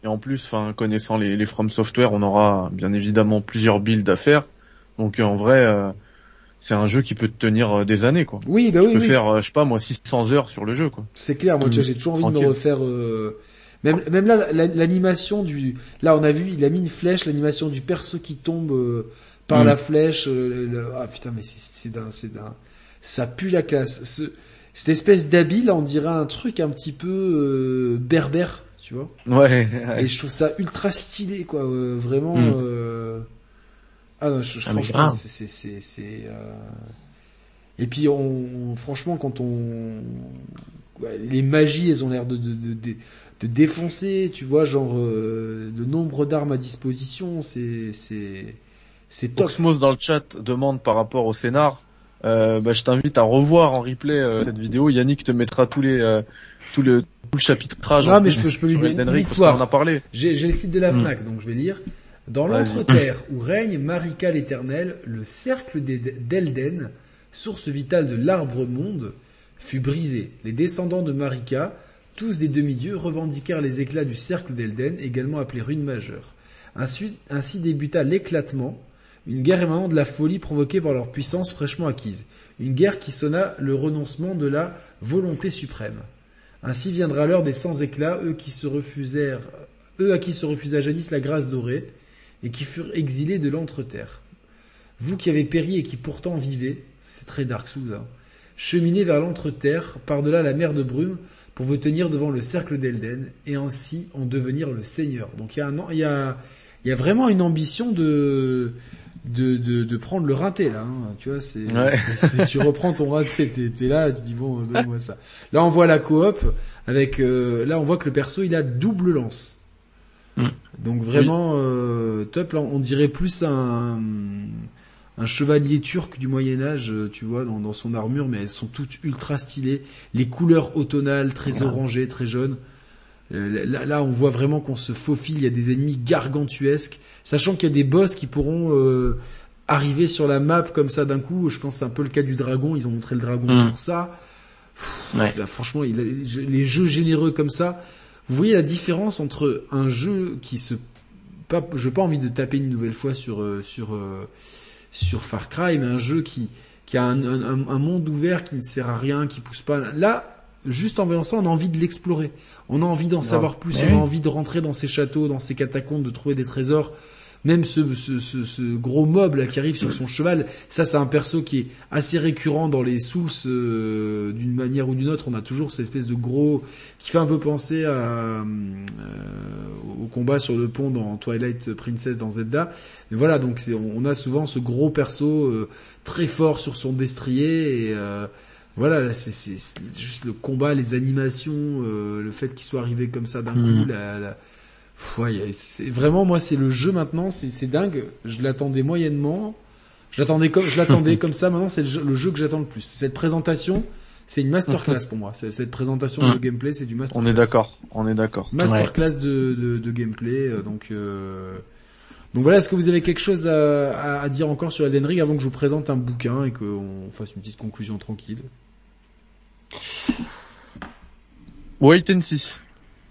Et en plus, enfin, connaissant les, les From Software, on aura bien évidemment plusieurs builds à faire. Donc en vrai, euh, c'est un jeu qui peut te tenir euh, des années, quoi. Oui, bah Tu oui, peux oui. faire, euh, je sais pas moi, 600 heures sur le jeu, quoi. C'est clair, moi tu vois, j'ai toujours envie de me refaire. euh, Même, même là, la- l'animation du. Là, on a vu, il a mis une flèche, l'animation du perso qui tombe euh, par Mm. la flèche. euh, le- Ah putain, mais c'est c'est d'un, c'est d'un. Ça pue la classe. Ce- Cette espèce d'habit, là, on dirait un truc un petit peu euh, berbère, tu vois. Ouais. Et je trouve ça ultra stylé, quoi. euh, vraiment. Mm. Ah non, je, Ah, franchement, c'est c'est c'est euh, Et puis, on, on- franchement, quand on, les magies, elles ont l'air de, de, de, de, de défoncer, tu vois, genre euh, le nombre d'armes à disposition, c'est c'est c'est top. Oxmos dans le chat demande par rapport au scénar. Euh, bah, je t'invite à revoir en replay euh, cette vidéo. Yannick te mettra tous les euh, tout le tout le chapitrage. Non, en mais je peux, je peux lui parce l'histoire. en a parlé. J'ai le site de la Mm. FNAC, donc je vais lire. Dans l'Entre-Terre, où règne Marika l'Éternel, le cercle d'Elden, source vitale de l'arbre-monde, fut brisé. Les descendants de Marika, tous des demi-dieux, revendiquèrent les éclats du cercle d'Elden, également appelé rune majeure. Ainsi, ainsi débuta l'éclatement, une guerre émanant de la folie provoquée par leur puissance fraîchement acquise. Une guerre qui sonna le renoncement de la volonté suprême. Ainsi viendra l'heure des sans éclats, eux qui se refusèrent, eux à qui se refusa jadis la grâce dorée, et qui furent exilés de l'entre-terre. Vous qui avez péri et qui pourtant vivez, c'est très Dark Souls, hein, cheminez vers l'entre-terre, par-delà la mer de brume, pour vous tenir devant le cercle d'Elden, et ainsi en devenir le seigneur. Donc il y a un, il y a, il y a vraiment une ambition de, de, de, de prendre le rinté, là, hein. tu vois, c'est, Ouais. tu reprends ton rinté, t'es, t'es là, tu dis bon, donne-moi ça. Là on voit la coop, avec, euh, là on voit que le perso il a double lance. Mm. Donc vraiment euh, top. Là, on dirait plus un un chevalier turc du Moyen Âge, euh, tu vois, dans, dans son armure, mais elles sont toutes ultra stylées. Les couleurs automnales, très orangées, très jaunes. Euh, Là, là, on voit vraiment qu'on se faufile. Il y a des ennemis gargantuesques, sachant qu'il y a des boss qui pourront euh, arriver sur la map comme ça d'un coup. Je pense que c'est un peu le cas du dragon. Ils ont montré le dragon Mm. pour ça. Pff, Ouais. là, franchement, il a- les jeux généreux comme ça. Vous voyez la différence entre un jeu qui se pas, j'ai pas envie de taper une nouvelle fois sur euh, sur euh, sur Far Cry, mais un jeu qui qui a un, un, un monde ouvert qui ne sert à rien, qui pousse pas. Là, juste en voyant ça, on a envie de l'explorer. On a envie d'en savoir plus. Mais on a oui. envie de rentrer dans ces châteaux, dans ces catacombes, de trouver des trésors. Même ce, ce, ce, ce gros mob là qui arrive sur son cheval, ça c'est un perso qui est assez récurrent dans les Souls euh, d'une manière ou d'une autre. On a toujours cette espèce de gros qui fait un peu penser à, euh, au combat sur le pont dans Twilight Princess dans Zelda. Mais voilà, donc c'est- on a souvent ce gros perso euh, très fort sur son destrier et euh, voilà, là, c'est juste le combat, les animations, euh, le fait qu'il soit arrivé comme ça d'un Mhm. coup, la, la... Ouais, c'est vraiment moi c'est le jeu maintenant, c'est dingue. Je l'attendais moyennement, je l'attendais comme je l'attendais comme ça. Maintenant c'est le, jeu- le jeu que j'attends le plus. Cette présentation, c'est une masterclass pour moi. C'est- Cette présentation de gameplay, c'est du masterclass. On est d'accord. On est d'accord. Masterclass de, de, de gameplay, euh, donc euh, Donc voilà, est-ce que vous avez quelque chose à, à dire encore sur Elden Ring avant que je vous présente un bouquin et qu'on fasse une petite conclusion tranquille? Wait and see.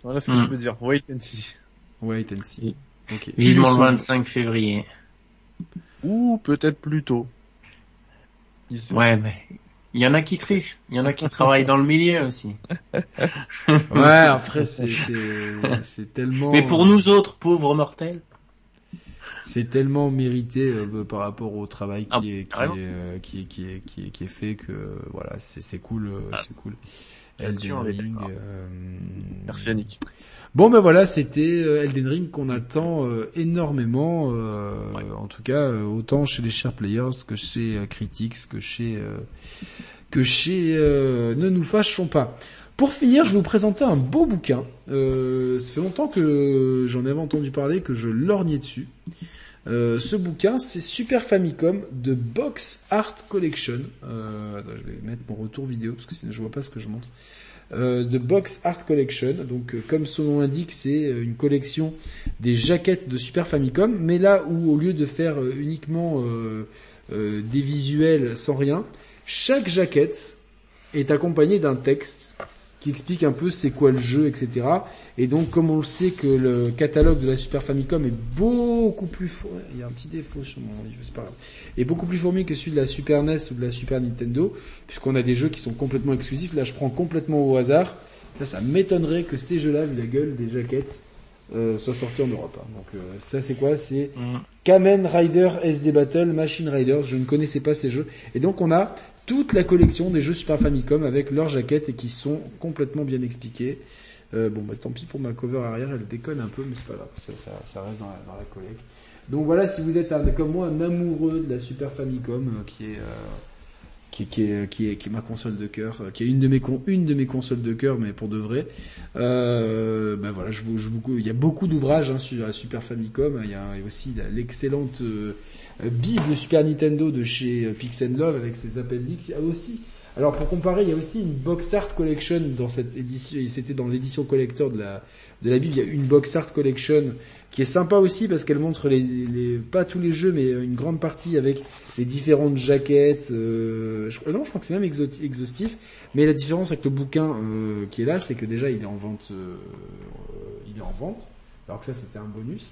Voilà ce que Hmm. je peux dire. Wait and see. Wait and see. Ok. Vivement le 25 février. Ou peut-être plus tôt. Ouais, mais il y en a qui trichent. Il y en a qui travaillent dans le milieu aussi. Ouais, après c'est c'est tellement. Mais pour nous autres pauvres mortels, c'est tellement mérité euh, par rapport au travail qui Ah, est qui carrément. est, euh, qui est qui est qui est qui est fait que voilà c'est c'est cool euh, Ah, c'est cool. euh, Merci Yannick. Bon ben voilà, c'était euh, Elden Ring qu'on attend euh, énormément, euh, Ouais. en tout cas autant chez les chers players que chez Critics, que chez euh, que chez euh, Ne nous fâchons pas. Pour finir, je vais vous présenter un beau bouquin. Euh, ça fait longtemps que j'en avais entendu parler, que je lorgnais dessus. Euh, ce bouquin, c'est Super Famicom de Box Art Collection. Euh, attends, je vais mettre mon retour vidéo parce que sinon je vois pas ce que je montre. Euh, de Box Art Collection. Donc, euh, comme son nom l'indique, c'est euh, une collection des jaquettes de Super Famicom. Mais là où, au lieu de faire uniquement des visuels sans rien, chaque jaquette est accompagnée d'un texte qui explique un peu c'est quoi le jeu, etc. Et donc, comme on le sait que le catalogue de la Super Famicom est beaucoup plus fourni, il y a un petit défaut sur mon livre, c'est pas grave, est beaucoup plus fourni que celui de la Super NES ou de la Super Nintendo, puisqu'on a des jeux qui sont complètement exclusifs. Là, je prends complètement au hasard. Là, ça m'étonnerait que ces jeux-là, vu la gueule des jaquettes, euh, soient sortis en Europe. hein. Donc, euh, ça, c'est quoi? C'est Kamen Rider SD Battle Machine Rider. Je ne connaissais pas ces jeux. Et donc, on a toute la collection des jeux Super Famicom avec leurs jaquettes et qui sont complètement bien expliquées. Euh, bon, bah tant pis pour ma cover arrière, elle déconne un peu, mais c'est pas grave, ça, ça, ça reste dans la, dans la collecte. Donc voilà, si vous êtes un, comme moi un amoureux de la Super Famicom, euh, qui est euh, qui, qui, est, qui, est, qui est ma console de cœur, qui est une de mes con, une de mes consoles de cœur, mais pour de vrai. Ben voilà, je vous, je vous, il y a beaucoup d'ouvrages hein, sur la Super Famicom. Il y a, aussi l'excellente Bible Super Nintendo de chez euh, Pix Love avec ses appendix. Aussi, alors pour comparer, il y a aussi une box art collection dans cette édition. C'était dans l'édition collector de la de la Bible. Il y a une box art collection qui est sympa aussi parce qu'elle montre les, les pas tous les jeux mais une grande partie avec les différentes jaquettes euh, non je crois que c'est même exhaustif mais la différence avec le bouquin euh, qui est là c'est que déjà il est en vente euh, euh, il est en vente alors que ça c'était un bonus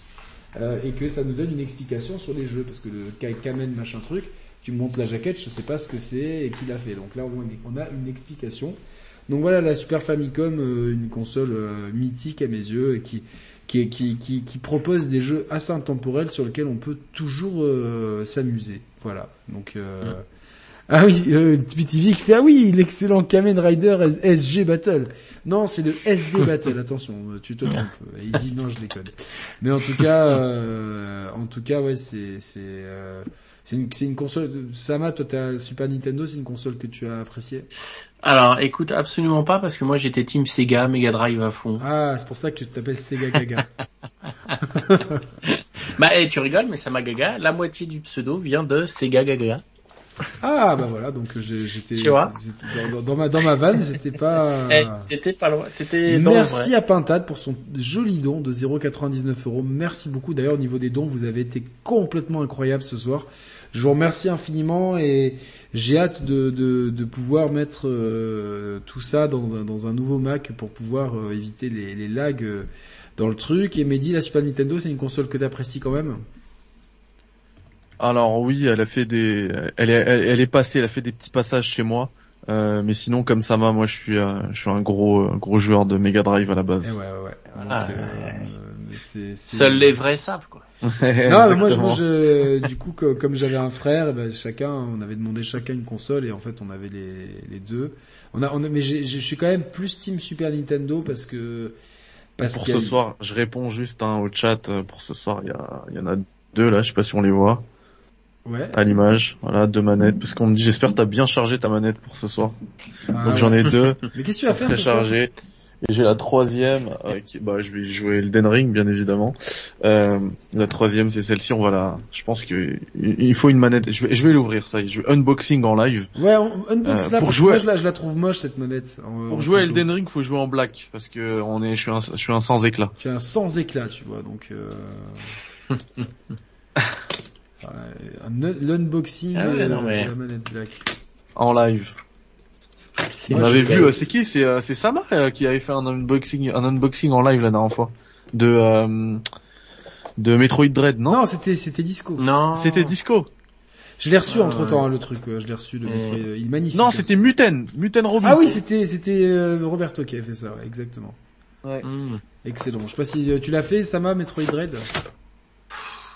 euh, et que ça nous donne une explication sur les jeux parce que le Ka- Kamen machin truc tu montes la jaquette je sais pas ce que c'est et qui l'a fait donc là on a une explication donc voilà la Super Famicom euh, une console euh, mythique à mes yeux et qui qui, qui, qui, qui propose des jeux assez intemporels sur lesquels on peut toujours euh, s'amuser. Voilà. Donc euh... ah oui, euh, Pitivi qui fait ah oui l'excellent Kamen Rider SG Battle. Non, c'est le SD Battle. Attention, euh, tu te trompes. Il dit non, je déconne. Mais en tout cas, euh, en tout cas, ouais, c'est c'est euh, c'est une, c'est une console. Sama, toi, t'as Super Nintendo, c'est une console que tu as appréciée? Alors, écoute, absolument pas, parce que moi j'étais team Sega, Mega Drive à fond. Ah, c'est pour ça que tu t'appelles Sega Gaga. Bah, eh, tu rigoles, mais ça m'a gaga. La moitié du pseudo vient de Sega Gaga. Ah bah voilà, donc j'ai- j'étais Tu vois c'était dans, ma dans ma vanne, j'étais pas. Eh, t'étais pas loin, t'étais Merci à Pintade pour son joli don de 0,99 euros. Merci beaucoup. D'ailleurs, au niveau des dons, vous avez été complètement incroyable ce soir. Je vous remercie infiniment et j'ai hâte de, de, de pouvoir mettre euh, tout ça dans un, dans un nouveau Mac pour pouvoir euh, éviter les, les lags euh, dans le truc. Et Mehdi, la Super Nintendo, c'est une console que t'apprécies quand même? Alors oui, elle a fait des, elle est, elle, elle est passée, elle a fait des petits passages chez moi. Euh, mais sinon, comme Sama, moi, je suis, euh, je suis un gros, un gros joueur de Mega Drive à la Eh base. ouais, ouais, ouais. Donc, Ah, euh, ouais. mais c'est- c'est- Seuls les vrais savent, quoi. Non, mais moi, je, moi, je, du coup, co- comme j'avais un frère, eh ben, chacun, on avait demandé chacun une console et en fait, on avait les, les deux. On a, on a, mais j'ai- je suis quand même plus Team Super Nintendo parce que parce pour ce a- soir, je réponds juste hein, au chat. euh, Pour ce soir, il y, a, il y en a deux là. Je sais pas si on les voit Ouais. à l'image. Voilà, deux manettes. Parce qu'on me dit, j'espère que t'as bien chargé ta manette pour ce soir. Ah, Donc j'en ai deux. Mais qu'est-ce que tu vas faire chargé. Et j'ai la troisième, euh, qui, bah, je vais jouer Elden Ring, bien évidemment. Euh, la troisième, c'est celle-ci. On va la, je pense que il faut une manette. Je vais, je vais l'ouvrir, ça. y est. Je vais unboxing en live. Ouais, on, unbox Euh, là, pour jouer- moi, je la, je la trouve moche cette manette. en- en Pour jouer. Elden Ring, faut jouer en black, parce que on est, je suis un, je suis un sans éclat. Tu as un sans éclat, tu vois, donc. Euh... L'unboxing Ah ouais, euh, non, mais- de la manette Black. En live. On avait vu, euh, c'est qui C'est euh, c'est Sama euh, qui avait fait un unboxing, un unboxing en live la dernière fois de euh, de Metroid Dread, non, Non, c'était c'était Disco. Non. C'était Disco. Je l'ai reçu Ah, entre temps le truc. euh, Je l'ai reçu le Mm. Metroid, euh, Il est magnifique. Non, hein. c'était Muten, Muten Robin. Ah oui, c'était c'était euh, Roberto qui avait fait ça, ouais, exactement. Hmm. Excellent. Je sais pas si euh, tu l'as fait, Sama, Metroid Dread?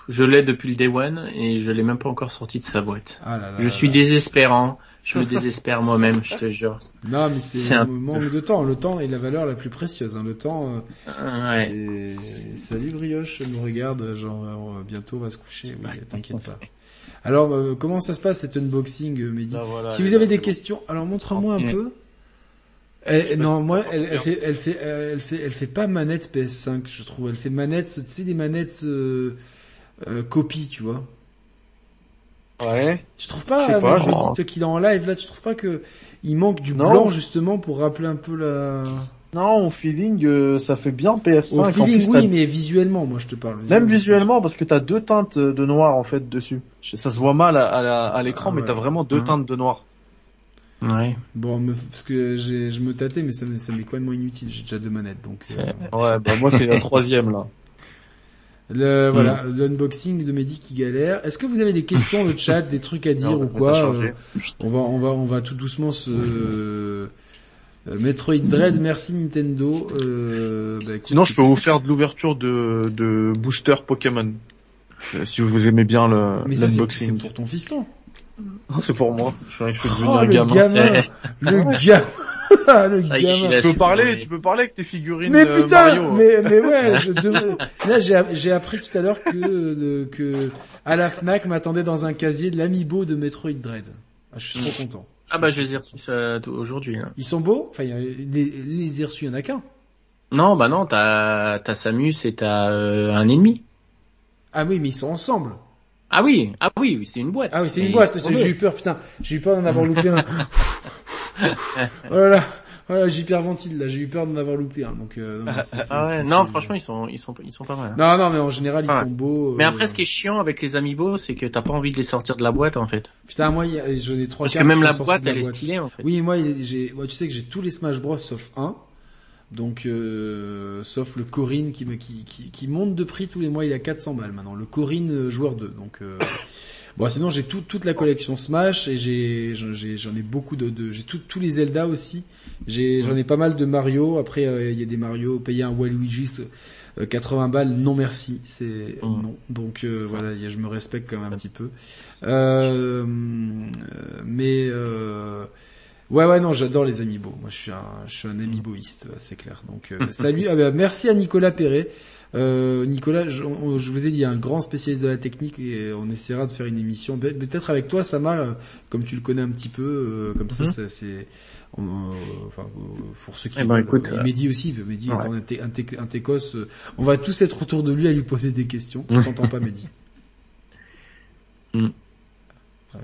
Je l'ai depuis le day one et je l'ai même pas encore sorti de sa boîte. Ah là là. Je suis désespérant. Je me désespère moi-même, je te jure. Non, mais c'est un manque de temps. Le temps est la valeur la plus précieuse. Hein. Le temps. euh, Ouais. c'est- Salut Brioche, elle nous regarde. Genre euh, bientôt on va se coucher. Oui, t'inquiète pas. Alors, euh, comment ça se passe cet unboxing, euh, Mehdi Ah, voilà, Si vous là, avez des questions, alors montre-moi un Ouais. peu. Eh, non, moi, elle, elle fait, elle fait, euh, elle fait, elle fait pas manette PS5, je trouve. Elle fait manette, tu sais, des manettes euh, euh, copie, tu vois. Ouais. Tu trouves pas, sais pas, je- toi qui est en live là, tu trouves pas que il manque du Non. blanc justement pour rappeler un peu la. Non, au feeling, euh, ça fait bien PS5. Au En feeling, plus, oui, mais visuellement, moi je te parle. Même visuellement, parce que t'as deux teintes de noir en fait dessus. Ça se voit mal à, à la- à l'écran, Ah mais t'as vraiment deux Mhm. teintes de noir. Ouais. Bon, me- parce que je me tâtais, mais ça, m'est- ça m'est complètement inutile. J'ai déjà deux manettes, donc. euh, Ouais, bah moi c'est la troisième là. Le, voilà, l'unboxing de Mehdi qui galère. Est-ce que vous avez des questions, le chat, des trucs à dire Non, ou quoi euh, On va, on va, on va tout doucement se. euh, Metroid Dread, merci Nintendo. Euh, bah, écoute, Sinon, je peux vous faire de l'ouverture de, de booster Pokémon. Euh, Si vous aimez bien le Mais ça, c'est, c'est l'unboxing. pour ton fiston. Non, c'est pour moi. Je suis, je suis devenu Oh, un le gamin. gamin, le gamin, le Ça y est, gamin. Tu peux parler, tu peux parler avec tes figurines Mais euh, putain, Mario. mais mais ouais, je devais- là j'ai j'ai appris tout à l'heure que de- que à la Fnac m'attendait dans un casier de l'amiibo de Metroid Dread. Ah, je suis trop content. Ah bah je les ai reçus aujourd'hui. là. Ils sont beaux? Enfin, les les ai reçus, il y en a qu'un. Non, bah non, t'as t'as Samus et t'as euh, un ennemi. Ah oui, mais ils sont ensemble. Ah oui, ah oui, oui, c'est une boîte. Ah oui, c'est une boîte. J'ai eu peur, putain. J'ai eu peur d'en avoir loupé un. voilà. Voilà, j'hyperventile là, j'ai eu peur d'en avoir loupé un. Donc, euh, non, Ah ouais, non, franchement, ils sont, ils sont, ils sont pas mal. hein. Non, non, mais en général, ils Ouais. sont beaux. Mais euh, après, ce qui est chiant avec les amiibo, c'est que t'as pas envie de les sortir de la boîte, en fait. Putain, moi, j'en ai trois Parce que même la boîte, de la elle est stylée, en fait. Oui, moi, j'ai, tu sais que j'ai tous les Smash Bros sauf un. Donc, euh, sauf le Corinne qui, me- qui, qui, qui monte de prix tous les mois, il a 400 balles maintenant. Le Corinne euh, joueur 2. Donc, euh, bon, sinon j'ai tout, toute la collection Smash et j'ai, j'en ai beaucoup de, de j'ai tous les Zelda aussi. J'ai, j'en ai pas mal de Mario. Après, euh, il y a des Mario. Payer un Waluigi euh, 80 balles, non merci. C'est non. Donc euh, voilà, y a- je me respecte quand même un petit peu. Euh, mais euh, Ouais ouais non j'adore les amiibo. Moi je suis un je suis un amiiboïste c'est clair. Donc salut ah, bah, merci à Nicolas Perret. Euh, Nicolas je, vous ai dit un grand spécialiste de la technique et on essaiera de faire une émission Pe- peut-être avec toi Sama euh, comme tu le connais un petit peu euh, comme ça Mhm. ça, c'est on- euh, enfin pour ceux qui Eh ben, écoute, et Mehdi aussi Mehdi ouais. étant un, un, té- un técos on va tous être autour de lui à lui poser des questions. On t'entend pas Mehdi.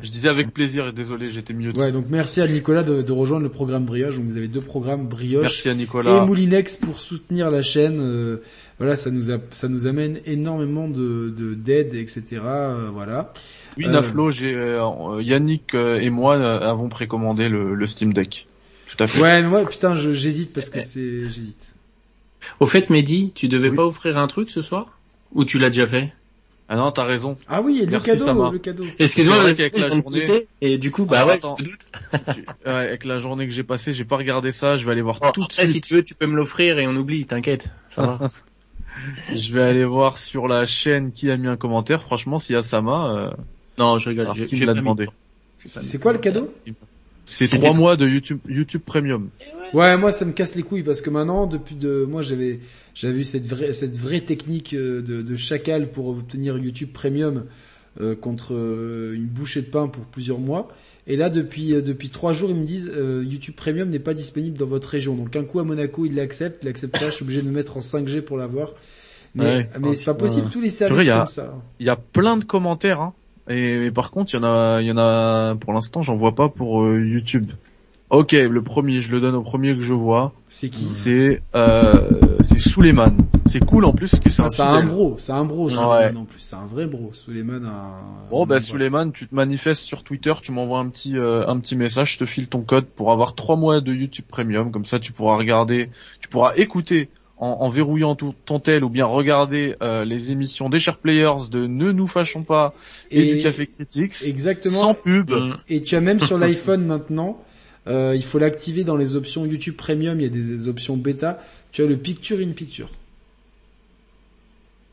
Je disais avec plaisir et désolé, j'étais mieux. Ouais donc merci à Nicolas de, de rejoindre le programme Brioche. Donc vous avez deux programmes Brioche Merci à et. Moulinex pour soutenir la chaîne. euh, voilà, ça nous a, ça nous amène énormément de de- d'aide, etc. euh, voilà. Oui, Euh, Naflo, j'ai euh, Yannick et moi euh, avons précommandé le, le Steam Deck. Tout à fait. Ouais, mais moi, putain, je- j'hésite parce que c'est, j'hésite. Au fait, Mehdi, tu devais Oui. pas offrir un truc ce soir? Ou tu l'as déjà fait? Ah non, t'as raison. Ah oui, et le Merci, cadeau, Sama. le cadeau. Excuse-moi, qu'avec la journée- Et du coup, bah Alors, ouais, je avec la journée que j'ai passée, j'ai pas regardé ça. Je vais aller voir Bon, tout de après, si suite. tu veux, tu peux me l'offrir et on oublie, t'inquiète. Ça va. Je vais aller voir sur la chaîne qui a mis un commentaire. Franchement, s'il y a Sama, euh, non, je rigole. qui me l'a demandé. C'est quoi le cadeau? C'est trois mois de YouTube YouTube Premium. Ouais, moi, ça me casse les couilles parce que maintenant, depuis de, moi, j'avais, j'avais eu cette vraie, cette vraie technique euh, de, de chacal pour obtenir YouTube Premium euh, contre euh, une bouchée de pain pour plusieurs mois. Et là, depuis euh, depuis trois jours, ils me disent euh, YouTube Premium n'est pas disponible dans votre région. Donc un coup à Monaco, ils l'acceptent, ils l'acceptent pas. Je suis obligé de me mettre en 5G pour l'avoir. Mais, Ouais. mais c'est pas possible tous les services a- comme ça. Il y a plein de commentaires, hein. Et, et par contre, il y en a, il y en a. Pour l'instant, j'en vois pas pour euh, YouTube. Ok, le premier, je le donne au premier que je vois. C'est qui C'est euh, c'est Suleiman. C'est cool en plus parce que c'est Ah, un C'est un bro, c'est un bro, Ouais. Suleiman en plus. C'est un vrai bro. Suleiman, un... Bon bah. Suleiman, tu te manifestes sur Twitter, tu m'envoies un petit euh, un petit message, je te file ton code pour avoir trois mois de YouTube Premium, comme ça tu pourras regarder, tu pourras écouter en, en verrouillant tout, ton tel ou bien regarder euh, les émissions des Chers Players de Ne nous fâchons pas et, Et- du Café Critics Exactement. sans pub. Mm. Et tu as même sur l'iPhone maintenant, euh, il faut l'activer dans les options YouTube Premium, il y a des, des options bêta, tu as le Picture in Picture.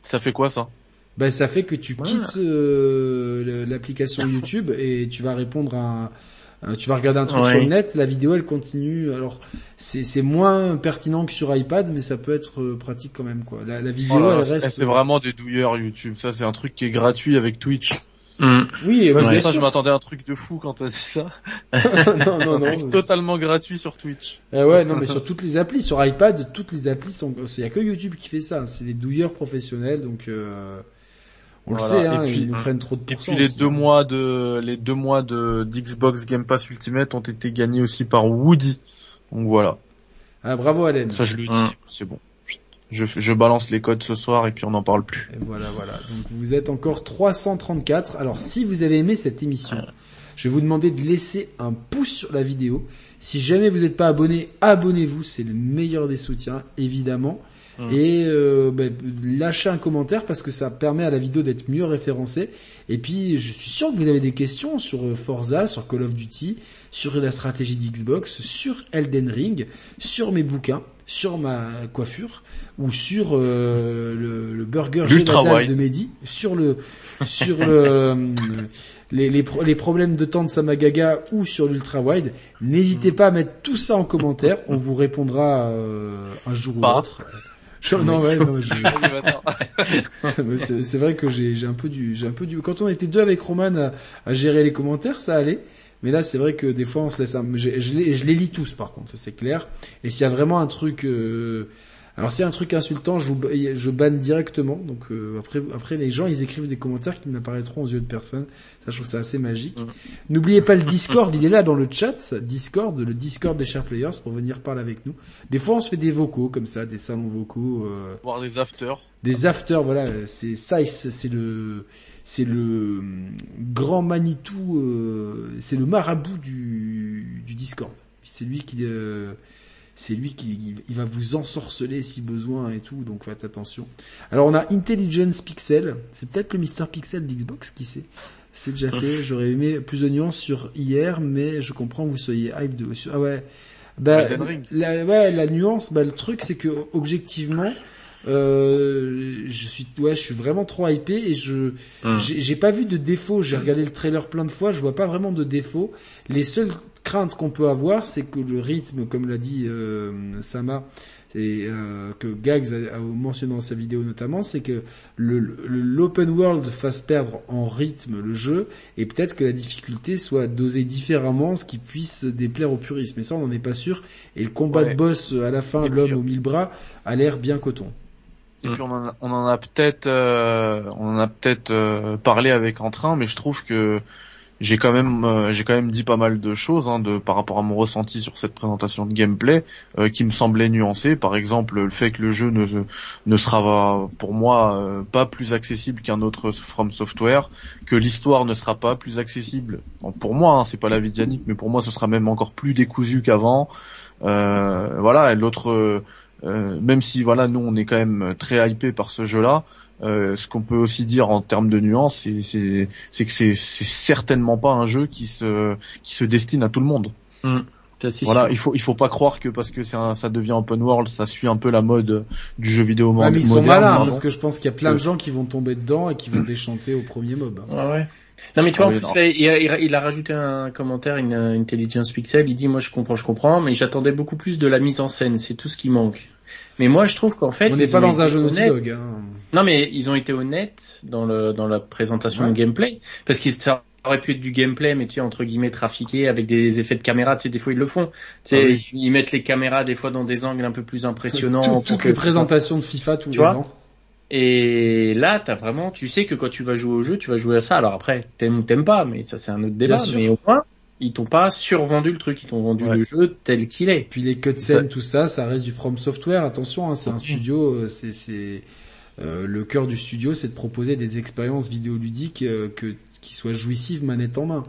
Ça fait quoi ça? Ben ça fait que tu quittes euh, l'application YouTube et tu vas répondre à un- euh, tu vas regarder un truc Ouais. sur le net, la vidéo elle continue. Alors c'est c'est moins pertinent que sur iPad, mais ça peut être euh, pratique quand même quoi. La, la vidéo Oh là elle reste. C'est vraiment des douilleurs YouTube. Ça c'est un truc qui est gratuit avec Twitch. Mm. Oui, et Moi, pour ça, sûr. je m'attendais à un truc de fou quand t'as dit ça. non non un non. truc mais- totalement gratuit sur Twitch. Eh ouais, non, mais sur toutes les applis, sur iPad, toutes les applis sont, il y a que YouTube qui fait ça. C'est des douilleurs professionnels, donc euh, on Voilà. le sait, hein, Et puis- ils nous prennent trop de Et pourcents. puis les aussi, deux mois de les deux mois de d'Xbox Game Pass Ultimate ont été gagnés aussi par Woody. Donc voilà, Ah, bravo Allen. ça je le dis, Mm. c'est bon. Je, je balance les codes ce soir et puis on n'en parle plus. Et voilà, voilà. Donc vous êtes encore 334. Alors si vous avez aimé cette émission, je vais vous demander de laisser un pouce sur la vidéo. Si jamais vous n'êtes pas abonné, abonnez-vous. C'est le meilleur des soutiens, évidemment. Mm. Et euh, ben, lâchez un commentaire parce que ça permet à la vidéo d'être mieux référencée. Et puis je suis sûr que vous avez des questions sur euh, Forza, sur Call of Duty, sur la stratégie d'Xbox, sur Elden Ring, sur mes bouquins, sur ma coiffure ou sur euh, le, le burger wide. de Mehdi, sur le sur le, les, les, pro- les problèmes de temps de Samagaga ou sur l'ultra wide. N'hésitez pas à mettre tout ça en commentaire, on vous répondra euh, un jour ou l'autre. Je- non, ouais, non, je- c'est vrai que j'ai j'ai un peu du j'ai un peu du quand on était deux avec Roman à, à gérer les commentaires ça allait. Mais là c'est vrai que des fois on se laisse un... je, je les je les lis tous par contre ça c'est clair. Et s'il y a vraiment un truc euh, alors a un truc insultant je vous je banne directement donc euh, après après les gens ils écrivent des commentaires qui n'apparaîtront aux yeux de personne ça je trouve ça assez magique Mm. n'oubliez pas le Discord il est là dans le chat Discord le Discord des chers players pour venir parler avec nous des fois on se fait des vocaux comme ça des salons vocaux euh, Voir des afters. des afters, voilà, c'est ça, c'est c'est le, c'est le hum, grand Manitou, euh, c'est le marabout du, du Discord. C'est lui qui, euh, c'est lui qui, il va vous ensorceler si besoin et tout, donc faites attention. Alors on a Intelligence Pixel, c'est peut-être le Mister Pixel d'Xbox, qui sait. C'est déjà fait. J'aurais aimé plus de nuances sur hier, mais je comprends que vous soyez hype de. Ah ouais. Bah, la, ouais, la nuance, bah le truc c'est que objectivement, euh, je suis, ouais, je suis vraiment trop hypé et je, Mm. j'ai pas vu de défaut. J'ai regardé le trailer plein de fois, je vois pas vraiment de défaut. Les seules craintes qu'on peut avoir, c'est que le rythme, comme l'a dit euh, Sama, et euh, que Gags a, a mentionné dans sa vidéo notamment, c'est que l'open world fasse perdre en rythme le jeu et peut-être que la difficulté soit dosée différemment, ce qui puisse déplaire au purisme. Mais ça, on n'en est pas sûr. Et le combat Ouais. de boss à la fin, l'homme aux mille bras, a l'air bien coton. Et puis on en a, on en a peut-être, euh, on en a peut-être euh, parlé avec Entrain, mais je trouve que j'ai quand même, euh, j'ai quand même dit pas mal de choses hein, de par rapport à mon ressenti sur cette présentation de gameplay euh, qui me semblait nuancée. Par exemple, le fait que le jeu ne ne sera pour moi euh, pas plus accessible qu'un autre From Software, que l'histoire ne sera pas plus accessible. Pour moi, hein, c'est pas l'avis de Yannick, mais pour moi, ce sera même encore plus décousu qu'avant. Euh, voilà, et l'autre. euh, même si voilà nous on est quand même très hypé par ce jeu-là, euh, ce qu'on peut aussi dire en termes de nuances, c'est c'est c'est que c'est c'est certainement pas un jeu qui se qui se destine à tout le monde. C'est Voilà, sûr. il faut il faut pas croire que parce que c'est un- ça devient open world, ça suit un peu la mode du jeu vidéo Ouais, mo- mais ils sont moderne. malins pardon. parce que je pense qu'il y a plein de Euh. gens qui vont tomber dedans et qui vont déchanter au premier mob. hein. Ouais, ouais. Non mais tu vois, Ah en oui, plus, non. là, il, a, il a- il a rajouté un commentaire, une euh, Intelligence Pixel, il dit moi je comprends, je comprends, mais j'attendais beaucoup plus de la mise en scène, c'est tout ce qui manque. Mais moi je trouve qu'en fait... On n'est pas dans un jeu Naughty. Dog. Hein. Non mais ils ont été honnêtes dans le dans la présentation Ouais. de gameplay, parce que ça aurait pu être du gameplay, mais tu sais, entre guillemets, trafiqué avec des effets de caméra, tu sais, des fois ils le font. Tu sais, Ah oui. ils mettent les caméras des fois dans des angles un peu plus impressionnants. Tout- toutes que- les présentations de FIFA tous les vois ans. Et là, t'as vraiment, tu sais que quand tu vas jouer au jeu, tu vas jouer à ça. Alors après, t'aimes ou t'aimes pas, mais ça c'est un autre débat. Mais au moins, ils t'ont pas survendu le truc, ils t'ont vendu Ouais. le jeu tel qu'il est. Puis les cutscenes, tout ça, ça reste du From Software. Attention, hein, c'est un studio, euh, c'est c'est euh, le cœur du studio, c'est de proposer des expériences vidéoludiques euh, que qui soient jouissives manette en main.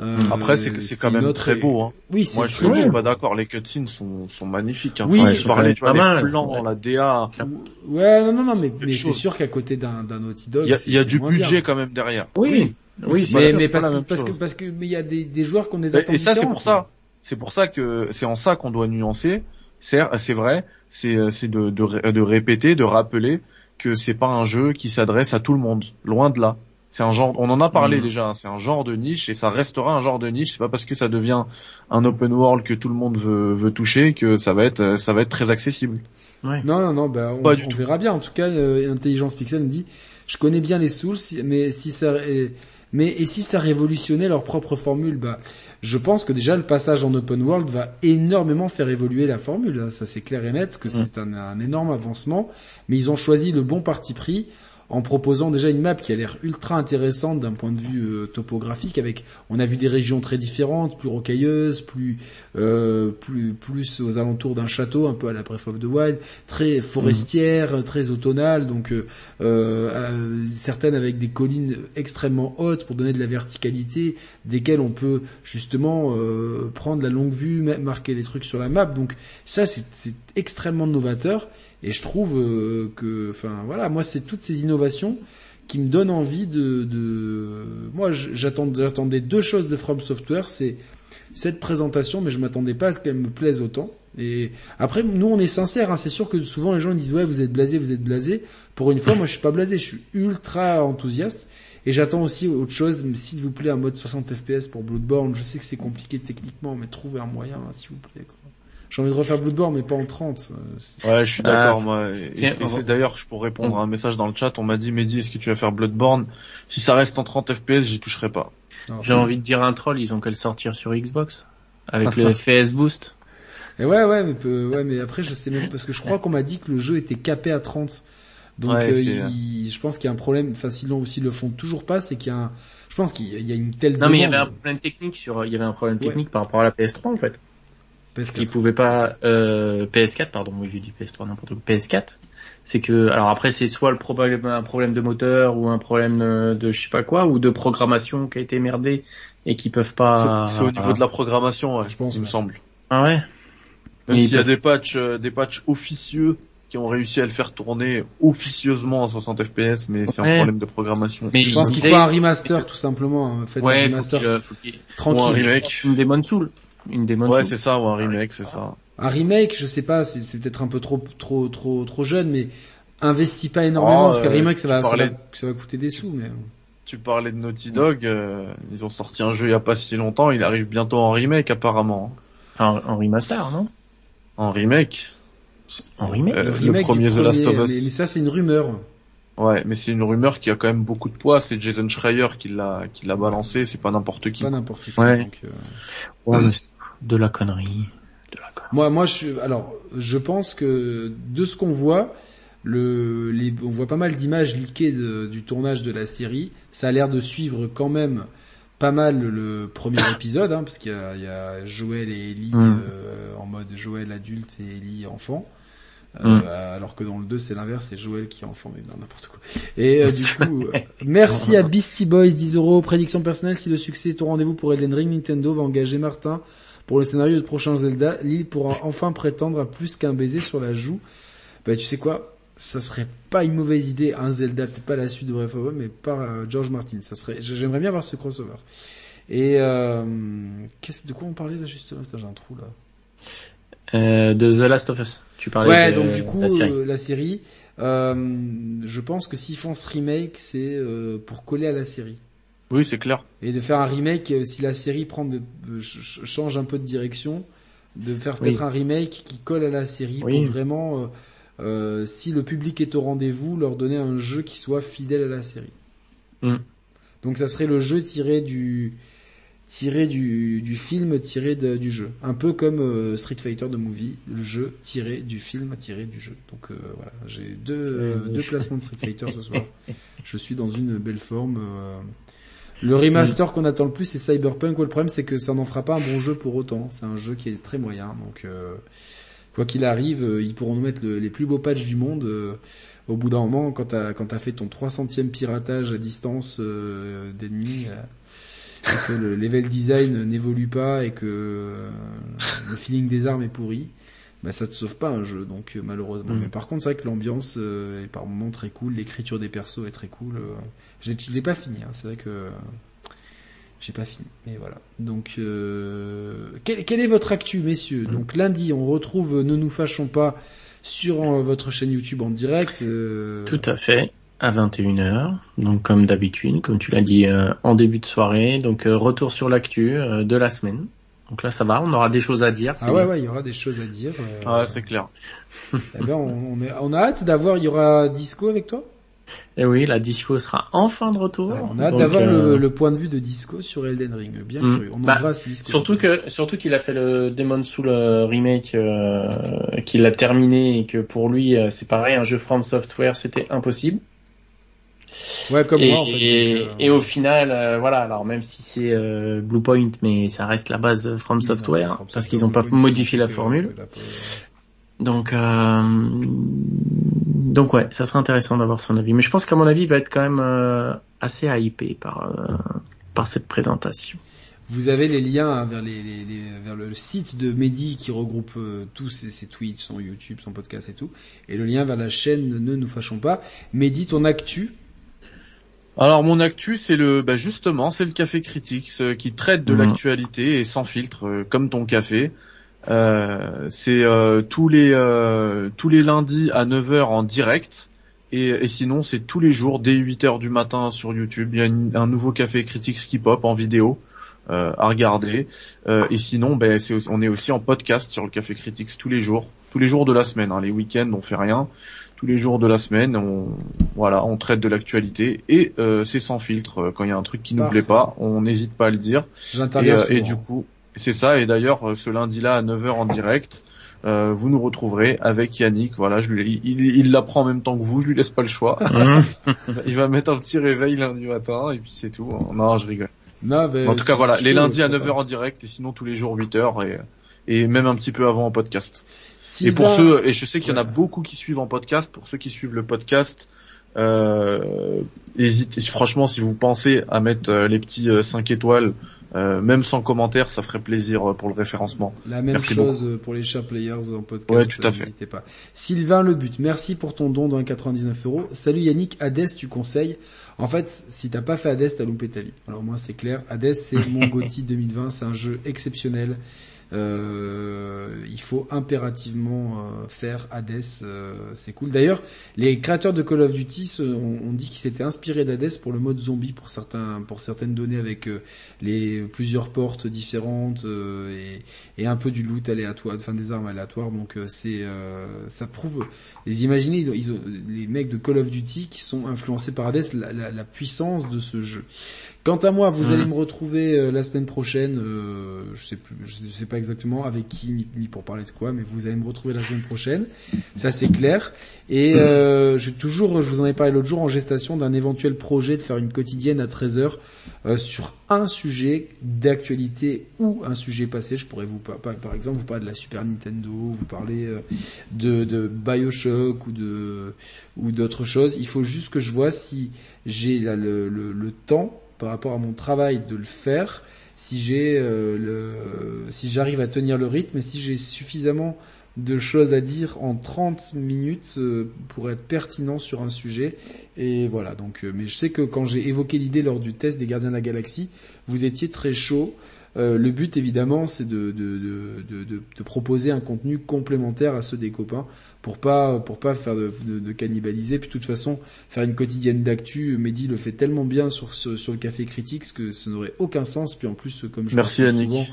Euh, Après, c'est c'est quand même autre- très beau. Hein. Oui, c'est Moi, je, suis pas d'accord. Les cutscenes sont, sont magnifiques. Hein. Oui, Enfin, je parlais, tu vois, les plans, la DA. Ouais, non, non, non, mais, mais c'est sûr qu'à côté d'un d'un Naughty Dog, Il y a, y a du budget bien. quand même derrière. Oui, oui, c'est Mais, parce, que parce que parce que mais il y a des, des joueurs qui ont des attentes et ça, c'est pour ça. C'est pour ça que c'est en ça qu'on doit nuancer. C'est c'est vrai. C'est c'est de, de de répéter, de rappeler que c'est pas un jeu qui s'adresse à tout le monde. Loin de là. C'est un genre. On en a parlé Mhm. déjà. hein, C'est un genre de niche et ça restera un genre de niche. C'est pas parce que ça devient un open world que tout le monde veut, veut toucher que ça va être ça va être très accessible. Ouais. Non, non, non, bah, on, Pas du on tout. verra bien. En tout cas, euh, Intelligence Pixel nous dit, je connais bien les Souls, mais si ça, mais et si ça révolutionnait leur propre formule, bah, je pense que déjà le passage en open world va énormément faire évoluer la formule. hein. Ça, c'est clair et net que c'est un, un énorme avancement. Mais ils ont choisi le bon parti pris en proposant déjà une map qui a l'air ultra intéressante d'un point de vue euh, topographique avec on a vu des régions très différentes plus rocailleuses plus euh, plus plus aux alentours d'un château un peu à la Breath of the Wild très forestière très automnale donc euh, euh, euh, certaines avec des collines extrêmement hautes pour donner de la verticalité desquelles on peut justement euh, prendre la longue vue ma- marquer des trucs sur la map. Donc ça c'est extrêmement novateur et je trouve euh, que, enfin voilà, moi c'est toutes ces innovations qui me donnent envie de, de... moi j'attendais deux choses de From Software, c'est cette présentation, mais je m'attendais pas à ce qu'elle me plaise autant. Et après, nous on est sincères, hein, c'est sûr que souvent les gens disent ouais vous êtes blasé, vous êtes blasé. Pour une fois, moi je suis pas blasé, je suis ultra enthousiaste. Et j'attends aussi autre chose, s'il vous plaît, un mode 60 FPS pour Bloodborne. Je sais que c'est compliqué techniquement, mais trouvez un moyen, hein, s'il vous plaît. J'ai envie de refaire Bloodborne, mais pas en 30. euh, Ouais, je suis d'accord, Ah, moi. D'ailleurs, je pourrais répondre à un message dans le chat. On m'a dit, Mehdi, est-ce que tu vas faire Bloodborne Si ça reste en 30 FPS, j'y toucherai pas. J'ai envie de dire un troll, ils ont qu'à le sortir sur Xbox. Avec le FPS Boost. Et ouais, ouais, mais, peu- ouais, mais après, je sais même, parce que je crois qu'on m'a dit que le jeu était capé à 30. Donc, Ouais, euh, il- je pense qu'il y a un problème, enfin, s'ils s'ils le font toujours pas, c'est qu'il y a un, je pense qu'il y a- une telle Non mais il y avait un problème technique sur, il y avait un problème Ouais. technique par rapport à la PS3 en fait. Parce que- Ils pouvaient pas, euh, PS4 pardon, oui j'ai dit PS3 n'importe quoi, PS4. C'est que, alors après c'est soit le problème, un problème de moteur ou un problème euh, de je sais pas quoi ou de programmation qui a été merdé et qui peuvent pas. C'est au niveau de la programmation, ouais, Je pense, il me semble. Ah ouais? Même s'il y a des patchs, euh, des patchs officieux qui ont réussi à le faire tourner officieusement à 60 FPS, mais c'est un problème de programmation. Mais je pense ils qu'il faut un remaster, tout simplement. hein. Faites un Ouais, faut remaster qu'il, euh, faut qu'il- Ou un tranquille. remake. une Demon Soul, une Demon Ouais, c'est ça, ou un remake, c'est ça. Un remake, je sais pas, c'est c'est peut-être un peu trop, trop, trop, trop jeune, mais investis pas énormément, Oh, parce qu'un euh, remake, ça va, ça va, ça va coûter des sous, mais. Tu parlais de Naughty Dog, euh, ils ont sorti un jeu il y a pas si longtemps, il arrive bientôt en remake apparemment. Enfin, en remaster, non? En remake En remake. Euh, Le remake premier The Last of Us. Mais, mais ça, c'est une rumeur. Ouais, mais c'est une rumeur qui a quand même beaucoup de poids, c'est Jason Schreier qui l'a qui l'a balancé, c'est pas n'importe qui. Pas n'importe qui. Ouais. donc, euh, Ouais, mais c'est de la connerie. De la connerie. Moi, moi, je, alors, je pense que de ce qu'on voit, le, les, on voit pas mal d'images de- du tournage de la série. Ça a l'air de suivre quand même pas mal le premier épisode, hein, parce qu'il y y a Joël et Ellie Mm. euh, en mode Joël adulte et Ellie enfant. Euh, Mm. alors que dans le 2 c'est l'inverse, c'est Joël qui est enfant, mais n'importe quoi. Et euh, du coup, euh, merci à Beastie Boys, 10 euros. Prédiction personnelle, si le succès est au rendez-vous pour Elden Ring, Nintendo va engager Martin pour le scénario de prochain Zelda. Lille pourra enfin prétendre à plus qu'un baiser sur la joue. Bah tu sais quoi? Ça serait pas une mauvaise idée, un Zelda, peut-être pas la suite de Breath of the Wild, mais par euh, George Martin. Ça serait, j'aimerais bien voir ce crossover. Et euh, qu'est-ce de quoi on parlait là justement? J'ai un trou là. Euh, de The Last of Us. Tu parlais Ouais, de donc du coup la série. euh, la série, euh, je pense que s'ils font ce remake, c'est euh, pour coller à la série. Oui, c'est clair. Et de faire un remake, euh, si la série prend de, ch- ch- change un peu de direction, de faire peut-être Oui. un remake qui colle à la série Oui. pour vraiment, euh, euh, si le public est au rendez-vous, leur donner un jeu qui soit fidèle à la série. Mm. Donc ça serait le jeu tiré du tiré du, du film tiré de- du jeu. Un peu comme euh, Street Fighter de Movie, le jeu tiré du film tiré du jeu. Donc euh, voilà, j'ai deux, euh, deux classements de Street Fighter ce soir. Je suis dans une belle forme. Le remaster qu'on attend le plus, c'est Cyberpunk. Ouais, le problème, c'est que ça n'en fera pas un bon jeu pour autant. C'est un jeu qui est très moyen, donc euh, quoi qu'il arrive, euh, ils pourront nous mettre le- les plus beaux patchs du monde. euh, au bout d'un moment, quand t'as quand t'as fait ton 300e piratage à distance d'ennemis, et que le level design n'évolue pas et que le feeling des armes est pourri, bah ça te sauve pas un jeu. Donc euh, malheureusement. Mm. Mais par contre, c'est vrai que l'ambiance euh, est par moments très cool, l'écriture des persos est très cool. euh. Je l'ai- pas fini. Hein. C'est vrai que j'ai pas fini. Mais voilà. Donc, euh, quel, quel est votre actu, messieurs? Donc lundi, on retrouve Ne nous fâchons pas sur votre chaîne YouTube en direct. Tout à fait, à 21h. Donc comme d'habitude, comme tu l'as dit en début de soirée. Donc retour sur l'actu de la semaine. Donc là ça va, on aura des choses à dire. Ah ouais, bien. ouais, il y aura des choses à dire. euh, Ah, c'est clair. eh ben, on, on, est- on a hâte d'avoir. Il y aura Disco avec toi? Et oui, la disco sera enfin de retour. Ouais, on a hâte d'avoir euh, le, le point de vue de Disco sur Elden Ring. Bien Mm. cru. On Bah, embrasse Disco. Surtout que surtout qu'il a fait le Demon Soul euh, remake, euh, qu'il a terminé et que pour lui c'est pareil, un jeu From Software c'était impossible. Ouais, comme et, moi en fait. et, donc, euh, et au final, euh, voilà, alors même si c'est euh, Bluepoint, mais ça reste la base From non, Software From parce qu'ils n'ont pas modifié la formule. la- Donc, euh, donc ouais, ça serait intéressant d'avoir son avis. Mais je pense qu'à mon avis, il va être quand même assez hypé par par cette présentation. Vous avez les liens hein, vers, les, les- les- vers le site de Mehdi qui regroupe euh, tous ses, ses tweets, son YouTube, son podcast et tout, et le lien vers la chaîne Ne nous fâchons pas. Mehdi, ton actu, Alors mon actu, c'est le, bah justement, c'est le Café Critics euh, qui traite de Mhm. l'actualité et sans filtre, euh, comme ton café. Euh, c'est euh, tous les euh, tous les lundis à 9h en direct. Et, et sinon, c'est tous les jours dès 8h du matin sur YouTube. Il y a une- un nouveau Café Critics qui pop en vidéo euh, à regarder. Euh, et sinon, ben, c'est aussi- on est aussi en podcast sur le Café Critics tous les jours, tous les jours de la semaine. hein. Les week-ends, on fait rien. Tous les jours de la semaine, on voilà, on traite de l'actualité et euh, c'est sans filtre. Euh, Quand il y a un truc qui nous Parfait. plaît pas, on n'hésite pas à le dire. Et, j'interviens euh, et du coup, c'est ça. Et d'ailleurs, ce lundi-là à 9h en direct, euh, vous nous retrouverez avec Yannick. Voilà, je lui, il, il l'apprend en même temps que vous. Je lui laisse pas le choix. il va mettre un petit réveil lundi matin et puis c'est tout. Non, je rigole. Non, en tout cas, voilà, les lundis à pourquoi 9h en direct et sinon tous les jours 8h et et même un petit peu avant en podcast. Sylvain- Et pour ceux, et je sais qu'il y en a beaucoup qui suivent en podcast, pour ceux qui suivent le podcast, euh, hésitez, franchement, si vous pensez à mettre euh, les petits 5 étoiles, euh, même sans commentaire, ça ferait plaisir euh, pour le référencement. La même Merci chose euh, pour les chers players en podcast. Ouais, tout à euh, fait. N'hésitez pas. Sylvain Le But, merci pour ton don de 1,99 euros. Salut Yannick, Hades, tu conseilles? En fait, si t'as pas fait Hades, t'as loupé ta vie. Alors moi, c'est clair. Hades, c'est mon GOTY 2020. C'est un jeu exceptionnel. Euh, il faut impérativement euh, faire Hades, euh, c'est cool. D'ailleurs, les créateurs de Call of Duty ont, dit qu'ils s'étaient inspirés d'Hades pour le mode zombie pour certaines données avec euh, les plusieurs portes différentes euh, et, un peu du loot aléatoire, enfin des armes aléatoires. Donc euh, euh, ça prouve. Imaginez les mecs de Call of Duty qui sont influencés par Hades, la puissance de ce jeu. Quant à moi, vous Mhm. allez me retrouver euh, la semaine prochaine. euh, je sais plus, je sais pas exactement avec qui ni, ni pour parler de quoi, mais vous allez me retrouver la semaine prochaine. Ça c'est clair. Et euh, je toujours, je vous en ai parlé l'autre jour en gestation d'un éventuel projet de faire une quotidienne à 13 h euh, sur un sujet d'actualité ou un sujet passé. Je pourrais vous par, par exemple vous parler de la Super Nintendo, vous parler euh, de, de Bioshock ou de ou d'autres choses. Il faut juste que je vois si j'ai là le, le, le temps par rapport à mon travail de le faire, si j'ai euh, le si j'arrive à tenir le rythme et si j'ai suffisamment de choses à dire en 30 minutes euh, pour être pertinent sur un sujet. Et voilà donc euh, mais je sais que quand j'ai évoqué l'idée lors du test des Gardiens de la Galaxie vous étiez très chaud euh, le but évidemment c'est de, de, de, de, de, de proposer un contenu complémentaire à ceux des copains pour pas pour pas faire de, cannibaliser. Puis de toute façon faire une quotidienne d'actu Mehdi le fait tellement bien sur, sur, sur le café critique que ça n'aurait aucun sens. Puis en plus comme je Merci, souvent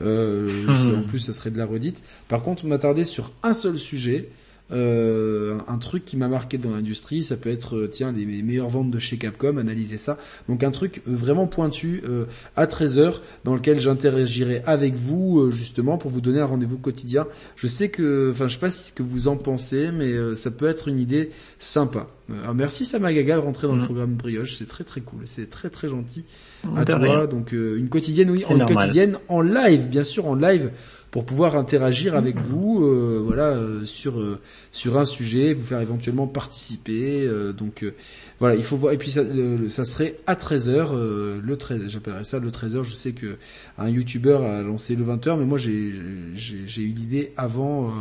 euh, en plus ça serait de la redite. Par contre m'attarder sur un seul sujet euh, un truc qui m'a marqué dans l'industrie, ça peut être euh, tiens les meilleures ventes de chez Capcom, analyser ça. Donc un truc euh, vraiment pointu euh, à 13h dans lequel j'interagirai avec vous euh, justement pour vous donner un rendez-vous quotidien. Je sais que enfin je sais pas ce que vous en pensez mais euh, ça peut être une idée sympa. Alors merci Samagaga de rentrer dans le Mhm. programme Brioche, c'est très très cool, c'est très très gentil à toi. rien. Donc euh, une quotidienne, oui, en normal. quotidienne, en live, bien sûr, en live, pour pouvoir interagir avec vous, euh, voilà, euh, sur euh, sur un sujet, vous faire éventuellement participer. euh, donc voilà, il faut voir. Et puis ça, ça serait à 13 h le 13, j'appellerais ça le 13 h Je sais que un YouTuber a lancé le 20 h mais moi j'ai j'ai eu l'idée avant,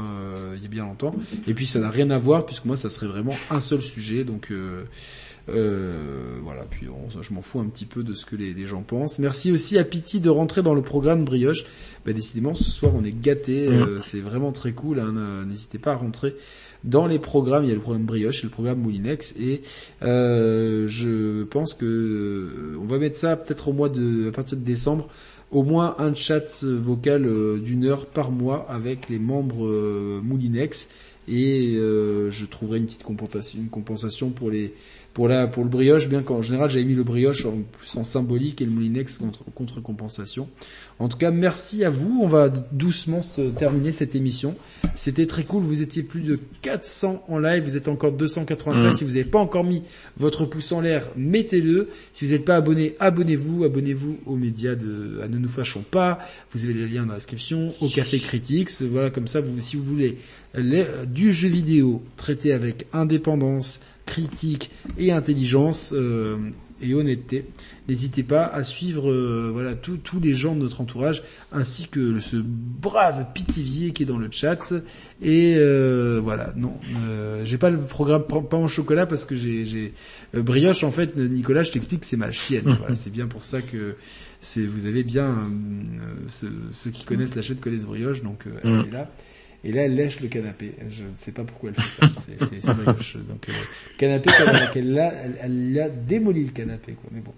il y a bien longtemps. Et puis ça n'a rien à voir puisque moi ça serait vraiment un seul sujet, donc. Euh, voilà, puis on- je m'en fous un petit peu de ce que les, les gens pensent. Merci aussi à Pity de rentrer dans le programme Brioche. Bah, décidément, ce soir on est gâté, euh, c'est vraiment très cool. hein, N'hésitez pas à rentrer dans les programmes. Il y a le programme Brioche et le programme Moulinex, et euh, je pense que euh, on va mettre ça peut-être au mois de, à partir de décembre, au moins un chat vocal d'une heure par mois avec les membres Moulinex. Et euh, je trouverai une petite compensation, une compensation pour les pour la pour le brioche, bien qu'en général j'avais mis le brioche en plus en symbolique et le moulinex contre, contre compensation. En tout cas, merci à vous. On va doucement se terminer cette émission. C'était très cool. Vous étiez plus de 400 en live. Vous êtes encore 293. Mm. Si vous n'avez pas encore mis votre pouce en l'air, mettez-le. Si vous n'êtes pas abonné, abonnez-vous. Abonnez-vous aux médias de à Ne nous fâchons pas. Vous avez les liens dans la description. Au Café Critics. Voilà, comme ça, vous, si vous voulez les- du jeu vidéo traité avec indépendance, critique et intelligence euh, et honnêteté. N'hésitez pas à suivre euh, voilà tous tous les gens de notre entourage ainsi que ce brave Pitivier qui est dans le chat et euh, voilà non euh, j'ai pas le programme pain au chocolat parce que j'ai j'ai euh, brioche en fait Nicolas je t'explique c'est ma chienne voilà, c'est bien pour ça que c'est vous avez bien euh, ceux, ceux qui connaissent la chaîne connaissent brioche donc euh, elle Mm. est là et là, elle lèche le canapé. Je ne sais pas pourquoi elle fait ça. C'est- C'est brioche. Donc, euh, canapé, qu'elle l'a, elle, elle a démoli le canapé, quoi. Mais bon,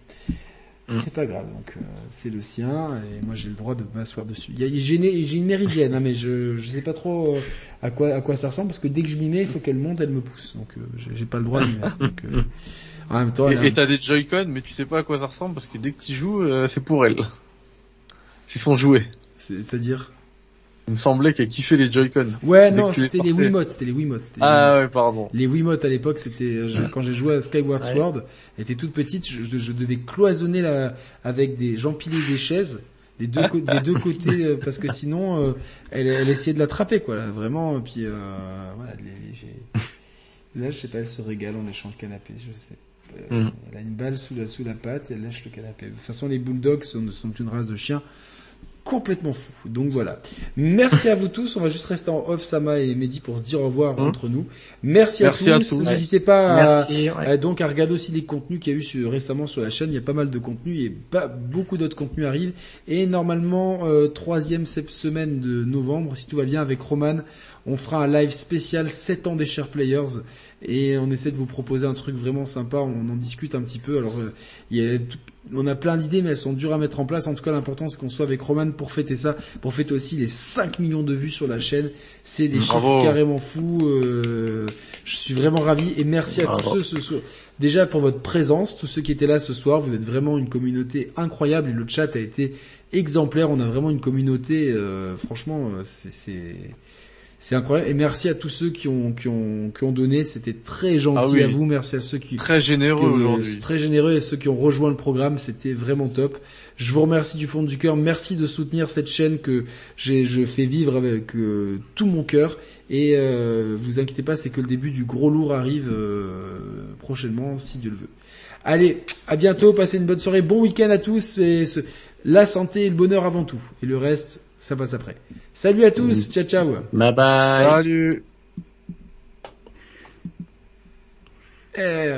c'est pas grave. Donc, euh, c'est le sien et moi j'ai le droit de m'asseoir dessus. Il y a, j'ai une, j'ai une méridienne, hein, mais je je sais pas trop euh, à quoi à quoi ça ressemble parce que dès que je m'y mets, il faut qu'elle monte, elle me pousse. Donc, euh, j'ai- j'ai pas le droit de m'y mettre. Donc, euh, en même temps, elle a Et et t'as des Joy-Con, mais tu sais pas à quoi ça ressemble parce que dès que tu joues, c'est pour elle. C'est son jouet. c'est- c'est-à-dire? Il me semblait qu'elle kiffait les Joy-Con. Ouais, non, les c'était les sortais. Wiimotes, c'était les Wiimotes. c'était les Ah Wiimotes. ouais, pardon. Les Wiimotes à l'époque, c'était euh, quand j'ai joué à Skyward Ouais. Sword, elle était toute petite, je, devais cloisonner la avec des j'empilais des chaises des deux cô- des deux côtés euh, parce que sinon euh, elle, elle essayait de l'attraper quoi, là, vraiment. Puis euh, voilà, les- là je sais pas, elle se régale en léchant le canapé, je sais. Euh, Mhm. Elle a une balle sous la sous la patte, et elle lèche le canapé. De toute façon, les bulldogs sont, sont une race de chiens complètement fou. Donc voilà. Merci à vous tous. On va juste rester en off, Sama et Mehdi, pour se dire au revoir Hum. entre nous. Merci, Merci à à tous. tous. N'hésitez pas à, ouais. euh, donc à regarder aussi les contenus qu'il y a eu sur- récemment sur la chaîne. Il y a pas mal de contenus et pas beaucoup d'autres contenus arrivent. Et normalement, euh, troisième se- semaine de novembre, si tout va bien avec Roman, on fera un live spécial 7 ans des Share Players et on essaie de vous proposer un truc vraiment sympa. On en discute un petit peu. Alors, euh, il y a tout- on a plein d'idées, mais elles sont dures à mettre en place. En tout cas, l'important c'est qu'on soit avec Roman pour fêter ça, pour fêter aussi les 5 millions de vues sur la chaîne. C'est des Bravo. chiffres carrément fous. euh, je suis vraiment ravi et merci à Bravo. tous ceux ce soir. Déjà pour votre présence, tous ceux qui étaient là ce soir, vous êtes vraiment une communauté incroyable et le chat a été exemplaire. On a vraiment une communauté, euh, franchement, euh, c'est c'est incroyable. Et merci à tous ceux qui ont qui ont qui ont donné. C'était très gentil Ah oui. à vous. Merci à ceux qui Très généreux aujourd'hui. Très généreux et ceux qui ont rejoint le programme, c'était vraiment top. Je vous remercie du fond du cœur. Merci de soutenir cette chaîne que j'ai, je fais vivre avec euh, tout mon cœur. Et euh, vous inquiétez pas, c'est que le début du gros lourd arrive euh, prochainement, si Dieu le veut. Allez, à bientôt. Passez une bonne soirée, bon week-end à tous. Et ce- la santé et le bonheur avant tout. Et le reste, ça passe après. Salut à tous. Ciao, ciao. Bye bye. Salut. Eh,